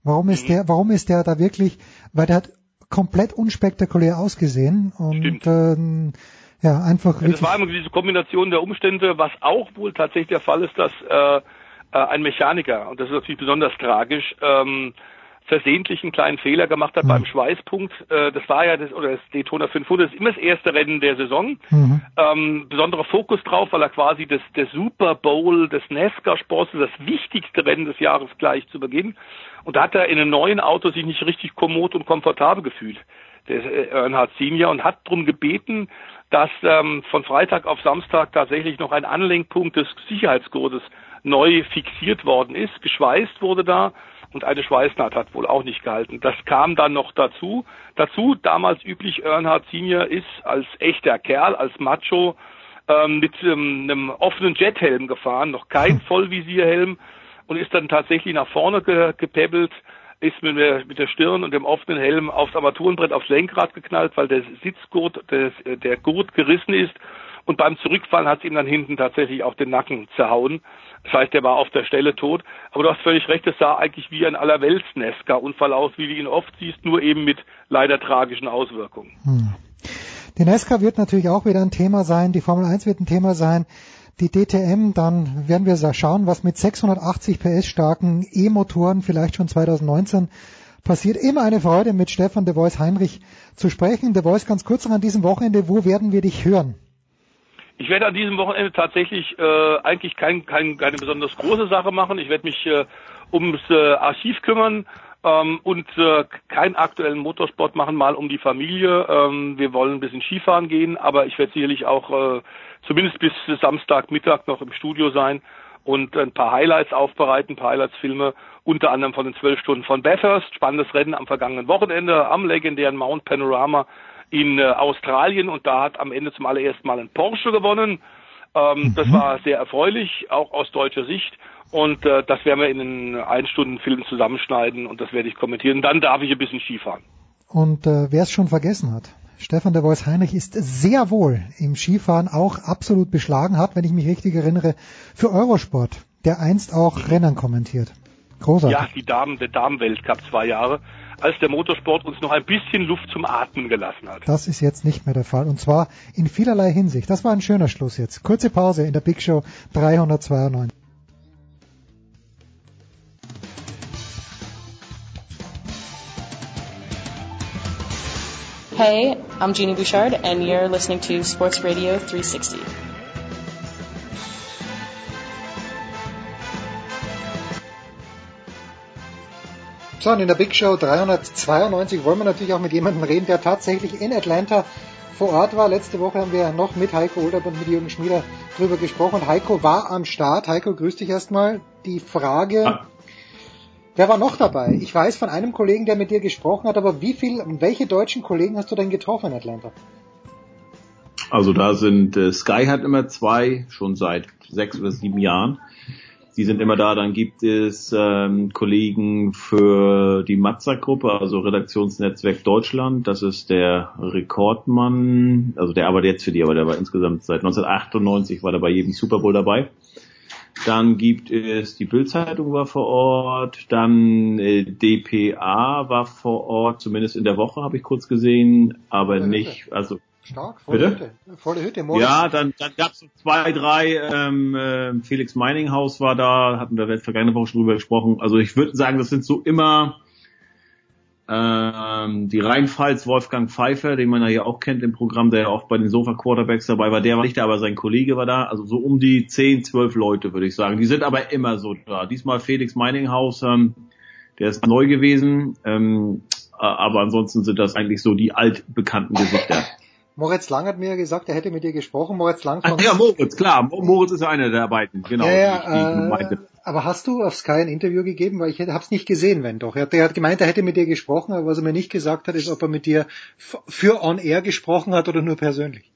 Warum Mhm. ist der? Warum ist der da wirklich? Weil der hat komplett unspektakulär ausgesehen und ähm, ja einfach Ja, das war immer diese Kombination der Umstände, was auch wohl tatsächlich der Fall ist, dass äh, äh, ein Mechaniker, und das ist natürlich besonders tragisch, ähm, versehentlich einen kleinen Fehler gemacht hat beim Schweißpunkt. Äh, das war ja das, oder das Daytona 500 ist immer das erste Rennen der Saison. Mhm. Ähm, besonderer Fokus drauf, weil er quasi das, der Super Bowl des NASCAR-Sports, das wichtigste Rennen des Jahres gleich zu Beginn. Und da hat er in einem neuen Auto sich nicht richtig kommod und komfortabel gefühlt, der äh, Earnhardt Senior, und hat darum gebeten, dass ähm, von Freitag auf Samstag tatsächlich noch ein Anlenkpunkt des Sicherheitsgurtes neu fixiert worden ist. Geschweißt wurde da und eine Schweißnaht hat wohl auch nicht gehalten. Das kam dann noch dazu. Dazu, damals üblich, Earnhardt Senior ist als echter Kerl, als Macho ähm, mit ähm, einem offenen Jethelm gefahren, noch kein Vollvisierhelm und ist dann tatsächlich nach vorne ge gepäppelt, ist mit der, mit der Stirn und dem offenen Helm aufs Armaturenbrett aufs Lenkrad geknallt, weil der Sitzgurt, der, der Gurt gerissen ist und beim Zurückfallen hat es ihm dann hinten tatsächlich auch den Nacken zerhauen. Das heißt, er war auf der Stelle tot. Aber du hast völlig recht, es sah eigentlich wie ein Allerwelts-Nesca-Unfall aus, wie du ihn oft siehst, nur eben mit leider tragischen Auswirkungen. Hm. Die Nesca wird natürlich auch wieder ein Thema sein, die Formel 1 wird ein Thema sein, die DTM, dann werden wir schauen, was mit 680 PS starken E-Motoren vielleicht schon 2019 passiert. Immer eine Freude, mit Stefan de Voice Heinrich zu sprechen. De Voice, ganz kurz noch an diesem Wochenende, wo werden wir dich hören? Ich werde an diesem Wochenende tatsächlich äh, eigentlich kein, kein, keine besonders große Sache machen. Ich werde mich äh, ums äh, Archiv kümmern ähm, und äh, keinen aktuellen Motorsport machen, mal um die Familie. Ähm, wir wollen ein bisschen Skifahren gehen, aber ich werde sicherlich auch äh, zumindest bis Samstagmittag noch im Studio sein und ein paar Highlights aufbereiten, ein paar Highlights-Filme, unter anderem von den zwölf Stunden von Bathurst, spannendes Rennen am vergangenen Wochenende am legendären Mount Panorama in äh, Australien und da hat am Ende zum allerersten Mal ein Porsche gewonnen. Ähm, mhm. Das war sehr erfreulich, auch aus deutscher Sicht. Und äh, das werden wir in einen Ein-Stunden-Film zusammenschneiden und das werde ich kommentieren. Dann darf ich ein bisschen Skifahren. Und äh, wer es schon vergessen hat, Stefan de Vois Heinrich ist sehr wohl im Skifahren auch absolut beschlagen hat, wenn ich mich richtig erinnere, für Eurosport, der einst auch Rennen kommentiert. Großartig. Ja, die Damen, der Damenweltcup zwei Jahre, als der Motorsport uns noch ein bisschen Luft zum Atmen gelassen hat. Das ist jetzt nicht mehr der Fall und zwar in vielerlei Hinsicht. Das war ein schöner Schluss jetzt. Kurze Pause in der Big Show 392. Hey, I'm Jeannie Bouchard, and you're listening to Sports Radio 360. So, und in der Big Show 392 wollen wir natürlich auch mit jemandem reden, der tatsächlich in Atlanta vor Ort war. Letzte Woche haben wir noch mit Heiko Olderb und mit Jürgen Schmieder drüber gesprochen. Und Heiko war am Start. Heiko, grüß dich erstmal. Die Frage, ah. Wer war noch dabei? Ich weiß von einem Kollegen, der mit dir gesprochen hat, aber wie viel, welche deutschen Kollegen hast du denn getroffen in Atlanta? Also da sind äh, Sky hat immer zwei, schon seit sechs oder sieben Jahren. Die sind immer da. Dann gibt es ähm, Kollegen für die Matzer-Gruppe, also Redaktionsnetzwerk Deutschland. Das ist der Rekordmann, also der arbeitet jetzt für die, aber der war insgesamt seit 1998 war der bei jedem Super Bowl dabei. Dann gibt es die Bildzeitung war vor Ort, dann äh, DPA war vor Ort, zumindest in der Woche habe ich kurz gesehen, aber nicht, also Stark, volle Bitte? Hütte. Volle Hütte Moritz. Ja, dann, dann gab es zwei, drei, ähm, äh, Felix Meininghaus war da, hatten wir vergangene Woche schon drüber gesprochen. Also ich würde sagen, das sind so immer ähm, die Rheinpfalz Wolfgang Pfeiffer, den man ja hier auch kennt im Programm, der ja auch bei den Sofa Quarterbacks dabei war, der war nicht da, aber sein Kollege war da. Also so um die 10, 12 Leute, würde ich sagen. Die sind aber immer so da. Diesmal Felix Meininghaus, ähm, der ist neu gewesen, ähm, aber ansonsten sind das eigentlich so die altbekannten Gesichter. Moritz Lang hat mir gesagt, er hätte mit dir gesprochen. Moritz Lang von Ach, Ja, Moritz, klar. Moritz ist einer der beiden, genau. Ja, ja, äh, aber hast du auf Sky ein Interview gegeben? Weil ich habe es nicht gesehen, wenn doch. Er hat, er hat gemeint, er hätte mit dir gesprochen, aber was er mir nicht gesagt hat, ist, ob er mit dir für On Air gesprochen hat oder nur persönlich.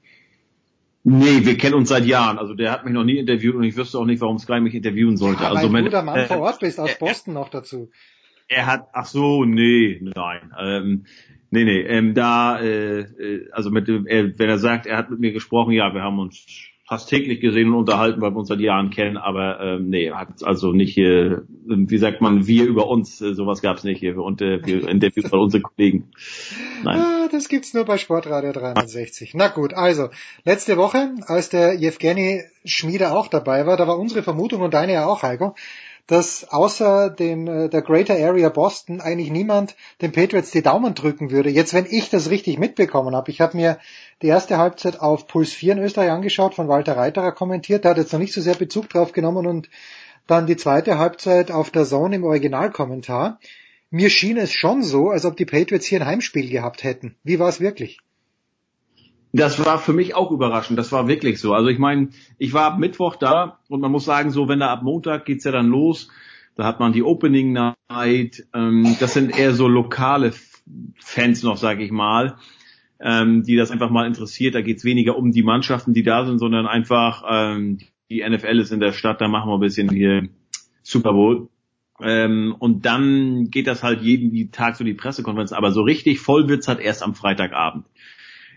Nee, wir kennen uns seit Jahren. Also der hat mich noch nie interviewt und ich wüsste auch nicht, warum Sky mich interviewen sollte. Ja, also weil du der Mann äh, vor Ort bist, aus Boston noch dazu. Er hat, ach so, nee, nein. Ähm, Nee, nee, ähm, da, äh, äh, also mit dem, äh, wenn er sagt, er hat mit mir gesprochen, ja, wir haben uns fast täglich gesehen und unterhalten, weil wir uns seit Jahren kennen, aber ähm, nee, hat also nicht hier, wie sagt man, wir über uns, äh, sowas gab's nicht hier und äh, wir interviewen bei unsere Kollegen. Nein. Ah, das gibt's nur bei Sportradio 360. Na gut, also letzte Woche, als der Jewgeni Schmiede auch dabei war, da war unsere Vermutung und deine ja auch, Heiko, dass außer den, äh, der Greater Area Boston eigentlich niemand den Patriots die Daumen drücken würde. Jetzt, wenn ich das richtig mitbekommen habe, ich habe mir die erste Halbzeit auf Puls 4 in Österreich angeschaut, von Walter Reiterer kommentiert, der hat jetzt noch nicht so sehr Bezug drauf genommen und dann die zweite Halbzeit auf der Zone im Originalkommentar. Mir schien es schon so, als ob die Patriots hier ein Heimspiel gehabt hätten. Wie war es wirklich? Das war für mich auch überraschend. Das war wirklich so. Also ich meine, ich war ab Mittwoch da und man muss sagen, so wenn da ab Montag geht's ja dann los. Da hat man die Opening Night. Ähm, das sind eher so lokale Fans noch, sage ich mal, ähm, die das einfach mal interessiert. Da geht's weniger um die Mannschaften, die da sind, sondern einfach ähm, die NFL ist in der Stadt. Da machen wir ein bisschen hier Super Bowl. Ähm, und dann geht das halt jeden Tag so die Pressekonferenz. Aber so richtig voll wird's halt erst am Freitagabend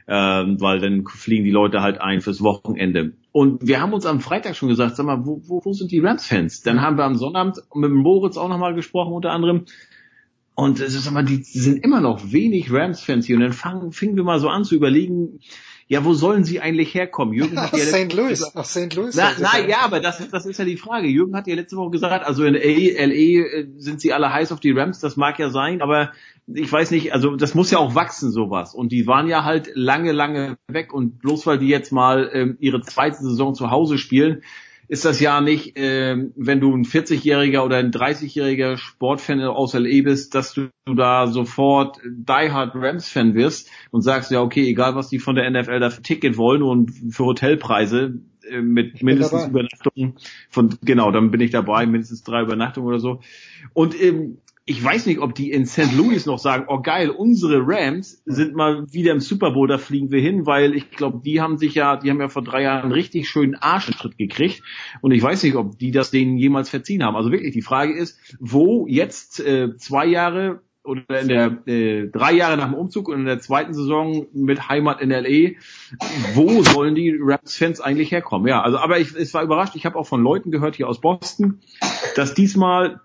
ähm, weil dann fliegen die Leute halt ein fürs Wochenende. Und wir haben uns am Freitag schon gesagt, sag mal, wo, wo, wo sind die Rams-Fans? Dann haben wir am Sonnabend mit Moritz auch nochmal gesprochen, unter anderem. Und ist aber, die sind immer noch wenig Rams-Fans hier. Und dann fangen, fingen wir mal so an zu überlegen, ja, wo sollen sie eigentlich herkommen? Jürgen *laughs* hat ja St. Louis, aus St. Louis. Na, na ja, aber das, das ist ja die Frage. Jürgen hat ja letzte Woche gesagt, also in LA äh, sind sie alle heiß auf die Rams, das mag ja sein, aber ich weiß nicht, also das muss ja auch wachsen, sowas. Und die waren ja halt lange, lange weg und bloß weil die jetzt mal ähm, ihre zweite Saison zu Hause spielen, ist das ja nicht, äh, wenn du ein 40-jähriger oder ein 30-jähriger Sportfan aus LA bist, dass du da sofort Die Hard Rams Fan wirst und sagst ja okay, egal was die von der NFL da für Ticket wollen und für Hotelpreise, äh, mit mindestens Übernachtungen von genau, dann bin ich dabei, mindestens drei Übernachtungen oder so. Und ähm, ich weiß nicht, ob die in St. Louis noch sagen, oh geil, unsere Rams sind mal wieder im Super Bowl, da fliegen wir hin, weil ich glaube, die haben sich ja, die haben ja vor drei Jahren einen richtig schönen Arschtritt gekriegt und ich weiß nicht, ob die das denen jemals verziehen haben. Also wirklich, die Frage ist, wo jetzt äh, zwei Jahre oder in der äh, drei Jahre nach dem Umzug und in der zweiten Saison mit Heimat in LA, wo sollen die Rams-Fans eigentlich herkommen? Ja, also aber ich, es war überrascht. Ich habe auch von Leuten gehört hier aus Boston, dass diesmal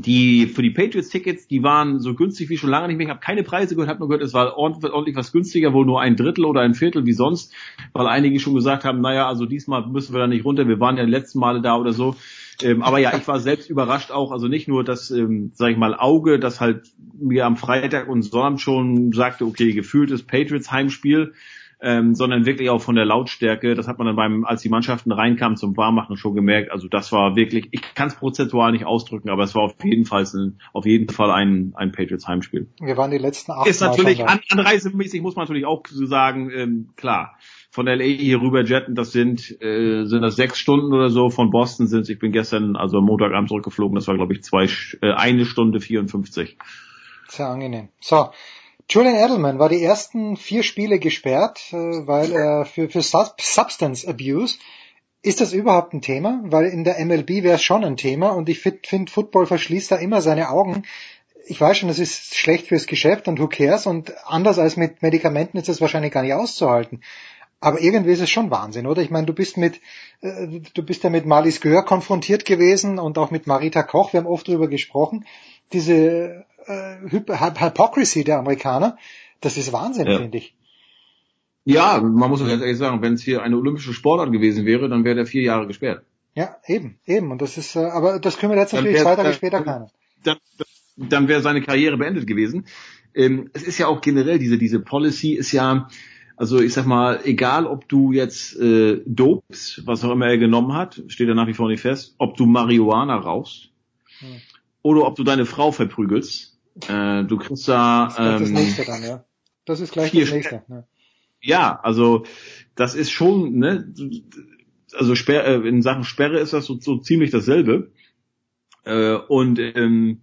die für die Patriots Tickets, die waren so günstig wie schon lange nicht mehr. Ich habe keine Preise gehört, habe nur gehört, es war ordentlich, was günstiger, wohl nur ein Drittel oder ein Viertel wie sonst, weil einige schon gesagt haben, naja, also diesmal müssen wir da nicht runter, wir waren ja die letzten Male da oder so. Ähm, aber ja, ich war selbst überrascht auch, also nicht nur das, ähm, sag ich mal, Auge, das halt mir am Freitag und Sonntag schon sagte, okay, gefühltes Patriots Heimspiel, ähm, sondern wirklich auch von der Lautstärke. Das hat man dann beim, als die Mannschaften reinkamen zum Warmmachen schon gemerkt. Also das war wirklich, ich kann es prozentual nicht ausdrücken, aber es war auf jeden Fall ein, auf jeden Fall ein, ein Patriots Heimspiel. Wir waren die letzten acht Ist natürlich an, anreisemäßig muss man natürlich auch so sagen, ähm, klar. Von LA hier rüber jetten, das sind äh, sind das sechs Stunden oder so. Von Boston sind ich bin gestern also am Montagabend zurückgeflogen. Das war glaube ich zwei äh, eine Stunde 54. Sehr angenehm. So, Julian Edelman war die ersten vier Spiele gesperrt, äh, weil er für, für Substance Abuse ist das überhaupt ein Thema? Weil in der MLB wäre es schon ein Thema und ich finde, find, Football verschließt da immer seine Augen. Ich weiß schon, das ist schlecht fürs Geschäft und who cares und anders als mit Medikamenten ist das wahrscheinlich gar nicht auszuhalten. Aber irgendwie ist es schon Wahnsinn, oder? Ich meine, du bist mit, äh, du bist ja mit Marlies Gör konfrontiert gewesen und auch mit Marita Koch. Wir haben oft darüber gesprochen. Diese äh, Hypocrisy der Amerikaner, das ist Wahnsinn, ja. finde ich. Ja, man muss ganz ehrlich sagen, wenn es hier eine olympische Sportart gewesen wäre, dann wäre der vier Jahre gesperrt. Ja, eben, eben. Und das ist, äh, aber das können wir jetzt natürlich zwei Tage später keiner. Dann, dann wäre seine Karriere beendet gewesen. Ähm, es ist ja auch generell diese diese Policy ist ja, also ich sag mal, egal ob du jetzt äh, dopst, was auch immer er genommen hat, steht er nach wie vor nicht fest, ob du Marihuana rauchst hm. oder ob du deine Frau verprügelst, äh, du kriegst da. Das ist ähm, das nächste dann, ja. Das ist gleich das nächste. Ne? Ja, also das ist schon, ne, also Sperr, äh, in Sachen Sperre ist das so, so ziemlich dasselbe. Äh, und ähm,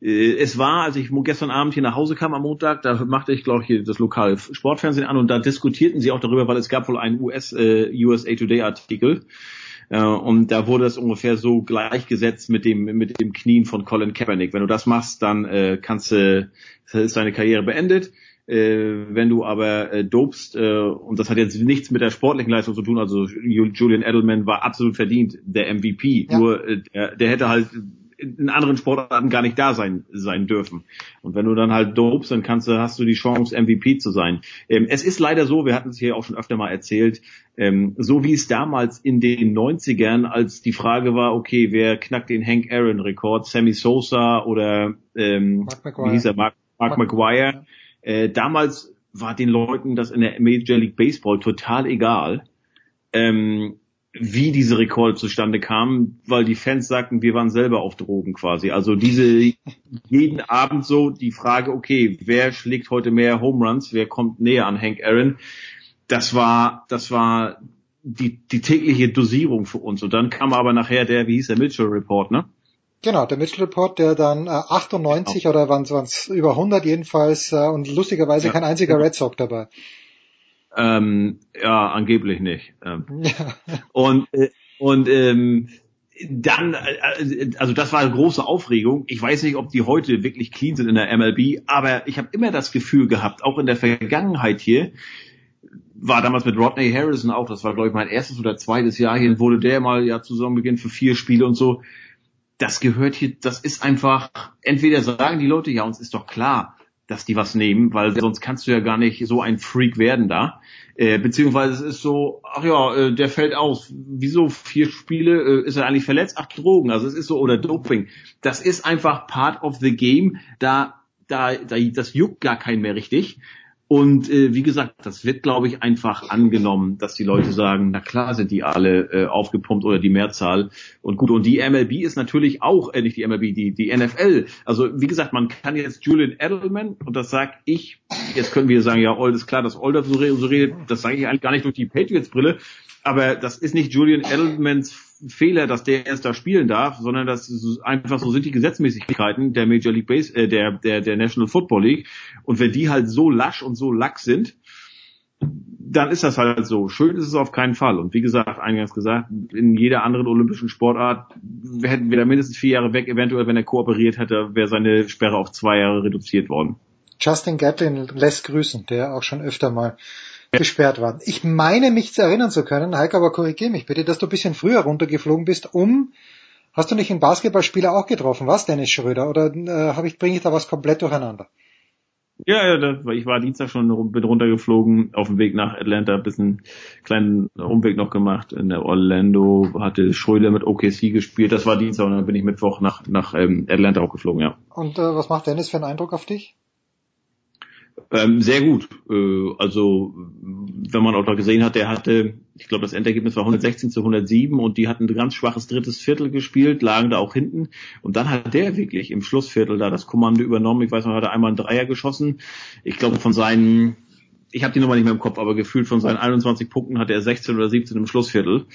äh, es war, als ich gestern Abend hier nach Hause kam am Montag, da machte ich, glaube ich, das lokale Sportfernsehen an und da diskutierten sie auch darüber, weil es gab wohl einen US, äh, USA Today Artikel, und da wurde das ungefähr so gleichgesetzt mit dem, mit dem Knien von Colin Kaepernick. Wenn du das machst, dann äh, kannst du, ist deine Karriere beendet. Äh, wenn du aber äh, dopst, äh, und das hat jetzt nichts mit der sportlichen Leistung zu tun, also Julian Edelman war absolut verdient der MVP, ja. nur äh, der, der hätte halt in anderen Sportarten gar nicht da sein sein dürfen. Und wenn du dann halt dopst, dann kannst du hast du die Chance MVP zu sein. Ähm, es ist leider so, wir hatten es hier auch schon öfter mal erzählt, ähm, so wie es damals in den 90ern, als die Frage war, okay, wer knackt den Hank Aaron Rekord, Sammy Sosa oder ähm, wie hieß er, Mark, Mark, Mark McGuire. Äh, damals war den Leuten das in der Major League Baseball total egal. Ähm, wie diese Rekorde zustande kamen, weil die Fans sagten, wir waren selber auf Drogen quasi. Also diese jeden Abend so die Frage, okay, wer schlägt heute mehr Home Runs, wer kommt näher an Hank Aaron? Das war, das war die, die tägliche Dosierung für uns. Und dann kam aber nachher der, wie hieß der Mitchell Report, ne? Genau, der Mitchell Report, der dann äh, 98 genau. oder waren es über 100 jedenfalls äh, und lustigerweise ja. kein einziger Red Sox dabei. Ähm, ja, angeblich nicht. Ähm. *laughs* Und, äh, und ähm, dann, äh, also das war eine große Aufregung. Ich weiß nicht, ob die heute wirklich clean sind in der MLB, aber ich habe immer das Gefühl gehabt, auch in der Vergangenheit hier, war damals mit Rodney Harrison auch, das war glaube ich mein erstes oder zweites Jahr hier, wurde der mal ja zusammen für vier Spiele und so. Das gehört hier, das ist einfach, entweder sagen die Leute, ja, uns ist doch klar, dass die was nehmen, weil sonst kannst du ja gar nicht so ein Freak werden da. Äh, beziehungsweise es ist so, ach ja, äh, der fällt aus. Wieso vier Spiele? Äh, ist er eigentlich verletzt? Ach, Drogen. Also es ist so, oder Doping. Das ist einfach part of the game. Da, da, da das juckt gar keinen mehr richtig. Und äh, wie gesagt, das wird, glaube ich, einfach angenommen, dass die Leute sagen, na klar sind die alle äh, aufgepumpt oder die Mehrzahl. Und gut, und die MLB ist natürlich auch, äh, nicht die MLB, die, die NFL. Also wie gesagt, man kann jetzt Julian Edelman, und das sag ich, jetzt können wir sagen, ja, Old ist klar, dass so, so redet, das sage ich eigentlich gar nicht durch die Patriots-Brille. aber das ist nicht Julian Edelmans Fehler, dass der erst da spielen darf, sondern das ist einfach so sind die Gesetzmäßigkeiten der Major League Base, äh, der, der, der National Football League. Und wenn die halt so lasch und so lax sind, dann ist das halt so. Schön ist es auf keinen Fall. Und wie gesagt, eingangs gesagt, in jeder anderen olympischen Sportart hätten wir da mindestens vier Jahre weg. Eventuell, wenn er kooperiert hätte, wäre seine Sperre auf zwei Jahre reduziert worden. Justin Gatlin lässt grüßen, der auch schon öfter mal gesperrt war. Ich meine mich zu erinnern zu können, Heike, aber korrigiere mich bitte, dass du ein bisschen früher runtergeflogen bist, um Hast du nicht einen Basketballspieler auch getroffen, was, Dennis Schröder? Oder äh, ich, bringe ich da was komplett durcheinander? Ja, ja, da, ich war Dienstag schon bin runtergeflogen, auf dem Weg nach Atlanta, bisschen kleinen Umweg noch gemacht. In Orlando hatte Schröder mit OKC gespielt. Das war Dienstag und dann bin ich Mittwoch nach, nach ähm, Atlanta auch geflogen, ja. Und äh, was macht Dennis für einen Eindruck auf dich? Ähm, sehr gut. Äh, also wenn man auch da gesehen hat, der hatte, ich glaube, das Endergebnis war 116 zu 107 und die hatten ein ganz schwaches drittes Viertel gespielt, lagen da auch hinten und dann hat der wirklich im Schlussviertel da das Kommando übernommen. Ich weiß noch, hat er einmal einen Dreier geschossen. Ich glaube von seinen ich habe die Nummer nicht mehr im Kopf, aber gefühlt von seinen 21 Punkten hatte er 16 oder 17 im Schlussviertel.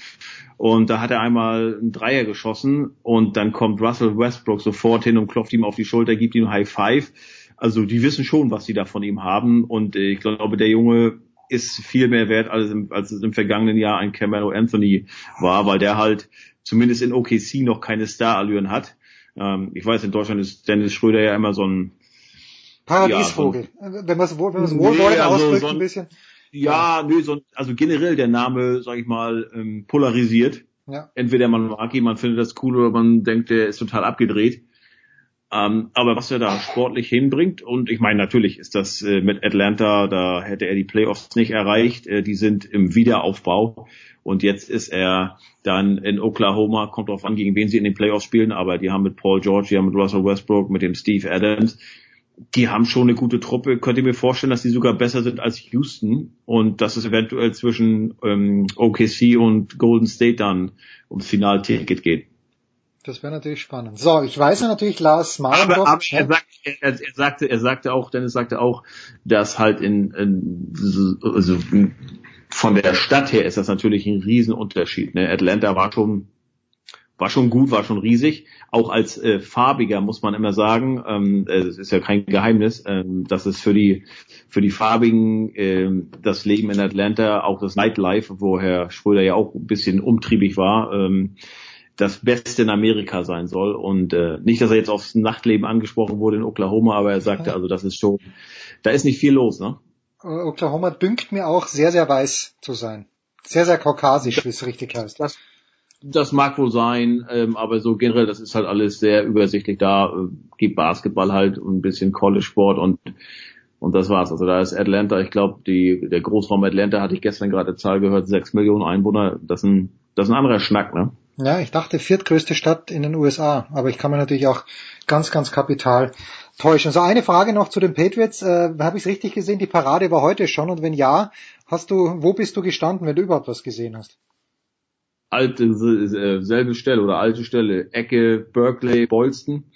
Und da hat er einmal einen Dreier geschossen und dann kommt Russell Westbrook sofort hin und klopft ihm auf die Schulter, gibt ihm High Five also die wissen schon, was sie da von ihm haben und äh, ich glaube, der Junge ist viel mehr wert, als, im, als es im vergangenen Jahr ein Camelo Anthony war, weil der halt zumindest in OKC noch keine Star-Allüren hat. Ähm, ich weiß, in Deutschland ist Dennis Schröder ja immer so ein Paradiesvogel. Ja, so wenn man es wohl, wenn nee, wohlwollend also ausdrückt, so ein, ein bisschen. Ja, nö, so, also generell der Name, sag ich mal, ähm, polarisiert. Ja. Entweder man mag ihn, man findet das cool oder man denkt, der ist total abgedreht. Ähm, aber was er da sportlich hinbringt, und ich meine, natürlich ist das äh, mit Atlanta, da hätte er die Playoffs nicht erreicht, äh, die sind im Wiederaufbau. Und jetzt ist er dann in Oklahoma, kommt darauf an, gegen wen sie in den Playoffs spielen, aber die haben mit Paul George, die haben mit Russell Westbrook, mit dem Steve Adams, die haben schon eine gute Truppe. Könnt ihr mir vorstellen, dass die sogar besser sind als Houston und dass es eventuell zwischen ähm, OKC und Golden State dann ums Finalticket geht? Das wäre natürlich spannend. So, ich weiß ja natürlich Lars Marendorf. Aber, aber er, sagt, er, er, sagte, er sagte auch, Dennis sagte auch, dass halt in, in also von der Stadt her ist das natürlich ein Riesenunterschied. Ne? Atlanta war schon war schon gut, war schon riesig. Auch als äh, farbiger muss man immer sagen, ähm, es ist ja kein Geheimnis, ähm, dass es für die für die Farbigen äh, das Leben in Atlanta, auch das Nightlife, wo Herr Schröder ja auch ein bisschen umtriebig war, ähm, das Beste in Amerika sein soll. Und äh, nicht, dass er jetzt aufs Nachtleben angesprochen wurde in Oklahoma, aber er sagte, also das ist schon, da ist nicht viel los, ne? Äh, Oklahoma dünkt mir auch sehr, sehr weiß zu sein. Sehr, sehr kaukasisch, wie es richtig heißt. Das, das mag wohl sein, ähm, aber so generell, das ist halt alles sehr übersichtlich da. Äh, gibt Basketball halt und ein bisschen College-Sport und und das war's. Also da ist Atlanta, ich glaube, die der Großraum Atlanta hatte ich gestern gerade eine Zahl gehört, sechs Millionen Einwohner. Das ist ein das ist ein anderer Schnack, ne? Ja, ich dachte viertgrößte Stadt in den USA, aber ich kann mir natürlich auch ganz, ganz kapital täuschen. So eine Frage noch zu den Patriots. Äh, Habe ich es richtig gesehen? Die Parade war heute schon und wenn ja, hast du, wo bist du gestanden, wenn du überhaupt was gesehen hast? Alte, äh, selbe Stelle oder alte Stelle, Ecke, Berkeley, Bolston.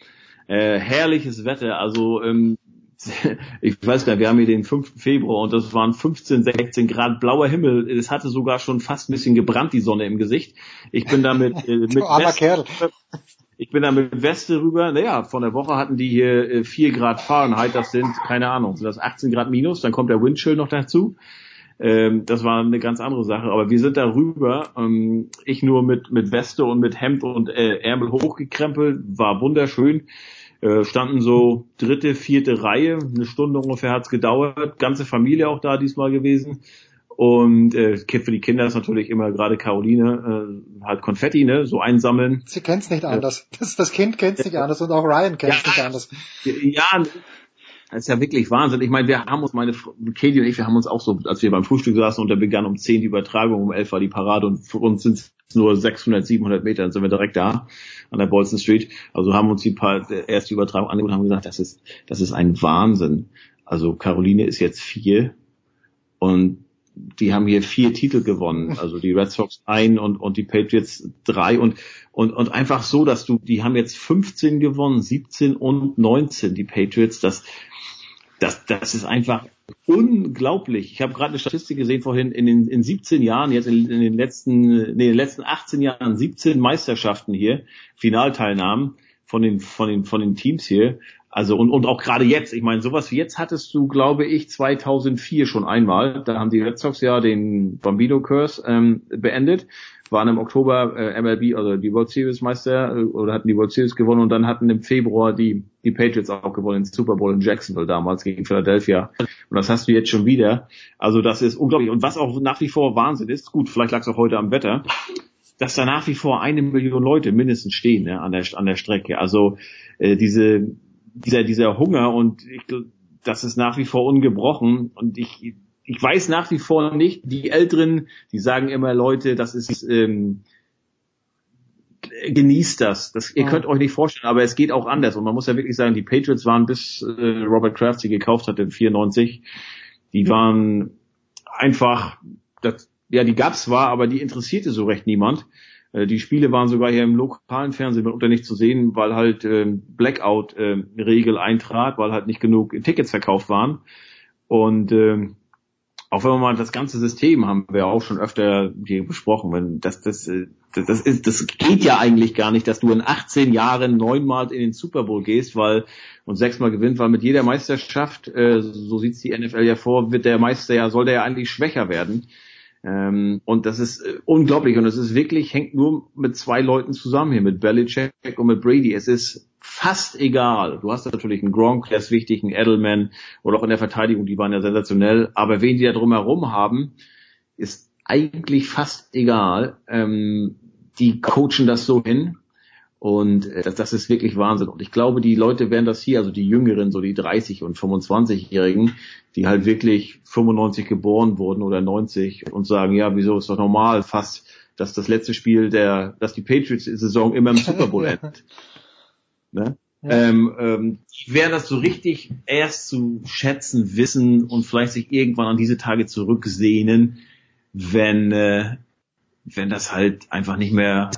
Äh, herrliches Wetter, also ähm, *laughs* ich weiß gar nicht, wir haben hier den 5. Februar und das waren 15, 16 Grad blauer Himmel. Es hatte sogar schon fast ein bisschen gebrannt, die Sonne im Gesicht. Ich bin damit äh, *laughs* mit Weste, ich bin da mit Weste rüber. Naja, von der Woche hatten die hier äh, 4 Grad Fahrenheit, das sind, keine Ahnung, sind das 18 Grad minus, dann kommt der Windchill noch dazu. Ähm, das war eine ganz andere Sache. Aber wir sind da rüber, ähm, ich nur mit, mit Weste und mit Hemd und äh, Ärmel hochgekrempelt, war wunderschön. Äh, standen so dritte, vierte Reihe, eine Stunde ungefähr hat's gedauert, ganze Familie auch da diesmal gewesen. Und äh, für die Kinder ist natürlich immer gerade Caroline äh, halt Konfetti, ne, so einsammeln. Sie kennt's nicht anders. Das, das Kind kennt's nicht anders und auch Ryan kennt's ja, nicht anders. Ja, das ist ja wirklich Wahnsinn. Ich meine, wir haben uns, meine Katie und ich, wir haben uns auch so, als wir beim Frühstück saßen und da begann um 10 die Übertragung, um 11 war die Parade und für uns sind nur 600, 700 Meter, dann sind wir direkt da an der Bolson Street. Also haben uns die paar, erste Übertragung angeguckt und haben gesagt, das ist, das ist ein Wahnsinn. Also Caroline ist jetzt vier und die haben hier vier Titel gewonnen, also die Red Sox ein und, und die Patriots drei und, und, und einfach so, dass du, die haben jetzt 15 gewonnen, 17 und 19, die Patriots, das, das, das ist einfach unglaublich. Ich habe gerade eine Statistik gesehen vorhin, in den in 17 Jahren, jetzt in, in den letzten, nee, in den letzten 18 Jahren 17 Meisterschaften hier, Finalteilnahmen von den, von den, von den Teams hier. Also und, und auch gerade jetzt, ich meine, sowas wie jetzt hattest du, glaube ich, 2004 schon einmal. Da haben die Red Sox ja den Bambino Curse ähm, beendet waren im Oktober äh, MLB, also die World Series Meister äh, oder hatten die World Series gewonnen und dann hatten im Februar die, die Patriots auch gewonnen, den Super Bowl in Jacksonville damals gegen Philadelphia. Und das hast du jetzt schon wieder. Also das ist unglaublich. Und was auch nach wie vor Wahnsinn ist, gut, vielleicht lag es auch heute am Wetter, dass da nach wie vor eine Million Leute mindestens stehen ne, an, der, an der Strecke. Also äh, diese, dieser, dieser Hunger und ich, das ist nach wie vor ungebrochen und ich ich weiß nach wie vor nicht, die Älteren, die sagen immer, Leute, das ist, ähm, genießt das. das ihr könnt euch nicht vorstellen, aber es geht auch anders. Und man muss ja wirklich sagen, die Patriots waren bis äh, Robert Kraft sie gekauft hat in 94, die waren einfach, das, ja, die gab's zwar, aber die interessierte so recht niemand. Äh, die Spiele waren sogar hier im lokalen Fernsehen mitunter nicht zu sehen, weil halt äh, Blackout-Regel äh, eintrat, weil halt nicht genug Tickets verkauft waren. Und äh, auch wenn man mal das ganze System haben wir auch schon öfter hier besprochen, wenn das, das, das, das ist, das geht ja eigentlich gar nicht, dass du in 18 Jahren neunmal in den Super Bowl gehst, weil und sechsmal gewinnt, weil mit jeder Meisterschaft, äh, so sieht's die NFL ja vor, wird der Meister ja, soll der ja eigentlich schwächer werden. Ähm, und das ist äh, unglaublich und es ist wirklich, hängt nur mit zwei Leuten zusammen hier, mit Belichick und mit Brady. Es ist fast egal. Du hast natürlich einen Gronk, der ist wichtig, einen Edelman oder auch in der Verteidigung, die waren ja sensationell. Aber wen die da drumherum haben, ist eigentlich fast egal. Ähm, die coachen das so hin. Und äh, das, das ist wirklich Wahnsinn. Und ich glaube, die Leute werden das hier, also die Jüngeren, so die 30 und 25-Jährigen, die halt wirklich 95 geboren wurden oder 90 und sagen, ja, wieso ist doch normal fast, dass das letzte Spiel der, dass die Patriots-Saison immer im Super Bowl *laughs* endet. Ne? Ja. Ähm, ähm, wer das so richtig erst zu schätzen wissen und vielleicht sich irgendwann an diese Tage zurücksehnen, wenn äh, wenn das halt einfach nicht mehr,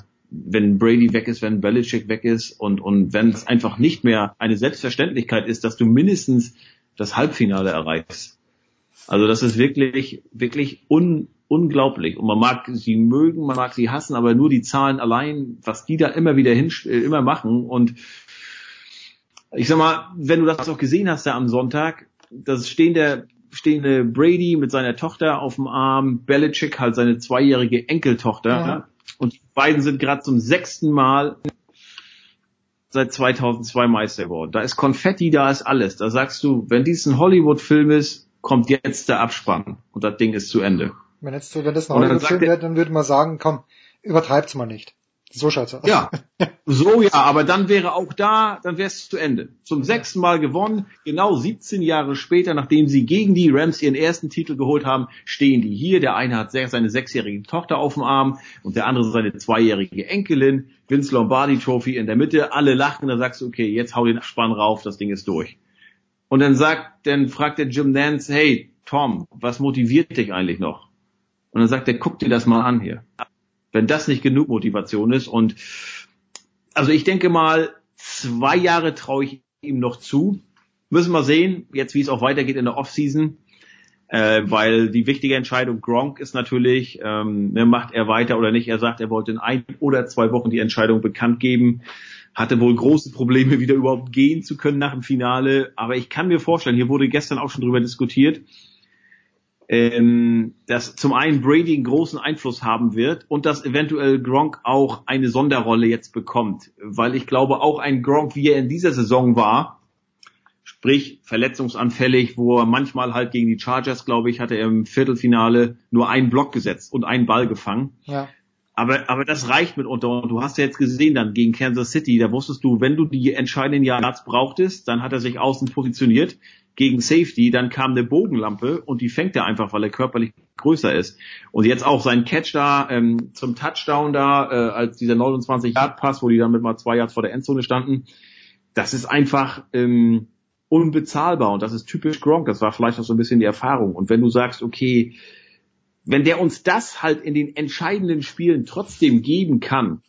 wenn Brady weg ist, wenn Belichick weg ist und und wenn es einfach nicht mehr eine Selbstverständlichkeit ist, dass du mindestens das Halbfinale erreichst. Also das ist wirklich wirklich un, unglaublich. Und man mag sie mögen, man mag sie hassen, aber nur die Zahlen allein, was die da immer wieder hin, äh, immer machen und ich sag mal, wenn du das auch gesehen hast da am Sonntag, das stehende, stehende Brady mit seiner Tochter auf dem Arm, Belichick halt seine zweijährige Enkeltochter. Ja. Und die beiden sind gerade zum sechsten Mal seit 2002 Meister geworden. Da ist Konfetti, da ist alles. Da sagst du, wenn dies ein Hollywood-Film ist, kommt jetzt der Abspann und das Ding ist zu Ende. Wenn, jetzt, wenn das ein Hollywood-Film wäre, dann würde man sagen, komm, übertreibt's mal nicht. So schaut's aus. Ja, *laughs* so ja, aber dann wäre auch da, dann wäre es zu Ende. Zum sechsten Mal gewonnen, genau 17 Jahre später, nachdem sie gegen die Rams ihren ersten Titel geholt haben, stehen die hier. Der eine hat seine sechsjährige Tochter auf dem Arm und der andere seine zweijährige Enkelin. Vince Lombardi Trophy in der Mitte, alle lachen, dann sagst du, okay, jetzt hau den Spann rauf, das Ding ist durch. Und dann sagt, dann fragt der Jim Nance, hey, Tom, was motiviert dich eigentlich noch? Und dann sagt er, guck dir das mal an hier wenn das nicht genug Motivation ist. Und also ich denke mal, zwei Jahre traue ich ihm noch zu. Müssen wir sehen, jetzt wie es auch weitergeht in der Offseason. Äh, weil die wichtige Entscheidung Gronk ist natürlich, ähm, ne, macht er weiter oder nicht. Er sagt, er wollte in ein oder zwei Wochen die Entscheidung bekannt geben. Hatte wohl große Probleme, wieder überhaupt gehen zu können nach dem Finale. Aber ich kann mir vorstellen, hier wurde gestern auch schon drüber diskutiert, ähm, dass zum einen Brady einen großen Einfluss haben wird und dass eventuell Gronk auch eine Sonderrolle jetzt bekommt, weil ich glaube auch ein Gronk, wie er in dieser Saison war, sprich verletzungsanfällig, wo er manchmal halt gegen die Chargers, glaube ich, hatte er im Viertelfinale nur einen Block gesetzt und einen Ball gefangen. Ja. Aber, aber das reicht mitunter. Und du hast ja jetzt gesehen dann gegen Kansas City, da wusstest du, wenn du die entscheidenden Yards brauchtest, dann hat er sich außen positioniert gegen Safety, dann kam eine Bogenlampe und die fängt er einfach, weil er körperlich größer ist. Und jetzt auch sein Catch da ähm, zum Touchdown da, äh, als dieser 29-Yard-Pass, wo die dann mit mal zwei Yards vor der Endzone standen, das ist einfach ähm, unbezahlbar und das ist typisch Gronk. Das war vielleicht auch so ein bisschen die Erfahrung. Und wenn du sagst, okay, wenn der uns das halt in den entscheidenden Spielen trotzdem geben kann,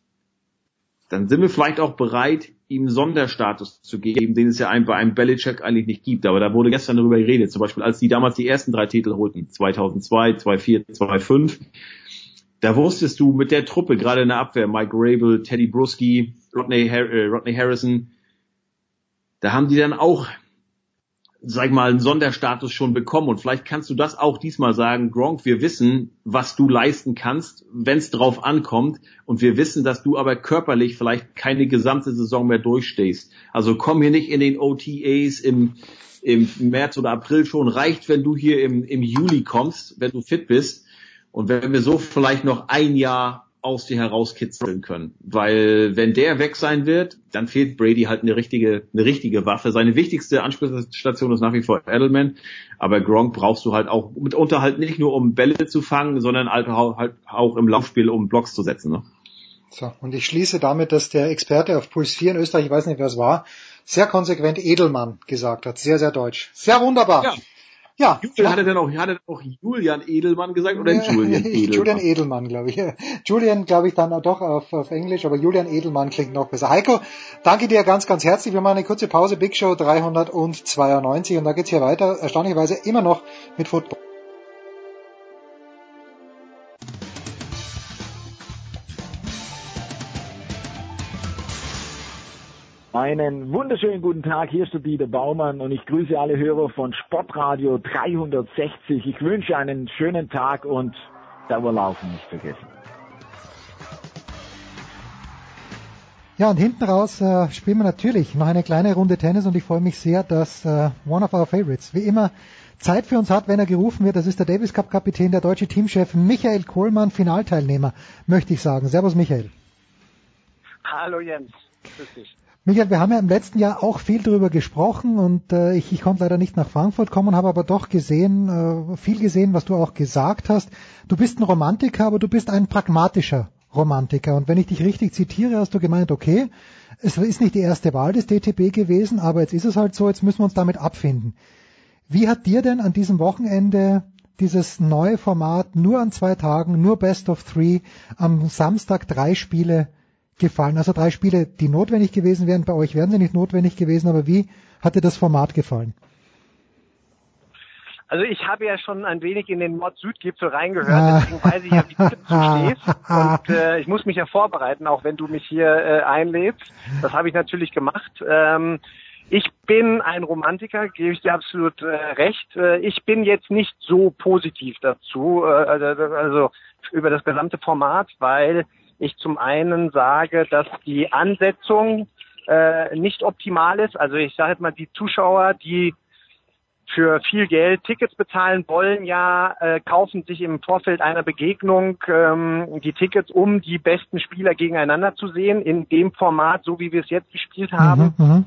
dann sind wir vielleicht auch bereit, ihm Sonderstatus zu geben, den es ja einem, bei einem Belichick eigentlich nicht gibt. Aber da wurde gestern darüber geredet. Zum Beispiel, als die damals die ersten drei Titel holten, 2002, 2004, 2005, da wusstest du mit der Truppe, gerade in der Abwehr, Mike Rabel, Teddy Bruschi, Rodney, Har äh, Rodney Harrison, da haben die dann auch sag ich mal, einen Sonderstatus schon bekommen. Und vielleicht kannst du das auch diesmal sagen, Gronk, wir wissen, was du leisten kannst, wenn es drauf ankommt. Und wir wissen, dass du aber körperlich vielleicht keine gesamte Saison mehr durchstehst. Also komm hier nicht in den OTAs im, im März oder April schon. Reicht, wenn du hier im, im Juli kommst, wenn du fit bist. Und wenn wir so vielleicht noch ein Jahr aus dir herauskitzeln können. Weil wenn der weg sein wird, dann fehlt Brady halt eine richtige, eine richtige Waffe. Seine wichtigste Anspielstation ist nach wie vor Edelman, aber Gronk brauchst du halt auch mitunter halt nicht nur um Bälle zu fangen, sondern halt auch im Laufspiel um Blocks zu setzen. Ne? So, und ich schließe damit, dass der Experte auf Puls 4 in Österreich, ich weiß nicht, wer es war, sehr konsequent Edelmann gesagt hat. Sehr, sehr deutsch. Sehr wunderbar. Ja. Ja. Julian, hat er denn auch, hat er auch Julian Edelmann gesagt oder Julian *laughs* Edelmann? Julian Edelmann, glaube ich. *laughs* Julian, glaube ich, dann doch auf, auf Englisch, aber Julian Edelmann klingt noch besser. Heiko, danke dir ganz, ganz herzlich. Wir machen eine kurze Pause. Big Show 392 und da geht's hier weiter. Erstaunlicherweise immer noch mit Football. Einen wunderschönen guten Tag, hier ist der Dieter Baumann und ich grüße alle Hörer von Sportradio 360. Ich wünsche einen schönen Tag und Dauerlaufen nicht vergessen. Ja, und hinten raus äh, spielen wir natürlich noch eine kleine Runde Tennis und ich freue mich sehr, dass äh, one of our favorites wie immer Zeit für uns hat, wenn er gerufen wird. Das ist der Davis Cup Kapitän, der deutsche Teamchef Michael Kohlmann, Finalteilnehmer, möchte ich sagen. Servus Michael. Hallo Jens, grüß dich. Michael, wir haben ja im letzten Jahr auch viel darüber gesprochen und äh, ich, ich konnte leider nicht nach Frankfurt kommen, habe aber doch gesehen, äh, viel gesehen, was du auch gesagt hast. Du bist ein Romantiker, aber du bist ein pragmatischer Romantiker. Und wenn ich dich richtig zitiere, hast du gemeint, okay, es ist nicht die erste Wahl des DTB gewesen, aber jetzt ist es halt so, jetzt müssen wir uns damit abfinden. Wie hat dir denn an diesem Wochenende dieses neue Format nur an zwei Tagen, nur Best of Three, am Samstag drei Spiele gefallen? Also drei Spiele, die notwendig gewesen wären. Bei euch wären sie nicht notwendig gewesen, aber wie hat dir das Format gefallen? Also ich habe ja schon ein wenig in den Nord-Süd-Gipfel reingehört, ah. deswegen weiß ich ja, wie du *laughs* stehst. Und äh, ich muss mich ja vorbereiten, auch wenn du mich hier äh, einlädst. Das habe ich natürlich gemacht. Ähm, ich bin ein Romantiker, gebe ich dir absolut äh, recht. Äh, ich bin jetzt nicht so positiv dazu, äh, also, also über das gesamte Format, weil ich zum einen sage, dass die Ansetzung äh, nicht optimal ist. Also ich sage jetzt mal, die Zuschauer, die für viel Geld Tickets bezahlen wollen, ja, äh, kaufen sich im Vorfeld einer Begegnung ähm, die Tickets, um die besten Spieler gegeneinander zu sehen. In dem Format, so wie wir es jetzt gespielt haben, mhm, mhm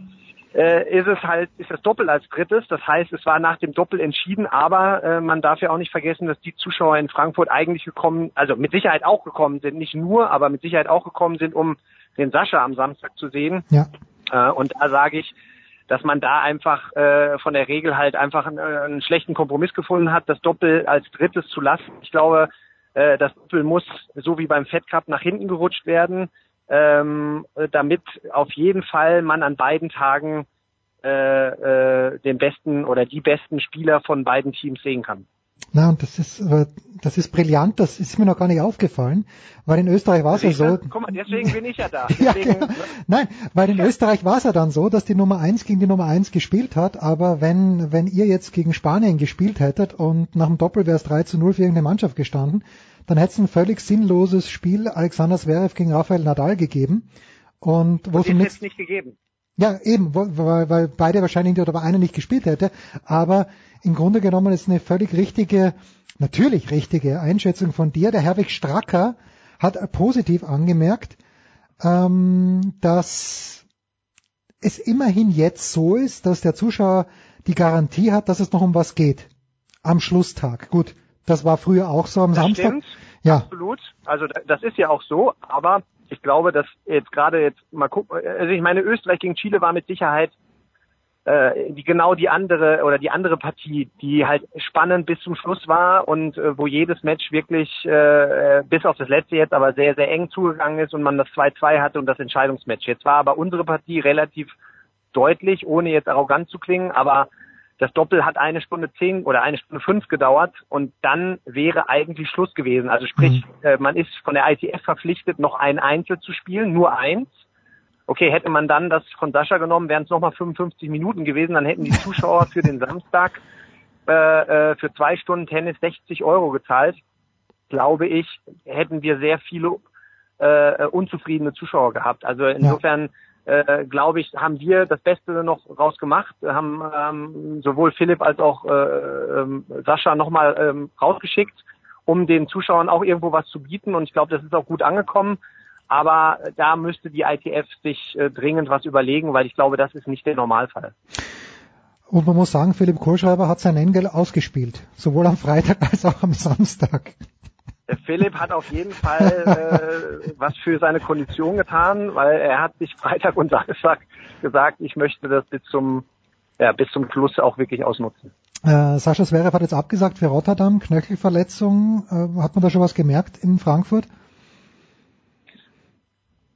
äh, ist es halt, ist das Doppel als drittes. Das heißt, es war nach dem Doppel entschieden, aber äh, man darf ja auch nicht vergessen, dass die Zuschauer in Frankfurt eigentlich gekommen, also mit Sicherheit auch gekommen sind, nicht nur, aber mit Sicherheit auch gekommen sind, um den Sascha am Samstag zu sehen. Ja. Äh, und da sage ich, dass man da einfach äh, von der Regel halt einfach einen, äh, einen schlechten Kompromiss gefunden hat, das Doppel als drittes zu lassen. Ich glaube, äh, das Doppel muss, so wie beim Fed Cup, nach hinten gerutscht werden ähm, damit auf jeden Fall man an beiden Tagen äh, äh, den besten oder die besten Spieler von beiden Teams sehen kann. Na, und das ist, äh, das ist brillant, das ist mir noch gar nicht aufgefallen, weil in Österreich war es ja so. Guck mal, deswegen bin ich ja da. *laughs* ja, genau. Nein, weil in Österreich war es ja dann so, dass die Nummer eins gegen die Nummer eins gespielt hat, aber wenn, wenn ihr jetzt gegen Spanien gespielt hättet und nach dem Doppel wäre es 3 zu 0 für irgendeine Mannschaft gestanden, dann hätte es ein völlig sinnloses Spiel Alexander Zverev gegen Rafael Nadal gegeben. Und wo es nicht gegeben. Ja, eben, weil, weil beide wahrscheinlich oder einer nicht gespielt hätte. Aber im Grunde genommen ist eine völlig richtige, natürlich richtige Einschätzung von dir. Der Herwig Stracker hat positiv angemerkt, ähm, dass es immerhin jetzt so ist, dass der Zuschauer die Garantie hat, dass es noch um was geht. Am Schlusstag. Gut, das war früher auch so am das Samstag. Stimmt, ja. Absolut. Also das ist ja auch so, aber ich glaube, dass jetzt gerade jetzt mal gucken, also ich meine, Österreich gegen Chile war mit Sicherheit äh, die genau die andere oder die andere Partie, die halt spannend bis zum Schluss war und äh, wo jedes Match wirklich äh, bis auf das letzte jetzt aber sehr, sehr eng zugegangen ist und man das 2-2 hatte und das Entscheidungsmatch. Jetzt war aber unsere Partie relativ deutlich, ohne jetzt arrogant zu klingen, aber das Doppel hat eine Stunde zehn oder eine Stunde fünf gedauert und dann wäre eigentlich Schluss gewesen. Also sprich, äh, man ist von der ITF verpflichtet, noch ein Einzel zu spielen, nur eins. Okay, hätte man dann das von Sascha genommen, wären es nochmal 55 Minuten gewesen, dann hätten die Zuschauer für den Samstag äh, äh, für zwei Stunden Tennis 60 Euro gezahlt. Glaube ich, hätten wir sehr viele äh, unzufriedene Zuschauer gehabt. Also insofern äh, glaube ich, haben wir das Beste noch rausgemacht, haben ähm, sowohl Philipp als auch äh, ähm, Sascha nochmal ähm, rausgeschickt, um den Zuschauern auch irgendwo was zu bieten. Und ich glaube, das ist auch gut angekommen. Aber da müsste die ITF sich äh, dringend was überlegen, weil ich glaube, das ist nicht der Normalfall. Und man muss sagen, Philipp Kohlschreiber hat sein Engel ausgespielt, sowohl am Freitag als auch am Samstag. Philipp hat auf jeden Fall äh, was für seine Kondition getan, weil er hat sich Freitag und Samstag gesagt, ich möchte das bis zum ja, bis zum Schluss auch wirklich ausnutzen. Äh, Sascha Zverev hat jetzt abgesagt für Rotterdam, Knöchelverletzung. Äh, hat man da schon was gemerkt in Frankfurt?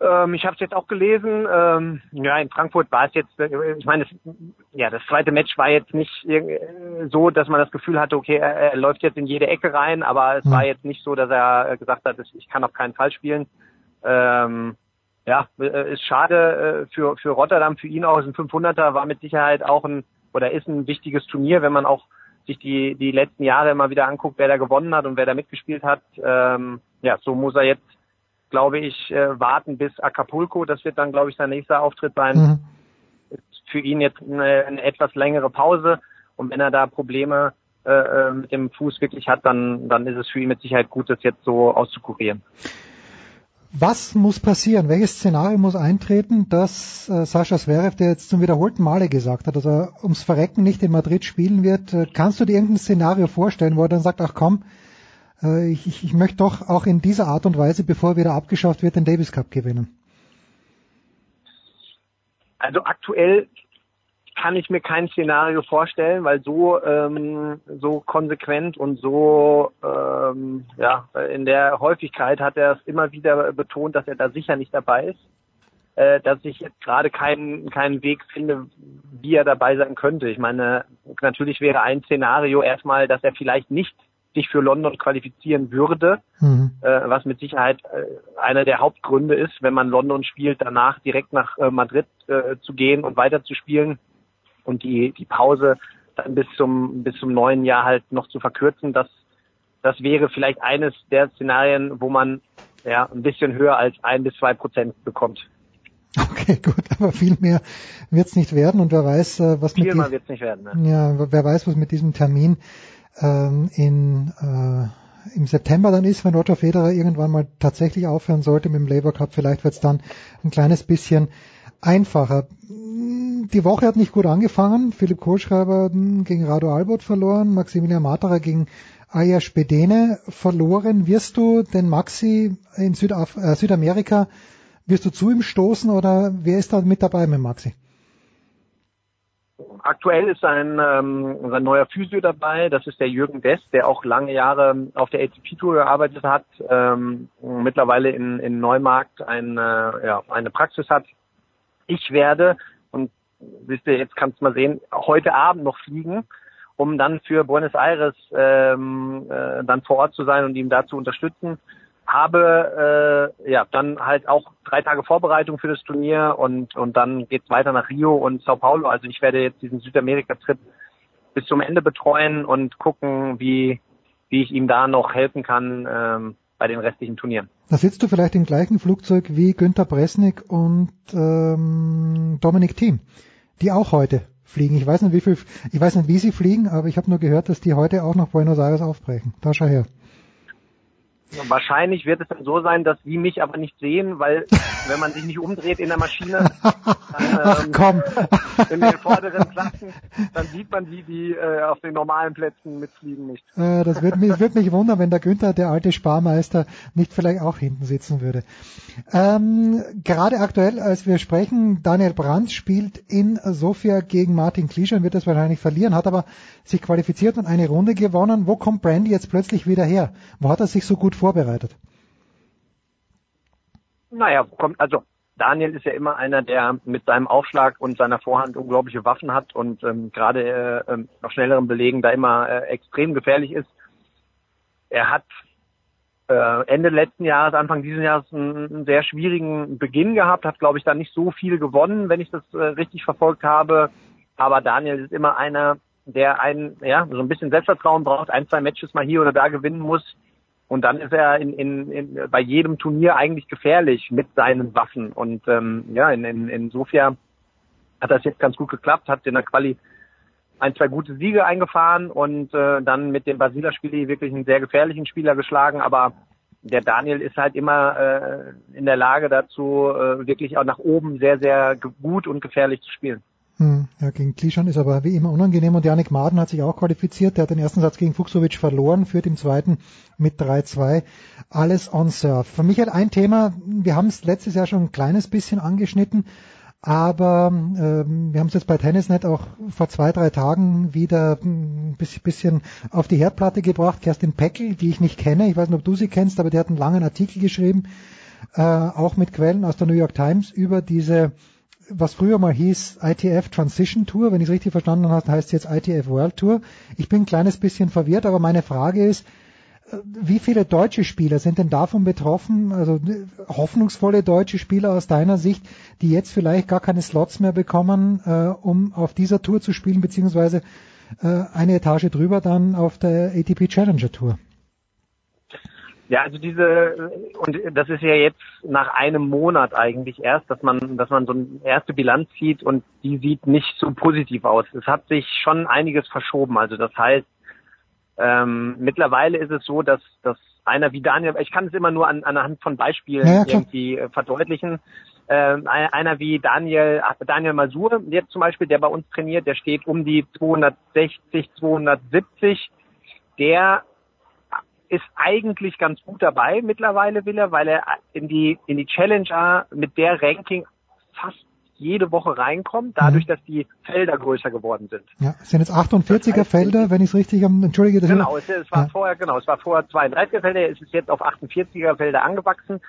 Ähm, ich habe es jetzt auch gelesen. Ähm, ja, in Frankfurt war es jetzt, äh, ich meine, ja, das zweite Match war jetzt nicht so, dass man das Gefühl hatte, okay, er, er läuft jetzt in jede Ecke rein, aber es mhm. war jetzt nicht so, dass er gesagt hat, ich kann auf keinen Fall spielen. Ähm, ja, äh, ist schade äh, für, für Rotterdam, für ihn auch. Ist ein 500er, war mit Sicherheit auch ein, oder ist ein wichtiges Turnier, wenn man auch sich die, die letzten Jahre immer wieder anguckt, wer da gewonnen hat und wer da mitgespielt hat. Ähm, ja, so muss er jetzt glaube ich, äh, warten bis Acapulco. Das wird dann, glaube ich, sein nächster Auftritt sein. Mhm. Ist für ihn jetzt eine, eine, etwas längere Pause. Und wenn er da Probleme äh, äh, mit dem Fuß wirklich hat, dann, dann ist es für ihn mit Sicherheit gut, das jetzt so auszukurieren. Was muss passieren? Welches Szenario muss eintreten, dass äh, Sascha Zverev, der jetzt zum wiederholten Male gesagt hat, dass er ums Verrecken nicht in Madrid spielen wird, äh, kannst du dir irgendein Szenario vorstellen, wo er dann sagt, ach komm, äh, ich, ich, möchte doch auch in dieser Art und Weise, bevor er wieder abgeschafft wird, den Davis Cup gewinnen. Also aktuell kann ich mir kein Szenario vorstellen, weil so ähm, so konsequent und so ähm, ja in der Häufigkeit hat er es immer wieder betont, dass er da sicher nicht dabei ist, äh, dass ich jetzt gerade keinen keinen Weg finde, wie er dabei sein könnte. Ich meine, natürlich wäre ein Szenario erstmal, dass er vielleicht nicht sich für London qualifizieren würde, mhm. äh, was mit Sicherheit äh, einer der Hauptgründe ist, wenn man London spielt, danach direkt nach äh, Madrid äh, zu gehen und weiter zu spielen und die, die Pause dann bis zum, bis zum neuen Jahr halt noch zu verkürzen. Das, das wäre vielleicht eines der Szenarien, wo man ja ein bisschen höher als ein bis zwei Prozent bekommt. Okay, gut, aber viel mehr wird's nicht werden und wer weiß, äh, was viel mit nicht werden. Ne? Ja, wer weiß, was mit diesem Termin ähm, in, äh, im September dann ist, wenn Roger Federer irgendwann mal tatsächlich aufhören sollte mit dem Labour Cup. Vielleicht wird es dann ein kleines bisschen einfacher. Die Woche hat nicht gut angefangen. Philipp Kohlschreiber gegen Rado Albert verloren, Maximilian Materer gegen Aya Spedene verloren. Wirst du den Maxi in Südaf äh, Südamerika, wirst du zu ihm stoßen oder wer ist da mit dabei mit Maxi? Aktuell ist ein, ähm, ein neuer Physio dabei, das ist der Jürgen Dess, der auch lange Jahre auf der ATP-Tour gearbeitet hat, ähm, mittlerweile in, in Neumarkt eine, ja, eine Praxis hat. Ich werde, und wisst ihr, jetzt kannst du mal sehen, heute Abend noch fliegen, um dann für Buenos Aires ähm, äh, dann vor Ort zu sein und ihm da zu unterstützen habe äh, ja dann halt auch drei Tage Vorbereitung für das Turnier und und dann geht's weiter nach Rio und Sao Paulo. Also ich werde jetzt diesen Südamerika-Trip bis zum Ende betreuen und gucken, wie wie ich ihm da noch helfen kann ähm, bei den restlichen Turnieren. Da sitzt du vielleicht im gleichen Flugzeug wie Günter Bresnik und ähm, Dominik Thiem, die auch heute fliegen. Ich weiß nicht, wie viel, ich weiß nicht, wie sie fliegen, aber ich habe nur gehört, dass die heute auch nach Buenos Aires aufbrechen. Da schau her. Wahrscheinlich wird es dann so sein, dass sie mich aber nicht sehen, weil *laughs* wenn man sich nicht umdreht in der Maschine, *laughs* dann, Ach ähm, komm. in den vorderen Klassen, dann sieht man die, die äh, auf den normalen Plätzen mitfliegen nicht. Äh, das würde mich, würd mich wundern, wenn der Günther, der alte Sparmeister, nicht vielleicht auch hinten sitzen würde. Ähm, gerade aktuell, als wir sprechen, Daniel Brandt spielt in Sofia gegen Martin Klischer und wird das wahrscheinlich verlieren, hat aber sich qualifiziert und eine Runde gewonnen. Wo kommt Brandy jetzt plötzlich wieder her? Wo hat er sich so gut vorbereitet? Naja, kommt, also Daniel ist ja immer einer, der mit seinem Aufschlag und seiner Vorhand unglaubliche Waffen hat und ähm, gerade äh, ähm, auf schnelleren Belegen da immer äh, extrem gefährlich ist. Er hat äh, Ende letzten Jahres, Anfang dieses Jahres einen, sehr schwierigen Beginn gehabt, hat glaube ich dann nicht so viel gewonnen, wenn ich das äh, richtig verfolgt habe. Aber Daniel ist immer einer, der einen, ja, so ein bisschen Selbstvertrauen braucht, ein, zwei Matches mal hier oder da gewinnen muss. Und dann ist er in, in, in, bei jedem Turnier eigentlich gefährlich mit seinen Waffen. Und ähm, ja, in, in, in Sofia hat das jetzt ganz gut geklappt, hat in der Quali ein, zwei gute Siege eingefahren und äh, dann mit dem Basila-Spiel wirklich einen sehr gefährlichen Spieler geschlagen. Aber der Daniel ist halt immer äh, in der Lage dazu, äh, wirklich auch nach oben sehr, sehr gut und gefährlich zu spielen. Hm, ja, gegen Klischan ist aber wie immer unangenehm und Janik Maden hat sich auch qualifiziert. Der hat den ersten Satz gegen Fuchsovic verloren, führt im zweiten mit 3-2. Alles on Surf. Für mich hat ein Thema, wir haben es letztes Jahr schon ein kleines bisschen angeschnitten, aber ähm, wir haben es jetzt bei Tennisnet auch vor zwei, drei Tagen wieder ein bisschen auf die Herdplatte gebracht. Kerstin Peckel, die ich nicht kenne, ich weiß nicht, ob du sie kennst, aber die hat einen langen Artikel geschrieben, äh, auch mit Quellen aus der New York Times über diese was früher mal hieß ITF Transition Tour, wenn ich es richtig verstanden habe, heißt es jetzt ITF World Tour. Ich bin ein kleines bisschen verwirrt, aber meine Frage ist, wie viele deutsche Spieler sind denn davon betroffen, also hoffnungsvolle deutsche Spieler aus deiner Sicht, die jetzt vielleicht gar keine Slots mehr bekommen, äh, um auf dieser Tour zu spielen, beziehungsweise äh, eine Etage drüber dann auf der ATP Challenger Tour? Ja, also diese und das ist ja jetzt nach einem Monat eigentlich erst, dass man, dass man so eine erste Bilanz zieht und die sieht nicht so positiv aus. Es hat sich schon einiges verschoben. Also das heißt, ähm, mittlerweile ist es so, dass, dass einer wie Daniel, ich kann es immer nur an, anhand von Beispielen ja, irgendwie äh, verdeutlichen. Ähm, einer wie Daniel, Daniel Masur, jetzt zum Beispiel, der bei uns trainiert, der steht um die 260, 270. Der ist eigentlich ganz gut dabei mittlerweile, will er, weil er in die, in die Challenger mit der Ranking fast jede Woche reinkommt, dadurch, mhm. dass die Felder größer geworden sind. Ja, es sind jetzt 48er das heißt, Felder, wenn ich es richtig am, entschuldige. Das genau, es, es war ja. vorher, genau, es war vorher 32er Felder, es ist jetzt auf 48er Felder angewachsen.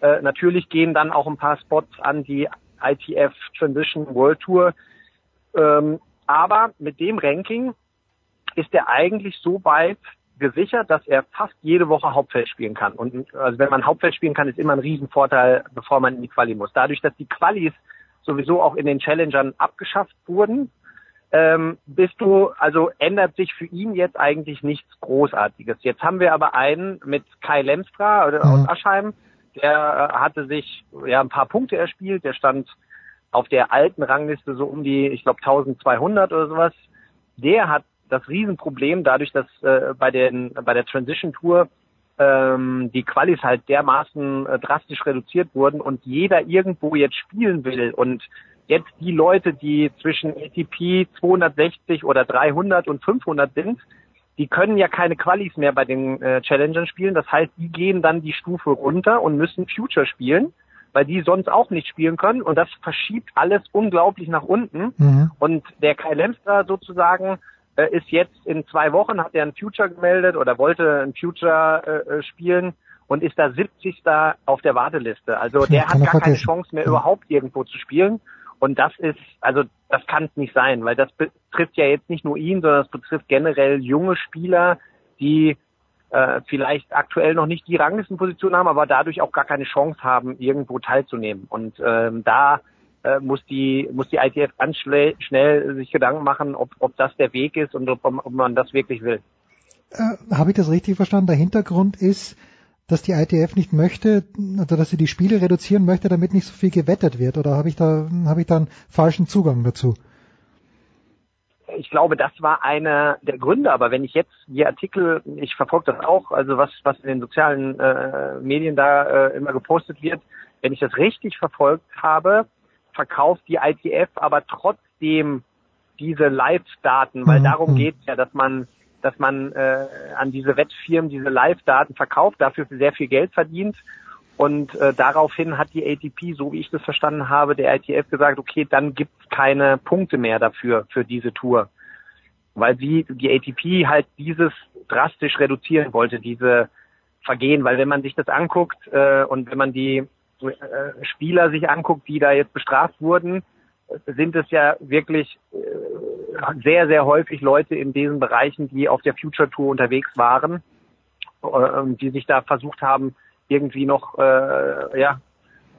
Äh, natürlich gehen dann auch ein paar Spots an die ITF Transition World Tour. Ähm, aber mit dem Ranking ist er eigentlich so weit gesichert, dass er fast jede Woche Hauptfeld spielen kann. Und also wenn man Hauptfeld spielen kann, ist immer ein Riesenvorteil, bevor man in die Quali muss. Dadurch, dass die Qualis sowieso auch in den Challengern abgeschafft wurden, ähm, bist du, also ändert sich für ihn jetzt eigentlich nichts Großartiges. Jetzt haben wir aber einen mit Kai Lemstra oder mhm. aus Aschheim, der hatte sich ja ein paar Punkte erspielt, der stand auf der alten Rangliste so um die, ich glaube 1200 oder sowas. Der hat das Riesenproblem dadurch, dass äh, bei den bei der Transition Tour ähm, die Qualis halt dermaßen äh, drastisch reduziert wurden und jeder irgendwo jetzt spielen will und jetzt die Leute, die zwischen ATP 260 oder 300 und 500 sind, die können ja keine Qualis mehr bei den äh, Challengern spielen. Das heißt, die gehen dann die Stufe runter und müssen Future spielen, weil die sonst auch nicht spielen können. Und das verschiebt alles unglaublich nach unten. Mhm. Und der Kai Lemstra sozusagen äh, ist jetzt in zwei Wochen, hat er ein Future gemeldet oder wollte ein Future äh, äh spielen und ist da 70. auf der Warteliste. Also der hat gar keine Chance mehr überhaupt irgendwo zu spielen. Und das ist, also das kann es nicht sein, weil das betrifft ja jetzt nicht nur ihn, sondern es betrifft generell junge Spieler, die äh, vielleicht aktuell noch nicht die Ranglistenposition haben, aber dadurch auch gar keine Chance haben, irgendwo teilzunehmen. Und ähm, da äh, muss die muss die ITF ganz schnell, schnell sich Gedanken machen, ob, ob das der Weg ist und ob, ob man das wirklich will. Äh, Habe ich das richtig verstanden? Der Hintergrund ist, dass die ITF nicht möchte, also dass sie die Spiele reduzieren möchte, damit nicht so viel gewettet wird, oder habe ich da habe ich da einen falschen Zugang dazu? ich glaube, das war einer der Gründe. Aber wenn ich jetzt die Artikel, ich verfolge das auch, also was was in den sozialen äh, Medien da äh, immer gepostet wird, wenn ich das richtig verfolgt habe, verkauft die ITF aber trotzdem diese Live-Daten, weil Mhm. darum Mhm. geht es ja, dass man dass man äh, an diese Wettfirmen diese Live-Daten verkauft, dafür sehr viel Geld verdient. Und äh, daraufhin hat die ATP, so wie ich das verstanden habe, der ITF gesagt, okay, dann gibt's keine Punkte mehr dafür, für diese Tour. Weil sie, die ATP halt dieses drastisch reduzieren wollte, diese Vergehen. Weil wenn man sich das anguckt äh, und wenn man die Spieler sich anguckt, die da jetzt bestraft wurden, sind es ja wirklich äh, sehr, sehr häufig Leute in diesen Bereichen, die auf der Future Tour unterwegs waren, äh, die sich da versucht haben, irgendwie noch äh, ja,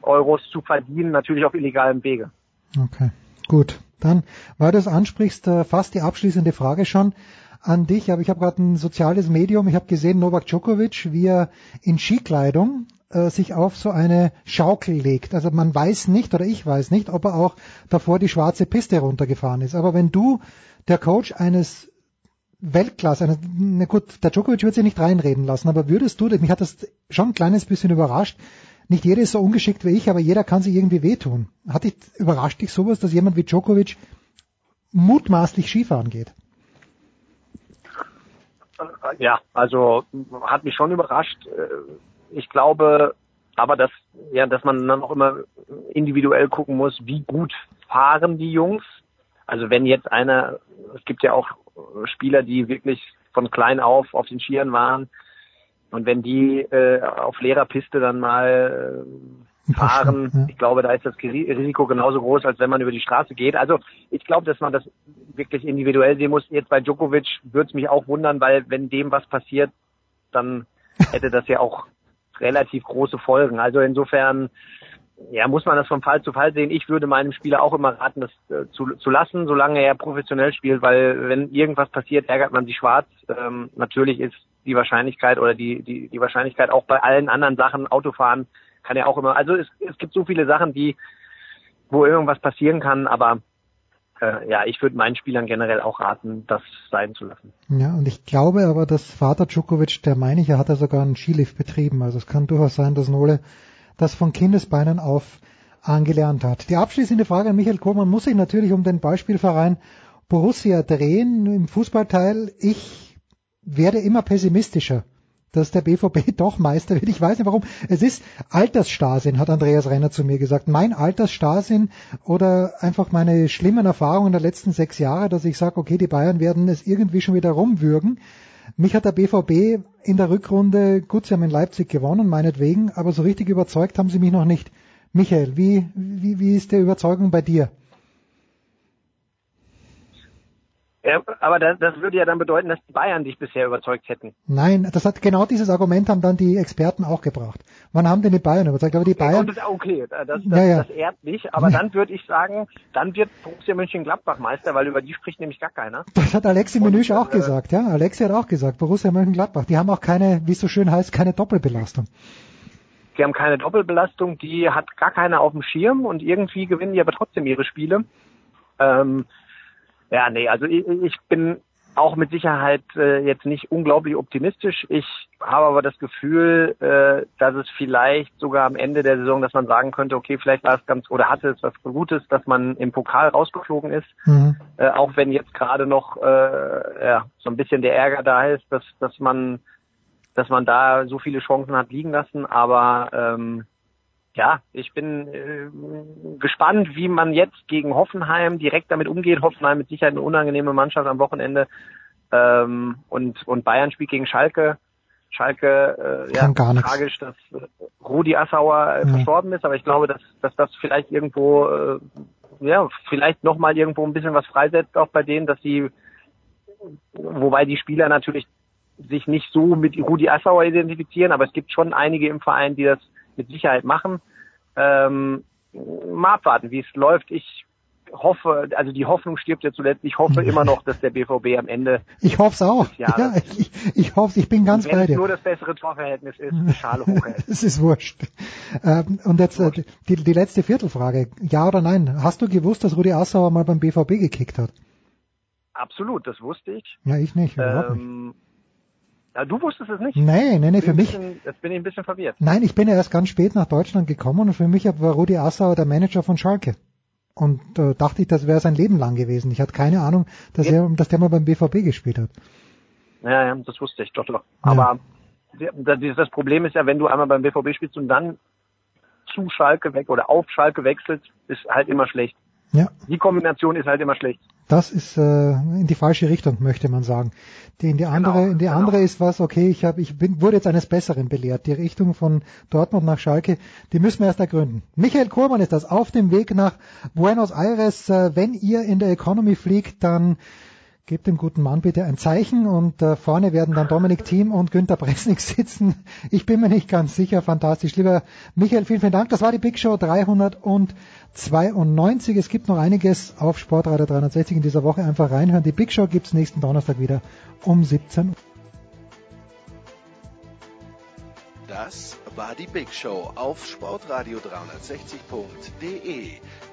Euros zu verdienen, natürlich auf illegalem Wege. Okay, gut. Dann, weil du es ansprichst, äh, fast die abschließende Frage schon an dich. Aber ich habe gerade ein soziales Medium. Ich habe gesehen, Novak Djokovic, wie er in Skikleidung äh, sich auf so eine Schaukel legt. Also man weiß nicht oder ich weiß nicht, ob er auch davor die schwarze Piste runtergefahren ist. Aber wenn du der Coach eines Weltklasse, eines, na gut, der Djokovic wird sich nicht reinreden lassen, aber würdest du, mich hat das schon ein kleines bisschen überrascht, nicht jeder ist so ungeschickt wie ich, aber jeder kann sich irgendwie wehtun. Hat dich überrascht dich sowas, dass jemand wie Djokovic mutmaßlich Skifahren geht? Ja, also hat mich schon überrascht. Ich glaube aber, dass, ja, dass man dann auch immer individuell gucken muss, wie gut fahren die Jungs. Also wenn jetzt einer, es gibt ja auch Spieler, die wirklich von klein auf auf den Skiern waren. Und wenn die äh, auf leerer Piste dann mal äh, fahren, ja. ich glaube, da ist das Risiko genauso groß, als wenn man über die Straße geht. Also ich glaube, dass man das wirklich individuell sehen muss. Jetzt bei Djokovic würde es mich auch wundern, weil wenn dem was passiert, dann hätte das ja auch relativ große Folgen. Also insofern ja, muss man das von Fall zu Fall sehen. Ich würde meinem Spieler auch immer raten, das äh, zu, zu lassen, solange er professionell spielt, weil wenn irgendwas passiert, ärgert man sich schwarz. Ähm, natürlich ist die Wahrscheinlichkeit oder die, die, die Wahrscheinlichkeit auch bei allen anderen Sachen, Autofahren kann ja auch immer, also es, es gibt so viele Sachen, die, wo irgendwas passieren kann, aber äh, ja, ich würde meinen Spielern generell auch raten, das sein zu lassen. Ja, und ich glaube aber, dass Vater Djokovic, der meine ich, er hat ja sogar einen Skilift betrieben, also es kann durchaus sein, dass Nole das von Kindesbeinen auf angelernt hat. Die abschließende Frage an Michael Kohlmann muss sich natürlich um den Beispielverein Borussia drehen im Fußballteil. Ich werde immer pessimistischer, dass der BVB *laughs* doch Meister wird. Ich weiß nicht warum. Es ist Altersstarrsinn, hat Andreas Renner zu mir gesagt. Mein Altersstarrsinn oder einfach meine schlimmen Erfahrungen der letzten sechs Jahre, dass ich sage, okay, die Bayern werden es irgendwie schon wieder rumwürgen. Mich hat der BVB in der Rückrunde, gut, sie haben in Leipzig gewonnen, meinetwegen, aber so richtig überzeugt haben sie mich noch nicht. Michael, wie, wie, wie ist die Überzeugung bei dir? Ja, aber das, das würde ja dann bedeuten, dass die Bayern dich bisher überzeugt hätten. Nein, das hat genau dieses Argument haben dann die Experten auch gebracht. Wann haben denn die Bayern überzeugt? Aber die Bayern. Das, okay, das, das, ja, ja. das ehrt mich. Aber dann würde ich sagen, dann wird Borussia Mönchengladbach Meister, weil über die spricht nämlich gar keiner. Das hat Alexi Menüsch auch äh, gesagt, ja. Alexi hat auch gesagt, Borussia Mönchengladbach. Die haben auch keine, wie es so schön heißt, keine Doppelbelastung. Die haben keine Doppelbelastung, die hat gar keiner auf dem Schirm und irgendwie gewinnen die aber trotzdem ihre Spiele. Ähm, ja, nee, also ich, ich bin auch mit Sicherheit äh, jetzt nicht unglaublich optimistisch. Ich habe aber das Gefühl, äh, dass es vielleicht sogar am Ende der Saison, dass man sagen könnte, okay, vielleicht war es ganz oder hatte es was Gutes, dass man im Pokal rausgeflogen ist. Mhm. Äh, auch wenn jetzt gerade noch äh, ja, so ein bisschen der Ärger da ist, dass, dass man dass man da so viele Chancen hat liegen lassen. Aber ähm, ja, ich bin äh, gespannt, wie man jetzt gegen Hoffenheim direkt damit umgeht. Hoffenheim mit Sicherheit eine unangenehme Mannschaft am Wochenende. Ähm, und, und Bayern spielt gegen Schalke. Schalke, äh, ja, tragisch, dass äh, Rudi Assauer ja. verstorben ist, aber ich glaube, dass, dass das vielleicht irgendwo, äh, ja, vielleicht nochmal irgendwo ein bisschen was freisetzt auch bei denen, dass sie, wobei die Spieler natürlich sich nicht so mit Rudi Assauer identifizieren, aber es gibt schon einige im Verein, die das mit Sicherheit machen. Ähm, mal abwarten, wie es läuft. Ich hoffe, also die Hoffnung stirbt ja zuletzt. Ich hoffe immer noch, dass der BVB am Ende. Ich hoffe es auch. Ja, ich, ich hoffe, ich bin ganz bei dir. Nur das bessere Torverhältnis ist, Schale hochhält. *laughs* Es ist wurscht. Ähm, und jetzt äh, die, die letzte Viertelfrage. Ja oder nein? Hast du gewusst, dass Rudi Assauer mal beim BVB gekickt hat? Absolut, das wusste ich. Ja, ich nicht. Ähm, nicht. Ja, du wusstest es nicht. Nee, nee, nee, für mich. Bisschen, jetzt bin ich ein bisschen verwirrt. Nein, ich bin ja erst ganz spät nach Deutschland gekommen und für mich war Rudi Assauer der Manager von Schalke. Und äh, dachte ich, das wäre sein Leben lang gewesen. Ich hatte keine Ahnung, dass ja. er, dass der mal beim BVB gespielt hat. Ja, ja, das wusste ich doch. doch. Aber ja. das Problem ist ja, wenn du einmal beim BVB spielst und dann zu Schalke weg oder auf Schalke wechselst, ist halt immer schlecht. Ja. Die Kombination ist halt immer schlecht. Das ist äh, in die falsche Richtung, möchte man sagen. Die, in die andere, genau, in die genau. andere ist was, okay, ich habe, ich bin, wurde jetzt eines Besseren belehrt. Die Richtung von Dortmund nach Schalke, die müssen wir erst ergründen. Michael Kohlmann ist das auf dem Weg nach Buenos Aires. Äh, wenn ihr in der Economy fliegt, dann Gebt dem guten Mann bitte ein Zeichen und äh, vorne werden dann Dominik Thiem und Günter Bresnik *laughs* sitzen. Ich bin mir nicht ganz sicher. Fantastisch. Lieber Michael, vielen, vielen Dank. Das war die Big Show 392. Es gibt noch einiges auf Sportradio 360 in dieser Woche. Einfach reinhören. Die Big Show gibt's nächsten Donnerstag wieder um 17 Uhr. Das war die Big Show auf sportradio360.de.